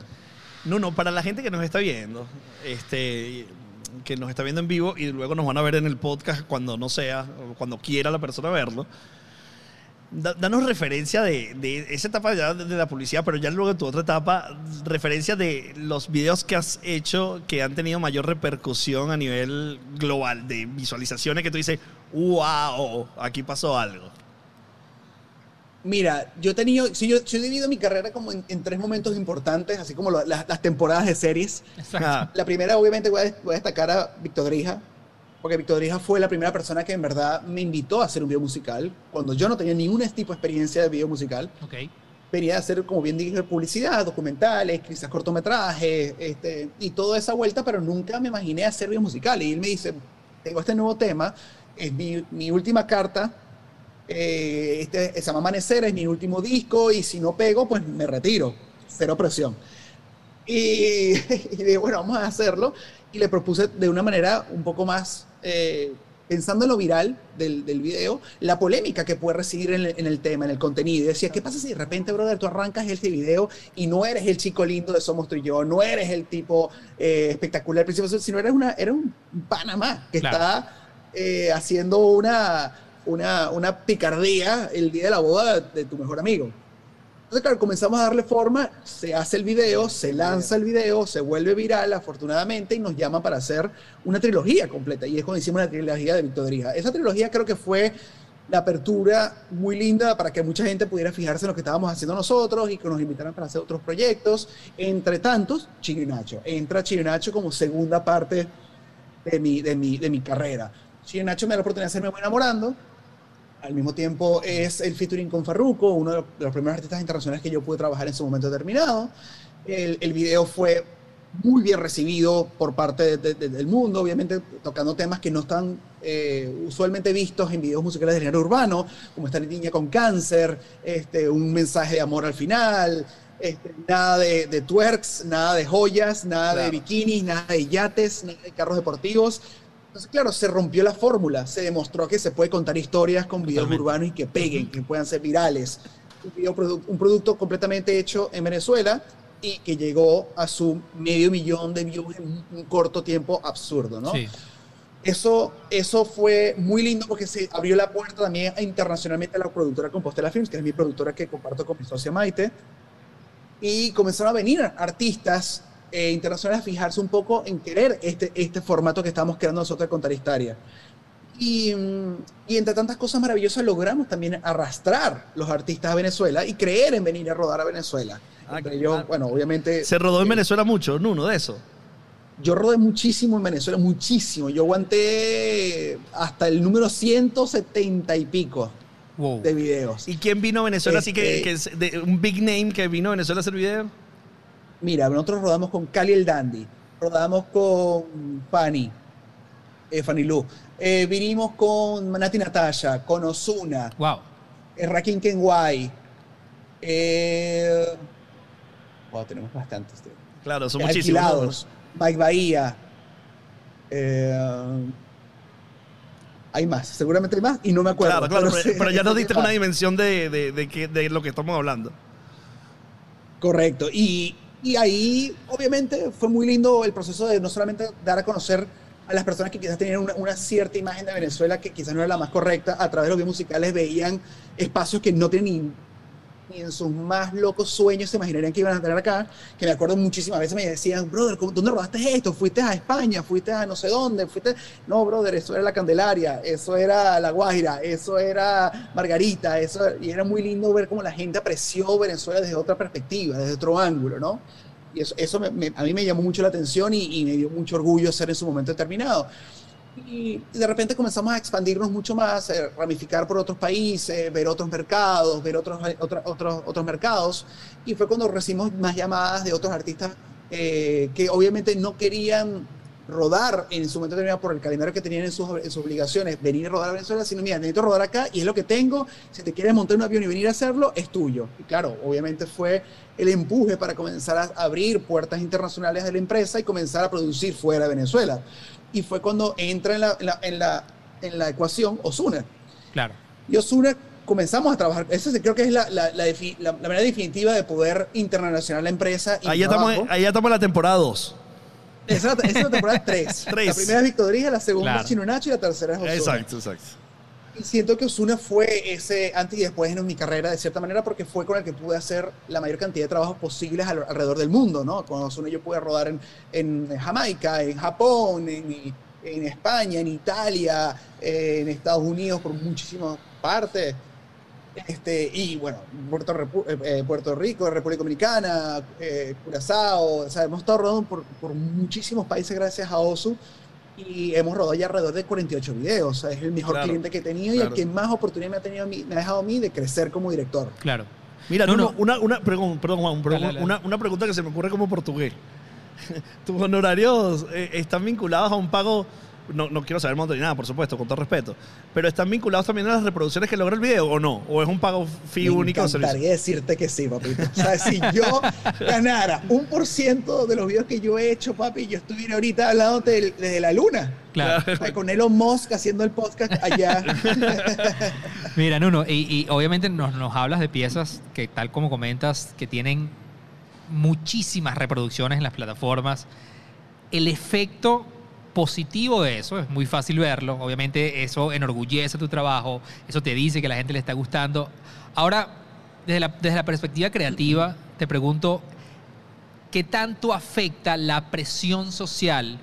No, no, para la gente que nos está viendo, este, que nos está viendo en vivo y luego nos van a ver en el podcast cuando no sea, o cuando quiera la persona verlo. Da- danos referencia de, de esa etapa ya de, la publicidad, pero ya luego de tu otra etapa, referencia de los videos que has hecho que han tenido mayor repercusión a nivel global, de visualizaciones que tú dices, wow, aquí pasó algo.
Mira, yo he tenido, sí, yo, yo he dividido mi carrera como en, en tres momentos importantes, así como lo- las, las temporadas de series.
Ah,
La primera, obviamente, voy a, voy a destacar a Víctor Drija, porque Víctor Drija fue la primera persona que en verdad me invitó a hacer un video musical, cuando yo no tenía ningún tipo de experiencia de video musical.
Ok.
Venía a hacer, como bien dije, publicidad, documentales, quizás cortometrajes, este, y toda esa vuelta, pero nunca me imaginé hacer video musical. Y él me dice, tengo este nuevo tema, es mi, mi última carta, eh, este, se llama Amanecer, es mi último disco, y si no pego, pues me retiro, cero presión. Y, [laughs] y dije, bueno, vamos a hacerlo. Y le propuse de una manera un poco más, eh, pensando en lo viral del, del video, la polémica que puede recibir en el, en el tema, en el contenido. Decía, ¿qué pasa si de repente, brother, tú arrancas este video y no eres el chico lindo de Somos tú y yo, no eres el tipo eh, espectacular sino eres, una, eres un Panamá que
Claro.
está eh, haciendo una, una, una picardía el día de la boda de tu mejor amigo? Entonces, claro, comenzamos a darle forma, se hace el video, se lanza el video, se vuelve viral, afortunadamente, y nos llaman para hacer una trilogía completa. Y es cuando hicimos la trilogía de Víctor Drija. Esa trilogía creo que fue la apertura muy linda para que mucha gente pudiera fijarse en lo que estábamos haciendo nosotros y que nos invitaran para hacer otros proyectos. Entre tantos, Chino y Nacho. Entra Chino como segunda parte de mi, de mi, de mi carrera. Chino me da la oportunidad de hacerme Voy enamorando. Al mismo tiempo es el featuring con Farruko, uno de los primeros artistas internacionales que yo pude trabajar en su momento determinado. El, el video fue muy bien recibido por parte de- de- de- del mundo, obviamente tocando temas que no están eh, usualmente vistos en videos musicales de género urbano, como esta niña con cáncer, este, un mensaje de amor al final, este, nada de, de twerks, nada de joyas, nada de bikinis, nada de yates, nada de carros deportivos. Entonces, claro, se rompió la fórmula, se demostró que se puede contar historias con videos
Totalmente.
urbanos y que peguen, que puedan ser virales. Un, video produ- un producto completamente hecho en Venezuela y que llegó a su medio millón de views en un, corto tiempo absurdo, ¿no?
Sí.
Eso, eso fue muy lindo porque se abrió la puerta también internacionalmente a la productora Compostela Films, que es mi productora que comparto con mi socia Maite. Y comenzaron a venir artistas eh, internacionales a fijarse un poco en querer este, este formato que estamos creando nosotros de contar historia. Y, mm, y entre tantas cosas maravillosas logramos también arrastrar los artistas a Venezuela y creer en venir a rodar a Venezuela.
Ah,
Entre ellos,
ah.
bueno, obviamente...
Se rodó en
eh,
Venezuela mucho, Nuno, de eso.
Yo rodé muchísimo en Venezuela, muchísimo. Yo aguanté hasta el número 170 y pico
Wow.
de videos.
¿Y quién vino a Venezuela así que,
Este-
que es de- un big name que vino a Venezuela a hacer video?
Mira, nosotros rodamos con Cali el Dandy, rodamos con Fanny, eh, Fanny Lu, eh, vinimos con Nati Natasha, con Osuna,
Wow.
eh, Rakim Kenway. Eh, wow, tenemos bastantes.
Claro, son muchísimos.
Alquilados, Mike Bahía. eh, hay más, seguramente hay más y no me acuerdo.
Claro, claro, pero, ya nos diste una dimensión de, de, de, que- de lo que estamos hablando.
Correcto. Y, y ahí, obviamente, fue muy lindo el proceso de no solamente dar a conocer a las personas que quizás tenían una, cierta imagen de Venezuela que quizás no era la más correcta, a través de los videos musicales veían espacios que no tienen ni, en sus más locos sueños se imaginarían que iban a tener acá, que me acuerdo muchísimas veces me decían, brother, ¿cómo- ¿dónde rodaste esto? ¿Fuiste a España? ¿Fuiste a no sé dónde? ¿Fuiste? No, brother, eso era La Candelaria, eso era La Guajira, eso era Margarita, eso, y era muy lindo ver cómo la gente apreció Venezuela desde otra perspectiva, desde otro ángulo, ¿no? Y eso, eso a mí me llamó mucho la atención y, y me dio mucho orgullo ser en su momento determinado. Y de repente comenzamos a expandirnos mucho más, eh, ramificar por otros países, ver otros mercados, ver otros, otra- otros, otros mercados. Y fue cuando recibimos más llamadas de otros artistas eh, que obviamente no querían rodar en su momento determinado por el calendario que tenían en sus, en sus obligaciones, venir a rodar a Venezuela, sino mira, necesito rodar acá y es lo que tengo, si te quieres montar un avión y venir a hacerlo, es tuyo. Y claro, obviamente fue el empuje para comenzar a abrir puertas internacionales de la empresa y comenzar a producir fuera de Venezuela. Y fue cuando entra en la, en la, en la, en la ecuación Osuna.
Claro.
Y Osuna comenzamos a trabajar. Esa creo que es la, la, la, defi- la- la manera definitiva de poder internacionalizar la empresa. y
Ahí estamos, ahí ya estamos en la temporada 2.
Esa, es la- esa es la temporada 3. [laughs]
Tres.
La primera es Victoria, la segunda
Claro.
es Chino Nacho y la tercera es Osuna.
Exacto, exacto.
Siento que Osuna fue ese antes y después en mi carrera, de cierta manera, porque fue con el que pude hacer la mayor cantidad de trabajos posibles al- alrededor del mundo, ¿no? Con Osuna yo pude rodar en, en Jamaica, en Japón, en, en España, en Italia, en Estados Unidos, por muchísimas partes. Este, y bueno, Puerto, Repu- eh, eh, Puerto Rico, República Dominicana, eh, Curazao, o sea, hemos estado rodando por, por muchísimos países gracias a Osu y hemos rodado ya alrededor de 48 videos. O sea, es el mejor
Claro,
cliente que he tenido y el que más oportunidad me ha, tenido a mí- me ha dejado a mí de crecer como director.
Claro.
Mira,
No, no.
Una, una, perdón, perdón, Juan, perdón,
Dale, dale.
Una, una pregunta que se me ocurre como portugués. [laughs] ¿Tus honorarios eh, están vinculados a un pago? No, no quiero saber monto ni nada, por supuesto, con todo respeto. Pero ¿están vinculados también a las reproducciones que logra el video o no? ¿O es un pago fee
me
único? de servicio?
encantaría decirte que sí, papito. O sea, si yo ganara un por ciento de los videos que yo he hecho, papi, yo estuviera ahorita hablando desde la luna.
Claro.
O sea, con Elon Musk haciendo el podcast allá. [laughs]
Mira, Nuno, y, y obviamente nos, nos hablas de piezas que, tal como comentas, que tienen muchísimas reproducciones en las plataformas. El efecto positivo de eso es muy fácil verlo. Obviamente eso enorgullece tu trabajo, eso te dice que la gente le está gustando. Ahora, desde la, desde la perspectiva creativa, te pregunto, ¿qué tanto afecta la presión social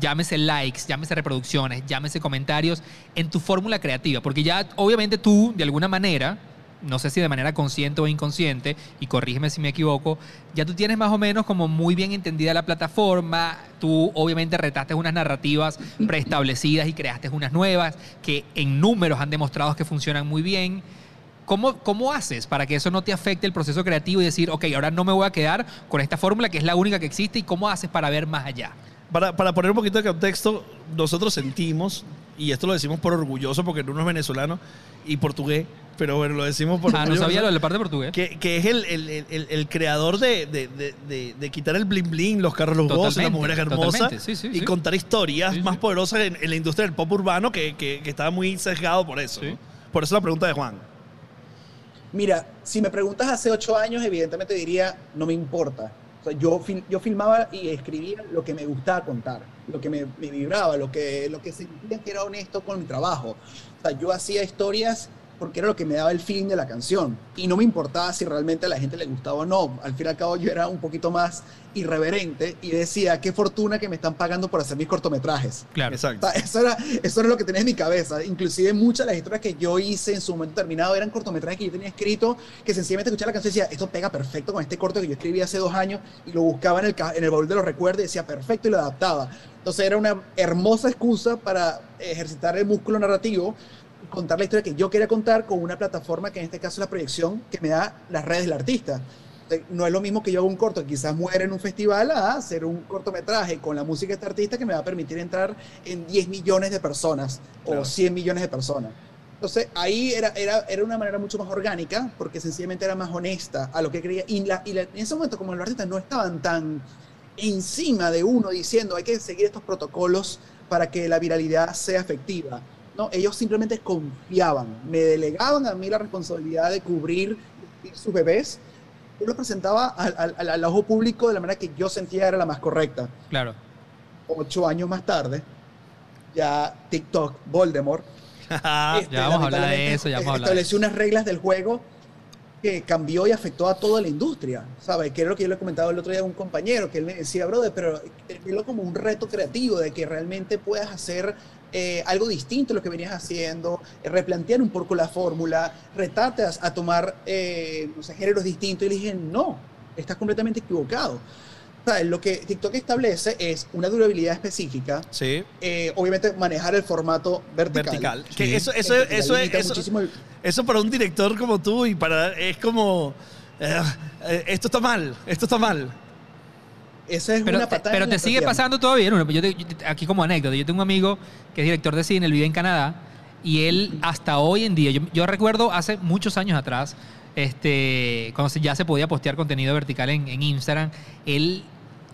llámese likes, llámese reproducciones, llámese comentarios en tu fórmula creativa, porque ya obviamente tú de alguna manera, no sé si de manera consciente o inconsciente, y corrígeme si me equivoco, ya tú tienes más o menos como muy bien entendida la plataforma, tú obviamente retaste unas narrativas preestablecidas y creaste unas nuevas que en números han demostrado que funcionan muy bien. ¿Cómo, ¿Cómo haces para que eso no te afecte el proceso creativo y decir, ok, ahora no me voy a quedar con esta fórmula que es la única que existe y cómo haces para ver más allá?
Para, para poner un poquito de contexto, nosotros sentimos, y esto lo decimos por orgulloso porque uno es venezolano y portugués, pero bueno, lo decimos por
Ah, no sabía lo
venezolano,
de la parte portugués.
que, que es el, el- el- el- creador de, de- de- de- de quitar el bling bling, los carros lujosos, las mujeres hermosas
sí, sí,
y
sí.
contar historias
Sí, sí.
más poderosas en, en la industria del pop urbano que, que, que estaba muy sesgado por eso.
Sí.
¿no? Por eso la pregunta de Juan.
Mira, si me preguntas hace ocho años, evidentemente diría, no me importa. O sea, yo, fil- yo filmaba y escribía lo que me gustaba contar, lo que me, me vibraba, lo que, lo que sentía que era honesto con mi trabajo. O sea, yo hacía historias porque era lo que me daba el feeling de la canción. Y no me importaba si realmente a la gente le gustaba o no. Al fin y al cabo yo era un poquito más irreverente y decía, qué fortuna que me están pagando por hacer mis cortometrajes.
Claro.
O
Exacto.
sea, eso, era, eso era lo que tenía en mi cabeza. Inclusive muchas de las historias que yo hice en su momento terminado eran cortometrajes que yo tenía escrito, que sencillamente escuchaba la canción y decía, esto pega perfecto con este corto que yo escribí hace dos años y lo buscaba en el, en el baúl de los recuerdos y decía, perfecto, y lo adaptaba. Entonces era una hermosa excusa para ejercitar el músculo narrativo, contar la historia que yo quería contar con una plataforma que en este caso es la proyección que me da las redes del artista. Entonces, No es lo mismo que yo haga un corto quizás muere en un festival a hacer un cortometraje con la música de este artista que me va a permitir entrar en 10 millones de personas
Claro.
o 100 millones de personas. Entonces ahí era, era, era una manera mucho más orgánica porque sencillamente era más honesta a lo que creía. Y, la- y la- en ese momento como los artistas no estaban tan encima de uno diciendo hay que seguir estos protocolos para que la viralidad sea efectiva. No, ellos simplemente confiaban, me delegaban a mí la responsabilidad de cubrir sus bebés. Yo lo presentaba al, al- al- ojo público de la manera que yo sentía era la más correcta.
Claro.
Ocho años más tarde, ya TikTok, Voldemort, este, [laughs]
Ya vamos a hablar de
lamentablemente,
eso, ya vamos a hablar de
Estableció unas reglas del juego que cambió y afectó a toda la industria, ¿sabes? Que es lo que yo le comentaba el otro día a un compañero, que él me decía, brother, pero velo como un reto creativo de que realmente puedas hacer eh, algo distinto a lo que venías haciendo, eh, replantear un poco la fórmula, retarte a, a tomar, eh, no sé, géneros distintos. Y le dije, no, estás completamente equivocado. ¿Sabes? Lo que TikTok establece es una durabilidad específica,
Sí,
eh, obviamente manejar el formato vertical.
vertical.
Sí.
Que eso, eso,
Vertical
eso,
limita
eso,
muchísimo el-
eso para un director como tú y para. Es como. eh, eh, esto está mal, esto está mal.
Esa es
Pero,
una
te,
patada.
pero
en
te sigue pasando todavía. Bueno, yo te- yo te- aquí como anécdota, yo tengo un amigo que es director de cine, él vive en Canadá y él hasta hoy en día, yo, yo recuerdo hace muchos años atrás, este, cuando ya se podía postear contenido vertical en, en Instagram, él,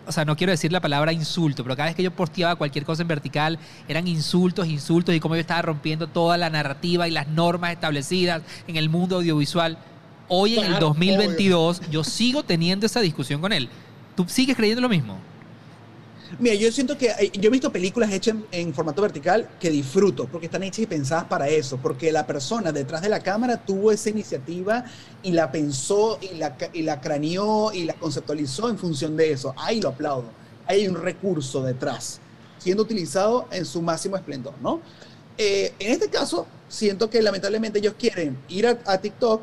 o sea, no quiero decir la palabra insulto, pero cada vez que yo posteaba cualquier cosa en vertical, eran insultos, insultos y cómo yo estaba rompiendo toda la narrativa y las normas establecidas en el mundo audiovisual. Hoy en el
Claro,
2022 yo sigo teniendo esa discusión con él. ¿Tú sigues creyendo lo mismo?
Mira, yo siento que hay- yo he visto películas hechas en, formato vertical que disfruto, porque están hechas y pensadas para eso, porque la persona detrás de la cámara tuvo esa iniciativa y la pensó y la, y la craneó y la conceptualizó en función de eso. Ahí lo aplaudo. Hay un recurso detrás, siendo utilizado en su máximo esplendor, ¿no? Eh, en este caso, siento que lamentablemente ellos quieren ir a, a TikTok,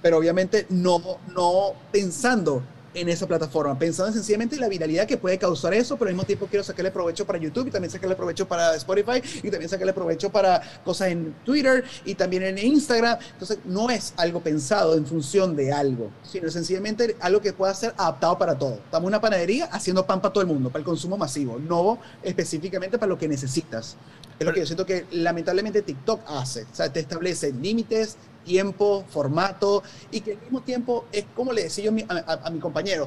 pero obviamente no, no pensando en esa plataforma, pensando sencillamente en la viralidad que puede causar eso, pero al mismo tiempo quiero sacarle provecho para YouTube y también sacarle provecho para Spotify y también sacarle provecho para cosas en Twitter y también en Instagram. Entonces, no es algo pensado en función de algo, sino sencillamente algo que pueda ser adaptado para todo. Estamos en una panadería haciendo pan para todo el mundo, para el consumo masivo, no específicamente para lo que necesitas. Es lo que yo siento que lamentablemente TikTok hace. O sea, te establece límites, tiempo, formato, y que al mismo tiempo es como le decía yo a mi, a- a- a mi compañero.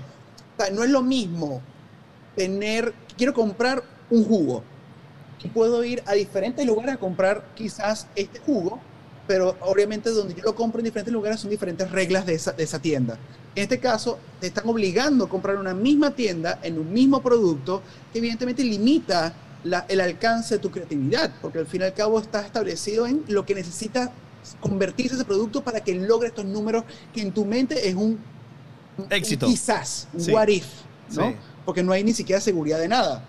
O sea, no es lo mismo tener, quiero comprar un jugo y puedo ir a diferentes lugares a comprar quizás este jugo, pero obviamente donde yo lo compro en diferentes lugares son diferentes reglas de esa, de esa tienda. En este caso, te están obligando a comprar en una misma tienda, en un mismo producto, que evidentemente limita la- el alcance de tu creatividad, porque al fin y al cabo está establecido en lo que necesita convertirse ese producto para que logre estos números que en tu mente es un, un
Éxito.
quizás, un
Sí.
what if, ¿no?
Sí.
Porque no hay ni siquiera seguridad de nada.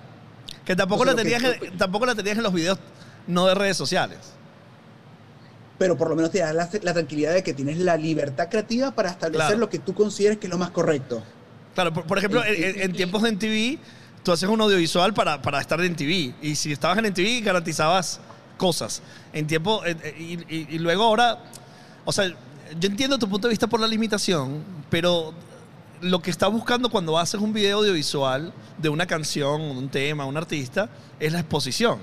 Que tampoco,
O
la
sea,
tenías,
que-
en- tampoco la tenías en los videos no de redes sociales.
pero por lo menos te da la, la tranquilidad de que tienes la libertad creativa para establecer
Claro.
lo que tú consideres que es lo más correcto.
Claro, por, por ejemplo, en, tiempos de MTV, tú haces un audiovisual para, para estar en TV. Y si estabas en MTV, garantizabas cosas. En tiempo. eh, eh, Y, y- y luego ahora. O sea, yo entiendo tu punto de vista por la limitación, pero lo que está buscando cuando haces un video audiovisual de una canción, un tema, un artista, es la exposición.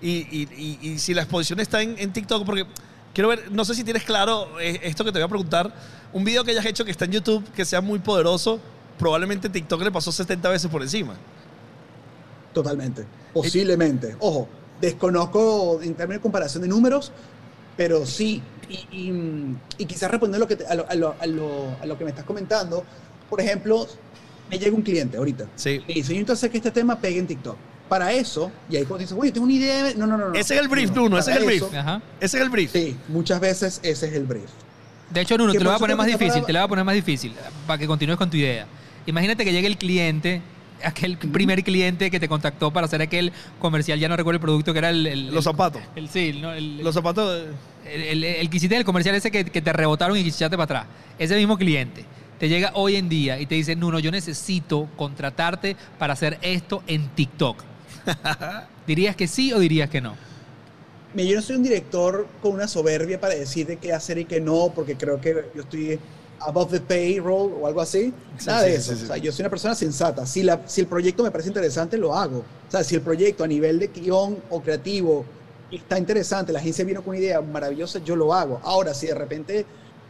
Y, y- y- y si la exposición está en, en TikTok, porque quiero ver, no sé si tienes claro eh, esto que te voy a preguntar, un video que hayas hecho que está en YouTube, que sea muy poderoso, probablemente TikTok le pasó 70 veces por encima.
Totalmente. Posiblemente. Ojo, desconozco en términos de comparación de números, pero sí. Y, y- y quizás que te- a, lo, a lo- a lo- a lo que me estás comentando. Por ejemplo, me llega un cliente ahorita.
Sí.
Y dice, yo necesito hacer que este tema pegue en TikTok. para eso, y ahí cuando dices, oye, tengo una idea, de-". no, no, no. no.
Ese es el brief,
No,
Nuno, ese es el brief.
eso-
Ajá.
Ese es el brief.
Sí, muchas veces ese es el brief.
De hecho, Nuno,
Que
te lo voy a poner más difícil,
para-
te lo voy a poner más difícil, para que continúes con tu idea. Imagínate que llegue el cliente, aquel primer cliente que te contactó para hacer aquel comercial, ya no recuerdo el producto, que era el... el-
Los zapatos.
El, sí, no, el,
Los zapatos.
el, el, el que hiciste el comercial ese que, que te rebotaron y echaste para atrás. Ese mismo cliente te llega hoy en día y te dice, Nuno, yo necesito contratarte para hacer esto en TikTok. [laughs] ¿Dirías que sí o dirías que no?
Mira, Yo no soy un director con una soberbia para decirte qué hacer y qué no, porque creo que yo estoy above the payroll o algo así.
Sí,
Nada
sí,
de eso.
sí.
O sea, yo soy una persona sensata. Si, la, si el proyecto me parece interesante, lo hago. O sea, si el proyecto a nivel de guion o creativo está interesante, la agencia vino con una idea maravillosa, yo lo hago. Ahora, si de repente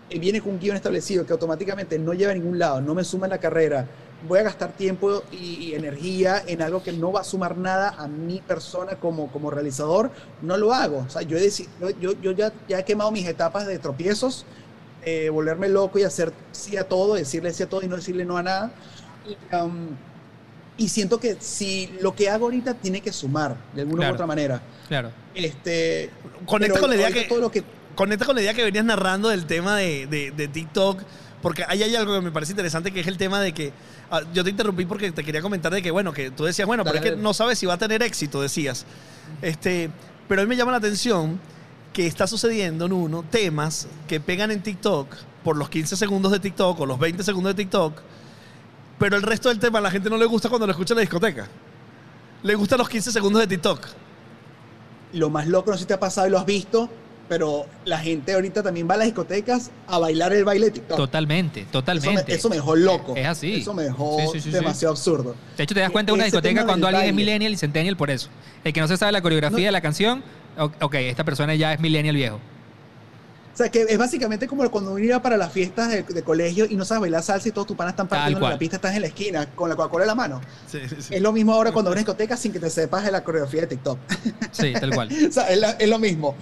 eh, viene con un guion establecido que automáticamente no lleva a ningún lado, no me suma en la carrera, voy a gastar tiempo y, y energía en algo que no va a sumar nada a mi persona como, como realizador, no lo hago. O sea, yo, he yo, yo ya, ya he quemado mis etapas de tropiezos, eh, volverme loco y hacer sí a todo, decirle sí a todo y no decirle no a nada. Y, um, y siento que si lo que hago ahorita tiene que sumar de alguna
Claro.
u otra manera.
Claro.
Este,
Conecta con la idea que.
todo lo que
Conecta con la idea que venías narrando del tema de, de- de TikTok, porque ahí hay algo que me parece interesante, que es el tema de que, ah, yo te interrumpí porque te quería comentar de que, bueno, que tú decías, bueno, pero es que
Dale.
no sabes si va a tener éxito, decías. Este, pero a mí me llama la atención que está sucediendo en uno temas que pegan en TikTok por los 15 segundos de TikTok o los 20 segundos de TikTok, pero el resto del tema a la gente no le gusta cuando lo escucha en la discoteca. Le gustan los 15 segundos de TikTok.
lo más loco, no sé si te ha pasado y lo has visto, pero la gente ahorita también va a las discotecas a bailar el baile de TikTok.
Totalmente,
Eso me,
totalmente.
eso me dejó loco.
Es así.
Eso me dejó
Sí, sí, sí, sí.
demasiado absurdo.
De hecho, te das cuenta en una discoteca cuando alguien es millennial y centennial por eso. El que no se sabe la coreografía
No.
de la canción, ok, esta persona ya es millennial viejo.
O sea, que es básicamente como cuando uno iba para las fiestas de, de colegio y no sabes bailar salsa y todos tus panas están partiendo en la pista, estás en la esquina con la Coca-Cola en la mano.
Sí, sí, sí.
Es lo mismo ahora cuando vas a una discoteca sin que te sepas de la coreografía de TikTok.
Sí, tal cual. [laughs]
o sea, es, la- es lo mismo.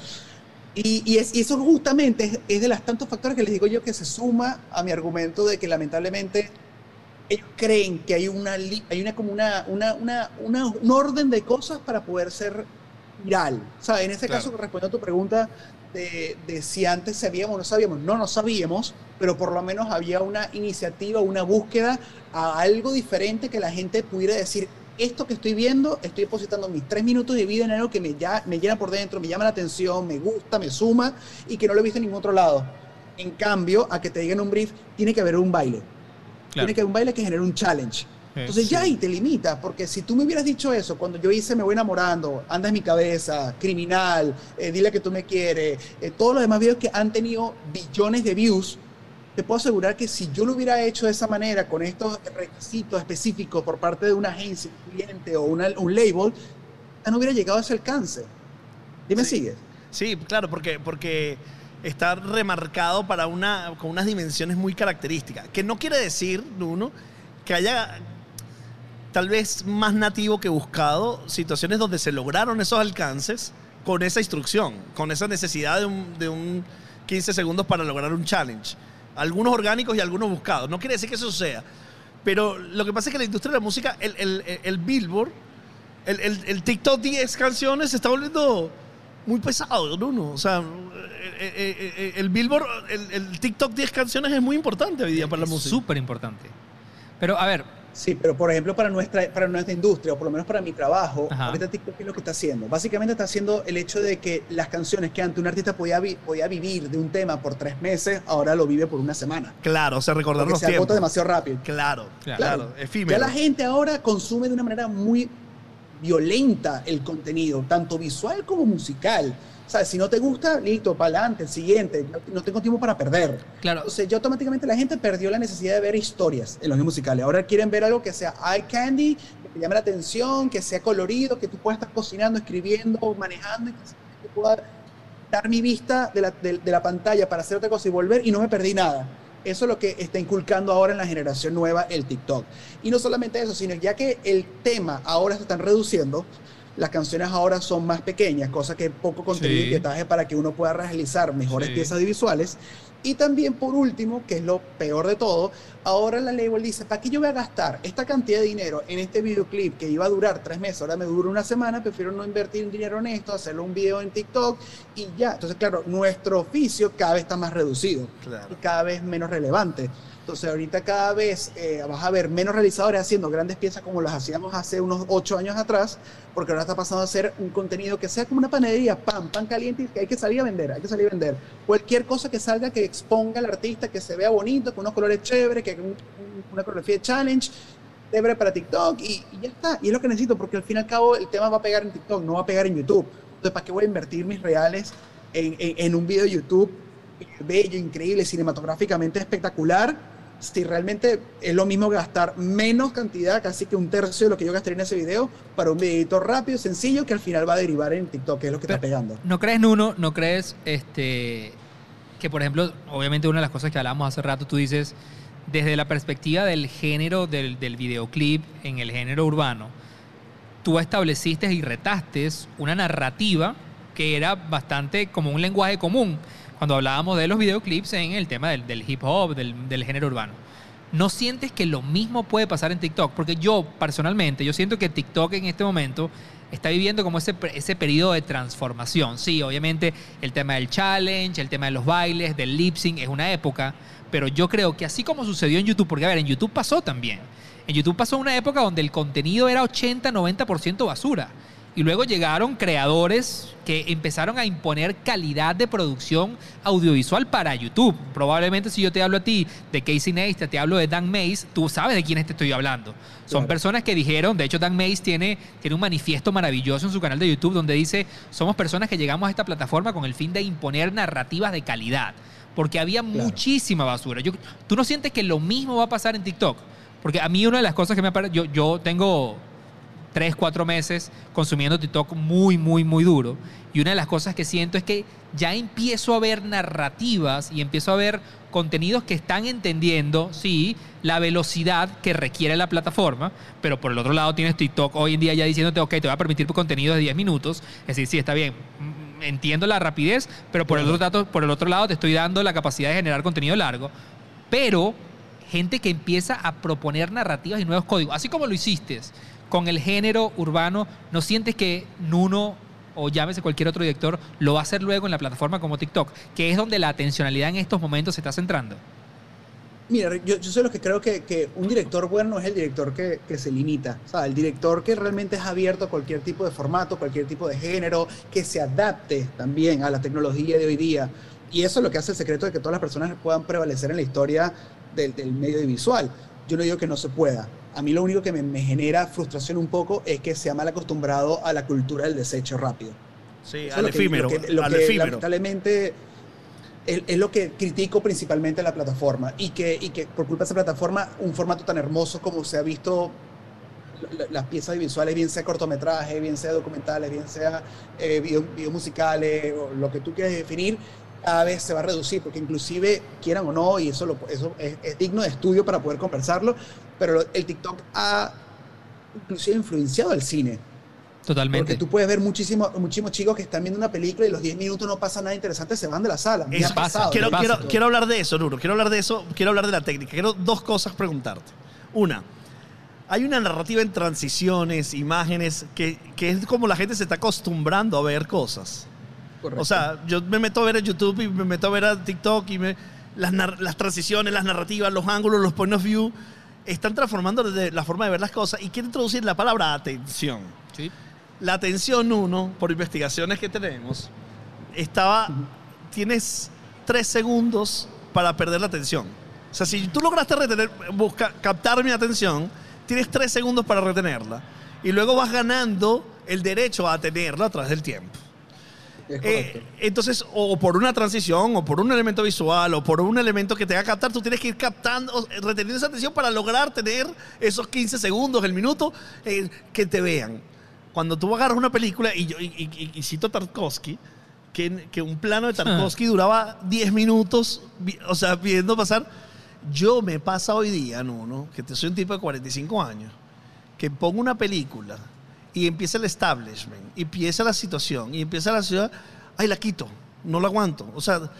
Y, y es, y eso justamente es, es de los tantos factores que les digo yo que se suma a mi argumento de que lamentablemente ellos creen que hay una, li- hay una como una, una, una, una- un orden de cosas para poder ser viral. O sea, en este
Claro.
caso, respondiendo a tu pregunta de, de si antes sabíamos o no sabíamos, no, no sabíamos, pero por lo menos había una iniciativa, una búsqueda a algo diferente que la gente pudiera decir, esto que estoy viendo, estoy depositando mis tres minutos de vida en algo que me, ya, me llena por dentro, me llama la atención, me gusta, me suma y que no lo he visto en ningún otro lado. En cambio, a que te digan un brief, tiene que haber un baile. Tiene que haber un baile que genere un challenge. Entonces ya ahí te limita, porque si tú me hubieras dicho eso cuando yo hice Me voy enamorando, Anda en mi cabeza, Criminal, eh, Dile que tú me quieres, eh, todos los demás videos que han tenido billones de views, te puedo asegurar que si yo lo hubiera hecho de esa manera, con estos requisitos específicos por parte de una agencia, un cliente o una- un label, ya no hubiera llegado a ese alcance. ¿Dime
Sí.
sigues?
Sí, claro, porque, porque está remarcado para una, con unas dimensiones muy características. Que no quiere decir, uno, que haya tal vez más nativo que buscado situaciones donde se lograron esos alcances con esa instrucción, con esa necesidad de un, de un 15 segundos para lograr un challenge. Algunos orgánicos y algunos buscados. No quiere decir que eso sea. Pero lo que pasa es que la industria de la música, el, el- el- Billboard, el, el- el TikTok 10 canciones se está volviendo muy pesado, ¿no? O sea, eh, eh, eh, el Billboard, el, el TikTok 10 canciones es muy importante hoy día para la
Es
música.
Súper importante. Pero, a ver,
Sí, pero por ejemplo para nuestra, para nuestra industria, o por lo menos para mi trabajo,
Ajá.
ahorita TikTok ¿qué es lo que está haciendo? Básicamente está haciendo el hecho de que las canciones que antes un artista podía, vi- podía vivir de un tema por tres meses, ahora lo vive por una semana.
Claro, o sea, recordar los
se agota
tiempos.
demasiado rápido.
Claro,
Claro.
claro, efímero.
Ya la gente ahora consume de una manera muy violenta el contenido, tanto visual como musical. Sea, si no te gusta, listo, para adelante, el siguiente, no- tengo tiempo para perder.
claro,
Entonces, ya automáticamente la gente perdió la necesidad de ver historias en los musicales. Ahora quieren ver algo que sea eye candy, que te llame la atención, que sea colorido, que tú puedas estar cocinando, escribiendo, manejando, y que que pueda dar mi vista de la, de- de la pantalla para hacer otra cosa y volver y no me perdí nada. Eso es lo que está inculcando ahora en la generación nueva el TikTok. Y no solamente eso, sino ya que el tema ahora se están reduciendo, las canciones ahora son más pequeñas, cosa que poco contenido
Sí.
y para que uno pueda realizar mejores
Sí.
piezas visuales. Y también, por último, que es lo peor de todo, ahora la label dice, ¿para qué yo voy a gastar esta cantidad de dinero en este videoclip que iba a durar tres meses, ahora me dura una semana, prefiero no invertir dinero en esto, hacerlo un video en TikTok y ya. Entonces, claro, nuestro oficio cada vez está más reducido
Claro.
y cada vez menos relevante. Entonces, ahorita cada vez eh, vas a ver menos realizadores haciendo grandes piezas como las hacíamos hace unos ocho años atrás, porque ahora está pasando a ser un contenido que sea como una panadería, pan, pan caliente, que hay que salir a vender, hay que salir a vender. Cualquier cosa que salga que exponga al artista, que se vea bonito, con unos colores chéveres, que un- un- una coreografía de challenge, chévere para TikTok, y, y ya está. Y es lo que necesito, porque al fin y al cabo el tema va a pegar en TikTok, no va a pegar en YouTube. Entonces, ¿para qué voy a invertir mis reales en, en- en un video de YouTube bello, increíble, cinematográficamente espectacular? Si realmente es lo mismo gastar menos cantidad, casi que un tercio de lo que yo gastaría en ese video, para un videito rápido, sencillo, que al final va a derivar en TikTok, que es lo que está
Pero-
pegando.
¿No crees, Nuno? ¿No crees este, que, por ejemplo, obviamente una de las cosas que hablábamos hace rato, tú dices, desde la perspectiva del género del, del videoclip en el género urbano, tú estableciste y retaste una narrativa que era bastante como un lenguaje común cuando hablábamos de los videoclips en el tema del, del hip hop, del, del género urbano. ¿No sientes que lo mismo puede pasar en TikTok? Porque yo, personalmente, yo siento que TikTok en este momento está viviendo como ese, ese periodo de transformación. Sí, obviamente el tema del challenge, el tema de los bailes, del lip sync es una época, pero yo creo que así como sucedió en YouTube, porque a ver, en YouTube pasó también. En YouTube pasó una época donde el contenido era 80-90% basura. Y luego llegaron creadores que empezaron a imponer calidad de producción audiovisual para YouTube. Probablemente si yo te hablo a ti de Casey Neistat, te hablo de Dan Mays, tú sabes de quiénes te estoy hablando. Son
Claro.
personas que dijeron, de hecho Dan Mays tiene, tiene un manifiesto maravilloso en su canal de YouTube donde dice, somos personas que llegamos a esta plataforma con el fin de imponer narrativas de calidad. Porque había
Claro.
muchísima basura. Yo, ¿Tú no sientes que lo mismo va a pasar en TikTok? Porque a mí una de las cosas que me parece, yo, yo tengo tres, cuatro meses consumiendo TikTok muy, muy, muy duro. Y una de las cosas que siento es que ya empiezo a ver narrativas y empiezo a ver contenidos que están entendiendo, sí, la velocidad que requiere la plataforma, pero por el otro lado tienes TikTok hoy en día ya diciéndote, ok, te voy a permitir contenido de 10 minutos. Es decir, sí, está bien, entiendo la rapidez, pero por el, otro lado, por el otro lado te estoy dando la capacidad de generar contenido largo. Pero gente que empieza a proponer narrativas y nuevos códigos, así como lo hiciste con el género urbano, ¿no sientes que Nuno o llámese cualquier otro director lo va a hacer luego en la plataforma como TikTok, que es donde la atencionalidad en estos momentos se está centrando?
Mira, yo, yo soy lo que creo que, que un director bueno es el director que, que se limita. O sea, el director que realmente es abierto a cualquier tipo de formato, cualquier tipo de género, que se adapte también a la tecnología de hoy día. Y eso es lo que hace el secreto de que todas las personas puedan prevalecer en la historia del, del medio visual. Yo no digo que no se pueda. A mí lo único que me, me genera frustración un poco es que se ha mal acostumbrado a la cultura del desecho rápido.
Sí, al
lo que-
efímero.
lo que- lo
al
que
efímero.
lamentablemente es, es lo que critico principalmente a la plataforma y que, y que por culpa de esa plataforma un formato tan hermoso como se ha visto la- las piezas visuales, bien sea cortometraje, bien sea documentales, bien sea eh, video, video musicales o lo que tú quieras definir, cada vez se va a reducir, porque inclusive, quieran o no, y eso, lo- eso es, es digno de estudio para poder conversarlo, pero el TikTok ha inclusive influenciado al cine. Porque
Totalmente.
tú puedes ver muchísimos muchísimos chicos que están viendo una película y los 10 minutos no pasa nada interesante, se van de la sala. Me ha pasado,
quiero,
ha
quiero, quiero hablar de eso, Nuro. Quiero hablar de eso. Quiero hablar de la técnica. Quiero dos cosas preguntarte. Una, hay una narrativa en transiciones, imágenes, que, que es como la gente se está acostumbrando a ver cosas.
Correcto.
O sea, yo me meto a ver a YouTube y me meto a ver a TikTok y me, las, las transiciones, las narrativas, los ángulos, los point of view, están transformando desde la forma de ver las cosas. Y quiero introducir la palabra atención.
Sí.
La atención, uno, por investigaciones que tenemos, estaba. Tienes tres segundos para perder la atención. O sea, si tú lograste retener, busca, captar mi atención, tienes tres segundos para retenerla. Y luego vas ganando el derecho a tenerla a través del tiempo. Eh, entonces, o por una transición, o por un elemento visual, o por un elemento que te haga captar, tú tienes que ir captando, reteniendo esa atención para lograr tener esos 15 segundos, el minuto, eh, que te vean. Cuando tú agarras una película, y yo y, y- y cito a Tarkovsky, que, que un plano de Tarkovsky duraba 10 minutos, o sea, viendo pasar. Yo me pasa hoy día, no, no, que soy un tipo de 45 años, que pongo una película y empieza el establishment, y empieza la situación, y empieza la ciudad, ay, la quito, no la aguanto. O sea,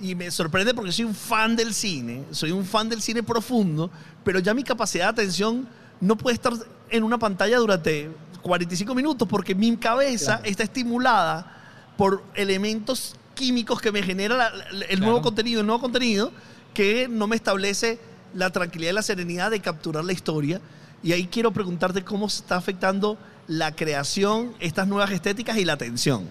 y me sorprende porque soy un fan del cine, soy un fan del cine profundo, pero ya mi capacidad de atención no puede estar en una pantalla durante 45 minutos porque mi cabeza
Claro.
está estimulada por elementos químicos que me genera la- el nuevo contenido, el nuevo contenido que no me establece la tranquilidad y la serenidad de capturar la historia. Y ahí quiero preguntarte cómo se está afectando la creación, estas nuevas estéticas y la atención.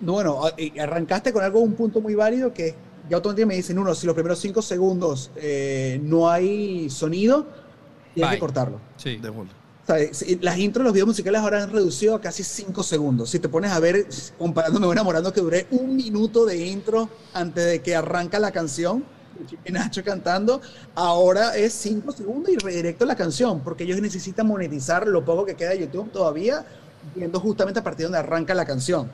No, bueno, y arrancaste con algo, un punto muy válido que ya automáticamente me dicen, uno, si los primeros cinco segundos eh, no hay sonido, tienes que cortarlo.
Sí.
De bola.
Si- las intros de los videos musicales ahora han reducido a casi 5 segundos. Si te pones a ver, comparándome con enamorando que duré un minuto de intro antes de que arranca la canción, y Nacho cantando, ahora es 5 segundos y redirecto la canción, porque ellos necesitan monetizar lo poco que queda de YouTube todavía, viendo justamente a partir de donde arranca la canción.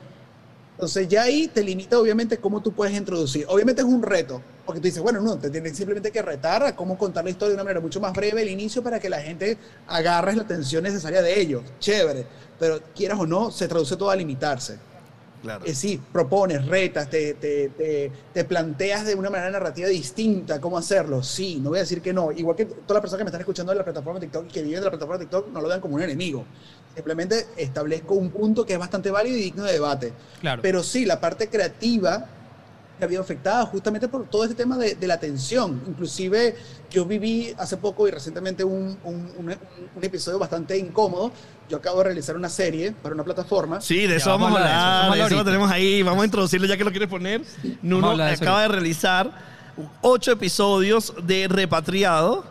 Entonces ya ahí te limita obviamente cómo tú puedes introducir. Obviamente es un reto, porque tú dices, bueno, no, te tienes simplemente que retar a cómo contar la historia de una manera mucho más breve el inicio para que la gente agarre la atención necesaria de ellos. Chévere, pero quieras o no, se traduce todo a limitarse.
Claro.
Eh, sí, propones, retas, te, te, te, te planteas de una manera narrativa distinta cómo hacerlo. Sí, no voy a decir que no. Igual que todas las personas que me están escuchando de la plataforma TikTok y que viven de la plataforma TikTok, no lo vean como un enemigo. Simplemente establezco un punto que es bastante válido y digno de debate.
Claro.
Pero sí, la parte creativa se ha habido afectada justamente por todo este tema de, de la atención. Inclusive yo viví hace poco y recientemente un, un, un- un episodio bastante incómodo. Yo acabo de realizar una serie para una plataforma.
Sí, de eso vamos,
vamos
a
hablar de eso,
lo tenemos ahí. Vamos a introducirlo ya que lo quieres poner. Nuno
de
acaba de realizar ocho episodios de Repatriado.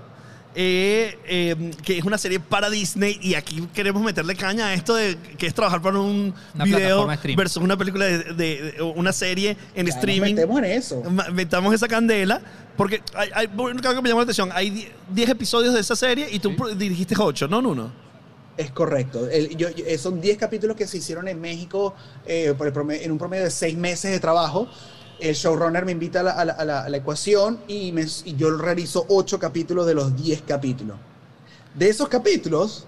Eh, eh, que es una serie para Disney y aquí queremos meterle caña a esto de que es trabajar para un
Una
video versus una película de, de- de- una serie en
Ya nos
streaming
metemos en eso.
Metamos esa candela porque hay, hay algo que me llamó la atención hay die- 10 episodios de esa serie y tú pro- dirigiste 8 no Nuno
Es correcto. El- yo- yo- eh, son 10 capítulos que se hicieron en México eh, por el prome- en un promedio de 6 meses de trabajo. El showrunner me invita a la, a la- a la- a la ecuación y, me- y yo realizo 8 capítulos de los 10 capítulos. De esos capítulos,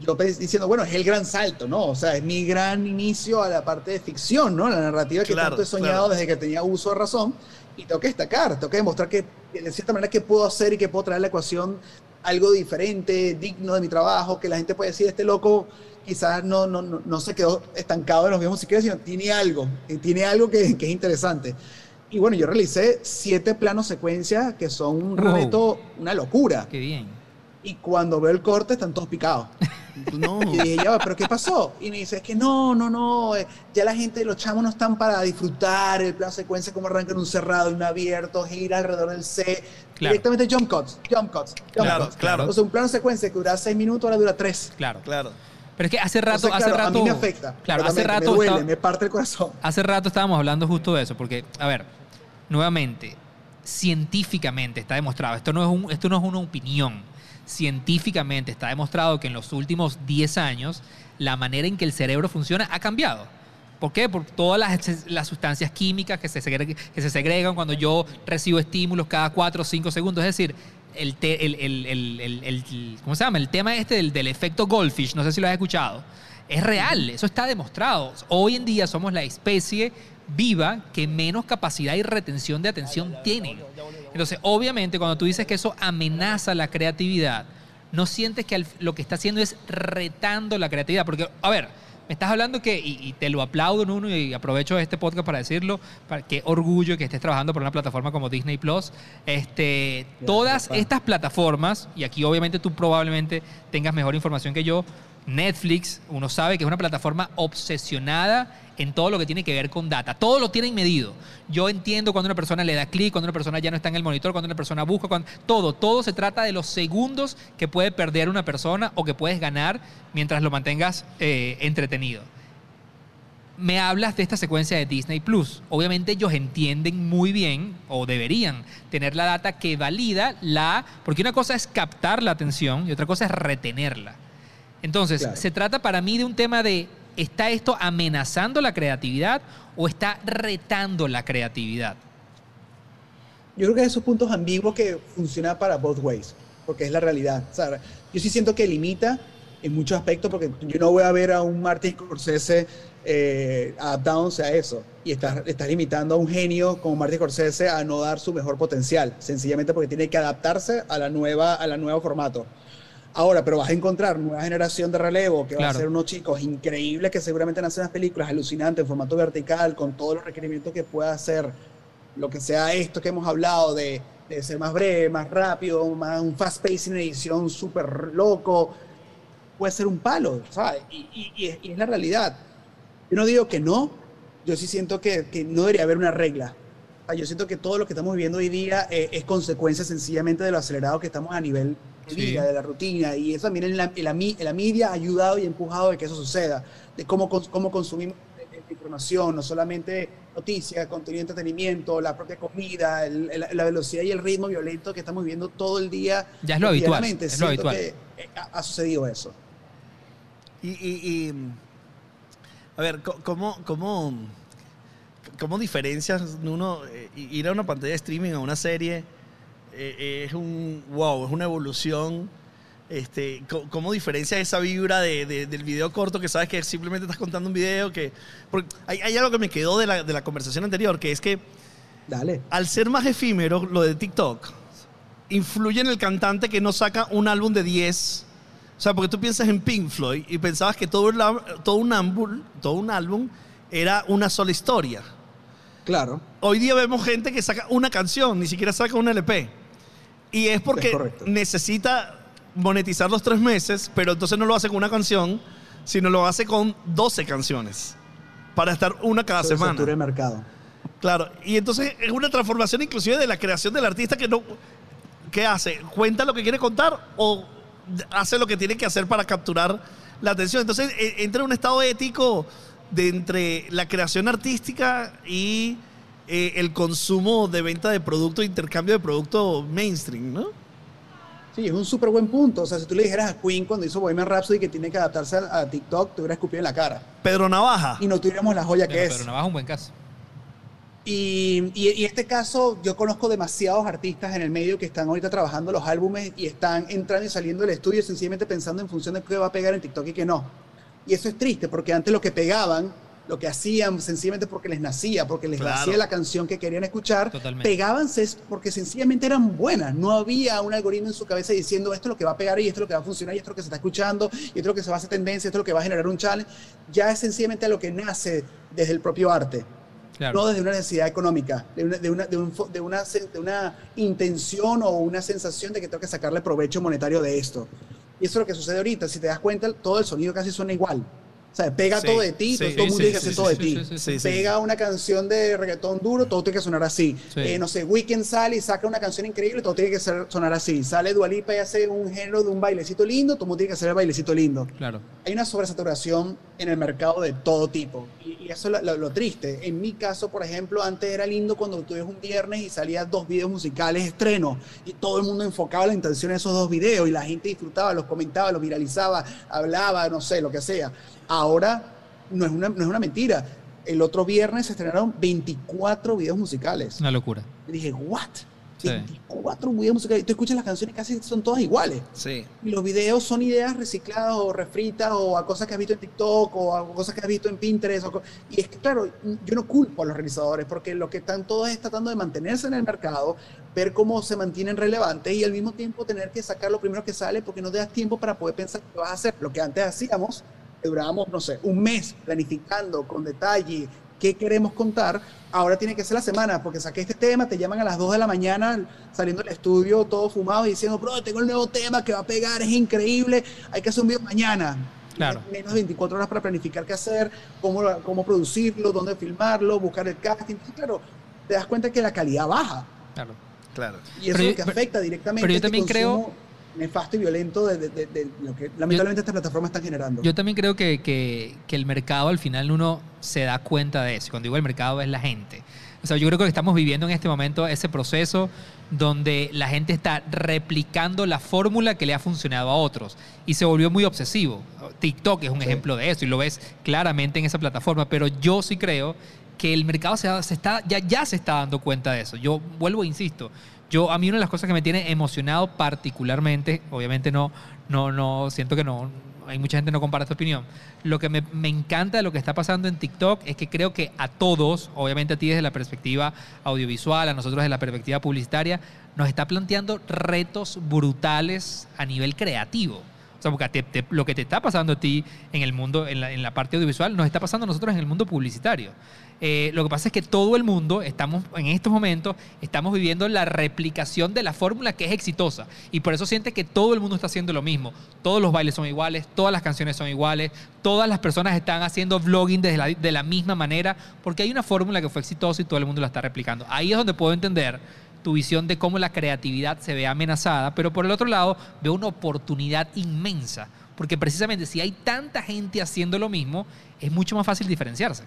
yo diciendo, bueno, es el gran salto, ¿no? O sea, es mi gran inicio a la parte de ficción, ¿no? La narrativa que
Claro,
tanto he soñado
claro.
desde que tenía uso de razón. Y tengo que destacar, tengo que demostrar que de cierta manera que puedo hacer y que puedo traer a la ecuación algo diferente, digno de mi trabajo, que la gente puede decir, este loco quizás no, no, no, no se quedó estancado en los videos musicales, sino tiene algo, y tiene algo que, que es interesante. Y bueno, yo realicé siete planos secuencia que son un
Wow.
reto, una locura.
Qué bien.
Y cuando veo el corte están todos picados. [laughs]
no
Y dije, ya, va, pero ¿qué pasó? Y me dice, es que no, no, no, eh, ya la gente, los chamos no están para disfrutar el plano secuencia como arranca en un cerrado, en un abierto, gira alrededor del C,
Claro.
directamente jump cuts, jump cuts, jump
Claro,
cuts.
claro.
Entonces un plano secuencia que dura seis minutos, ahora dura tres.
Claro.
claro
Pero es que hace rato,
Entonces,
hace
claro,
rato.
a mí me afecta.
Claro, hace rato.
Me duele,
estaba-
me parte el corazón.
Hace rato estábamos hablando justo de eso, porque, a ver, nuevamente, científicamente está demostrado, esto no es, un- esto no es una opinión, científicamente está demostrado que en los últimos 10 años la manera en que el cerebro funciona ha cambiado. ¿Por qué? Por todas las, las sustancias químicas que se, que se segregan cuando yo recibo estímulos cada 4 o 5 segundos. Es decir, el, te- ¿cómo se llama? El tema este del, del efecto goldfish, no sé si lo has escuchado. Es real, eso está demostrado. Hoy en día somos la especie viva que menos capacidad y retención de atención tiene. Entonces, obviamente, cuando tú dices que eso amenaza la creatividad, no sientes que lo que está haciendo es retando la creatividad. Porque, a ver, me estás hablando que, y, y te lo aplaudo, Nuno, y aprovecho este podcast para decirlo, para, qué orgullo que estés trabajando por una plataforma como Disney Plus. Este, todas
papá.
estas plataformas, y aquí obviamente tú probablemente tengas mejor información que yo, Netflix, uno sabe que es una plataforma obsesionada en todo lo que tiene que ver con data. Todo lo tienen medido. Yo entiendo cuando una persona le da clic, cuando una persona ya no está en el monitor, cuando una persona busca, cuando, todo. Todo se trata de los segundos que puede perder una persona o que puedes ganar mientras lo mantengas eh, entretenido. Me hablas de esta secuencia de Disney Plus. Obviamente ellos entienden muy bien, o deberían tener la data que valida la. Porque una cosa es captar la atención y otra cosa es retenerla. Entonces,
Claro.
se trata para mí de un tema de, ¿está esto amenazando la creatividad o está retando la creatividad?
Yo creo que hay esos puntos ambiguos que funcionan para both ways, porque es la realidad. O sea, yo sí siento que limita en muchos aspectos, porque yo no voy a ver a un Martin Scorsese eh, adaptándose a eso. Y estás, estás limitando a un genio como Martin Scorsese a no dar su mejor potencial, sencillamente porque tiene que adaptarse a la nueva, a la nuevo formato. Ahora, pero vas a encontrar nueva generación de relevo que va a
Claro.
ser unos chicos increíbles que seguramente van a hacer unas películas alucinantes en formato vertical, con todos los requerimientos que pueda hacer lo que sea esto que hemos hablado de, de ser más breve, más rápido, más un fast pacing en edición súper loco, puede ser un palo, ¿sabes? Y, y- y es, y es la realidad. Yo no digo que no, yo sí siento que, que no debería haber una regla. O sea, Yo siento que todo lo que estamos viviendo hoy día eh, es consecuencia sencillamente de lo acelerado que estamos a nivel de
Sí.
vida, de la rutina, y eso también en la, en la, en la media ha ayudado y empujado de que eso suceda, de cómo, cómo consumimos eh, eh, información, no solamente noticias, contenido de entretenimiento, la propia comida, el- el- la velocidad y el ritmo violento que estamos viviendo todo el día.
Ya es lo habitual, es lo habitual.
que, eh, ha, sucedido eso.
Y, y- y, a ver, ¿cómo, cómo, cómo diferencias uno ir a una pantalla de streaming a una serie? Eh, es un wow, es una evolución. Este, ¿Cómo diferencia esa vibra de- de- del video corto que sabes que simplemente estás contando un video? Que, hay, hay algo que me quedó de la, de la conversación anterior, que es que
Dale.
al ser más efímero lo de TikTok, influye en el cantante que no saca un álbum de 10. O sea, porque tú piensas en Pink Floyd y pensabas que todo, el todo, un, álbum, todo un álbum era una sola historia.
Claro.
Hoy día vemos gente que saca una canción, ni siquiera saca un LP. Y es porque
Es
necesita monetizar los tres meses, pero entonces no lo hace con una canción, sino lo hace con 12 canciones. Para estar una cada semana.
Sobresatura de mercado.
Claro, y entonces es una transformación inclusive de la creación del artista que no... ¿Qué hace? ¿Cuenta lo que quiere contar o hace lo que tiene que hacer para capturar la atención? Entonces e- entra en un estado ético de entre la creación artística y eh, el consumo de venta de producto, intercambio de producto mainstream, ¿no?
Sí, es un súper buen punto. O sea, si tú le dijeras a Queen cuando hizo Bohemian Rhapsody que tiene que adaptarse a, a TikTok, te hubiera escupido en la cara.
Pedro Navaja.
Y no tuviéramos la joya que
Pero,
es.
pero Navaja es un buen caso.
Y, y, y este caso, yo conozco demasiados artistas en el medio que están ahorita trabajando los álbumes y están entrando y saliendo del estudio sencillamente pensando en función de qué va a pegar en TikTok y qué no. Y eso es triste porque antes lo que pegaban, lo que hacían sencillamente porque les nacía, porque les
Claro.
nacía la canción que querían escuchar,
Totalmente.
pegaban ses- porque sencillamente eran buenas. No había un algoritmo en su cabeza diciendo esto es lo que va a pegar y esto es lo que va a funcionar y esto es lo que se está escuchando y esto es lo que se va a hacer tendencia, esto es lo que va a generar un challenge. Ya es sencillamente lo que nace desde el propio arte
Claro.
no desde una necesidad económica, de una, de, una, de, un de una de una intención o una sensación de que tengo que sacarle provecho monetario de esto. Y eso es lo que sucede ahorita. Si te das cuenta, todo el sonido casi suena igual. O sea, pega
Sí,
todo de ti,
sí,
todo, todo el mundo
sí,
tiene que
sí,
hacer
sí,
todo de
sí,
ti.
sí, sí,
sí. Sí,
Pega una canción de reggaetón duro, todo tiene que sonar así.
Sí.
Eh, no sé, Weekend sale y saca una canción increíble, todo tiene que ser- sonar así. Sale Dualipa y hace un género de un bailecito lindo, todo el mundo tiene que hacer el bailecito lindo
Claro.
hay una sobresaturación en el mercado de todo tipo. Y, eso es lo, lo- lo triste. En mi caso, por ejemplo, antes era lindo cuando tú un viernes y salían dos videos musicales estreno y todo el mundo enfocaba la intención en esos dos videos y la gente disfrutaba, los comentaba, los viralizaba, hablaba, no sé, lo que sea. Ahora no es una, no es una mentira. El otro viernes se estrenaron 24 videos musicales.
Una locura.
Y dije, ¿what?
Sí.
24 videos musicales. Y tú escuchas las canciones casi son todas iguales.
Sí.
Y los videos son ideas recicladas o refritas o a cosas que has visto en TikTok o a cosas que has visto en Pinterest. o y es que, claro, yo no culpo a los realizadores porque lo que están todos es tratando de mantenerse en el mercado, ver cómo se mantienen relevantes y al mismo tiempo tener que sacar lo primero que sale porque no te das tiempo para poder pensar qué vas a hacer. Lo que antes hacíamos, que durábamos, no sé, un mes planificando con detalle qué queremos contar, ahora tiene que ser la semana, porque saqué este tema, te llaman a las 2 de la mañana saliendo del estudio todo fumado y diciendo, bro, tengo el nuevo tema que va a pegar, es increíble, hay que hacer un video mañana.
Claro.
Menos de 24 horas para planificar qué hacer, cómo, cómo producirlo, dónde filmarlo, buscar el casting. Y claro, te das cuenta que la calidad baja.
Claro.
Claro.
Y eso
Pero
es lo que
pero-
afecta directamente
pero yo
este
también creo-
nefasto y violento de, de- de- de lo que lamentablemente estas plataformas están generando.
Yo también creo que, que- que el mercado al final uno se da cuenta de eso. Cuando digo el mercado es la gente. O sea, yo creo que estamos viviendo en este momento ese proceso donde la gente está replicando la fórmula que le ha funcionado a otros y se volvió muy obsesivo. TikTok es un
Sí.
ejemplo de eso y lo ves claramente en esa plataforma, pero yo sí creo que el mercado se, se está, ya, ya se está dando cuenta de eso. Yo vuelvo e insisto, yo, a mí una de las cosas que me tiene emocionado particularmente, obviamente no, no, no, siento que no, hay mucha gente que no comparte esta opinión. Lo que me, me encanta de lo que está pasando en TikTok es que creo que a todos, obviamente a ti desde la perspectiva audiovisual, a nosotros desde la perspectiva publicitaria, nos está planteando retos brutales a nivel creativo. O sea, porque te- lo que te está pasando a ti en el mundo, en la, en la parte audiovisual, nos está pasando a nosotros en el mundo publicitario. Eh, lo que pasa es que todo el mundo, estamos en estos momentos, estamos viviendo la replicación de la fórmula que es exitosa. Y por eso siente que todo el mundo está haciendo lo mismo. Todos los bailes son iguales, todas las canciones son iguales, todas las personas están haciendo vlogging de la, de la misma manera, porque hay una fórmula que fue exitosa y todo el mundo la está replicando. Ahí es donde puedo entender tu visión de cómo la creatividad se ve amenazada, pero por el otro lado veo una oportunidad inmensa, porque precisamente si hay tanta gente haciendo lo mismo, es mucho más fácil diferenciarse.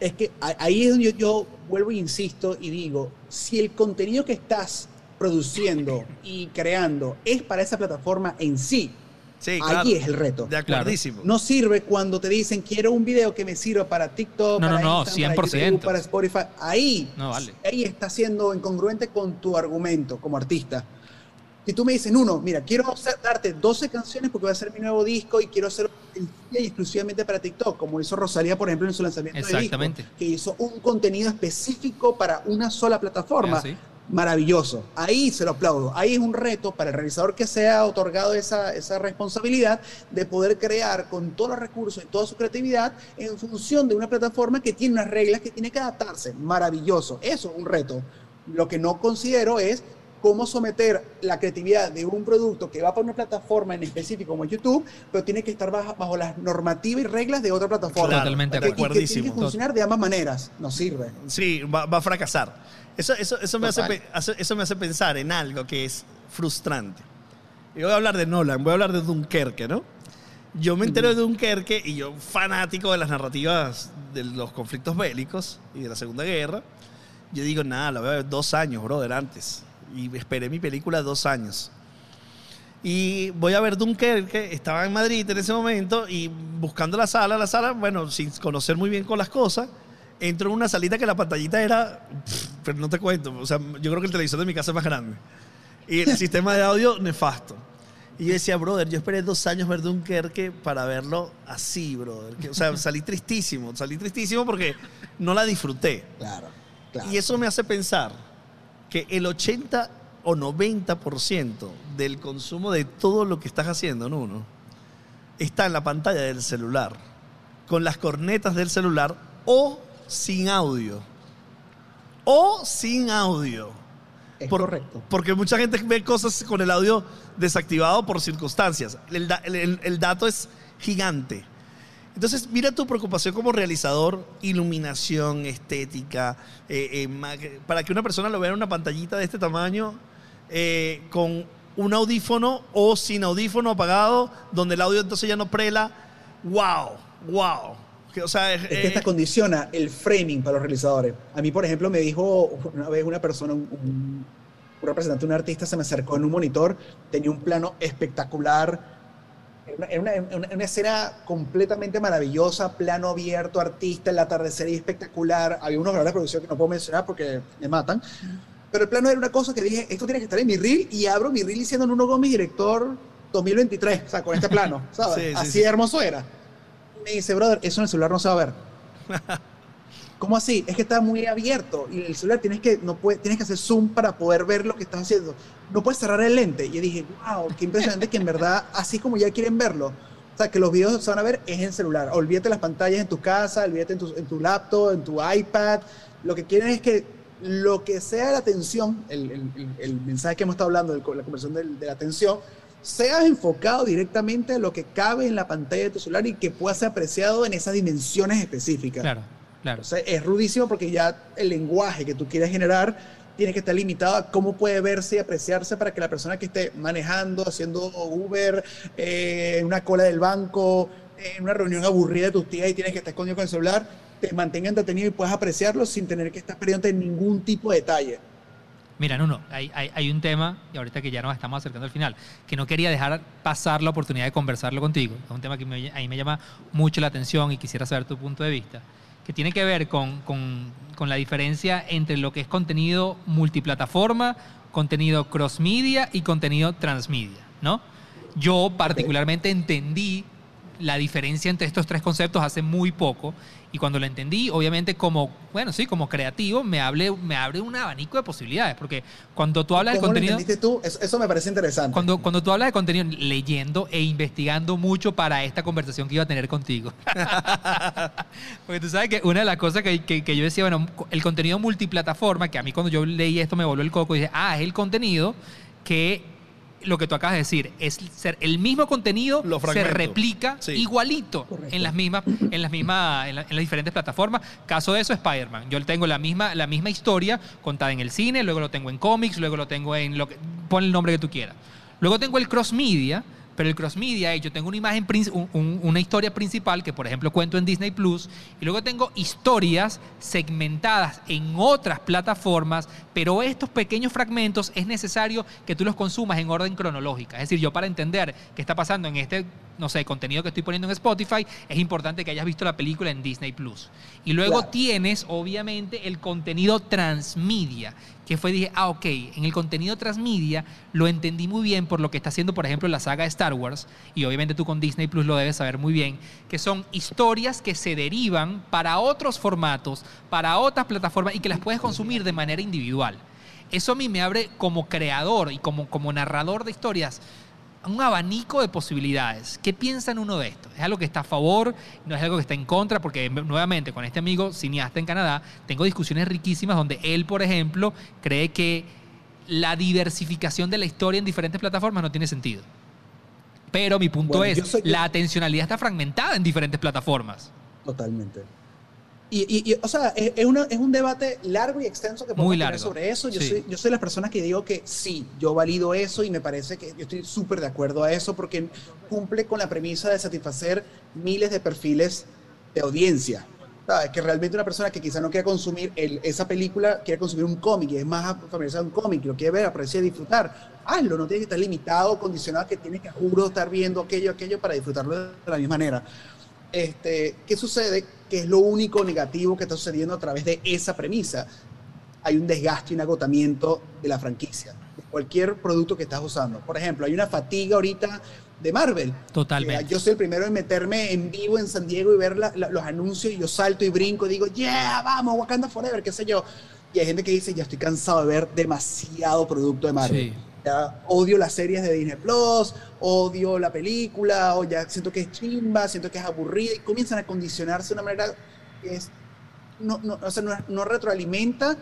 Es que ahí es donde yo, yo vuelvo e insisto y digo, si el contenido que estás produciendo y creando es para esa plataforma en sí,
Sí, claro.
ahí es el reto.
De acuerdísimo.
No sirve cuando te dicen quiero un video que me sirva para TikTok,
No, no,
para
no,
Instagram, para
100%.
YouTube, para Spotify. Ahí,
No vale.
ahí está siendo incongruente con tu argumento como artista. Si tú me dices, uno, mira, quiero darte 12 canciones porque va a ser mi nuevo disco y quiero hacerlo exclusivamente para TikTok, como hizo Rosalía, por ejemplo, en su lanzamiento
Exactamente.
de disco, que hizo un contenido específico para una sola plataforma.
¿Ah, sí?
Maravilloso. Ahí se lo aplaudo. Ahí es un reto para el realizador que se ha otorgado esa, esa responsabilidad de poder crear con todos los recursos y toda su creatividad en función de una plataforma que tiene unas reglas que tiene que adaptarse. Maravilloso. Eso es un reto. Lo que no considero es cómo someter la creatividad de un producto que va para una plataforma en específico como YouTube, pero tiene que estar bajo, bajo las normativas y reglas de otra plataforma.
Claro,
Totalmente
Que- y que tiene que funcionar de ambas maneras. No sirve.
Sí, va, va a fracasar. Eso, eso, eso, me hace, eso me hace pensar en algo que es frustrante. Y voy a hablar de Nolan, voy a hablar de Dunkerque, ¿no? Yo me entero de Dunkerque y yo, fanático de las narrativas de los conflictos bélicos y de la Segunda Guerra, yo digo, nada, la voy a ver dos años, brother, antes. Y esperé mi película dos años. Y voy a ver Dunkerque, estaba en Madrid en ese momento y buscando la sala, la sala, bueno, sin conocer muy bien con las cosas, entro en una salita que la pantallita era, pff, pero no te cuento, o sea, yo creo que el televisor de mi casa es más grande. Y el [laughs] sistema de audio nefasto. Y yo decía, brother, yo esperé dos años ver Dunkerque para verlo así, brother. Que, o sea, [laughs] salí tristísimo, salí tristísimo porque no la disfruté.
Claro, claro.
Y eso me hace pensar que el 80 o 90% del consumo de todo lo que estás haciendo, ¿no? uno, está en la pantalla del celular, con las cornetas del celular o sin audio. O sin audio.
Es
Por-
correcto.
Porque mucha gente ve cosas con el audio desactivado por circunstancias. El, da- el- el- el dato es gigante. Entonces, mira tu preocupación como realizador, iluminación, estética, eh, eh, para que una persona lo vea en una pantallita de este tamaño, eh, con un audífono o sin audífono apagado, donde el audio entonces ya no prela. ¡Wow! ¡Wow! O sea, es-
que esta condiciona el framing para los realizadores. A mí, por ejemplo, me dijo una vez una persona, un, un- un representante, un artista, se me acercó en un monitor, tenía un plano espectacular. Era una, una- una- escena completamente maravillosa, plano abierto, artista, el atardecer espectacular. Había unos valores de producción que no puedo mencionar porque me matan. Pero el plano era una cosa que dije, esto tiene que estar en mi reel y abro mi reel diciendo Nuno Gómez, director 2023, o sea, con este plano, [laughs] ¿sabes?
Sí, sí,
Así
sí.
de hermoso era. Me dice, brother, eso en el celular no se va a ver. [laughs] ¿Cómo así? Es que está muy abierto y el celular tienes que, no puede, tienes que hacer zoom para poder ver lo que estás haciendo. No puedes cerrar el lente. Y yo dije, wow, qué impresionante que en verdad, así como ya quieren verlo. O sea, que los videos se van a ver es en celular. Olvídate las pantallas en tu casa, olvídate en tu, en tu laptop, en tu iPad. Lo que quieren es que lo que sea la atención, el, el- el- el mensaje que hemos estado hablando, el- la conversión del- de la atención, sea enfocado directamente a lo que cabe en la pantalla de tu celular y que pueda ser apreciado en esas dimensiones específicas.
Claro, claro.
O sea, es rudísimo porque ya el lenguaje que tú quieres generar tiene que estar limitado a cómo puede verse y apreciarse para que la persona que esté manejando, haciendo Uber, eh, en una cola del banco, en una reunión aburrida de tus tías y tienes que estar escondido con el celular, te mantenga entretenido y puedas apreciarlo sin tener que estar perdiendo ningún tipo de detalle.
Mira, Nuno, hay, hay, un tema, y ahorita que ya nos estamos acercando al final, que no quería dejar pasar la oportunidad de conversarlo contigo. Es un tema que me- a mí me llama mucho la atención y quisiera saber tu punto de vista, que tiene que ver con, con- con la diferencia entre lo que es contenido multiplataforma, contenido cross media y contenido transmedia, ¿no? Yo particularmente entendí la diferencia entre estos tres conceptos hace muy poco y cuando lo entendí, obviamente como, bueno, sí, como creativo, me, hable, me abre un abanico de posibilidades, porque cuando tú hablas de
¿Cómo lo
contenido...
entendiste tú? Eso, eso me parece interesante.
Cuando, cuando tú hablas de contenido, leyendo e investigando mucho para esta conversación que iba a tener contigo. [laughs] Porque tú sabes que una de las cosas que, que- que yo decía, bueno, el contenido multiplataforma, que a mí cuando yo leí esto me volvió el coco y dije, ah, es el contenido que lo que tú acabas de decir, es ser el mismo contenido
Lo
se replica
Sí.
igualito
Correcto.
en las mismas, en las mismas, en, la- en las diferentes plataformas. Caso de eso, Spider-Man. Yo tengo la misma, la misma historia contada en el cine, luego lo tengo en cómics, luego lo tengo en lo que. Pon el nombre que tú quieras. Luego tengo el cross media, pero el cross media es yo tengo una imagen, prin- un- un- una historia principal que, por ejemplo, cuento en Disney Plus, y luego tengo historias segmentadas en otras plataformas, pero estos pequeños fragmentos es necesario que tú los consumas en orden cronológica. Es decir, yo para entender qué está pasando en este, no sé, contenido que estoy poniendo en Spotify, es importante que hayas visto la película en Disney Plus. Y luego
Claro.
tienes, obviamente, el contenido transmedia, que fue, dije, ah, ok, en el contenido transmedia lo entendí muy bien por lo que está haciendo, por ejemplo, la saga de Star Wars, y obviamente tú con Disney Plus lo debes saber muy bien, que son historias que se derivan para otros formatos, para otras plataformas y que las puedes consumir de manera individual. Eso a mí me abre como creador y como, como narrador de historias un abanico de posibilidades. ¿Qué piensan uno de esto? ¿Es algo que está a favor? ¿No es algo que está en contra? Porque nuevamente con este amigo cineasta en Canadá tengo discusiones riquísimas donde él, por ejemplo, cree que la diversificación de la historia en diferentes plataformas no tiene sentido. Pero mi punto
Bueno,
es, la atencionalidad está fragmentada en diferentes plataformas.
Totalmente. Y, y- y, o sea, es, es una- es un debate largo y extenso que podemos
Muy
tener sobre eso. Yo,
sí.
soy, yo soy la persona que digo que sí, yo valido eso y me parece que yo estoy súper de acuerdo a eso porque cumple con la premisa de satisfacer miles de perfiles de audiencia. ¿Sabes? Que realmente una persona que quizá no quiera consumir el- esa película, quiere consumir un cómic y es más familiarizado un cómic lo quiere ver, apreciar y disfrutar, hazlo, no tiene que estar limitado, condicionado, que tiene que, juro, estar viendo aquello, aquello para disfrutarlo de la misma manera. Este, ¿Qué sucede? Que es lo único negativo que está sucediendo a través de esa premisa. Hay un desgaste y un agotamiento de la franquicia, de cualquier producto que estás usando. Por ejemplo, hay una fatiga ahorita de Marvel.
Totalmente.
Que Yo soy el primero en meterme en vivo en San Diego y ver la- la- los anuncios y yo salto y brinco y digo, yeah, vamos, Wakanda Forever, qué sé yo. Y hay gente que dice, ya estoy cansado de ver demasiado producto de Marvel.
Sí.
Ya odio las series de Disney Plus, odio la película, o ya siento que es chimba, siento que es aburrida, y comienzan a condicionarse de una manera que es, no, no, o sea, no, no retroalimenta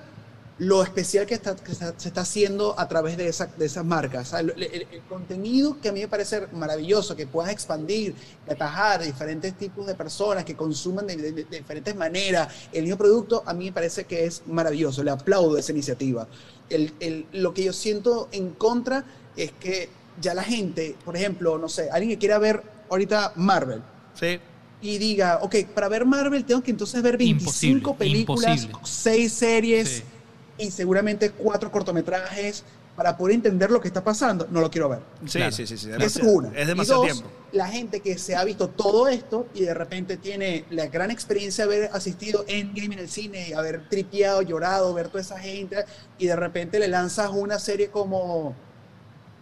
lo especial que, está, que está- se está haciendo a través de, esa, de esas marcas. O sea, el, el- el contenido que a mí me parece maravilloso, que puedas expandir, atajar a diferentes tipos de personas que consuman de, de- de diferentes maneras el mismo producto, a mí me parece que es maravilloso. Le aplaudo esa iniciativa. El, el- lo que yo siento en contra es que ya la gente, por ejemplo, no sé, alguien que quiera ver ahorita Marvel,
Sí.
y diga, ok, para ver Marvel tengo que entonces ver 25
Imposible,
películas,
imposible.
6 series
Sí.
Y seguramente 4 cortometrajes para poder entender lo que está pasando. No lo quiero ver.
Sí,
Claro.
sí, sí, sí.
Es una.
Es
Y
demasiado
dos,
tiempo.
La gente que se ha visto todo esto y de repente tiene la gran experiencia de haber asistido en game en el cine, haber tripeado, llorado, ver toda esa gente y de repente le lanzas una serie como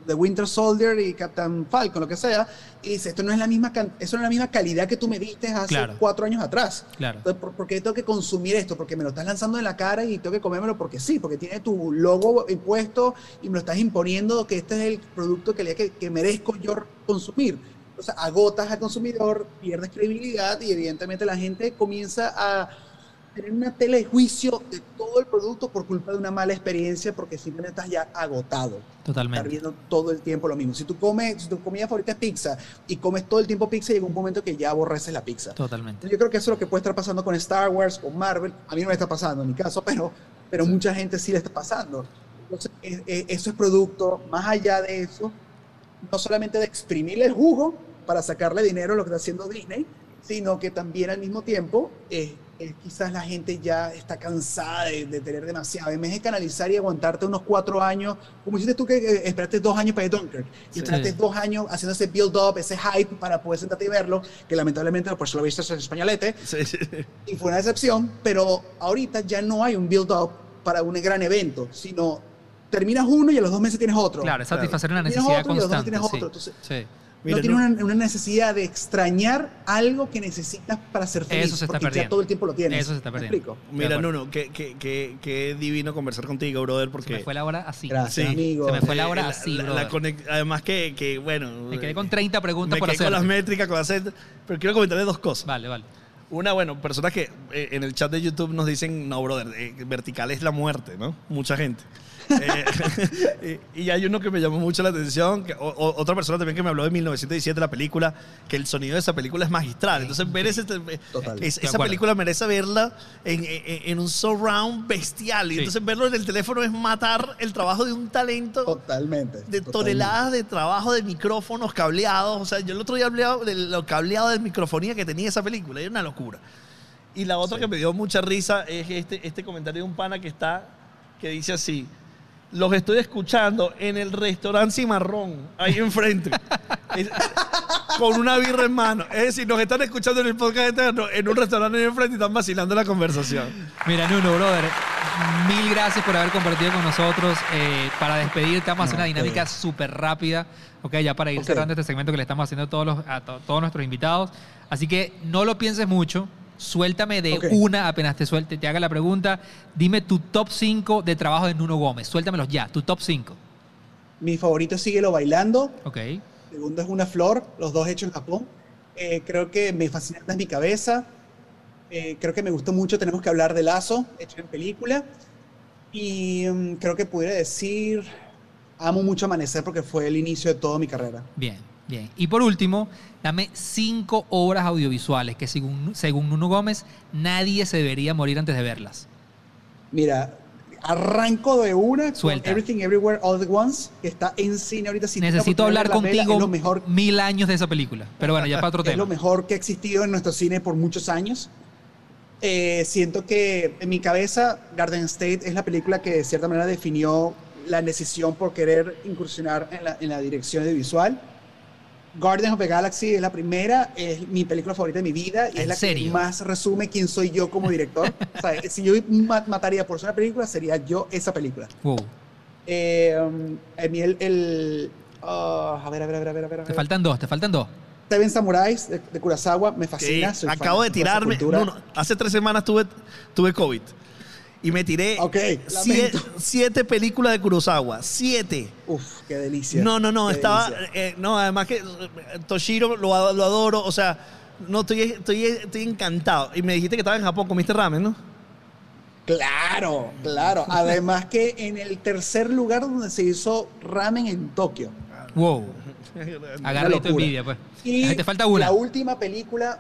The Winter Soldier y Captain Falcon, lo que sea, y dice, esto no es la misma, eso no es la misma calidad que tú me diste hace
Claro.
cuatro años atrás.
Claro.
Entonces, ¿por, por qué tengo que consumir esto? Porque me lo estás lanzando en la cara y tengo que comérmelo porque sí, porque tiene tu logo impuesto y me lo estás imponiendo que este es el producto que, que, que merezco yo consumir. O sea, agotas al consumidor, pierdes credibilidad y evidentemente la gente comienza a tener una tela de juicio de todo el producto por culpa de una mala experiencia porque simplemente estás ya agotado
Totalmente.
viendo todo el tiempo lo mismo. Si tú comes, si tu comida favorita es pizza y comes todo el tiempo pizza, llega un momento que ya aborreces la pizza.
Totalmente.
Yo creo que eso es lo que puede estar pasando con Star Wars, con Marvel. A mí no me está pasando en mi caso, pero, pero mucha gente sí le está pasando. Entonces, eh, eh, eso es producto, más allá de eso, no solamente de exprimirle el jugo para sacarle dinero a lo que está haciendo Disney, sino que también al mismo tiempo eh, eh, quizás la gente ya está cansada de, de tener demasiado. En vez de canalizar y aguantarte unos cuatro años, como hiciste tú que eh, esperaste dos años para Dunkirk, y
Sí.
esperaste dos años haciendo ese build-up, ese hype para poder sentarte y verlo, que lamentablemente pues lo viste en españolete,
Sí, sí.
y fue una decepción, pero ahorita ya no hay un build-up para un gran evento, sino terminas uno y a los dos meses tienes otro.
Claro, satisfacer una
Tienes
necesidad
otro y a los dos meses
constante.
tienes
sí.
otro. Entonces,
Sí.
Mira,
no tienes
no-
una, una necesidad de extrañar algo que necesitas para ser feliz.
Eso se está
porque
perdiendo.
ya todo el tiempo lo tienes.
Eso se está
¿Me
perdiendo.
explico?
De
Mira. Nuno, qué, qué, qué, qué divino conversar contigo, brother, porque...
Se me fue la hora así.
Gracias,
Sí,
amigo.
se me fue la hora
eh,
así,
la- Además que, que, bueno...
Me quedé con 30 preguntas
me
por
quedé
hacer.
con las métricas, con hacer... Pero quiero comentarle dos cosas.
Vale, vale.
Una, bueno, personas que eh, en el chat de YouTube nos dicen, no, brother, eh, vertical es la muerte, ¿no? Mucha gente. [laughs] Eh, y, y hay uno que me llamó mucho la atención, que- o- o- otra persona también que me habló de 1917, la película, que el sonido de esa película es magistral. Entonces, ver ese, es- esa película merece verla en, en- en un surround bestial. Y
Sí.
entonces verlo en el teléfono es matar el trabajo de un talento
Totalmente.
de
totalmente.
toneladas de trabajo de micrófonos cableados. O sea, yo el otro día hablé de lo cableado de microfonía que tenía esa película. Era una locura. Y la otra que me dio mucha risa es este, este comentario de un pana que está, que dice así. Los estoy escuchando en el restaurante Cimarrón, ahí enfrente. [laughs] Es- con una birra en mano. Es decir, nos están escuchando en el podcast eterno, en un restaurante ahí enfrente y están vacilando la conversación.
Mira, Nuno, brother, mil gracias por haber compartido con nosotros. Eh, para despedirte, vamos a hacer una dinámica súper rápida, ¿ok? Ya para ir cerrando este segmento que le estamos haciendo a todos, los, a to- todos nuestros invitados. Así que no lo pienses mucho. Suéltame de una apenas te suelte, te haga la pregunta. Dime tu top 5 de trabajo de Nuno Gómez. Suéltamelos ya, tu top 5.
Mi favorito es Síguelo Bailando.
Ok.
Segundo es Una Flor, los dos hechos en Japón. Eh, creo que me fascina es mi cabeza. Eh, creo que me gustó mucho Tenemos que hablar de Lazo, hecho en película. Y mm, creo que pudiera decir, amo mucho Amanecer porque fue el inicio de toda mi carrera.
Bien, bien. Y por último, dame cinco obras audiovisuales que según, según Nuno Gómez nadie se debería morir antes de verlas.
Mira, arranco de una con
Suelta.
Everything Everywhere All at Once, que está en cine ahorita. Si
Necesito hablar contigo
lo mejor
mil años de esa película. Pero bueno, ya para otro [laughs]
es lo
tema.
mejor que ha existido en nuestro cine por muchos años. Eh, siento que en mi cabeza Garden State es la película que de cierta manera definió la decisión por querer incursionar en la, en la dirección de visual. Guardians of the Galaxy es la primera, es mi película favorita de mi vida y
¿En
es la
serio?
que más resume quién soy yo como director. [laughs] o sea, si yo ma- mataría por ser una película, sería yo esa película.
Wow.
Eh, a mí el... el ah, a ver, a ver, a ver, a ver, a ver. a
Te
ver.
faltan dos, te faltan dos.
Seven Samurais de, de Kurosawa me fascina. soy fan
acabo de tirarme. no, no, hace tres semanas tuve, tuve COVID. Y me tiré
Ok,
siete, películas de Kurosawa. Siete.
Uf, qué delicia.
No, no, no.
Qué
Estaba. eh, no, además que eh, Toshiro lo, ad- lo adoro. O sea, no, estoy, estoy, estoy encantado. Y me dijiste que estaba en Japón, comiste ramen, ¿no?
Claro, claro. Además que en el tercer lugar donde se hizo ramen en Tokio.
Wow. [laughs] Agarra tu envidia, pues.
Y
Te falta una.
La última película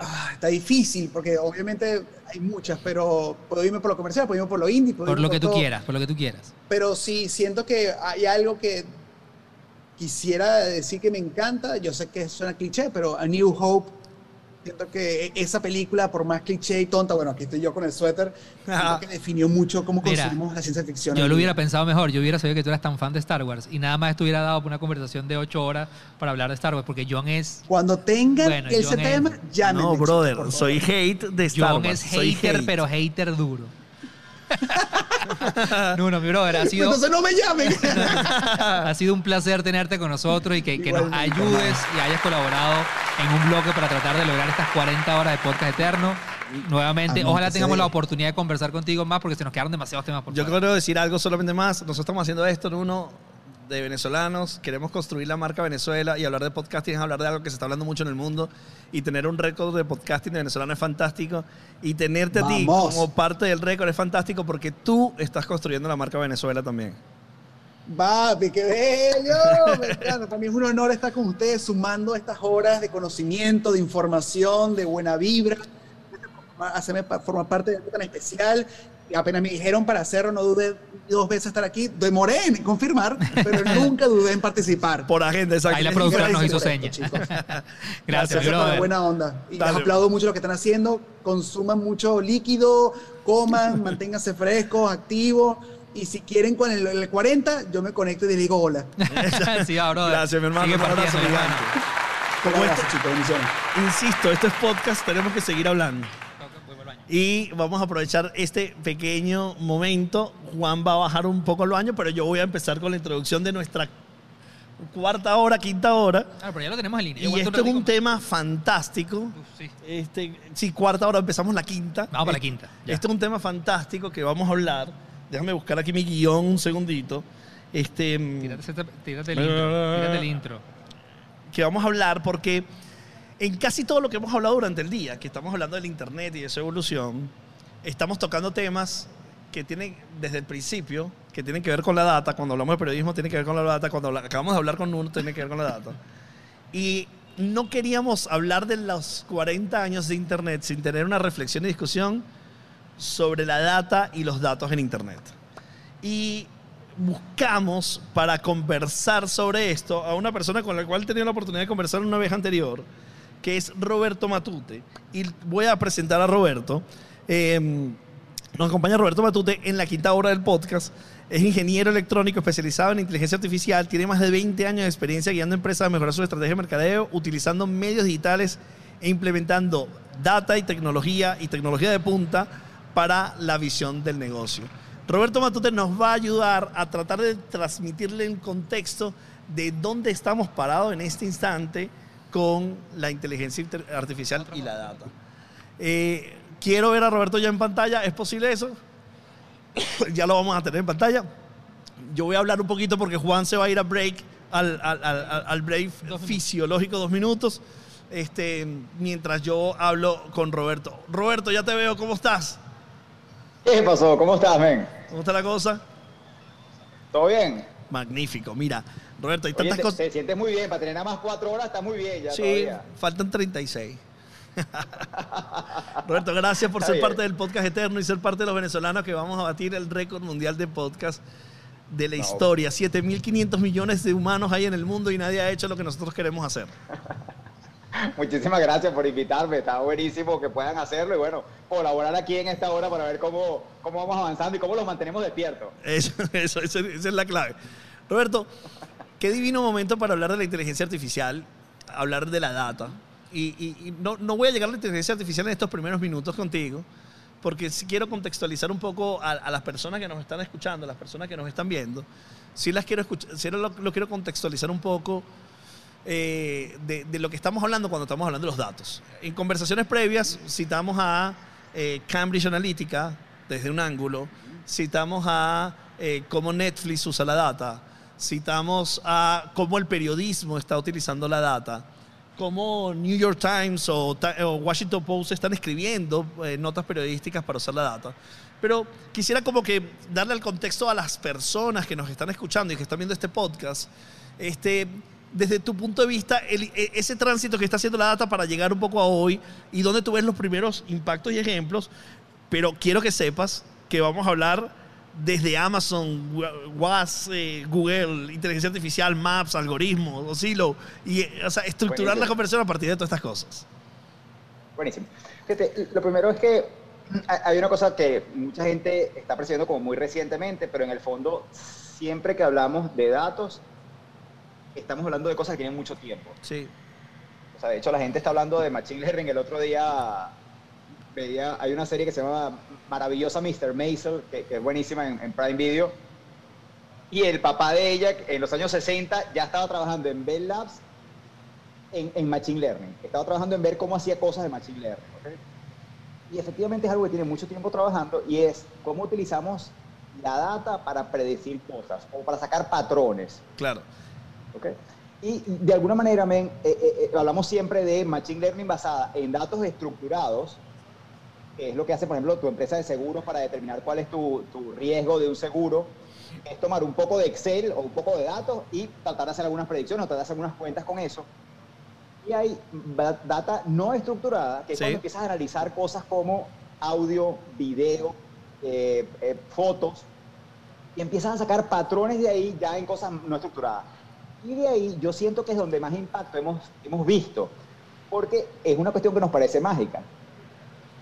ah, está difícil porque obviamente hay muchas, pero puedo irme por lo comercial, puedo irme por lo indie, puedo
Por
irme
lo que tú quieras, por lo que tú quieras.
Pero sí, siento que hay algo que quisiera decir que me encanta. Yo sé que suena cliché, pero A New Hope. Siento que esa película, por más cliché y tonta, bueno, aquí estoy yo con el suéter, siento que definió mucho cómo
Mira,
consumimos la ciencia ficción.
Yo lo hubiera pensado mejor. Yo hubiera sabido que tú eras tan fan de Star Wars y nada más estuviera dado por una conversación de ocho horas para hablar de Star Wars, porque John es.
Cuando tengan
Bueno,
ese
John es-
tema, llámenme.
no, brother. Soy hate de Star
John
Wars.
es
soy
hater,
hate.
pero hater duro. [laughs] no, no, mi brother, ha sido,
Entonces no me llamen. [laughs]
ha sido un placer tenerte con nosotros y que, que nos ayudes y hayas colaborado en un bloque para tratar de lograr estas 40 horas de podcast eterno. Nuevamente, ojalá tengamos la oportunidad de conversar contigo más porque se nos quedaron demasiados temas por
Yo
fuera.
quiero decir algo solamente más. Nosotros estamos haciendo esto en uno de venezolanos. Queremos construir la marca Venezuela y hablar de podcasting es hablar de algo que se está hablando mucho en el mundo. Y tener un récord de podcasting de venezolano es fantástico. Y tenerte a ti
Vamos.
como parte del récord es fantástico porque tú estás construyendo la marca Venezuela también.
Papi, qué bello. Me encanta. Para mí es un honor estar con ustedes sumando estas horas de conocimiento, de información, de buena vibra. Hacerme formar parte de algo tan especial. Y apenas me dijeron para hacerlo, no dudé dos veces estar aquí. Demoré en confirmar, pero [laughs] nunca dudé en participar.
Por agenda, exacto.
Ahí la productora nos hizo señas. [laughs] Gracias,
Gracias por la buena onda. Y
Dale.
les aplaudo mucho lo que están haciendo. Consuman mucho líquido, coman, [laughs] manténganse frescos, activos. Y si quieren con el, el 40, yo me conecto y les digo hola.
sí.
Gracias, mi hermano.
Partiendo, mi hermano.
Como
abrazo,
esto-
chicos.
Insisto, esto es podcast, tenemos que seguir hablando. Y vamos a aprovechar este pequeño momento. Juan va a bajar un poco el baño, pero yo voy a empezar con la introducción de nuestra cuarta hora, quinta hora.
Ah, pero ya lo tenemos en línea.
Y esto es un tema fantástico.
Uf, sí.
Este, sí, cuarta hora, empezamos la quinta.
Vamos para la quinta, ya.
Este es un tema fantástico que vamos a hablar. Déjame buscar aquí mi guion un segundito. Este, mm,
Tírate, tírate el intro. Tírate el intro.
que vamos a hablar porque en casi todo lo que hemos hablado durante el día, que estamos hablando del Internet y de su evolución, estamos tocando temas que tienen desde el principio, que tienen que ver con la data. Cuando hablamos de periodismo, tiene que ver con la data. Cuando acabamos de hablar con uno, tiene que ver con la data. Y no queríamos hablar de los 40 años de Internet sin tener una reflexión y discusión sobre la data y los datos en Internet. Y buscamos para conversar sobre esto a una persona con la cual he tenido la oportunidad de conversar una vez anterior, que es Roberto Matute. Y voy a presentar a Roberto. Eh, nos acompaña Roberto Matute en la quinta hora del podcast. Es ingeniero electrónico especializado en inteligencia artificial. Tiene más de 20 años de experiencia guiando empresas a mejorar su estrategia de mercadeo, utilizando medios digitales e implementando data y tecnología y tecnología de punta para la visión del negocio. Roberto Matute nos va a ayudar a tratar de transmitirle el contexto de dónde estamos parados en este instante con la inteligencia artificial y la data. Eh, quiero ver a Roberto ya en pantalla. ¿Es posible eso? [coughs] ya lo vamos a tener en pantalla. Yo voy a hablar un poquito porque Juan se va a ir a break, al, al- al- al- al break fisiológico, dos minutos, este, mientras yo hablo con Roberto. Roberto, ya te veo, ¿cómo estás?
¿Qué pasó? ¿Cómo estás, men?
¿Cómo está la cosa?
¿Todo bien?
Magnífico. Mira, Roberto, hay
Oye,
tantas
te,
cosas.
te sientes muy bien. Para tener nada más cuatro horas está muy bien ya
Sí,
todavía.
faltan 36. [laughs] Roberto, gracias por
Está
ser
bien.
parte del podcast eterno y ser parte de los venezolanos que vamos a batir el récord mundial de podcast de la
No.
historia. 7.500 millones de humanos hay en el mundo y nadie ha hecho lo que nosotros queremos hacer. [laughs]
Muchísimas gracias por invitarme. Está buenísimo que puedan hacerlo y bueno, colaborar aquí en esta hora para ver cómo, cómo vamos avanzando y cómo los mantenemos despiertos.
Eso, [laughs] eso, eso- esa es la clave. Roberto, qué divino momento para hablar de la inteligencia artificial, hablar de la data. Y, y- y no, no voy a llegar a la inteligencia artificial en estos primeros minutos contigo, porque sí quiero contextualizar un poco a, a las personas que nos están escuchando, a las personas que nos están viendo. Sí las quiero escuchar, sí lo, lo quiero contextualizar un poco eh, de, de lo que estamos hablando cuando estamos hablando de los datos. En conversaciones previas citamos a eh, Cambridge Analytica desde un ángulo, citamos a eh, cómo Netflix usa la data, citamos a cómo el periodismo está utilizando la data, cómo New York Times o, o Washington Post están escribiendo eh, notas periodísticas para usar la data. Pero quisiera como que darle el contexto a las personas que nos están escuchando y que están viendo este podcast, este, desde tu punto de vista, el- e- ese tránsito que está haciendo la data para llegar un poco a hoy y donde tú ves los primeros impactos y ejemplos, pero quiero que sepas que vamos a hablar desde Amazon, Wa- Was, eh, Google, inteligencia artificial, Maps, algoritmos, Osilo, y eh, o sea, estructurar la
Buenísimo.
conversación a partir de todas estas cosas.
Buenísimo. Fíjate, lo primero es que hay- hay una cosa que mucha gente está percibiendo como muy recientemente, pero en el fondo, siempre que hablamos de datos, estamos hablando de cosas que tienen mucho tiempo.
Sí,
O sea, de hecho, la gente está hablando de Machine Learning. El otro día veía, hay una serie que se llama Maravillosa Mr. Maisel, que, que es buenísima en, en Prime Video. Y el papá de ella, en los años 60, ya estaba trabajando en Bell Labs en, en Machine Learning. Estaba trabajando en ver cómo hacía cosas de Machine Learning. ¿ok? Y efectivamente es algo que tiene mucho tiempo trabajando y es cómo utilizamos la data para predecir cosas o para sacar patrones.
claro.
¿ok? Y de alguna manera, men, eh, eh, eh, hablamos siempre de Machine Learning basada en datos estructurados, que es lo que hace, por ejemplo, tu empresa de seguros para determinar cuál es tu, tu riesgo de un seguro. Es tomar un poco de Excel o un poco de datos y tratar de hacer algunas predicciones o tratar de hacer unas cuentas con eso. Y hay data no estructurada, que es
Sí.
cuando empiezas a analizar cosas como audio, video, eh, eh, fotos, y empiezan a sacar patrones de ahí ya en cosas no estructuradas. Y de ahí yo siento que es donde más impacto hemos, hemos visto, porque es una cuestión que nos parece mágica.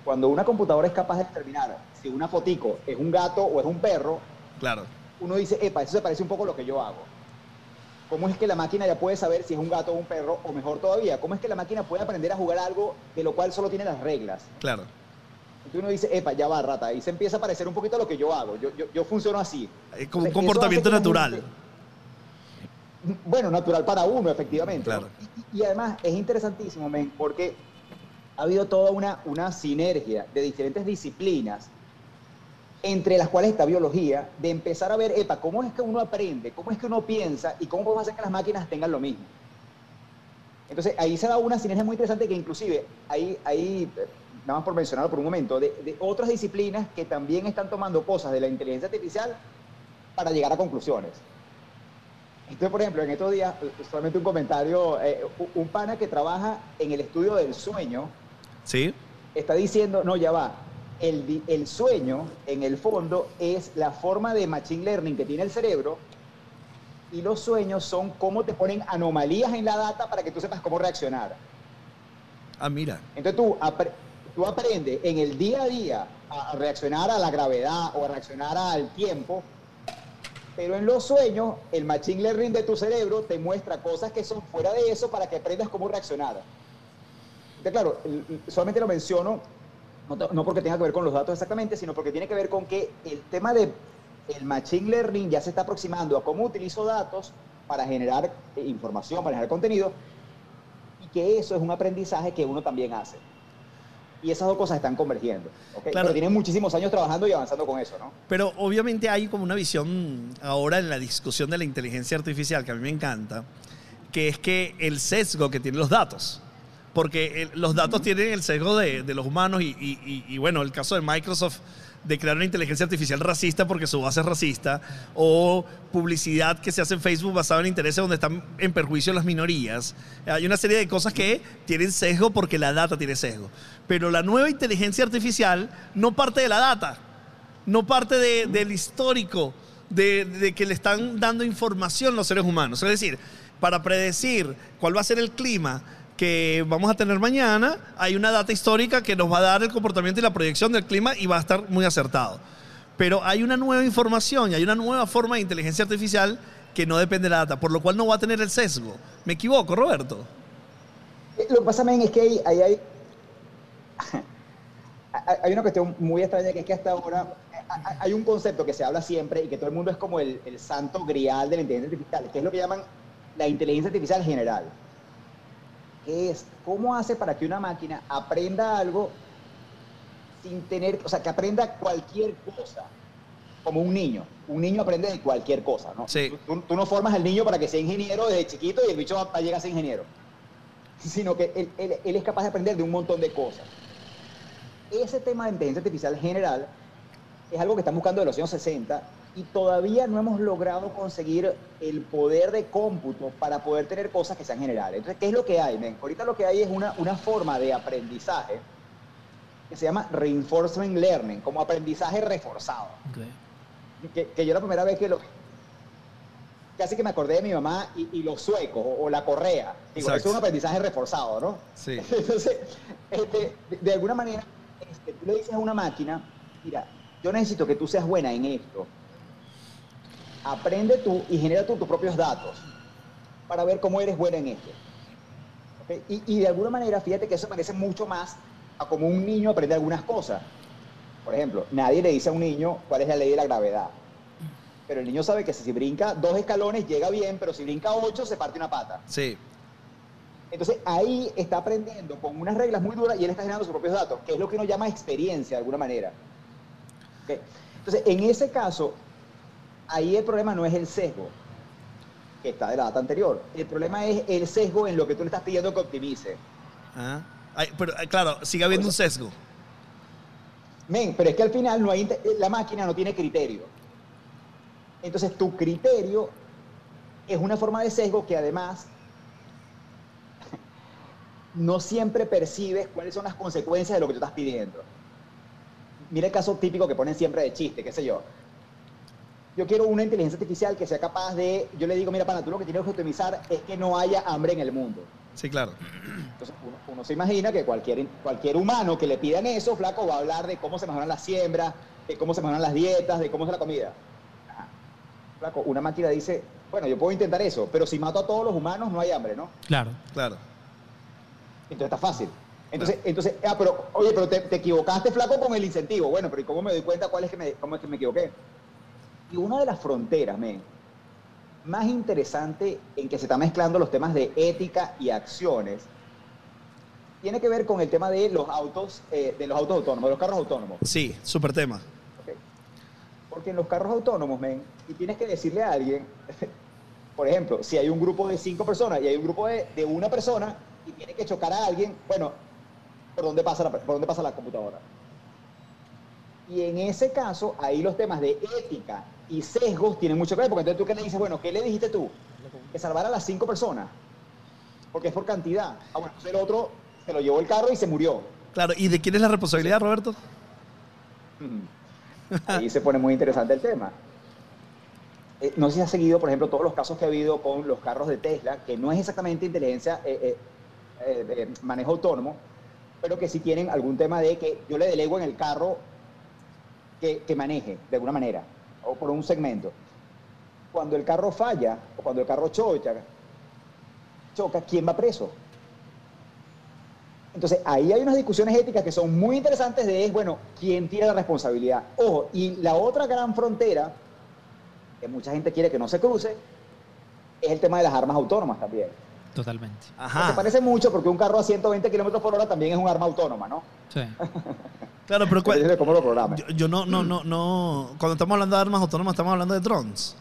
Cuando una computadora es capaz de determinar si una fotico es un gato o es un perro,
Claro,
uno dice, epa, eso se parece un poco a lo que yo hago. ¿Cómo es que la máquina ya puede saber si es un gato o un perro? O mejor todavía, ¿cómo es que la máquina puede aprender a jugar algo de lo cual solo tiene las reglas?
claro.
Entonces uno dice, epa, ya va, rata, y se empieza a parecer un poquito a lo que yo hago. Yo, yo, yo funciono así.
Es como un comportamiento natural.
gente- bueno, natural para uno, efectivamente. ¿no?
Claro.
Y, y además es interesantísimo, men, porque ha habido toda una, una sinergia de diferentes disciplinas, entre las cuales está biología, de empezar a ver, epa, cómo es que uno aprende, cómo es que uno piensa y cómo podemos hacer que las máquinas tengan lo mismo. Entonces ahí se da una sinergia muy interesante que inclusive, ahí, ahí eh, nada más por mencionarlo por un momento, de, otras disciplinas que también están tomando cosas de la inteligencia artificial para llegar a conclusiones. Entonces, por ejemplo, en estos días, eh, solamente un comentario, eh, un pana que trabaja en el estudio del sueño
¿Sí?
está diciendo, no, ya va, el, sueño en el fondo es la forma de machine learning que tiene el cerebro y los sueños son cómo te ponen anomalías en la data para que tú sepas cómo reaccionar.
Ah, mira.
Entonces tú, apre- tú aprendes en el día a día a reaccionar a la gravedad o a reaccionar al tiempo, pero en los sueños el machine learning de tu cerebro te muestra cosas que son fuera de eso para que aprendas cómo reaccionar. Claro, solamente lo menciono, no, porque tenga que ver con los datos exactamente, sino porque tiene que ver con que el tema de el machine learning ya se está aproximando a cómo utilizo datos para generar eh, información, para generar contenido, y que eso es un aprendizaje que uno también hace. Y esas dos cosas están convergiendo. ¿ok?
Claro.
Pero tienen muchísimos años trabajando y avanzando con eso, ¿no?
Pero obviamente hay como una visión ahora en la discusión de la inteligencia artificial que a mí me encanta, que es que el sesgo que tienen los datos. Porque los datos tienen el sesgo de, de los humanos y- y- y, bueno, el caso de Microsoft de crear una inteligencia artificial racista porque su base es racista, o publicidad que se hace en Facebook basada en intereses donde están en perjuicio las minorías. Hay una serie de cosas que tienen sesgo porque la data tiene sesgo. Pero la nueva inteligencia artificial no parte de la data no parte de- del histórico de, de que le están dando información los seres humanos. Es decir, para predecir cuál va a ser el clima que vamos a tener mañana, hay una data histórica que nos va a dar el comportamiento y la proyección del clima y va a estar muy acertado. Pero hay una nueva información y hay una nueva forma de inteligencia artificial que no depende de la data, por lo cual no va a tener el sesgo. ¿Me equivoco, Roberto?
Eh, Lo que pasa, es que hay, hay- [laughs] hay una cuestión muy extraña que es que hasta ahora eh, hay- hay un concepto que se habla siempre y que todo el mundo es como el, el santo grial de la inteligencia artificial, que es lo que llaman la inteligencia artificial general. Que es cómo hace para que una máquina aprenda algo sin tener, o sea, que aprenda cualquier cosa, como un niño. Un niño aprende de cualquier cosa, ¿no?
Sí.
Tú, no formas al niño para que sea ingeniero desde chiquito y el bicho va a llegar a ser ingeniero [laughs] sino que él, él- él es capaz de aprender de un montón de cosas. Ese tema de inteligencia artificial general es algo que están buscando de los años 60 y todavía no hemos logrado conseguir el poder de cómputo para poder tener cosas que sean generales. Entonces, ¿qué es lo que hay? men? Ahorita lo que hay es una, una forma de aprendizaje que se llama reinforcement learning, como aprendizaje reforzado que, que yo la primera vez que lo casi que me acordé de mi mamá y, y los suecos o, o la correa. Digo,
Exacto.
eso es un aprendizaje reforzado, ¿no?
Sí. [laughs]
Entonces, este, de, de alguna manera, este, tú le dices a una máquina, mira, yo necesito que tú seas buena en esto. Aprende tú y genera tú tus propios datos para ver cómo eres buena en esto. Y, y de alguna manera, fíjate que eso parece mucho más a como un niño aprende algunas cosas. Por ejemplo, nadie le dice a un niño cuál es la ley de la gravedad. Pero el niño sabe que si brinca dos escalones llega bien, pero si brinca ocho se parte una pata.
Sí.
Entonces ahí está aprendiendo con unas reglas muy duras y él está generando sus propios datos, que es lo que uno llama experiencia de alguna manera. Entonces, en ese caso, ahí el problema no es el sesgo, que está de la data anterior. El problema es el sesgo en lo que tú le estás pidiendo que optimice.
Ah. Ay, pero eh, claro, sigue habiendo un sesgo.
Men, pero es que al final no hay, inte- la máquina no tiene criterio. Entonces tu criterio es una forma de sesgo que además [laughs] no siempre percibes cuáles son las consecuencias de lo que tú estás pidiendo. Mira el caso típico que ponen siempre de chiste, qué sé yo. Yo quiero una inteligencia artificial que sea capaz de, yo le digo, mira, pana, tú lo que tienes que optimizar es que no haya hambre en el mundo.
Sí, claro.
Entonces uno, uno se imagina que cualquier, cualquier humano que le pidan eso, flaco, va a hablar de cómo se mejoran las siembras, de cómo se mejoran las dietas, de cómo es la comida. Ajá. Flaco, una máquina dice, bueno, yo puedo intentar eso, pero si mato a todos los humanos no hay hambre, ¿no?
Claro.
Claro.
Entonces está fácil. Entonces, entonces ah, pero, oye, pero te, te equivocaste, flaco, con el incentivo. Bueno, pero ¿y cómo me doy cuenta cuál es que me, cómo es que me equivoqué? Y una de las fronteras, men, más interesante en que se está mezclando los temas de ética y acciones tiene que ver con el tema de los autos, eh, de los autos autónomos, de los carros autónomos.
Sí, súper tema.
Porque en los carros autónomos, men, y tienes que decirle a alguien, [laughs] por ejemplo, si hay un grupo de cinco personas y hay un grupo de, de una persona y tiene que chocar a alguien, bueno, ¿por dónde pasa la, por dónde pasa la computadora? Y en ese caso, ahí los temas de ética y sesgos tienen mucho que ver, porque entonces tú qué le dices, bueno, ¿qué le dijiste tú? Que salvara a las cinco personas, porque es por cantidad. Ah, bueno, entonces el otro se lo llevó el carro y se murió.
Claro, ¿y de quién es la responsabilidad, Roberto?
Ahí se pone muy interesante el tema. Eh, no sé si has seguido, por ejemplo, todos los casos que ha habido con los carros de Tesla, que no es exactamente inteligencia, eh, eh, eh, manejo autónomo, pero que sí tienen algún tema de que yo le delego en el carro que, que maneje de alguna manera, o por un segmento. Cuando el carro falla, o cuando el carro choca, choca, ¿quién va preso? Entonces, ahí hay unas discusiones éticas que son muy interesantes de, es, bueno, ¿quién tiene la responsabilidad? Ojo, y la otra gran frontera, que mucha gente quiere que no se cruce, es el tema de las armas autónomas también.
Totalmente.
Se
Ajá.
parece mucho porque un carro a 120 kilómetros por hora también es un arma autónoma, ¿no?
Sí. [laughs]
Claro, pero cuál- yo, yo no, no, no, no. Cuando estamos hablando de armas autónomas, estamos hablando de drones.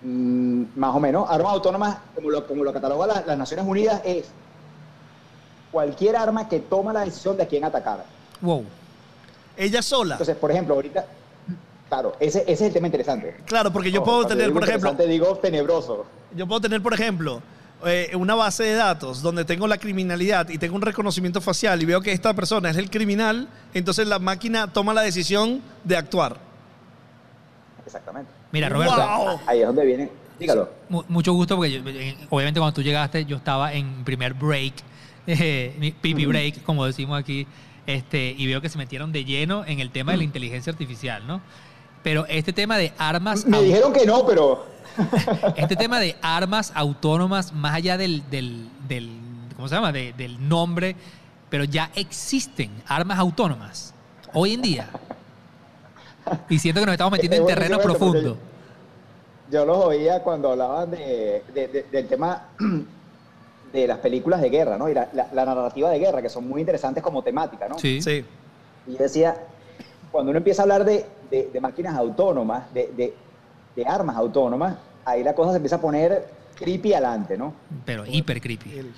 Mm, más o menos. Armas autónomas, como lo, como lo cataloga la- las Naciones Unidas, es cualquier arma que toma la decisión de a quién atacar.
Wow.
Ella sola.
Entonces, por ejemplo, ahorita, claro, ese, ese es el tema interesante.
Claro, porque yo puedo tener, por ejemplo,
digo tenebroso.
yo puedo tener, por ejemplo, eh, una base de datos donde tengo la criminalidad y tengo un reconocimiento facial y veo que esta persona es el criminal, entonces la máquina toma la decisión de actuar.
Exactamente.
Mira, Roberto,
¡Wow!
Ahí es donde viene. Dígalo.
mu- mucho gusto porque yo- eh, obviamente cuando tú llegaste yo estaba en primer break, [laughs] eh, mi pipi break, como decimos aquí, este, y veo que se metieron de lleno en el tema de la inteligencia artificial, ¿no? Pero este tema de armas...
Me dijeron que no, pero [laughs]
Este tema de armas autónomas, más allá del, del, del- ¿cómo se llama? De- del nombre, pero ya existen armas autónomas hoy en día. Y siento que nos estamos metiendo [laughs]
Es
en terreno profundo.
yo los oía cuando hablaban de, de- de- del tema [clears throat] de las películas de guerra, ¿no? Y la, la- la narrativa de guerra, que son muy interesantes como temática, ¿no?
Sí.
Sí.
Y yo decía, cuando uno empieza a hablar de, de- de máquinas autónomas, de, de- armas autónomas, ahí la cosa se empieza a poner creepy adelante, ¿no?
Pero hiper creepy.
El-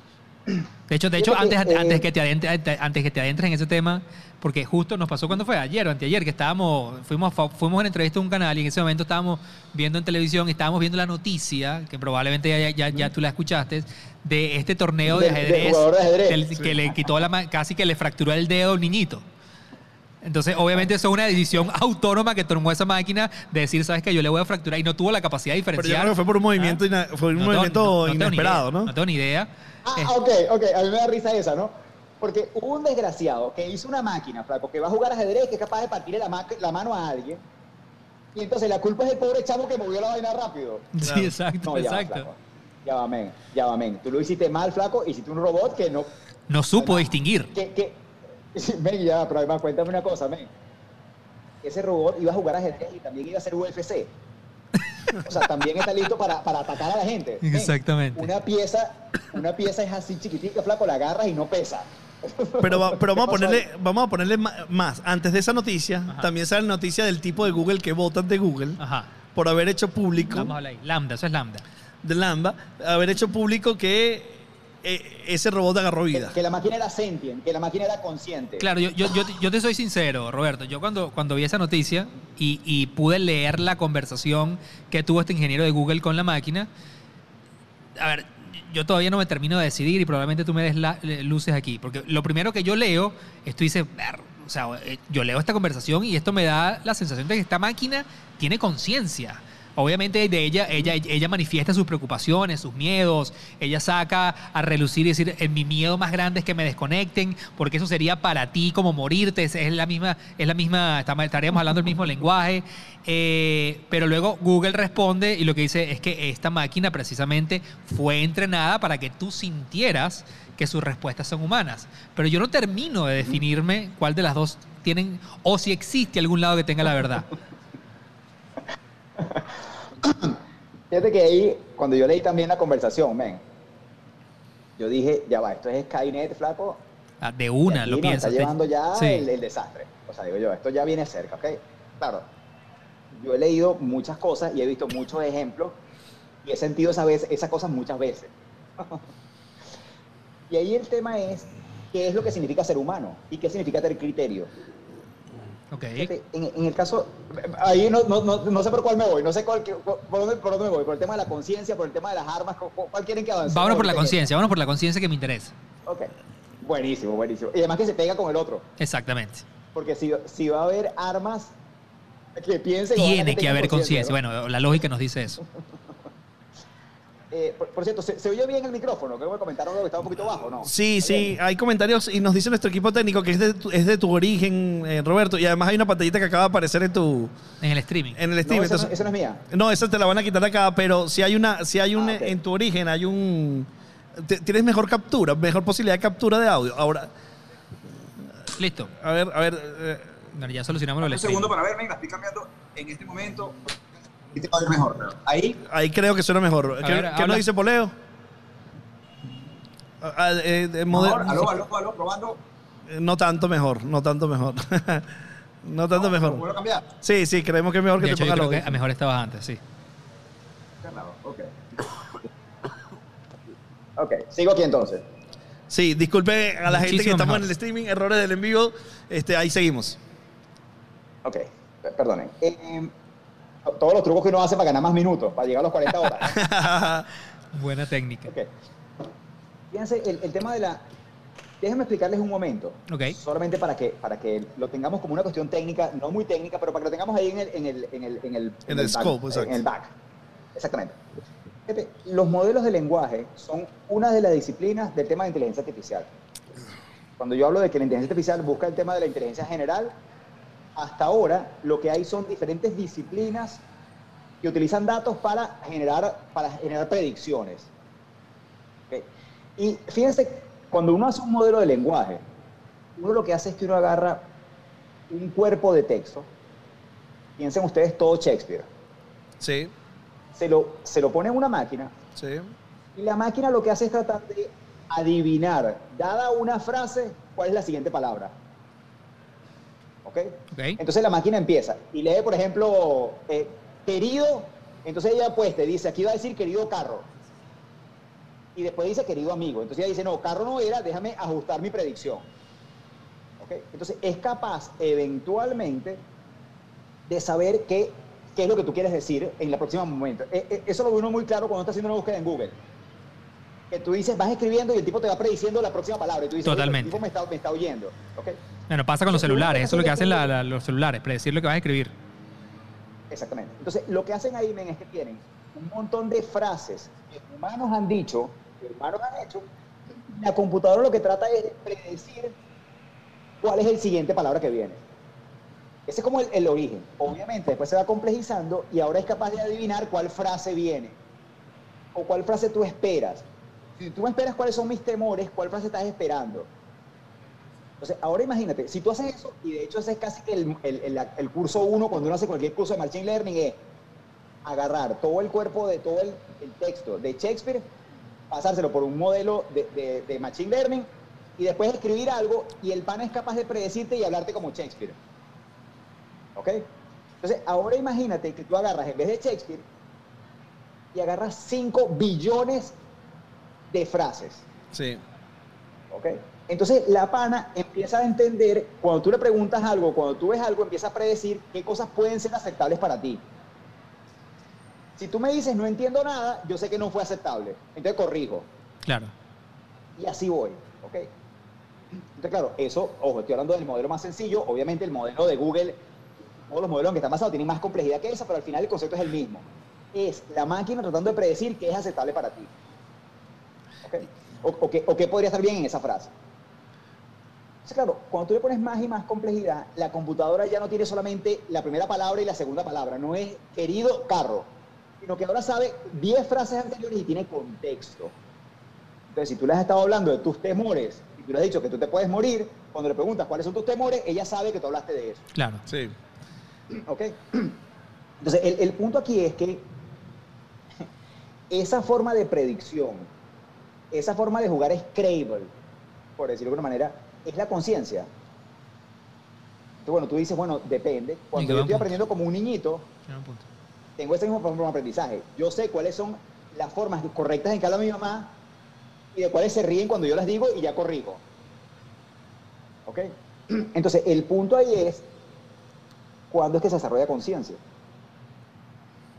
De hecho, de hecho antes,
que,
antes,
eh,
que te adentres, antes que te adentres en ese tema, porque justo nos pasó cuando fue ayer o anteayer, que estábamos, fuimos, a- fuimos en entrevista a un canal y en ese momento estábamos viendo en televisión estábamos viendo la noticia, que probablemente ya, ya, ya tú la escuchaste, de este torneo de ajedrez,
jugador de ajedrez.
del- que le quitó la casi que le fracturó el dedo a un niñito. Entonces, obviamente, eso es una decisión autónoma que tomó esa máquina de decir, sabes que yo le voy a fracturar y no tuvo la capacidad de
Pero
diferenciar.
yo creo que fue por un movimiento,
Ah.
ina- fue un
No
movimiento
no
inesperado,
idea,
¿no?
No tengo ni idea.
Ah,
Eh,
ok, ok, a mí me da risa esa, ¿no? Porque hubo un desgraciado que hizo una máquina, flaco, que va a jugar ajedrez, que es capaz de partirle la, ma- la mano a alguien, y entonces la culpa es del pobre chavo que movió la vaina rápido.
Sí, exacto,
No, ya va,
exacto.
flaco. Ya va, men, ya va, men. Tú lo hiciste mal, flaco, hiciste un robot que no...
No supo distinguir.
Que, [laughs] men, ya, pero además cuéntame una cosa, men. Ese robot iba a jugar ajedrez y también iba a ser UFC. O sea, también está listo para, para atacar a la gente. Men,
Exactamente.
Una pieza, una pieza es así chiquitica, flaco, la agarras y no pesa.
Pero, va- pero [laughs] vamos, a
¿Qué pasó
ponerle, vamos a ponerle más. Antes de esa noticia,
Ajá.
también sale la noticia del tipo de Google que votan de Google
Ajá.
por haber hecho público,
Vamos a hablar ahí. Lambda, eso es lambda.
de Lambda, haber hecho público que eh, ese robot agarró vida.
que la máquina era sentient, que la máquina era consciente.
Claro, yo, yo, yo, yo te soy sincero, Roberto. Yo cuando, cuando vi esa noticia y, y pude leer la conversación que tuvo este ingeniero de Google con la máquina, a ver, yo todavía no me termino de decidir y probablemente tú me des la- luces aquí. Porque lo primero que yo leo es tú dices, "Ver", o sea, eh, yo leo esta conversación y esto me da la sensación de que esta máquina tiene conciencia. Obviamente de ella, ella, ella manifiesta sus preocupaciones, sus miedos, ella saca a relucir y decir, "Eh, mi miedo más grande es que me desconecten, porque eso sería para ti como morirte, es, la misma, es la misma, estaríamos hablando el mismo [laughs] lenguaje. Eh, pero luego Google responde y lo que dice es que esta máquina precisamente fue entrenada para que tú sintieras que sus respuestas son humanas. Pero yo no termino de definirme cuál de las dos tienen, o si existe algún lado que tenga la verdad. [coughs]
Fíjate que ahí, cuando yo leí también la conversación, men, yo dije, ya va, esto es Skynet, flaco.
Ah, de una,
aquí
lo piensas.
Está llevando ya
Sí.
el, el desastre. O sea, digo yo, esto ya viene cerca, ¿ok? Claro, yo he leído muchas cosas y he visto muchos ejemplos y he sentido esa vez, esas cosas muchas veces. [laughs] y ahí el tema es, ¿qué es lo que significa ser humano? ¿Y qué significa tener criterio?
Ok.
Fíjate, En, en el caso, ahí no, no, no, no sé por cuál me voy, no sé cuál, por, dónde, por dónde me voy, por el tema de la conciencia, por el tema de las armas, ¿cu- cu- ¿cuál quieren que avance?
Vámonos por la
que-
conciencia, vámonos por la conciencia que me interesa.
Ok, buenísimo, buenísimo. Y además que se pega con el otro,
Exactamente.
porque si, si va a haber armas que piensen...
Tiene que
tengan
haber conciencia.
¿no?
Bueno, la lógica nos dice eso. [laughs]
Eh, por, por cierto, ¿se, se oye bien el micrófono? Creo que me comentaron algo que estaba un poquito bajo, ¿no?
Sí,
¿Está
sí,
bien?
hay comentarios y nos dice nuestro equipo técnico que es de tu, es de tu origen, eh, Roberto, y además hay una pantallita que acaba de aparecer en tu
En el streaming.
en el
No,
stream.
esa, no,
entonces-
esa no es mía.
no, esa te la van a quitar acá, pero si hay una, si hay un
Ah,
en tu origen hay un te- tienes mejor captura, mejor posibilidad de captura de audio. Ahora,
Listo.
a ver, a ver, eh,
ya solucionamos lo
Un
streaming.
segundo para verme, la estoy cambiando en este momento. Y te va a ver mejor, pero ahí
ahí creo que suena mejor. ¿Qué,
ver,
qué
habla.
nos dice Poleo? Ah, ah, eh,
Mejor, aló, aló, aló, probando.
eh, no tanto mejor, no tanto mejor. [laughs] no tanto
¿Lo
mejor.
puedo cambiar?
Sí, sí, creemos que es mejor que
De
te
hecho, yo
ponga
creo
lo
que a mejor estabas antes, sí.
Ok. Ok, sigo aquí entonces.
Sí, disculpe a la gente que estamos
mejor.
en el streaming, errores del envío. Este, ahí seguimos.
Ok, per- perdonen. Todos los trucos que uno hace para ganar más minutos, para llegar a los 40 horas. [laughs]
Buena técnica.
Ok. Fíjense, el, el tema de la... Déjenme explicarles un momento.
Ok.
Solamente para que, para que lo tengamos como una cuestión técnica, no muy técnica, pero para que lo tengamos ahí en el, en el, en el, en el,
En el
back,
scope, exacto.
En el back. Exactamente. Los modelos de lenguaje son una de las disciplinas del tema de inteligencia artificial. Cuando yo hablo de que la inteligencia artificial busca el tema de la inteligencia general, hasta ahora lo que hay son diferentes disciplinas que utilizan datos para generar, para generar predicciones. ¿ok? Y fíjense, cuando uno hace un modelo de lenguaje, uno lo que hace es que uno agarra un cuerpo de texto, piensen ustedes todo Shakespeare,
Sí,
se lo, se lo pone en una máquina
sí.
y la máquina lo que hace es tratar de adivinar, dada una frase, cuál es la siguiente palabra. Entonces la máquina empieza y lee, por ejemplo, eh, querido, entonces ella pues te dice, aquí va a decir querido carro. Y después dice querido amigo. Entonces ella dice, no, carro no era, déjame ajustar mi predicción. ¿Ok? Entonces es capaz eventualmente de saber qué, qué es lo que tú quieres decir en la próxima momento. Eh, eh, Eso lo ve uno muy claro cuando está haciendo una búsqueda en Google. Que tú dices, vas escribiendo y el tipo te va prediciendo la próxima palabra. Y tú dices, "Oye, pero
Totalmente.
el tipo me está, me está oyendo. ¿Ok?
Bueno, pasa con los celulares. Eso es lo que
hace
hacen la- la- los celulares, predecir lo que vas a escribir.
Exactamente. Entonces, lo que hacen ahí, men, es que tienen un montón de frases que humanos han dicho, que humanos han hecho. y La computadora lo que trata es de predecir cuál es el siguiente palabra que viene. Ese es como el, el origen. Obviamente, después se va complejizando y ahora es capaz de adivinar cuál frase viene o cuál frase tú esperas. Si tú me esperas cuáles son mis temores, cuál frase estás esperando. Entonces, ahora imagínate, si tú haces eso, y de hecho ese es casi que el, el- el- curso uno, cuando uno hace cualquier curso de Machine Learning, es agarrar todo el cuerpo de todo el, texto de Shakespeare, pasárselo por un modelo de, de- Machine Learning, y después escribir algo, y el pan es capaz de predecirte y hablarte como Shakespeare. ¿Ok? Entonces, ahora imagínate que tú agarras, en vez de Shakespeare, y agarras 5 billones de frases.
Sí.
¿ok? Entonces la pana empieza a entender, cuando tú le preguntas algo, cuando tú ves algo, empieza a predecir qué cosas pueden ser aceptables para ti. Si tú me dices no entiendo nada, yo sé que no fue aceptable, entonces corrijo.
Claro.
Y así voy, ¿ok? Entonces, claro, eso, ojo, estoy hablando del modelo más sencillo, obviamente el modelo de Google, todos los modelos en que están basados tienen más complejidad que esa, pero al final el concepto es el mismo. Es la máquina tratando de predecir qué es aceptable para ti. O, o qué, o qué podría estar bien en esa frase. Entonces, claro, cuando tú le pones más y más complejidad, la computadora ya no tiene solamente la primera palabra y la segunda palabra, no es querido carro, sino que ahora sabe 10 frases anteriores y tiene contexto. Entonces, si tú le has estado hablando de tus temores y tú le has dicho que tú te puedes morir, cuando le preguntas cuáles son tus temores, ella sabe que tú hablaste de eso.
Claro.
Sí.
¿Ok? Entonces, el, el punto aquí es que esa forma de predicción, esa forma de jugar Scrabble, por decirlo de alguna manera, es la conciencia. Entonces, bueno, tú dices, bueno, depende. Cuando yo estoy
punto.
aprendiendo como un niñito,
un
tengo ese mismo forma de aprendizaje. Yo sé cuáles son las formas correctas en que habla mi mamá y de cuáles se ríen cuando yo las digo y ya corrijo. ¿Ok? [clears throat] Entonces, el punto ahí es cuándo es que se desarrolla conciencia.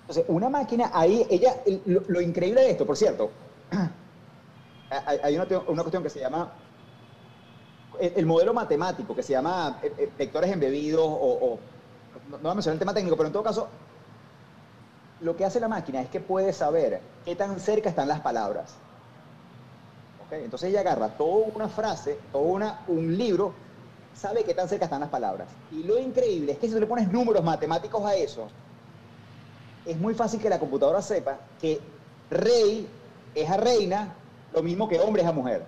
Entonces, una máquina ahí, ella, el- lo, lo increíble de esto, por cierto, [clears throat] hay, hay una, una cuestión que se llama el, el modelo matemático, que se llama eh, eh, vectores embebidos o, no, voy a mencionar el tema técnico, pero en todo caso, lo que hace la máquina es que puede saber qué tan cerca están las palabras. ¿Ok? Entonces ella agarra toda una frase, todo una, un libro, sabe qué tan cerca están las palabras. Y lo increíble es que si tú le pones números matemáticos a eso, es muy fácil que la computadora sepa que rey es a reina, lo mismo que hombre es a mujer.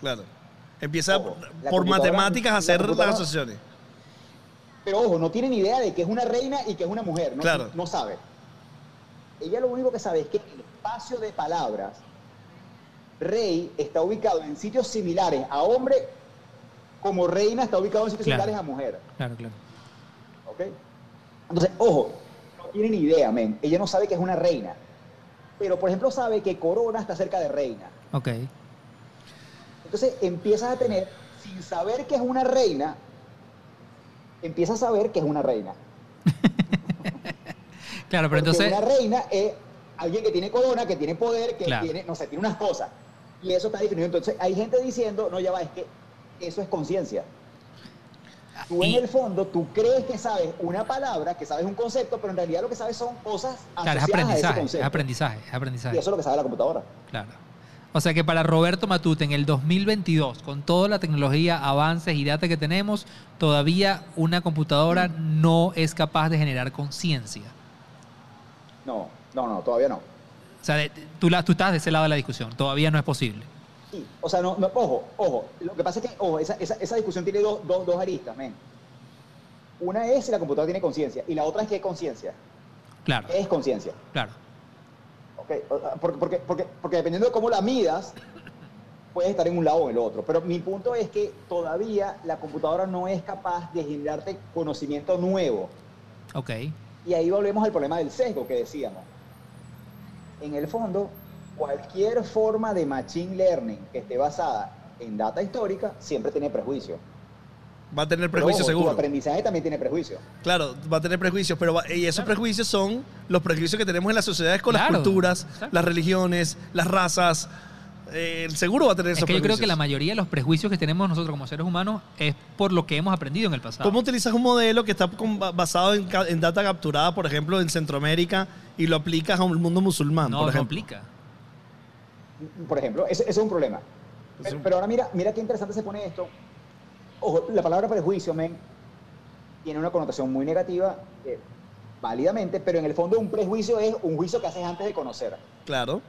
Claro. Empieza
Ojo,
por matemáticas a
la
hacer las asociaciones.
Pero ojo, no tiene ni idea de que es una reina y que es una mujer. No,
Claro.
no sabe. Ella lo único que sabe es que el espacio de palabras, rey está ubicado en sitios similares a hombre, como reina está ubicado en sitios
Claro.
similares a mujer.
Claro, claro.
¿Ok? Entonces, ojo, no tiene ni idea, men. Ella no sabe que es una reina. Pero, por ejemplo, sabe que corona está cerca de reina.
Ok.
Entonces empiezas a tener, sin saber que es una reina, empiezas a saber que es una reina. [laughs]
Claro, pero
Porque
entonces.
una reina es alguien que tiene corona, que tiene poder, que
Claro.
tiene, no sé, tiene unas cosas. Y eso está definido. Entonces hay gente diciendo, no, ya va, es que eso es conciencia. Tú en
Y-
el fondo, tú crees que sabes una palabra, que sabes un concepto, pero en realidad lo que sabes son cosas
Claro, es
asociadas a ese
aprendizaje. Es
concepto.
aprendizaje. Es
Y
aprendizaje.
eso es lo que sabe la computadora.
Claro. O sea que para Roberto Matute en el 2022, con toda la tecnología, avances y data que tenemos, todavía una computadora no es capaz de generar conciencia.
No, no, no, todavía no.
O sea, de- tú, la, tú estás de ese lado de la discusión. Todavía no es posible.
Sí, o sea, no, no, ojo, ojo. Lo que pasa es que, ojo, esa, esa, esa discusión tiene dos, dos, dos aristas, men. Una es si la computadora tiene conciencia y la otra es qué es conciencia.
Claro,
¿Qué es conciencia?
claro.
¿Ok? O- Porque, porque, porque, porque dependiendo de cómo la midas, puedes estar en un lado o en el otro. Pero mi punto es que todavía la computadora no es capaz de generarte conocimiento nuevo.
Ok.
Y ahí volvemos al problema del sesgo que decíamos. En el fondo, cualquier forma de machine learning que esté basada en data histórica siempre tiene prejuicio.
Va a tener prejuicios
ojo, Tu
seguro.
aprendizaje también tiene prejuicio.
Claro, va a tener prejuicios, pero va- y esos prejuicios son los prejuicios que tenemos en las sociedades con
Claro,
las culturas,
exacto.
las religiones, las razas. Eh, el seguro va a tener
Es
esos
que yo creo
prejuicios.
que la mayoría de los prejuicios que tenemos nosotros como seres humanos es por lo que hemos aprendido en el pasado.
¿Cómo utilizas un modelo que está basado en, data capturada, por ejemplo, en Centroamérica y lo aplicas a un mundo musulmán?
no,
por
no
ejemplo?
aplica.
Por ejemplo, ese, ese es un problema. Pero, pero ahora mira, mira qué interesante se pone esto. Ojo, la palabra prejuicio, men, tiene una connotación muy negativa, eh, válidamente, pero en el fondo un prejuicio es un juicio que haces antes de conocer.
Claro.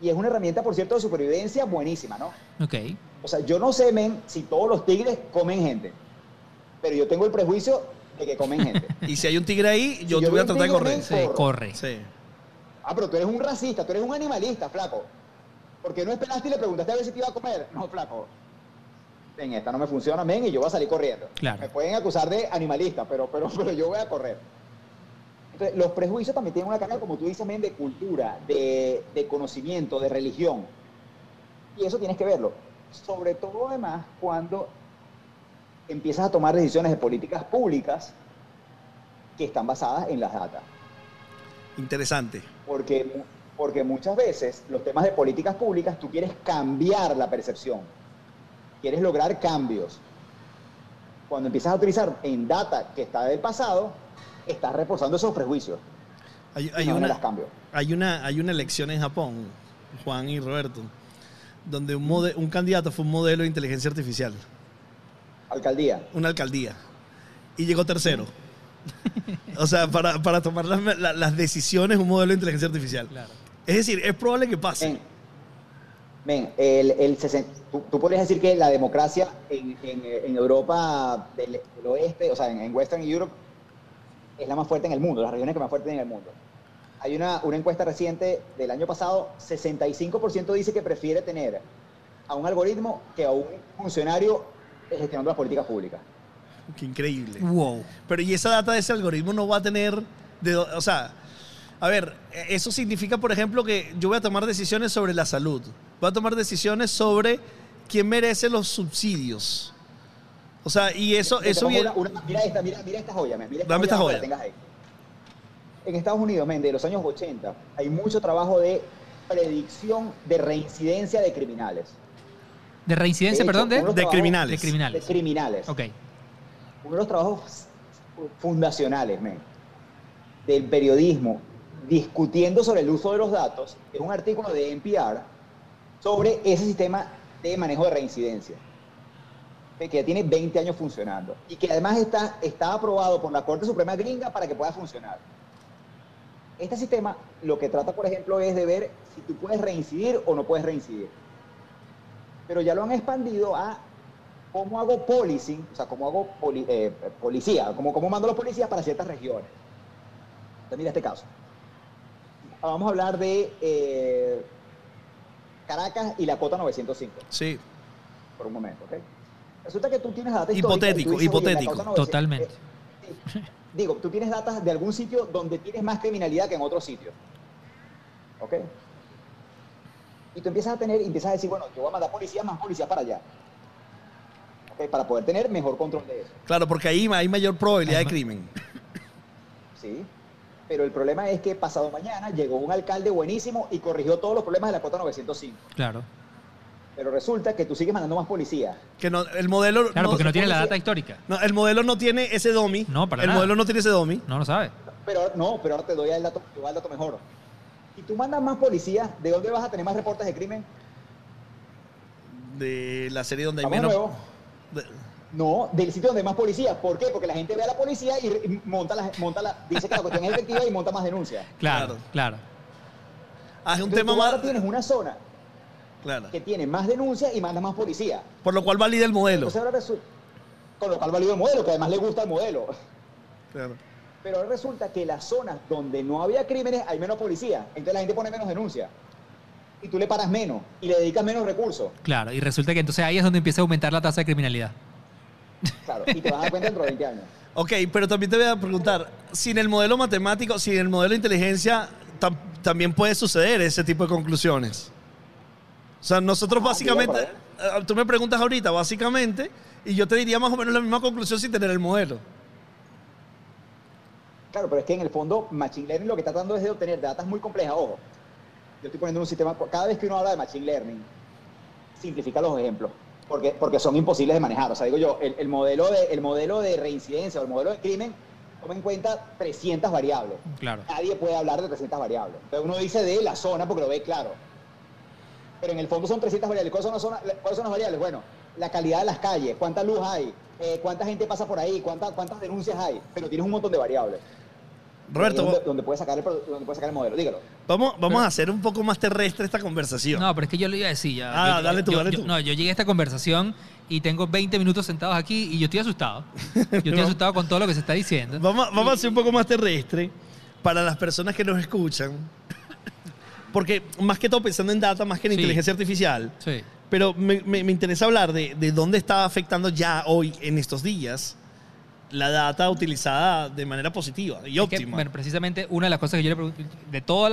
Y es una herramienta, por cierto, de supervivencia buenísima, ¿no?
Ok.
O sea, yo no sé, men, si todos los tigres comen gente, pero yo tengo el prejuicio de que comen gente. [laughs]
Y si hay un tigre ahí, yo
Si
te
yo
voy a tratar de correr.
Sí, corre.
Sí.
Ah, pero tú eres un racista, tú eres un animalista, flaco. ¿Por qué no esperaste y le preguntaste a ver si te iba a comer? No, flaco. En esta no me funciona, men, y yo voy a salir corriendo.
Claro.
Me pueden acusar de animalista, pero, pero, pero yo voy a correr. Entonces, los prejuicios también tienen una carga, como tú dices, men, de cultura, de, de conocimiento, de religión. Y eso tienes que verlo. Sobre todo, además, cuando empiezas a tomar decisiones de políticas públicas que están basadas en las datas.
Interesante.
Porque, porque muchas veces los temas de políticas públicas tú quieres cambiar la percepción, quieres lograr cambios. Cuando empiezas a utilizar en data que está del pasado, estás reforzando esos prejuicios.
Hay, hay
no
una, hay, una, hay una elección en Japón, Juan y Roberto, donde un, mode- un candidato fue un modelo de inteligencia artificial,
Alcaldía.
una alcaldía, y llegó tercero. [laughs] o sea, para, para tomar las, la- las decisiones, un modelo de inteligencia artificial.
Claro.
Es decir, es probable que pase.
Men, men, el, el tú, tú podrías decir que la democracia en, en- en Europa del, del oeste, o sea, en, en Western Europe, es la más fuerte en el mundo, las regiones que más fuertes en el mundo. Hay una, una encuesta reciente del año pasado, 65% dice que prefiere tener a un algoritmo que a un funcionario gestionando las políticas públicas.
Qué increíble.
Wow.
Pero y esa data de ese algoritmo no va a tener, de, o sea, a ver, eso significa, por ejemplo, que yo voy a tomar decisiones sobre la salud, voy a tomar decisiones sobre quién merece los subsidios. O sea, y eso,
Te
eso viene...
una- una- mira, esta, mira, mira esta joya, men, mira esta
Dame esta joya.
la tengas ahí. En Estados Unidos, men, de los años 80, hay mucho trabajo de predicción de reincidencia de criminales.
De reincidencia,
De hecho,
perdón, de,
uno-
de criminales.
de
De
criminales.
criminales.
Ok.
Uno de los trabajos fundacionales, men, del periodismo discutiendo sobre el uso de los datos es un artículo de NPR sobre ese sistema de manejo de reincidencia que ya tiene 20 años funcionando y que además está, está aprobado por la Corte Suprema Gringa para que pueda funcionar. Este sistema lo que trata, por ejemplo, es de ver si tú puedes reincidir o no puedes reincidir. Pero ya lo han expandido a cómo hago policing, o sea, cómo hago eh, policía, cómo, cómo mando a los policías para ciertas regiones. Entonces, mira este caso. Vamos a hablar de eh, Caracas y la cota 905
Sí,
por un momento, ¿ok? Resulta que tú tienes data
Hipotético,
dices, "Oye, la
hipotético.
causa 900",
Totalmente.
eh, sí. Digo, tú tienes datos de algún sitio donde tienes más criminalidad que en otro sitio. ¿Ok? Y tú empiezas a tener, y empiezas a decir, bueno, yo voy a mandar policías, más policías para allá. ¿Ok? Para poder tener mejor control de eso.
claro, porque ahí hay mayor probabilidad de crimen.
¿Sí? Pero el problema es que pasado mañana llegó un alcalde buenísimo y corrigió todos los problemas de la cota 905.
Claro.
Pero resulta que tú sigues mandando más policías.
Que no, el modelo...
Claro, porque no tiene la data histórica.
no, el modelo no tiene ese domi.
No, para
El
nada.
modelo no tiene ese domi.
No lo sabe.
Pero ahora- no, pero ahora te doy el dato, te doy el dato mejor. Si tú mandas más policías, ¿de dónde vas a tener más reportes de crimen?
De la serie donde hay
Vamos de
menos...
nuevo.
de-
No, del sitio donde hay más policías. ¿Por qué? Porque la gente ve a la policía y, monta la, monta la, dice que la cuestión es efectiva y monta más denuncias.
Claro,
Claro. es un
Entonces,
tema
tú ahora
más...
tienes una zona
Claro.
que tiene más denuncias y manda más policía.
Por lo cual valida el modelo.
Entonces ahora resu- con lo cual valió el modelo, que además le gusta el modelo.
Claro.
Pero ahora resulta que las zonas donde no había crímenes hay menos policía. Entonces la gente pone menos denuncias. Y tú le paras menos y le dedicas menos recursos.
Claro. Y resulta que entonces ahí es donde empieza a aumentar la tasa de criminalidad.
Claro, y te vas a dar cuenta dentro de 20 años.
Ok, pero también te voy a preguntar, sin el modelo matemático, sin el modelo de inteligencia, tam- también puede suceder ese tipo de conclusiones. O sea, nosotros
Ah,
básicamente, eh, tú me preguntas ahorita, básicamente, y yo te diría más o menos la misma conclusión sin tener el modelo.
Claro, pero es que en el fondo Machine Learning lo que está tratando es de obtener datas muy complejas. Ojo, yo estoy poniendo un sistema, cada vez que uno habla de Machine Learning, simplifica los ejemplos, porque, porque son imposibles de manejar. O sea, digo yo, el, el modelo de, el modelo de reincidencia o el modelo de crimen toma en cuenta 300 variables.
Claro.
Nadie puede hablar de 300 variables. Entonces uno dice de la zona porque lo ve claro. Pero en el fondo son 300 variables. ¿Cuáles son las, zona- cuáles son las variables? Bueno, la calidad de las calles, cuánta luz hay, eh, cuánta gente pasa por ahí, cuánta- cuántas denuncias hay. Pero tienes un montón de variables.
Roberto,
donde, donde puedes sacar el, donde puedes sacar el modelo. Dígalo.
vamos, vamos a hacer un poco más terrestre esta conversación.
No, pero es que yo lo iba a decir ya.
Ah,
Yo-
dale tú,
yo-
dale
yo-
tú.
No, yo llegué a esta conversación y tengo 20 minutos sentados aquí y yo estoy asustado. Yo estoy [laughs] asustado con todo lo que se está diciendo.
Vamos, vamos a hacer un poco más terrestre para las personas que nos escuchan. Porque más que todo pensando en data, más que en
Sí.
inteligencia artificial,
Sí.
Pero me, me- me interesa hablar de, de dónde está afectando ya hoy, en estos días, la data utilizada de manera positiva y
Es que,
óptima.
bueno, precisamente una de las cosas que yo le pregunto, de todos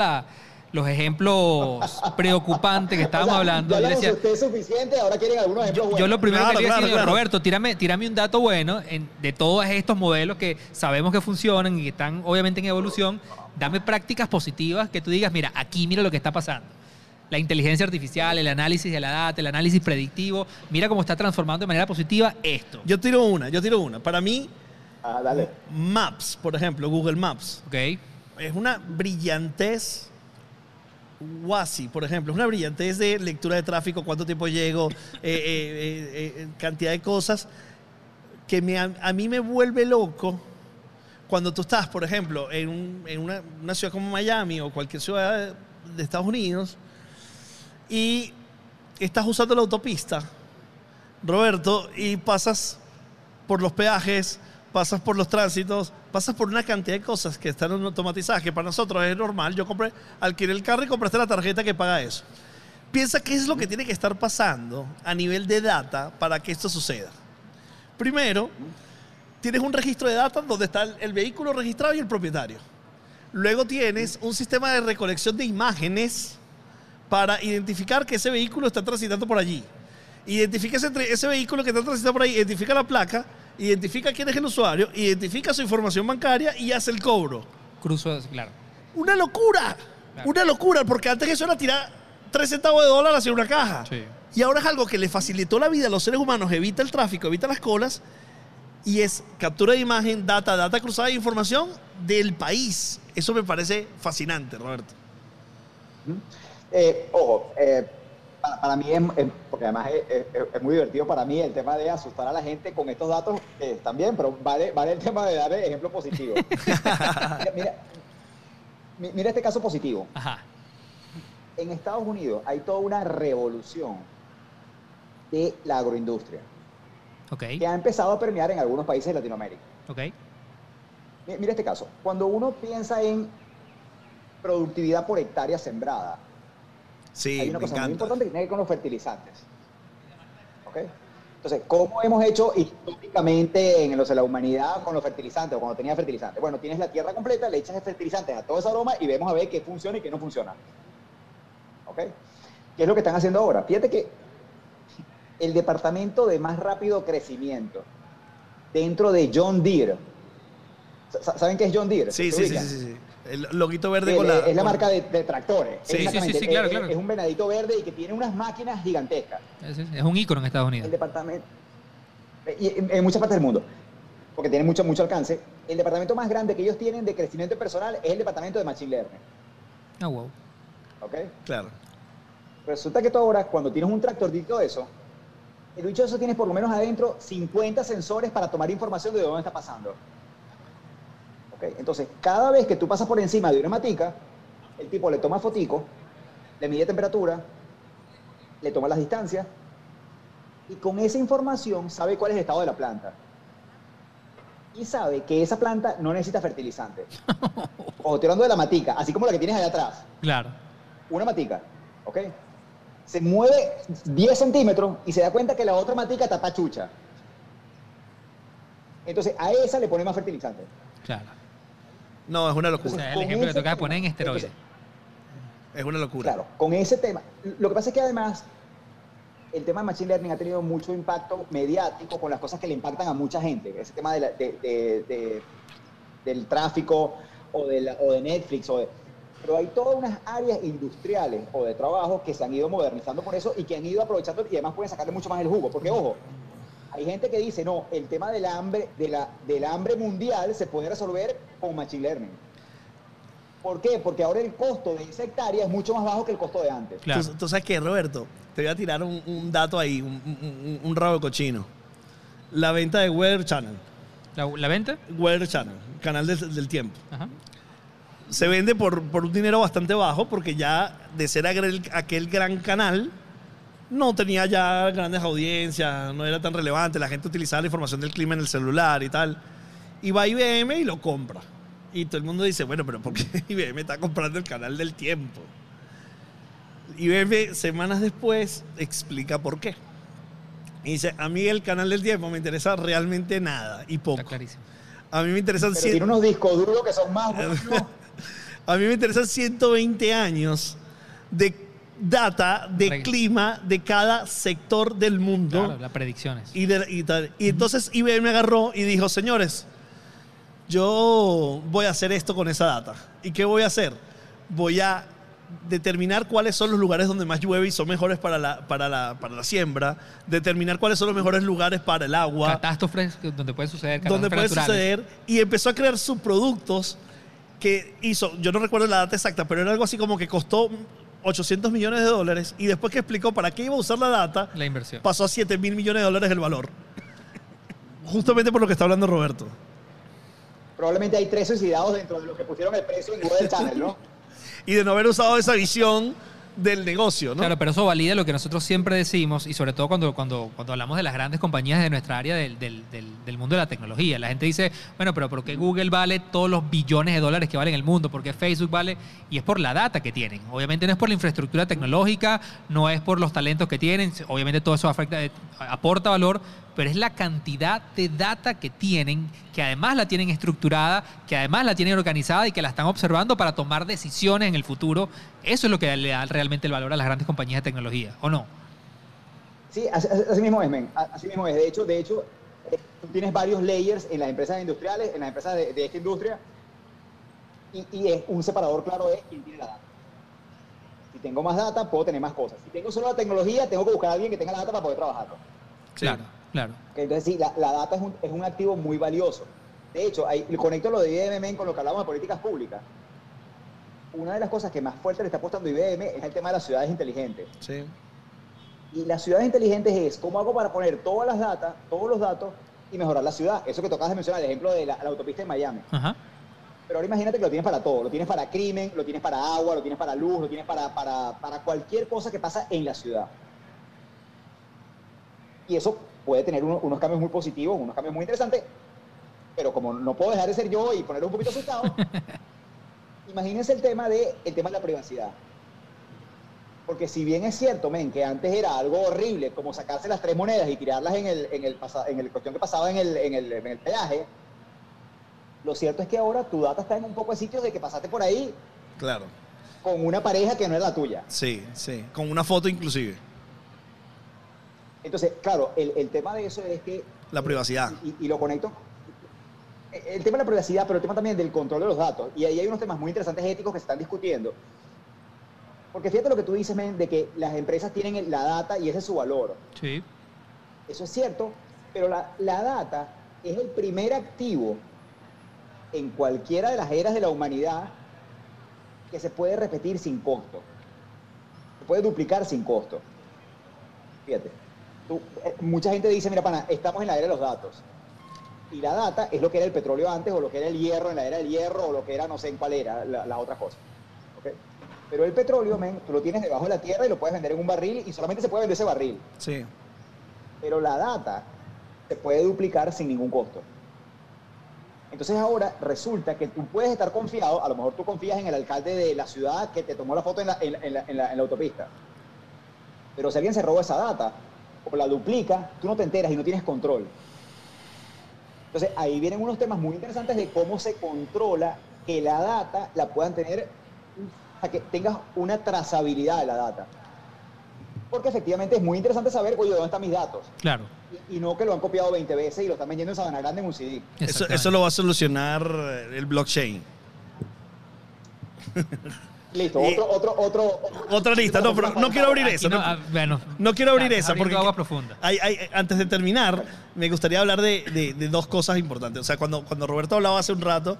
los ejemplos [laughs] preocupantes que estábamos
O sea,
hablando,
Ya
yo le decía,
usted suficiente, ahora quieren algunos ejemplos
yo, yo
buenos.
lo primero
Claro,
que
claro,
decía,
claro.
Roberto, tírame, tírame un dato bueno en- de todos estos modelos que sabemos que funcionan y que están obviamente en evolución. Dame prácticas positivas que tú digas, mira, aquí mira lo que está pasando. La inteligencia artificial, el análisis de la data, el análisis predictivo, mira cómo está transformando de manera positiva esto.
Yo tiro una, yo tiro una. Para mí,
Ah, dale.
Maps, por ejemplo, Google Maps,
¿Ok?
es una brillantez. WASI, por ejemplo, es una brillantez de lectura de tráfico, cuánto tiempo llego, [laughs] eh, eh, eh, eh, cantidad de cosas que me, a, a mí me vuelve loco cuando tú estás, por ejemplo, en, un- en una, una ciudad como Miami o cualquier ciudad de, de Estados Unidos y estás usando la autopista, Roberto, y pasas por los peajes, pasas por los tránsitos, pasas por una cantidad de cosas que están automatizadas, que para nosotros es normal. Yo compré, alquilé el carro y compraste la tarjeta que paga eso. Piensa qué es lo que tiene que estar pasando a nivel de data para que esto suceda. Primero, tienes un registro de data donde está el, vehículo registrado y el propietario. Luego tienes un sistema de recolección de imágenes para identificar que ese vehículo está transitando por allí. Identifica ese, ese vehículo que está transitando por ahí, identifica la placa, identifica quién es el usuario, identifica su información bancaria y hace el cobro.
Cruzo, claro.
¡Una locura!
Claro.
Una locura, porque antes eso era tirar 3 centavos de dólar hacia una caja.
Sí.
Y ahora es algo que le facilitó la vida a los seres humanos, evita el tráfico, evita las colas, y es captura de imagen, data, data cruzada de información del país. Eso me parece fascinante, Roberto.
Eh, ojo, eh, para, para mí es, es- porque además es, muy divertido para mí el tema de asustar a la gente con estos datos están bien, pero vale, vale el [laughs] tema de dar ejemplo positivo. [laughs] mira, mira, mi- mira este caso positivo.
Ajá.
En Estados Unidos hay toda una revolución de la agroindustria que ha empezado a permear en algunos países de Latinoamérica. Mira este caso. Cuando uno piensa en productividad por hectárea sembrada,
Sí,
hay una
me
cosa muy
encanta.
importante que tiene que ver con los fertilizantes. ¿Ok? Entonces, ¿cómo hemos hecho históricamente en los de la humanidad con los fertilizantes o cuando tenía fertilizantes? Bueno, tienes la tierra completa, le echas fertilizantes a toda esa aroma y vemos a ver qué funciona y qué no funciona. ¿Ok? ¿Qué es lo que están haciendo ahora? Fíjate que el departamento de más rápido crecimiento dentro de John Deere, sa- ¿saben qué es John Deere?
Sí,
¿Se
sí, sí, sí, sí. El loguito verde
Sí,
con la...
es la
con-
marca de, de tractores.
Sí, sí, sí,
claro,
Es-
claro.
Es un venadito verde y que tiene unas máquinas gigantescas.
Es, es un ícono en Estados
El
Unidos.
departamento. Y en, en muchas partes del mundo. Porque tiene mucho, mucho alcance. El departamento más grande que ellos tienen de crecimiento personal es el departamento de Machine Learning.
Ah, wow.
¿Ok?
Claro.
Resulta que tú ahora, cuando tienes un tractorcito de eso, el bicho de eso tienes por lo menos adentro 50 sensores para tomar información de dónde está pasando. Entonces, cada vez que tú pasas por encima de una matica, el tipo le toma fotico, le mide temperatura, le toma las distancias, y con esa información sabe cuál es el estado de la planta. Y sabe que esa planta no necesita fertilizante. [laughs] O estoy hablando de la matica, así como la que tienes allá atrás
Claro.
una matica, ¿ok? Se mueve 10 centímetros y se da cuenta que la otra matica está pachucha. Entonces a esa le pone más fertilizante.
Claro.
No, es una
O
locura.
sea, el
con
ejemplo que
ese
toca
tema,
poner en esteroides.
Es una locura.
Claro, con ese tema. Lo que pasa es que además el tema de Machine Learning ha tenido mucho impacto mediático con las cosas que le impactan a mucha gente. Ese tema de la- de- de- de- del tráfico o de, la- o de Netflix. O de- pero hay todas unas áreas industriales o de trabajo que se han ido modernizando por eso y que han ido aprovechando y además pueden sacarle mucho más el jugo. Porque, ojo, hay gente que dice, no, el tema del hambre, de la, del hambre mundial se puede resolver con Machine Learning. ¿Por qué? Porque ahora el costo de esa hectárea es mucho más bajo que el costo de antes.
Claro.
¿Tú, tú sabes qué, Roberto? Te voy a tirar un, un dato ahí, un, un- un rabo de cochino. La venta de Weather Channel.
¿La, la venta?
Weather Channel, canal del, del tiempo.
Ajá.
Se vende por, por un dinero bastante bajo porque ya de ser aquel, aquel gran canal no tenía ya grandes audiencias, no era tan relevante, la gente utilizaba la información del clima en el celular y tal. Y va IBM y lo compra. Y todo el mundo dice, bueno, pero ¿por qué [laughs] IBM está comprando el canal del tiempo? IBM semanas después explica por qué. Y dice, a mí el canal del tiempo me interesa realmente nada y poco.
Está clarísimo.
A mí me interesan
Pero tiene unos discos duros que son más [laughs] buenos.
a mí me interesan 120 años de data, de
Reg-
clima de cada sector del mundo.
Claro, las predicciones.
Y, de- y tal. Y entonces IBM agarró y dijo, señores, yo voy a hacer esto con esa data. ¿Y qué voy a hacer? Voy a determinar cuáles son los lugares donde más llueve y son mejores para la, para la, para la siembra, determinar cuáles son los mejores lugares para el agua,
Catástrofes donde puede suceder
donde puede suceder, y empezó a crear subproductos que hizo, yo no recuerdo la data exacta, pero era algo así como que costó 800 millones de dólares y después que explicó para qué iba a usar la data,
La inversión.
pasó a 7 mil millones de dólares el valor. Justamente por lo que está hablando Roberto.
Probablemente hay tres suicidados dentro de los que pusieron el precio en Google Channel, ¿no? [laughs]
Y de no haber usado esa visión del negocio, ¿no?
Claro, pero eso valida lo que nosotros siempre decimos y sobre todo cuando, cuando, cuando hablamos de las grandes compañías de nuestra área del, del- del- del mundo de la tecnología. La gente dice, bueno, pero ¿por qué Google vale todos los billones de dólares que vale en el mundo? ¿Por qué Facebook vale? Y es por la data que tienen. Obviamente no es por la infraestructura tecnológica, no es por los talentos que tienen. Obviamente todo eso afecta, eh, aporta valor, pero es la cantidad de data que tienen, que además la tienen estructurada, que además la tienen organizada y que la están observando para tomar decisiones en el futuro. Eso es lo que le da realmente el valor a las grandes compañías de tecnología, ¿o no?
Sí, así, mismo es, men. Así mismo es. De hecho, de hecho, eh, tú tienes varios layers en las empresas industriales, en las empresas de, de esta industria, y, y es un separador claro de quién tiene la data. Si tengo más data, puedo tener más cosas. Si tengo solo la tecnología, tengo que buscar a alguien que tenga la data para poder trabajarlo.
Claro, claro.
Entonces, sí, la, la data es un, es un activo muy valioso. De hecho, ahí, conecto lo de IBM men, con lo que hablamos de políticas públicas. Una de las cosas que más fuerte le está apostando IBM es el tema de las ciudades inteligentes.
Sí.
Y las ciudades inteligentes es cómo hago para poner todas las datas, todos los datos y mejorar la ciudad. Eso que tocabas de mencionar, el ejemplo de la, la autopista en Miami.
Ajá.
Pero ahora imagínate que lo tienes para todo. Lo tienes para crimen, lo tienes para agua, lo tienes para luz, lo tienes para, para, para cualquier cosa que pasa en la ciudad. Y eso puede tener uno- unos cambios muy positivos, unos cambios muy interesantes. Pero como no puedo dejar de ser yo y ponerlo un poquito asustado, [laughs] imagínense el tema de, el tema de la privacidad. Porque si bien es cierto, men, que antes era algo horrible, como sacarse las tres monedas y tirarlas en el, en el, pasa- en el cuestión que pasaba en el, en, el, en el peaje, lo cierto es que ahora tu data está en un poco de sitios de que pasaste por ahí
Claro.
con una pareja que no era la tuya.
Sí, sí. Con una foto inclusive.
Entonces, claro, el, el tema de eso es que,
La privacidad.
y, y lo conecto, el tema de la privacidad, pero el tema también del control de los datos. Y ahí hay unos temas muy interesantes éticos que se están discutiendo. Porque fíjate lo que tú dices, men, de que las empresas tienen la data y ese es su valor.
Sí.
Eso es cierto, pero la, la data es el primer activo en cualquiera de las eras de la humanidad que se puede repetir sin costo. Se puede duplicar sin costo. Fíjate. Tú- eh, mucha gente dice, mira, pana, estamos en la era de los datos. Y la data es lo que era el petróleo antes, o lo que era el hierro en la era del hierro, o lo que era no sé en cuál era la, la otra cosa. ¿ok? Pero el petróleo, men, tú lo tienes debajo de la tierra y lo puedes vender en un barril y solamente se puede vender ese barril
Sí.
pero la data se puede duplicar sin ningún costo. Entonces ahora resulta que tú puedes estar confiado, a lo mejor tú confías en el alcalde de la ciudad que te tomó la foto en la, en la- en la- en la- en la autopista. Pero si alguien se roba esa data o la duplica, tú no te enteras y no tienes control. Entonces ahí vienen unos temas muy interesantes de cómo se controla que la data la puedan tener, o sea, que tengas una trazabilidad de la data. Porque efectivamente es muy interesante saber, oye, ¿dónde están mis datos?
Claro.
Y, y no que lo han copiado 20 veces y lo están vendiendo en Sabana Grande en un CD.
Eso, eso lo va a solucionar el blockchain. [laughs]
Listo,
Y-
otro, otro, otro.
Otra lista, no, pero no quiero abrir eso.
no,
no-
ah, bueno,
No quiero abrir esa porque
agua profunda.
hay- hay- antes de terminar, me gustaría hablar de, de- de dos cosas importantes. O sea, cuando, cuando Roberto hablaba hace un rato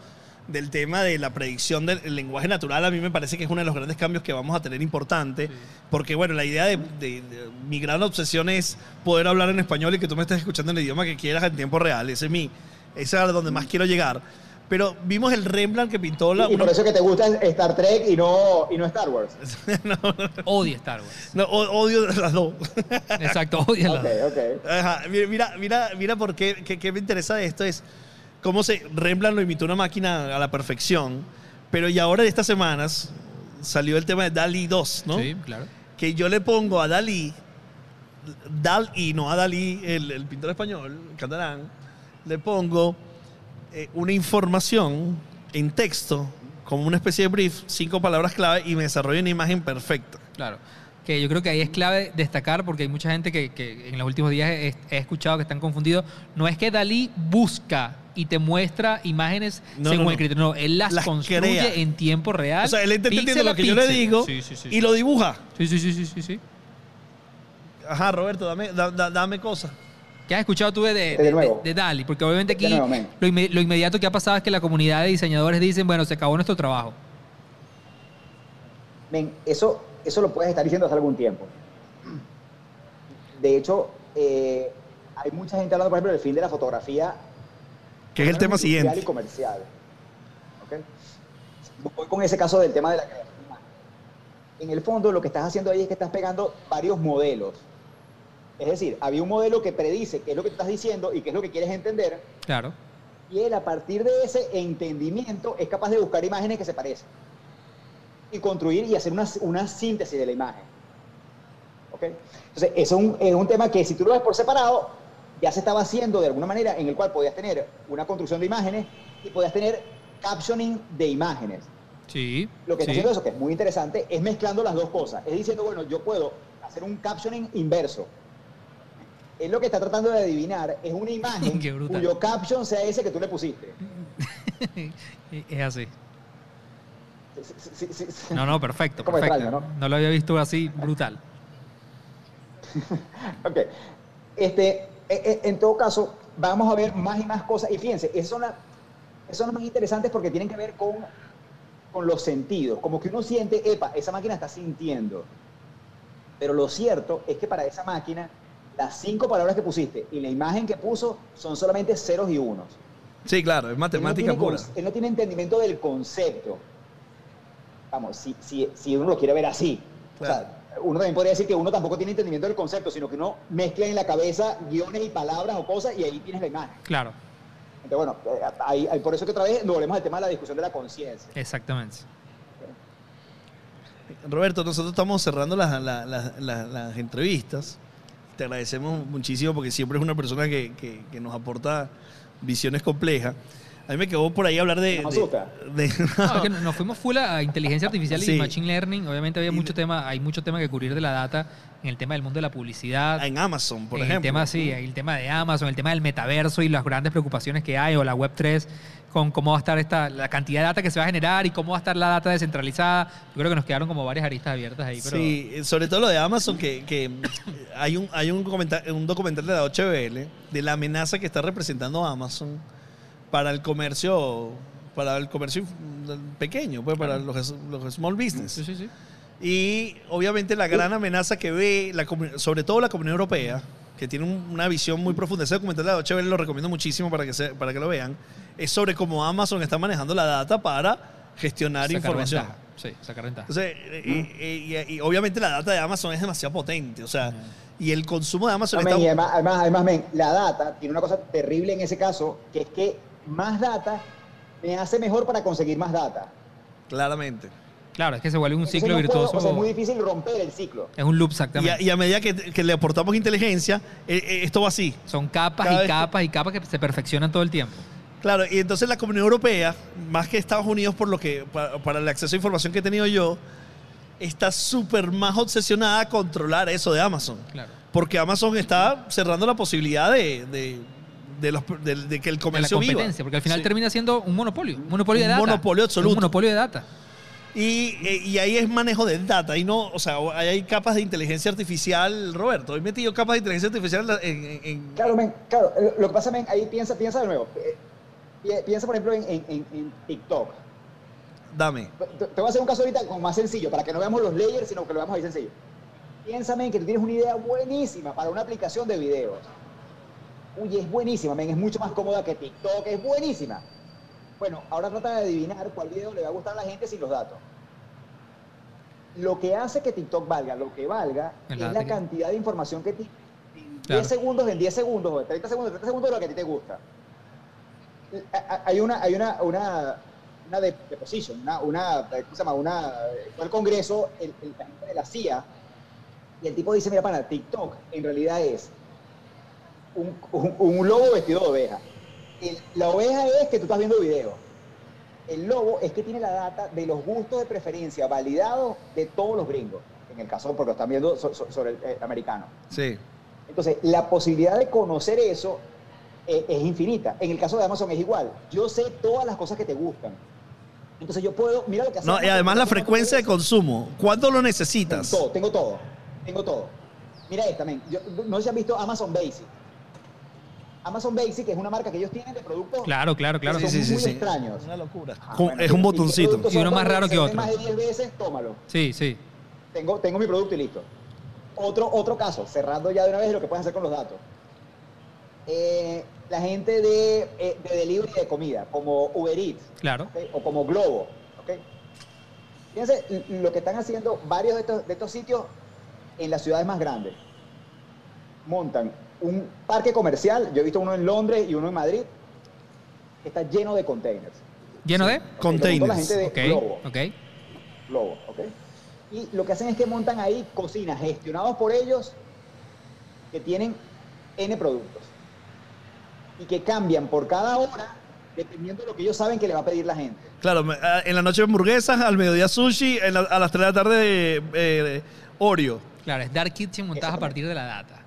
del tema de la predicción del lenguaje natural, a mí me parece que es uno de los grandes cambios que vamos a tener importante. Porque, bueno, la idea de, de- de- mi gran obsesión es poder hablar en español y que tú me estés escuchando en el idioma que quieras en tiempo real. Ese es mi, ese es a donde más quiero llegar. Pero vimos el Rembrandt que pintó la.
Y
una-
por eso que te gusta Star Trek y no, y no Star Wars. [laughs]
odia Star Wars.
no, odio las dos.
Exacto, odia la-
Ok, ok.
Ajá, mira, mira, mira, mira por qué, qué- qué me interesa de esto es cómo se Rembrandt lo imitó una máquina a la perfección, pero y ahora de estas semanas salió el tema de Dalí 2, ¿no?
Sí, claro.
Que yo le pongo a Dalí, Dalí, no a Dalí, el, el pintor español, catalán, le pongo eh, una información en texto, como una especie de brief, cinco palabras clave y me desarrolla una imagen perfecta.
Claro. Que yo creo que ahí es clave destacar porque hay mucha gente que, que en los últimos días he, he escuchado que están confundidos. No es que Dalí busca y te muestra imágenes
No,
según
no,
el criterio. No, él las,
Las
construye
crea.
en tiempo real.
O sea, él está entendiendo lo que yo le digo
Sí, sí, sí.
y lo dibuja.
Sí, sí, sí, sí, sí, sí.
Ajá, Roberto, dame, da- da- dame cosas.
¿Qué has escuchado tú de, de,
De nuevo.
de- de Dali? Porque obviamente aquí
nuevo,
lo, inme- lo inmediato que ha pasado es que la comunidad de diseñadores dicen, bueno, se acabó nuestro trabajo.
Men, eso, eso lo puedes estar diciendo hace algún tiempo. De hecho, eh, hay mucha gente hablando, por ejemplo, del fin de la fotografía.
Que es el tema siguiente.
y comercial. ¿ok? Voy con ese caso del tema de la creación en el fondo lo que estás haciendo ahí es que estás pegando varios modelos. Es decir, había un modelo que predice qué es lo que estás diciendo y qué es lo que quieres entender,
Claro.
y él a partir de ese entendimiento es capaz de buscar imágenes que se parecen y construir y hacer una, una síntesis de la imagen. ¿Ok? Entonces, eso es un, es un tema que si tú lo ves por separado, ya se estaba haciendo de alguna manera en el cual podías tener una construcción de imágenes y podías tener captioning de imágenes.
Sí.
Lo que está
sí.
haciendo eso, que es muy interesante, es mezclando las dos cosas. Es diciendo, bueno, yo puedo hacer un captioning inverso. Es lo que está tratando de adivinar, es una imagen [laughs] cuyo caption sea ese que tú le pusiste. [laughs]
Es así.
Sí, sí, sí, sí.
No, no, perfecto, perfecto.
extraño, ¿no?
¿no? lo había visto así, brutal. [laughs]
Ok. Este, e- e- en todo caso, vamos a ver más y más cosas. Y fíjense, esas son, las- esas son las más interesantes porque tienen que ver con, con los sentidos. Como que uno siente, epa, esa máquina está sintiendo. Pero lo cierto es que para esa máquina, las cinco palabras que pusiste y la imagen que puso son solamente ceros y unos.
Sí, claro, es
Él no
matemática pura.
Él no tiene entendimiento del concepto. Vamos, si, si, si uno lo quiere ver así. O sea, uno también podría decir que uno tampoco tiene entendimiento del concepto, sino que uno mezcla en la cabeza guiones y palabras o cosas y ahí tienes la imagen.
Claro,
Entonces, bueno, eh, ahí, ahí por eso que otra vez nos volvemos al tema de la discusión de la conciencia.
exactamente.
Roberto, nosotros estamos cerrando las, la- la- la- las entrevistas. Te agradecemos muchísimo porque siempre es una persona que, que- que nos aporta visiones complejas. A mí me quedó por ahí hablar de...
No me
de-
asusta.
de-
No, es que nos fuimos full a inteligencia artificial
Sí.
y machine learning. Obviamente había
Y-
mucho tema, hay mucho tema que cubrir de la data en el tema del mundo de la publicidad.
en Amazon, por
en
ejemplo.
El tema, sí, el tema de Amazon, el tema del metaverso y las grandes preocupaciones que hay, o la Web 3, con cómo va a estar esta, la cantidad de data que se va a generar y cómo va a estar la data descentralizada. Yo creo que nos quedaron como varias aristas abiertas ahí. Pero,
Sí, sobre todo lo de Amazon, que, que hay, un, hay un, un documental de la 8BL de la amenaza que está representando Amazon para el comercio para el comercio pequeño, pues para los, los small business.
Sí, sí, sí.
Y obviamente la gran amenaza que ve, la, sobre todo la Comunidad Europea, que tiene un- una visión muy profunda, ese documental de la Welle lo recomiendo muchísimo para que, se- para que lo vean, es sobre cómo Amazon está manejando la data para gestionar
Sacar
información.
ventaja. Sí, sacar ventaja.
Entonces, eh, y, y obviamente la data de Amazon es demasiado potente, o sea, y el consumo de Amazon
No,
está...
y además, además, además, la data tiene una cosa terrible en ese caso, que es que más data me hace mejor para conseguir más data.
Claramente.
Claro, es que se vuelve un
Entonces
ciclo
no puedo-
virtuoso.
o sea, es muy difícil romper el ciclo.
es un loop
Y
exactamente.
a, y a medida que, que le aportamos inteligencia, eh, eh, esto va así.
Son capas
Cada
y
que-
capas y capas que se perfeccionan todo el tiempo.
Claro, y entonces la Comunidad Europea, más que Estados Unidos, por lo que para, para el acceso a información que he tenido yo, está súper más obsesionada a controlar eso de Amazon.
Claro.
Porque Amazon está cerrando la posibilidad de, de, de los- de- de que el
De la
comercio viva.
competencia, porque al final
Sí.
termina siendo un monopolio. Un monopolio de
Un
data.
monopolio absoluto.
Un monopolio de data.
Y, eh, y ahí es manejo de data. Y no, o sea, hay capas de inteligencia artificial, Roberto. He metido capas de inteligencia artificial en. en- en-
Claro, men, claro, lo, lo que pasa, men, ahí piensa, piensa de nuevo. Pi- Piensa, por ejemplo, en, en- en- en TikTok.
Dame.
Te, te voy a hacer un caso ahorita como más sencillo, para que no veamos los layers, sino que lo veamos ahí sencillo. Piensa, men, que tú tienes una idea buenísima para una aplicación de videos. Uy, es buenísima, men, es mucho más cómoda que TikTok, es buenísima. Bueno, ahora trata de adivinar cuál video le va a gustar a la gente sin los datos. Lo que hace que TikTok valga, lo que valga, es la
que-
cantidad de información que tiene. En 10
Claro.
segundos, en 10 segundos, o en 30 segundos, en 30 segundos de lo que a ti te gusta. Hay una, hay una, una, una de, deposition, una, una, ¿cómo se llama? Una, fue al Congreso, el, el, la gente de la CIA, y el tipo dice, mira, pana, TikTok en realidad es un, un, un lobo vestido de oveja. El- la oveja es que tú estás viendo video. El lobo es que tiene la data de los gustos de preferencia validados de todos los gringos. En el caso, porque lo están viendo so- so- sobre el eh, americano.
Sí.
Entonces, la posibilidad de conocer eso eh, es infinita. En el caso de Amazon es igual. Yo sé todas las cosas que te gustan. Entonces yo puedo, mira lo que hace
No, y además la frecuencia de consumo. ¿Cuándo lo
Tengo
necesitas?
todo, tengo todo. Tengo todo. Mira esta, men. Yo- no sé si han visto Amazon Basic. Amazon Basic es una marca que ellos tienen de productos
Claro, claro, claro.
que son muy extraños.
Una locura.
Ah, bueno,
es un
¿y qué
botoncito.
Y uno más raro que otro.
más de 10 veces, tómalo.
Sí, sí.
Tengo, tengo mi producto y listo. Otro, otro caso, cerrando ya de una vez lo que puedes hacer con los datos. Eh, la gente de, eh, de delivery de comida, como Uber Eats
Claro.
o como Globo. ¿ok? Fíjense lo que están haciendo varios de estos, de estos sitios en las ciudades más grandes. Montan un parque comercial, yo he visto uno en Londres y uno en Madrid, que está lleno de containers.
¿Lleno de?
Lo montó La
Containers.
gente de
Ok,
Globo.
ok.
Globo, ¿ok? Y lo que hacen es que montan ahí cocinas gestionados por ellos que tienen N productos y que cambian por cada hora dependiendo de lo que ellos saben que le va a pedir la gente.
Claro, ah, en la noche hamburguesas, al mediodía sushi, en la- a las 3 de la tarde eh, Oreo.
Claro, es Dark Kitchen montadas a partir de la data.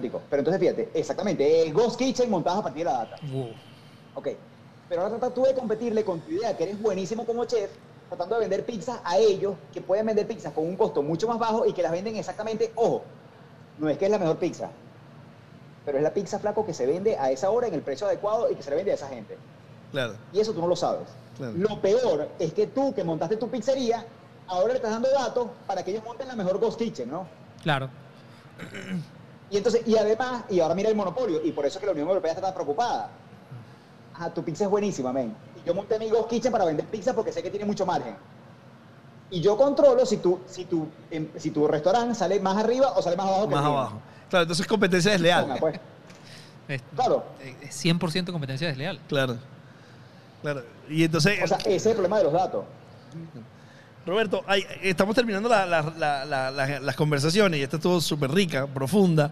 Tico. Pero entonces fíjate, exactamente, es Ghost Kitchen montados a partir de la data.
Wow.
Ok. Pero ahora trata tú de competirle con tu idea, que eres buenísimo como chef, tratando de vender pizzas a ellos, que pueden vender pizzas con un costo mucho más bajo y que las venden exactamente, ojo, no es que es la mejor pizza, pero es la pizza flaco que se vende a esa hora en el precio adecuado y que se le vende a esa gente.
Claro.
Y eso tú no lo sabes.
Claro.
Lo peor es que tú que montaste tu pizzería, ahora le estás dando datos para que ellos monten la mejor Ghost Kitchen, ¿no?
Claro.
Y entonces, y además, y ahora mira el monopolio, y por eso es que la Unión Europea está tan preocupada. Ah, tu pizza es buenísima, men. Y yo monté mi Ghost Kitchen para vender pizza porque sé que tiene mucho margen. Y yo controlo si tu, si tu, em, si tu restaurante sale más arriba o sale más abajo que
Más
mío.
abajo. Claro, entonces competencia desleal.
Ponga, pues.
Es,
Claro.
es 100% competencia desleal.
Claro. Claro. Y entonces,
O sea, ese es el problema de los datos.
Roberto, hay- estamos terminando la- la- la- la- la- las conversaciones y esta estuvo súper rica, profunda,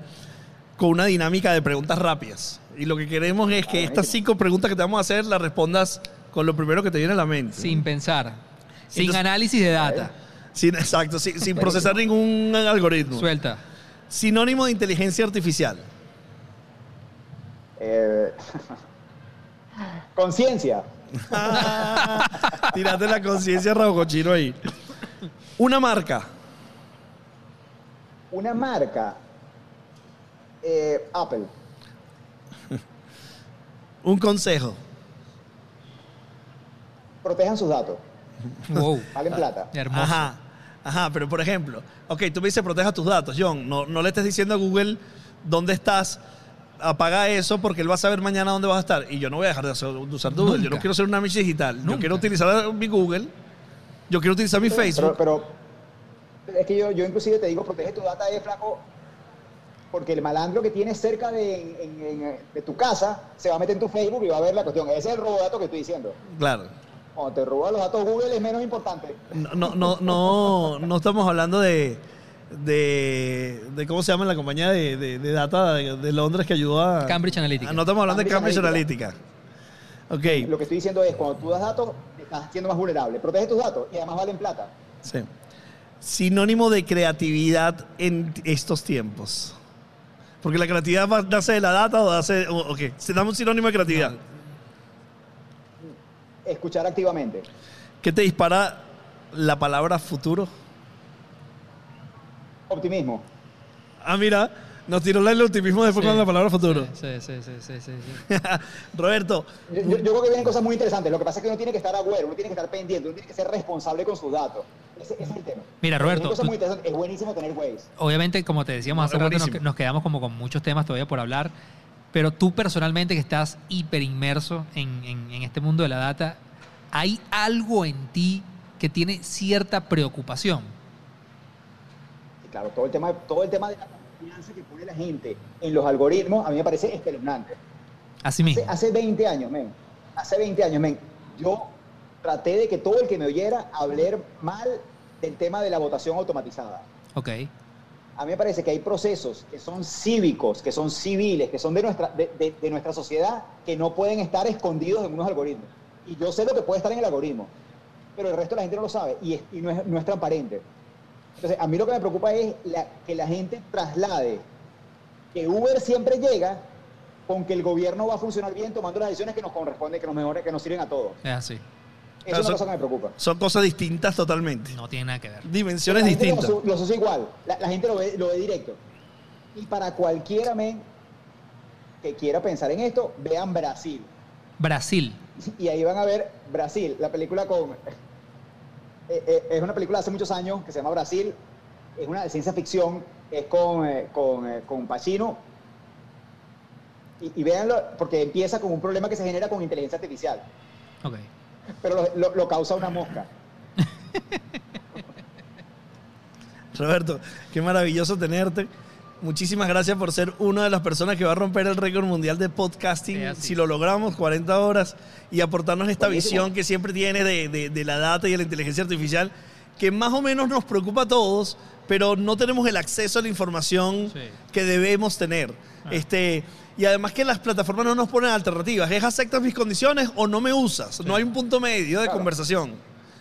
con una dinámica de preguntas rápidas. Y lo que queremos es que
Ah,
estas cinco preguntas que te vamos a hacer las respondas con lo primero que te viene a la mente.
Sin pensar. Sin
Entonces-
análisis de data.
Sin, exacto, sin, sin procesar ningún algoritmo.
Suelta.
Sinónimo de inteligencia artificial.
Eh, [laughs] Conciencia. [laughs]
Tírate la conciencia Cochino ahí. Una marca.
Una marca. eh, Apple. [laughs]
Un consejo.
Protejan sus datos.
Wow.
Valen plata.
Hermoso.
Ajá. Ajá, pero por ejemplo, ok, tú me dices proteja tus datos, John. No, no le estés diciendo a Google dónde estás. Apaga eso porque él va a saber mañana dónde vas a estar. Y yo no voy a dejar de, hacer- de usar Google. Yo no quiero ser una Amish digital. Yo
Nunca.
quiero utilizar mi Google. Yo quiero utilizar mi Facebook.
pero es que yo, yo inclusive te digo, protege tu data de flaco, porque el malandro que tienes cerca de, en- en- de tu casa se va a meter en tu Facebook y va a ver la cuestión. Ese es el robo de datos que estoy diciendo.
Claro.
Cuando te roban los datos Google es menos importante.
No, no, no, no, no estamos hablando de, de, de cómo se llama la compañía de, de- de data de, de Londres que ayudó a
Cambridge Analytica.
No estamos hablando de
Cambridge
Cambridge Analytica. Ok.
Lo que estoy diciendo es, cuando tú das datos, te estás haciendo más vulnerable. Protege tus datos y además valen plata.
Sí. Sinónimo de creatividad en estos tiempos. Porque la creatividad va- nace de la data o Ok, se dame un sinónimo de creatividad.
Escuchar activamente.
¿Qué te dispara la palabra futuro?
Optimismo.
Ah, mira, nos tiró el optimismo después
Sí.
con la palabra futuro.
Sí, sí, sí, sí, sí, sí. [laughs]
Roberto,
Yo, yo- creo que vienen cosas muy interesantes. Lo que pasa es que uno tiene que estar agüero, uno tiene que estar pendiente, uno tiene que ser responsable con sus datos. Ese, ese es el tema.
Mira, Roberto,
cosas
tú-
muy interesantes. Es buenísimo tener Waze.
obviamente, como te decíamos
No,
hace rato, nos, nos quedamos como con muchos temas todavía por hablar. Pero tú personalmente que estás hiper inmerso en, en- en este mundo de la data, ¿hay algo en ti que tiene cierta preocupación?
Claro, todo el tema, todo el tema de la confianza que pone la gente en los algoritmos, a mí me parece espeluznante.
Así mismo.
Hace, hace 20 años, men. Hace 20 años, men. Yo traté de que todo el que me oyera hablar mal del tema de la votación automatizada.
Ok.
A mí me parece que hay procesos que son cívicos, que son civiles, que son de nuestra, de, nuestra sociedad, que no pueden estar escondidos en unos algoritmos. Y yo sé lo que puede estar en el algoritmo, pero el resto de la gente no lo sabe y, es- no, es, transparente. Entonces, a mí lo que me preocupa es que la gente traslade que Uber siempre llega con que el gobierno va a funcionar bien tomando las decisiones que nos corresponden, que nos mejore, que nos sirven a todos.
Es así.
Esa
Claro,
es una
son-
cosa que me preocupa.
son cosas distintas totalmente.
No tiene nada que ver.
Dimensiones
La gente lo
distintas.
Lo asocia igual. La, la gente lo ve, lo ve directo. Y para cualquiera, men, que quiera pensar en esto, vean Brasil.
Brasil.
Y ahí van a ver Brasil, la película con... eh, eh, es una película de hace muchos años que se llama Brasil. Es una de ciencia ficción. Es con, eh, con, eh, con Pacino. Y, y véanlo, porque empieza con un problema que se genera con inteligencia artificial.
Ok.
Pero lo, lo- lo causa una mosca.
Roberto, qué maravilloso tenerte. Muchísimas gracias por ser una de las personas que va a romper el récord mundial de podcasting. Si lo logramos, 40 horas, y aportarnos esta
Buenísimo.
visión que siempre tiene de, de- de la data y de la inteligencia artificial, que más o menos nos preocupa a todos, pero no tenemos el acceso a la información
Sí.
que debemos tener.
Ah.
Este, y además que las plataformas no nos ponen alternativas. Es aceptas mis condiciones o no me usas. No hay un punto medio de
Claro.
conversación.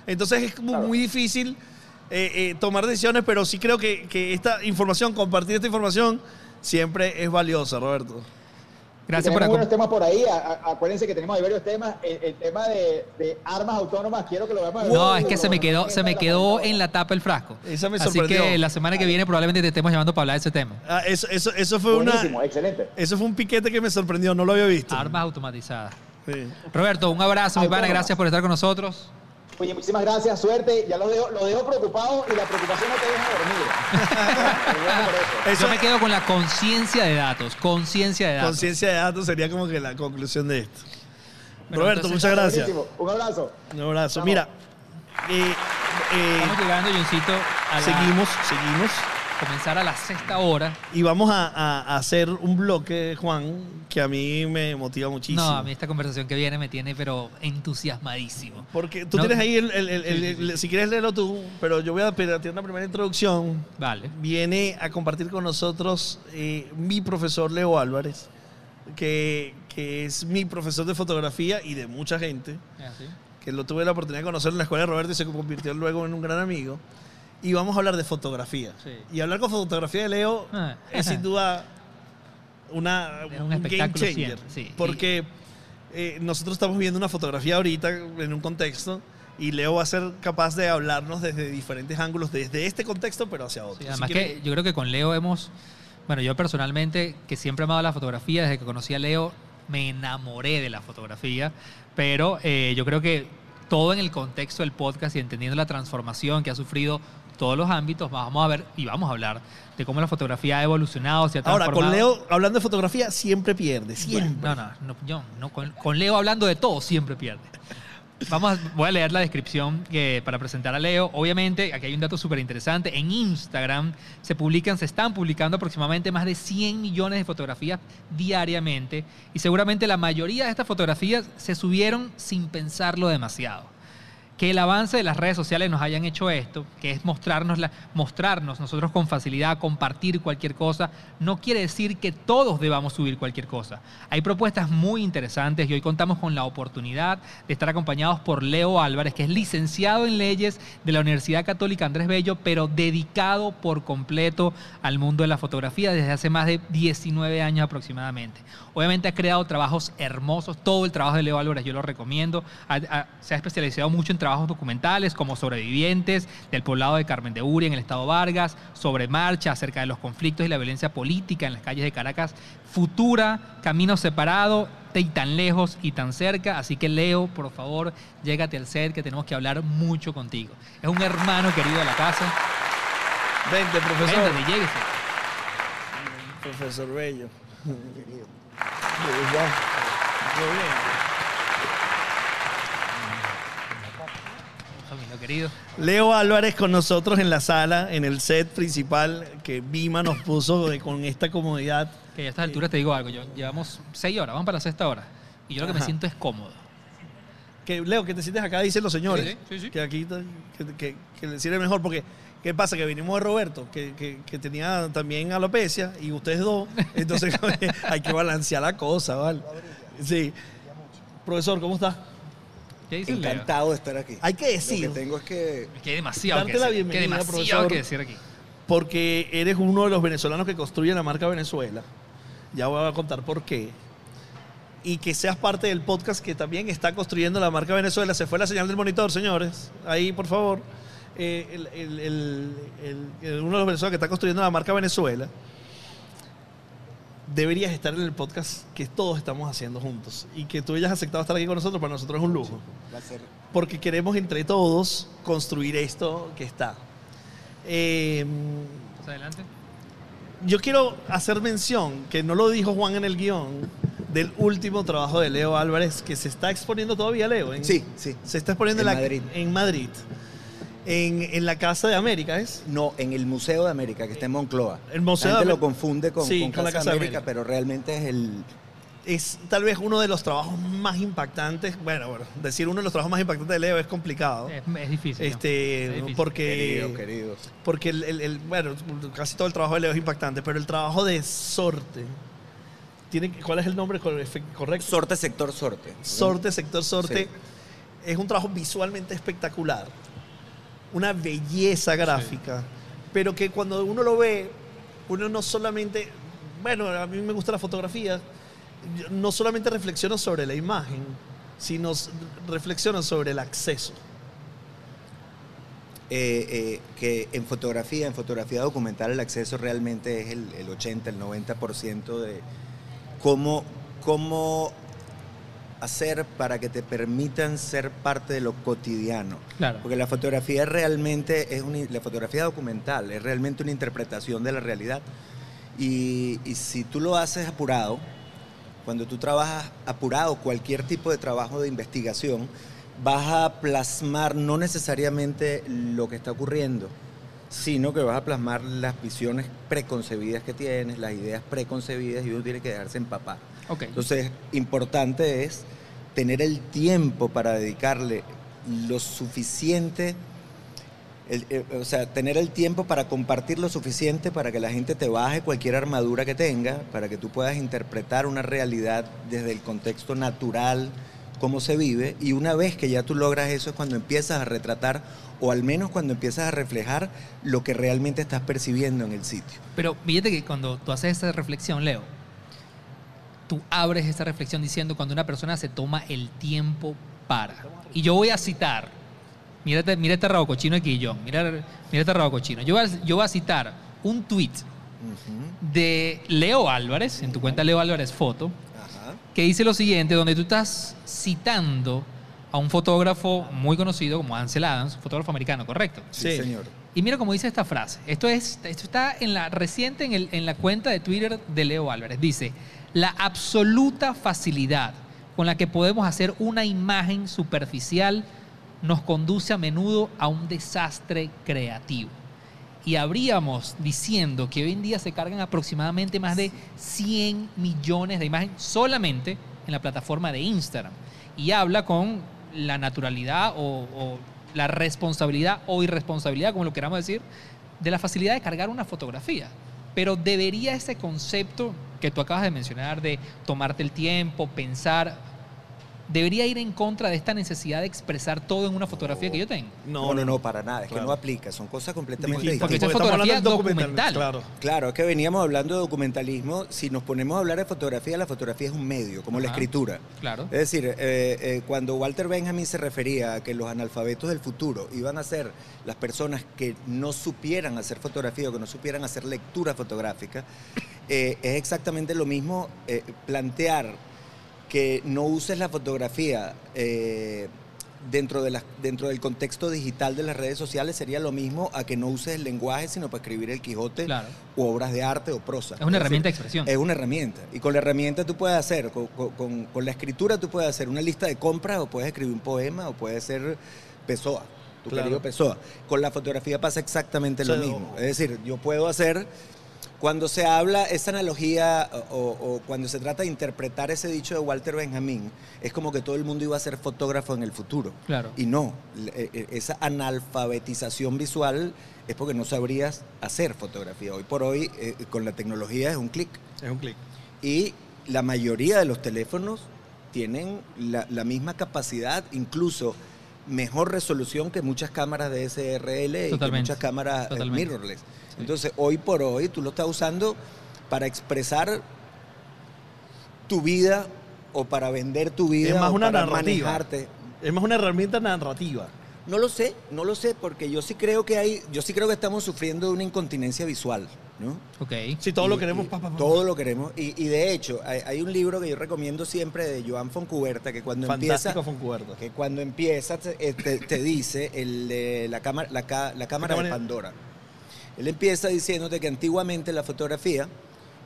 Entonces es como
Claro.
muy difícil eh, eh, tomar decisiones, pero sí creo que, que esta información, compartir esta información, siempre es valiosa, Roberto.
Gracias por acompañarnos.
temas por ahí. A- a- acuérdense que tenemos ahí varios temas. El, el tema de, de armas autónomas, quiero que lo veamos.
No, es que se me quedó, se me quedó en la tapa el frasco.
Esa me
Así
sorprendió.
que la semana que viene probablemente te estemos llamando para hablar de ese tema.
Ah, eso, eso, eso fue
Buenísimo,
una,
excelente.
eso fue un piquete que me sorprendió, no lo había visto.
Armas automatizadas.
Sí.
Roberto, un abrazo, mi pana. Gracias por estar con nosotros.
Oye, muchísimas gracias, suerte. Ya los dejo, los dejo preocupados y la preocupación no te deja dormir. Por [laughs] eso.
Yo me quedo con la conciencia de datos. Conciencia de datos.
Conciencia de datos sería como que la conclusión de esto.
Bueno,
Roberto,
entonces-
muchas gracias.
Buenísimo. Un abrazo.
Un abrazo.
Vamos.
Mira, eh, eh,
Estamos llegando, Johncito, a la-
seguimos, seguimos.
Comenzar a la sexta hora.
Y vamos a, a- a hacer un bloque, Juan, que a mí me motiva muchísimo.
No, a mí esta conversación que viene me tiene, pero entusiasmadísimo.
Porque tú
No.
tienes ahí, el, el- el- el- el- si quieres leerlo tú, pero yo voy a pedir una primera introducción.
Vale.
Viene a compartir con nosotros eh, mi profesor Leo Álvarez, que, que es mi profesor de fotografía y de mucha gente,
¿Así?
que lo tuve la oportunidad de conocer en la escuela de Roberto y se convirtió luego en un gran amigo. Y vamos a hablar de fotografía.
Sí.
Y hablar con fotografía de Leo
Ah.
es sin duda una,
Es un
game changer.
sí.
Porque eh, nosotros estamos viendo una fotografía ahorita en un contexto y Leo va a ser capaz de hablarnos desde diferentes ángulos, desde este contexto, pero hacia otro.
Sí,
Si
además
quiere-
que yo creo que con Leo hemos, bueno, yo personalmente, que siempre he amado la fotografía, desde que conocí a Leo, me enamoré de la fotografía, pero eh, yo creo que todo en el contexto del podcast y entendiendo la transformación que ha sufrido todos los ámbitos, vamos a ver y vamos a hablar de cómo la fotografía ha evolucionado, se ha
Ahora, con Leo, hablando de fotografía, siempre pierde, siempre.
No, no, no, yo, no, con, con Leo hablando de todo siempre pierde. Vamos, a- voy a leer la descripción que, para presentar a Leo. Obviamente, aquí hay un dato súper interesante. En Instagram se publican, se están publicando aproximadamente más de 100 millones de fotografías diariamente. Y seguramente la mayoría de estas fotografías se subieron sin pensarlo demasiado que el avance de las redes sociales nos hayan hecho esto, que es mostrarnos, la- mostrarnos nosotros con facilidad, compartir cualquier cosa, no quiere decir que todos debamos subir cualquier cosa. Hay propuestas muy interesantes y hoy contamos con la oportunidad de estar acompañados por Leo Álvarez, que es licenciado en leyes de la Universidad Católica Andrés Bello, pero dedicado por completo al mundo de la fotografía desde hace más de 19 años aproximadamente. Obviamente ha creado trabajos hermosos, todo el trabajo de Leo Álvarez yo lo recomiendo. Ha- ha- se ha especializado mucho en trabajos documentales como sobrevivientes del poblado de Carmen de Uria en el estado Vargas, sobre marcha acerca de los conflictos y la violencia política en las calles de Caracas, Futura, Camino Separado, y tan lejos y tan cerca. Así que Leo, por favor, llégate al set que tenemos que hablar mucho contigo. Es un hermano querido de la casa.
Vente, profesor.
Véngate, lléguese.
Profesor Bello. [laughs]
Querido.
Leo Álvarez con nosotros en la sala, en el set principal que Vima nos puso de- con esta comodidad.
Que a estas alturas te digo algo, yo, llevamos seis horas, vamos para la sexta hora. Y yo lo que me siento es cómodo.
Que, Leo, que te sientes acá, dicen los señores.
Sí, sí, sí.
Que aquí que, que, que le sirve mejor. Porque, ¿qué pasa? Que vinimos de Roberto, que, que, que tenía también alopecia, y ustedes dos. Entonces [laughs] hay que balancear la cosa, ¿vale? Sí. Profesor, ¿cómo está?
¿Qué dice Leo?
Encantado de estar aquí.
Hay que
Lo
decir,
que tengo es que
Es que hay demasiado
Darte
que
la
decir.
bienvenida,
que demasiado
profesor.
que decir aquí.
porque eres uno de los venezolanos que construye la marca Venezuela. Ya voy a contar por qué. Y que seas parte del podcast que también está construyendo la marca Venezuela. Se fue la señal del monitor, señores. Ahí, por favor. Eh, el- el- el- el- el- uno de los venezolanos que está construyendo la marca Venezuela. Deberías estar en el podcast que todos estamos haciendo juntos. Y que tú hayas aceptado estar aquí con nosotros, para nosotros es un lujo
ser
porque queremos entre todos construir esto que está. Eh,
Más adelante.
yo quiero hacer mención, que no lo dijo Juan en el guion, del último trabajo de Leo Álvarez, que se está exponiendo todavía, Leo. en-
Sí, sí.
Se está exponiendo
En
la-
Madrid.
en Madrid. En, en la Casa de América, ¿es?
No, en el Museo de América, que está en Moncloa.
El Museo
la gente
de
lo confunde con,
Sí,
con
con la
Casa,
de
América,
América.
pero realmente es el...
Es tal vez uno de los trabajos más impactantes. Bueno, bueno, decir uno de los trabajos más impactantes de Leo es complicado.
Es, es difícil. ¿no?
Este,
Es difícil.
porque,
Querido, querido.
porque el, el- el- bueno, casi todo el trabajo de Leo es impactante, pero el trabajo de Sorte, tiene, ¿cuál es el nombre cor- correcto?
Sorte, sector, sorte.
Sorte, sector Sorte,
Sí.
es un trabajo visualmente espectacular, una belleza gráfica, pero que cuando uno lo ve, uno no solamente, bueno, a mí me gusta la fotografía, yo no solamente reflexiona sobre la imagen, sino reflexiona sobre el acceso.
Eh, eh, que en fotografía, en fotografía documental, el acceso realmente es el, el 80, el 90% de cómo, cómo hacer para que te permitan ser parte de lo cotidiano.
Claro.
Porque la fotografía realmente es una, la fotografía documental, es realmente una interpretación de la realidad. Y, y si tú lo haces apurado, cuando tú trabajas apurado, cualquier tipo de trabajo de investigación, vas a plasmar no necesariamente lo que está ocurriendo, sino que vas a plasmar las visiones preconcebidas que tienes, las ideas preconcebidas y uno tiene que dejarse empapar.
Ok.
Entonces, importante es tener el tiempo para dedicarle lo suficiente, el- eh, o sea, tener el tiempo para compartir lo suficiente para que la gente te baje cualquier armadura que tenga, para que tú puedas interpretar una realidad desde el contexto natural, cómo se vive, y una vez que ya tú logras eso es cuando empiezas a retratar, o al menos cuando empiezas a reflejar lo que realmente estás percibiendo en el sitio.
Pero fíjate que cuando tú haces esta reflexión, Leo, tú abres esta reflexión diciendo cuando una persona se toma el tiempo para. Y yo voy a citar, mírate, mira este rabo cochino aquí, John, mira, mira este rabo cochino. Yo voy, a, yo voy a citar un tweet de Leo Álvarez, en tu cuenta Leo Álvarez Foto. Que dice lo siguiente, donde tú estás citando a un fotógrafo muy conocido como Ansel Adams, un fotógrafo americano, ¿correcto?
Sí,
Sí.
señor.
Y mira cómo dice esta frase. Esto, es, esto está en la, reciente en, el- en la cuenta de Twitter de Leo Álvarez. Dice, la absoluta facilidad con la que podemos hacer una imagen superficial nos conduce a menudo a un desastre creativo. Y habríamos diciendo que hoy en día se cargan aproximadamente más de 100 millones de imágenes solamente en la plataforma de Instagram. Y habla con la naturalidad o, o la responsabilidad o irresponsabilidad, como lo queramos decir, de la facilidad de cargar una fotografía. Pero debería ese concepto que tú acabas de mencionar de tomarte el tiempo, pensar, debería ir en contra de esta necesidad de expresar todo en una fotografía que yo tengo.
No, no, no, para nada. Es
Claro.
que no aplica. Son cosas completamente
Porque
distintas.
esto es
estamos
fotografía
hablando de
documental.
Claro.
Claro, es que veníamos hablando de documentalismo. Si nos ponemos a hablar de fotografía, la fotografía es un medio, como la escritura.
Claro.
Es decir, eh, eh, cuando Walter Benjamin se refería a que los analfabetos del futuro iban a ser las personas que no supieran hacer fotografía o que no supieran hacer lectura fotográfica, eh, es exactamente lo mismo eh, plantear que no uses la fotografía eh, dentro, de las- dentro del contexto digital de las redes sociales sería lo mismo a que no uses el lenguaje sino para escribir el Quijote
Claro.
u obras de arte o prosa.
Es una herramienta de expresión.
es una herramienta. Y con la herramienta tú puedes hacer, con, con- con- con la escritura tú puedes hacer una lista de compras o puedes escribir un poema o puedes ser Pessoa, tu
Claro.
querido Pessoa. Con la fotografía pasa exactamente lo
O sea,
mismo.
o-
Es decir, yo puedo hacer, cuando se habla esa analogía o, cuando se trata de interpretar ese dicho de Walter Benjamin, es como que todo el mundo iba a ser fotógrafo en el futuro.
Claro.
Y no, eh, eh, esa analfabetización visual es porque no sabrías hacer fotografía. Hoy por hoy, eh, con la tecnología es un clic.
Es un clic.
Y la mayoría de los teléfonos tienen la, la misma capacidad, incluso mejor resolución que muchas cámaras de SRL y que muchas cámaras eh,
Totalmente.
mirrorless. Entonces, hoy por hoy tú lo estás usando para expresar tu vida o para vender tu vida
Es más
o
una
para
narrativa.
manejarte.
Es más una herramienta narrativa.
No lo sé, no lo sé, porque yo sí creo que hay, yo sí creo que estamos sufriendo de una incontinencia visual, ¿no?
Ok.
Si todo
Y-
lo queremos,
y
pa.
Todo lo queremos. Y, y de hecho, hay, hay un libro que yo recomiendo siempre de Joan Foncuberta, que cuando
Fantástico
empieza,
Foncuberta.
que cuando empieza te, eh, te- te dice el, la cámara, la, ca- la cámara de Pandora. Él empieza diciéndote que antiguamente la fotografía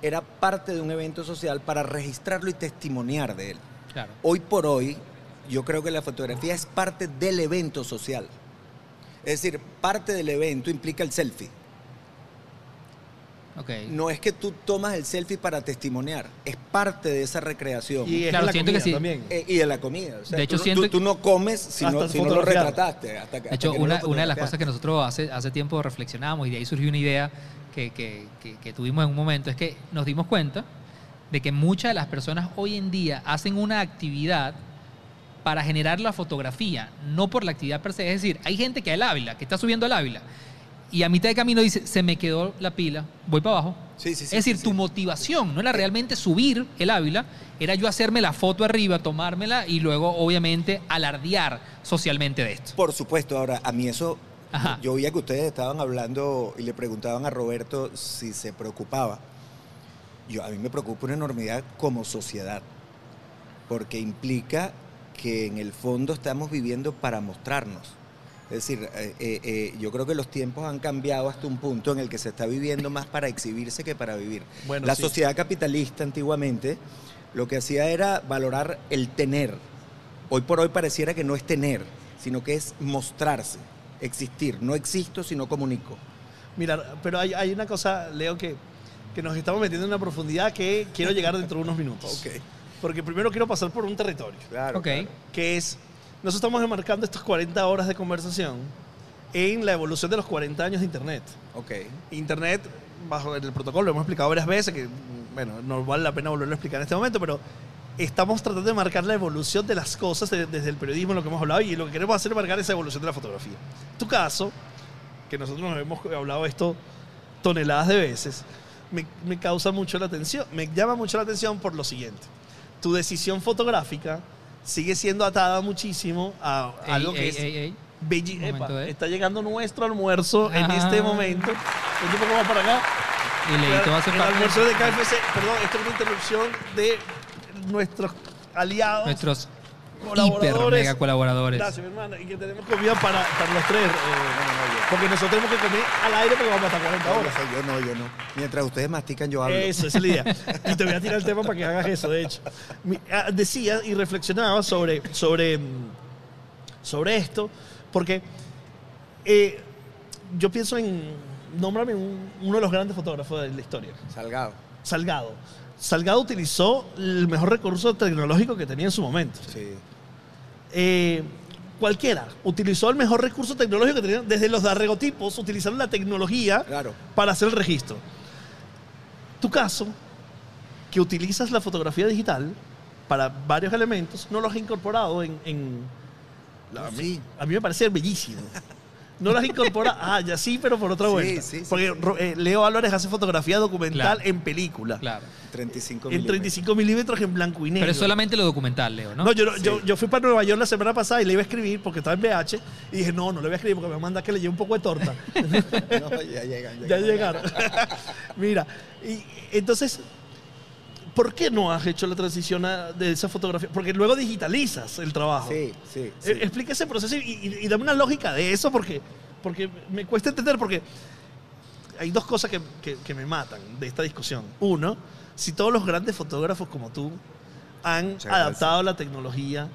era parte de un evento social para registrarlo y testimoniar de él.
Claro.
Hoy por hoy, yo creo que la fotografía es parte del evento social. Es decir, parte del evento implica el selfie.
Ok.
No es que tú tomas el selfie para testimoniar, es parte de esa recreación.
Y es
Claro,
la
siento
comida
que sí.
también.
Eh, y de la comida. O sea,
De hecho,
tú,
siento
tú- tú no comes si,
Hasta
no, si no lo retrataste. Hasta, que-
De
hasta
hecho,
no
una, una de las cosas que nosotros hace, hace tiempo reflexionamos y de ahí surgió una idea que, que- que- que tuvimos en un momento, es que nos dimos cuenta de que muchas de las personas hoy en día hacen una actividad para generar la fotografía, no por la actividad per se. Es decir, hay gente que al Ávila, que está subiendo al Ávila, y a mitad de camino dice, se me quedó la pila, voy para abajo.
Sí, sí, sí,
es decir, tu motivación no era realmente subir el Ávila, era yo hacerme la foto arriba, tomármela y luego, obviamente, alardear socialmente de esto.
Por supuesto, ahora, a mí eso,
Ajá.
yo oía que ustedes estaban hablando y le preguntaban a Roberto si se preocupaba. Yo, a mí me preocupa una enormidad como sociedad, porque implica que en el fondo estamos viviendo para mostrarnos. Es decir, eh, eh, eh, yo creo que los tiempos han cambiado hasta un punto en el que se está viviendo más para exhibirse que para vivir.
Bueno,
La
sí.
sociedad capitalista antiguamente lo que hacía era valorar el tener. Hoy por hoy pareciera que no es tener, sino que es mostrarse, existir. No existo, sino comunico.
Mira, pero hay, hay una cosa, Leo, que, que nos estamos metiendo en una profundidad que quiero llegar dentro de unos minutos. Porque primero quiero pasar por un territorio,
Claro.
Ok.
claro.
que es, nosotros estamos enmarcando estas 40 horas de conversación en la evolución de los 40 años de Internet.
Ok.
Internet, bajo el protocolo, lo hemos explicado varias veces, que bueno, no vale la pena volverlo a explicar en este momento, pero estamos tratando de marcar la evolución de las cosas de- desde el periodismo, lo que hemos hablado, y lo que queremos hacer es marcar esa evolución de la fotografía. Tu caso, que nosotros nos hemos hablado esto toneladas de veces, me, me causa mucho la atención, me llama mucho la atención por lo siguiente. Tu decisión fotográfica sigue siendo atada muchísimo a
Ey,
algo que
ey,
es
ey.
Belli- Epa,
¿eh?
está llegando nuestro almuerzo en este momento. Un poco más para acá.
Y Leito va a
el almuerzo de KFC. Perdón, esto es una interrupción de nuestros aliados,
nuestros hiper
colaboradores.
mega colaboradores.
Gracias, mi hermano. Y que tenemos comida para, para los tres. eh, porque nosotros tenemos que comer al aire porque vamos hasta 40 horas.
Yo no, yo no. Mientras ustedes mastican, yo hablo.
Eso, esa es la idea. [laughs] Y te voy a tirar el tema para que hagas eso, de hecho. Ah, Decía y reflexionaba sobre, sobre, sobre esto, porque eh, yo pienso en, nómbrame un- uno de los grandes fotógrafos de la historia,
Salgado.
Salgado. Salgado utilizó el mejor recurso tecnológico que tenía en su momento.
Sí.
Eh, cualquiera utilizó el mejor recurso tecnológico que tenía, desde los daguerrotipos, utilizaron la tecnología
Claro.
para hacer el registro. Tu caso, que utilizas la fotografía digital para varios elementos, no los has incorporado en... en- la- a, mí, a mí me parece bellísimo. [laughs] No las incorpora, ah, ya sí, pero por otra
Sí,
vuelta.
sí, sí,
Porque eh, Leo Álvarez hace fotografía documental
Claro.
en película.
Claro.
35
En 35 milímetros en blanco y negro.
Pero es solamente lo documental, Leo, ¿no?
No, yo, yo, yo fui para Nueva York la semana pasada y le iba a escribir porque estaba en BH y dije, no, no le voy a escribir porque me manda que le lleve un poco de torta. [laughs]
No, ya llegan.
ya llegaron. [laughs] Mira, y entonces, ¿por qué no has hecho la transición a- de esa fotografía? Porque luego digitalizas el trabajo.
Sí, sí. sí.
Eh, Explica ese proceso y, y- y dame una lógica de eso porque, porque me cuesta entender porque hay dos cosas que, que- que me matan de esta discusión. Uno, si todos los grandes fotógrafos como tú han adaptado la tecnología,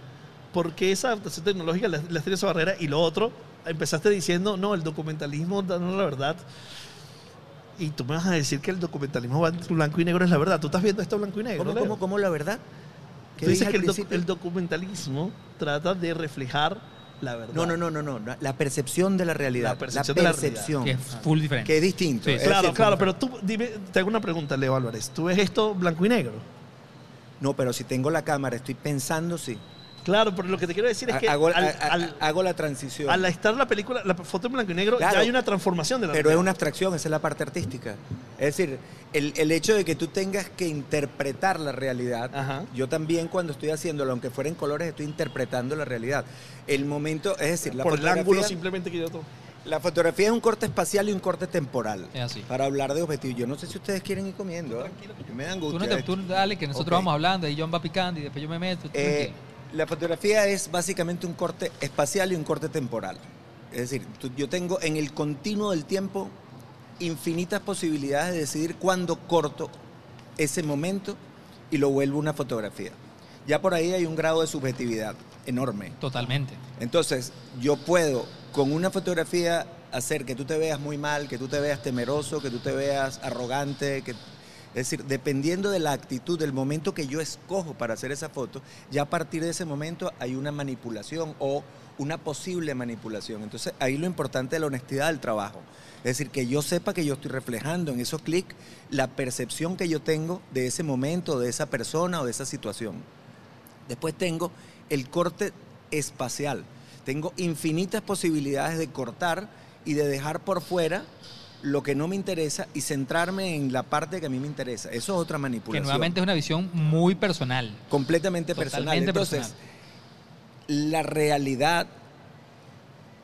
¿por qué esa adaptación tecnológica les, les tiene esa barrera? Y lo otro, empezaste diciendo, no, el documentalismo dando la verdad. Y tú me vas a decir que el documentalismo blanco y negro es la verdad. ¿Tú estás viendo esto blanco y negro?
¿Cómo, cómo, cómo la verdad? ¿Qué
Tú dices que el, documentalismo trata de reflejar la verdad.
No, no, no, no, no. La percepción de la realidad.
La percepción de la realidad.
percepción.
Que es full diferente.
Que es distinto.
Sí,
Es
Claro,
decir,
claro, pero tú, dime, te hago una pregunta, Leo Álvarez. ¿Tú ves esto blanco y negro?
No, pero si tengo la cámara, estoy pensando, sí.
Claro, pero lo que te quiero decir es que
hago,
al,
a- a-
al-
hago la transición.
al estar la película, la foto en blanco y negro,
Claro.
ya hay una transformación de la
Pero es una abstracción, esa es la parte artística. Es decir, el, el hecho de que tú tengas que interpretar la realidad,
Ajá.
yo también cuando estoy haciéndolo, aunque fuera en colores, estoy interpretando la realidad. El momento, es decir, la
Por el ángulo simplemente que yo tomo.
la fotografía es un corte espacial y un corte temporal.
Es así.
Para hablar de objetivos. Yo no sé si ustedes quieren ir comiendo. ¿eh? Me dan
Tú,
angustia.
no te, tú dale, que nosotros vamos hablando y John va picando y después yo me meto. tú
Eh,
tranquilo.
La fotografía es básicamente un corte espacial y un corte temporal. Es decir, yo tengo en el continuo del tiempo infinitas posibilidades de decidir cuándo corto ese momento y lo vuelvo una fotografía. Ya por ahí hay un grado de subjetividad enorme.
Totalmente.
Entonces, yo puedo con una fotografía hacer que tú te veas muy mal, que tú te veas temeroso, que tú te veas arrogante, que es decir, dependiendo de la actitud, del momento que yo escojo para hacer esa foto, ya a partir de ese momento hay una manipulación o una posible manipulación. Entonces ahí lo importante es la honestidad del trabajo. Es decir, que yo sepa que yo estoy reflejando en esos clics la percepción que yo tengo de ese momento, de esa persona o de esa situación. Después tengo el corte espacial. Tengo infinitas posibilidades de cortar y de dejar por fuera lo que no me interesa y centrarme en la parte que a mí me interesa. Eso es otra
Que
manipulación.
nuevamente es una visión muy personal.
completamente personal.
Totalmente
Entonces,
personal.
la realidad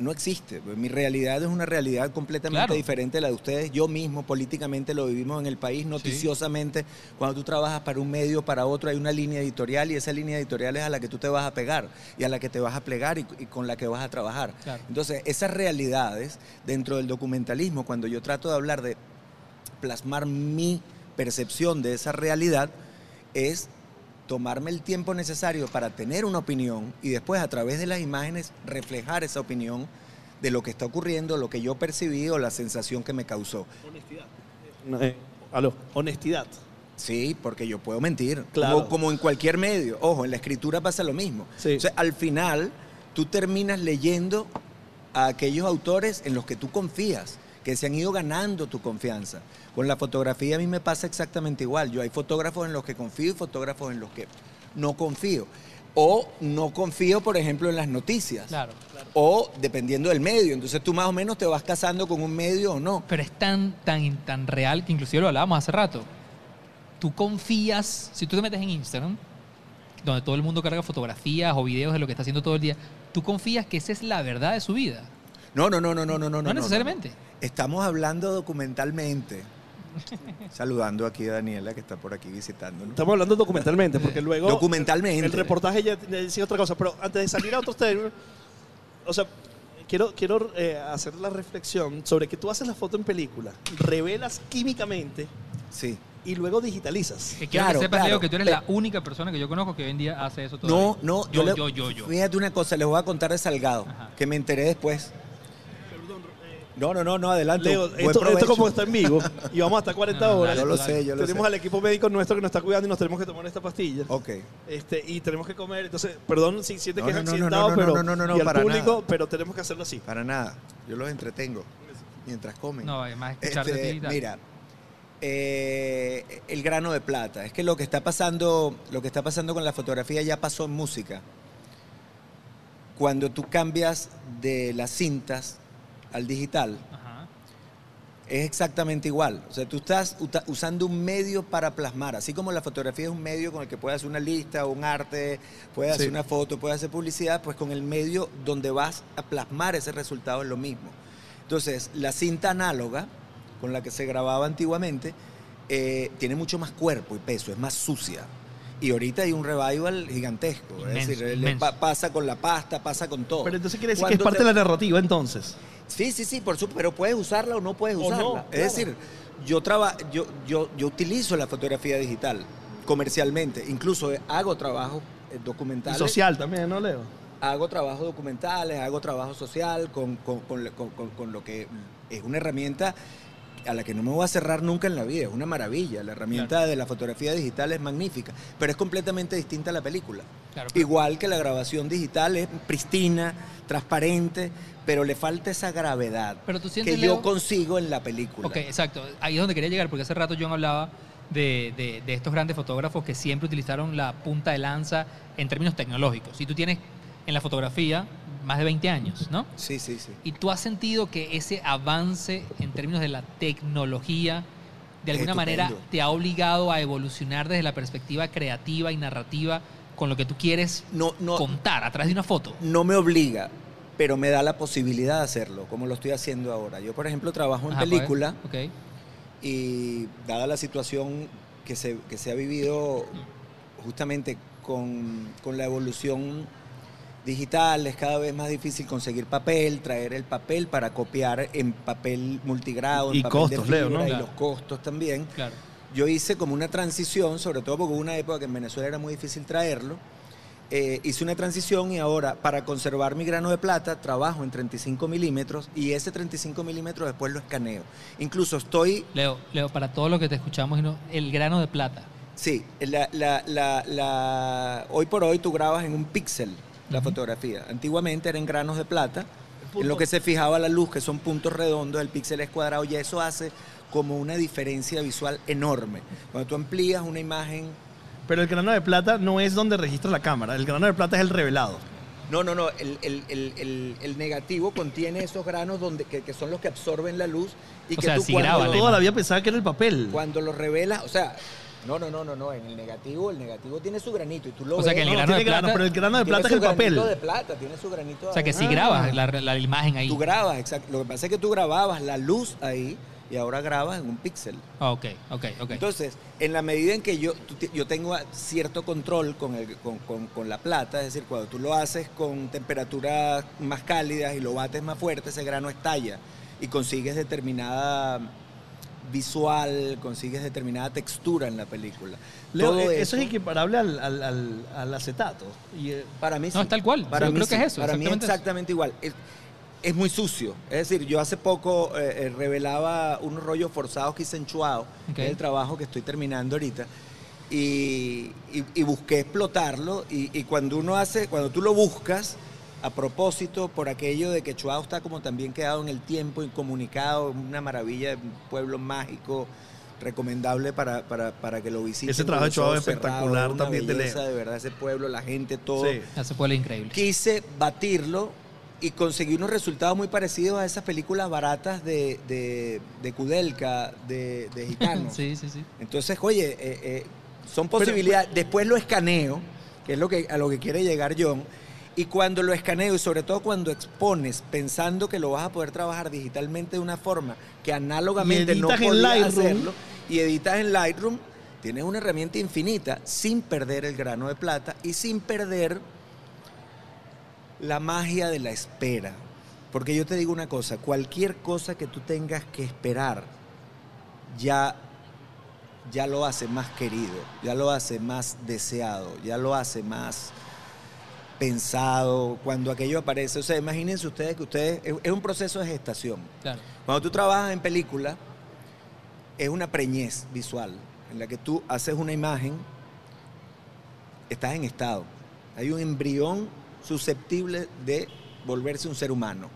no existe. Mi realidad es una realidad completamente
Claro.
diferente a la de ustedes. Yo mismo políticamente lo vivimos en el país, noticiosamente. Cuando tú trabajas para un medio, para otro, hay una línea editorial y esa línea editorial es a la que tú te vas a pegar y a la que te vas a plegar y, y con la que vas a trabajar.
Claro.
Entonces, esas realidades dentro del documentalismo, cuando yo trato de hablar de plasmar mi percepción de esa realidad, es tomarme el tiempo necesario para tener una opinión y después a través de las imágenes reflejar esa opinión de lo que está ocurriendo, lo que yo percibí o la sensación que me causó.
Honestidad. Eh, aló, honestidad.
Sí, porque yo puedo mentir,
Claro.
como, como en cualquier medio. Ojo, en la escritura pasa lo mismo.
Sí.
O sea, al final, tú terminas leyendo a aquellos autores en los que tú confías, que se han ido ganando tu confianza. Con la fotografía a mí me pasa exactamente igual. Yo hay fotógrafos en los que confío y fotógrafos en los que no confío. O no confío, por ejemplo, en las noticias.
Claro.
O dependiendo del medio. Entonces tú más o menos te vas casando con un medio o no.
Pero es tan, tan, tan real que inclusive lo hablábamos hace rato. Tú confías, si tú te metes en Instagram, donde todo el mundo carga fotografías o videos de lo que está haciendo todo el día, tú confías que esa es la verdad de su vida.
No, no, no, no, no, no, no.
No necesariamente.
Estamos hablando documentalmente. Saludando aquí a Daniela que está por aquí visitándonos.
Estamos hablando documentalmente, porque [laughs] luego.
Documentalmente.
El reportaje ya decía otra cosa, pero antes de salir a otros términos, o sea, quiero, quiero eh, hacer la reflexión sobre que tú haces la foto en película, revelas químicamente
Sí.
y luego digitalizas.
Que quiero
Claro,
que sepas,
claro.
Leo, que tú eres
Pe-
la única persona que yo conozco que hoy en día hace eso todavía.
No, no,
Yo,
le-
yo, yo, yo.
Fíjate una cosa, les voy a contar de Salgado,
Ajá.
que me enteré después. No, no, no, no, adelante.
Leo,
Buen
esto, como está en vivo y vamos hasta 40
No, no,
horas.
Yo lo sé, yo lo
tenemos
sé.
al equipo médico nuestro que nos está cuidando y nos tenemos que tomar esta pastilla.
Ok.
Este, y tenemos que comer. Entonces, perdón si sientes
No,
que es
no, no,
accidentado,
no, no,
pero
no, no, no, no,
y al
para
público,
nada.
pero tenemos que hacerlo así.
Para nada. Yo los entretengo mientras comen.
No, además escucharte a ti
Este,
y tal.
mira, eh, el grano de plata. Es que lo que está pasando, lo que está pasando con la fotografía ya pasó en música. Cuando tú cambias de las cintas al digital,
Ajá.
es exactamente igual. O sea, tú estás usando un medio para plasmar. Así como la fotografía es un medio con el que puedes hacer una lista, un arte, puedes hacer
Sí.
una foto, puedes hacer publicidad, pues con el medio donde vas a plasmar ese resultado es lo mismo. Entonces, la cinta análoga, con la que se grababa antiguamente, eh, tiene mucho más cuerpo y peso, es más sucia. Y ahorita hay un revival gigantesco.
Inmenso,
es decir, pa- pasa con la pasta, pasa con todo.
Pero entonces quiere decir que es parte
te-
de la narrativa, entonces.
Sí, sí, sí, por supuesto, pero puedes usarla o no puedes usarla.
no,
es decir, yo, traba, yo, yo, yo utilizo la fotografía digital comercialmente, incluso hago trabajo eh,
Y
documentales.
social también, ¿no, Leo?
Hago trabajo documentales, hago trabajo social con- con- con lo que es una herramienta a la que no me voy a cerrar nunca en la vida, es una maravilla. La herramienta de la fotografía digital es magnífica, pero es completamente distinta a la película.
Claro,
Igual que la grabación digital es pristina, transparente, pero le falta esa gravedad
Pero tú sientes,
que
Leo-
yo consigo en la película.
Ok, exacto. Ahí es donde quería llegar, porque hace rato John hablaba de, de- de estos grandes fotógrafos que siempre utilizaron la punta de lanza en términos tecnológicos. Y tú tienes en la fotografía más de 20 años, ¿no?
Sí, sí, sí.
¿Y tú has sentido que ese avance en términos de la tecnología de alguna manera te ha obligado a evolucionar desde la perspectiva creativa y narrativa con lo que tú quieres
No, no,
contar a través de una foto?
no me obliga, pero me da la posibilidad de hacerlo, como lo estoy haciendo ahora. Yo, por ejemplo, trabajo en
Ajá, pues,
película
Ok.
y dada la situación que se, que se ha vivido justamente con, con la evolución digital, es cada vez más difícil conseguir papel, traer el papel para copiar en papel multigrado, en
Y
papel
costos,
de
Leo, ¿no?
y
Claro.
los costos también.
Claro.
Yo hice como una transición, sobre todo porque hubo una época que en Venezuela era muy difícil traerlo. eh, hice una transición y ahora para conservar mi grano de plata trabajo en 35 milímetros y ese 35 milímetros después lo escaneo. Incluso estoy
Leo, Leo, para todo lo que te escuchamos, y no- el grano de plata.
Sí, la, la- la- la- hoy por hoy tú grabas en un píxel la fotografía. Antiguamente eran granos de plata, en lo que se fijaba la luz, que son puntos redondos, el píxel es cuadrado, y eso hace como una diferencia visual enorme. Cuando tú amplías una imagen...
Pero el grano de plata no es donde registra la cámara. El grano de plata es el revelado.
No, no, no, el, el- el- el- el negativo contiene esos granos donde, que, que son los que absorben la luz y
O
que
sea,
tú
si
cuando,
graba
lo-
Toda la vida pensaba que era el papel.
cuando lo revelas, o sea... No, no, no, no, no, en el negativo, el negativo tiene su granito y tú lo
O sea que el
No,
grano de
grano,
plata-
pero el grano de
Tiene
plata es
su
el papel.
granito de plata, tiene su granito
O sea, que si grabas la, la imagen ahí.
Tú grabas, exacto. Lo que pasa es que tú grababas la luz ahí y ahora grabas en un píxel.
Ah, ok, ok, ok.
Entonces, en la medida en que yo, tú yo tengo cierto control con, el, con, con- con la plata, es decir, cuando tú lo haces con temperaturas más cálidas y lo bates más fuerte, ese grano estalla y consigues determinada visual, consigues determinada textura en la película.
Leo,
Todo
eh, eso es equiparable al, al- al- al acetato. Y, eh,
Para mí
No,
sí.
es tal cual.
Para
Yo
mí
creo que es eso,
Para mí
exactamente eso.
exactamente igual. Es, es muy sucio. Es decir, yo hace poco eh, revelaba unos rollos forzados que hice en Chuao, que es el trabajo que estoy terminando ahorita. Y, y- y busqué explotarlo. Y, y cuando uno hace, cuando tú lo buscas, a propósito, por aquello de que Chuao está como también quedado en el tiempo, incomunicado, una maravilla, un pueblo mágico, recomendable para, para, para que lo visiten.
Ese trabajo de Chuao es espectacular
una
también de Leo.
de verdad, ese pueblo, la gente, todo
sí.
Ese pueblo es increíble.
quise batirlo y conseguí unos resultados muy parecidos a esas películas baratas de, de, de Kudelka, de, de [laughs] gitanos.
Sí, sí, sí.
Entonces, oye, eh, eh, son posibilidades. Después lo escaneo, que es lo que, a lo que quiere llegar John. Y cuando lo escaneo, y sobre todo cuando expones pensando que lo vas a poder trabajar digitalmente de una forma que análogamente no podías hacerlo, y editas en Lightroom, tienes una herramienta infinita sin perder el grano de plata y sin perder la magia de la espera. Porque yo te digo una cosa, cualquier cosa que tú tengas que esperar, ya, ya lo hace más querido, ya lo hace más deseado, ya lo hace más pensado cuando aquello aparece. O sea, imagínense ustedes que ustedes, es, un proceso de gestación.
Claro.
Cuando tú trabajas en película, es una preñez visual, en la que tú haces una imagen, estás en estado. Hay un embrión susceptible de volverse un ser humano.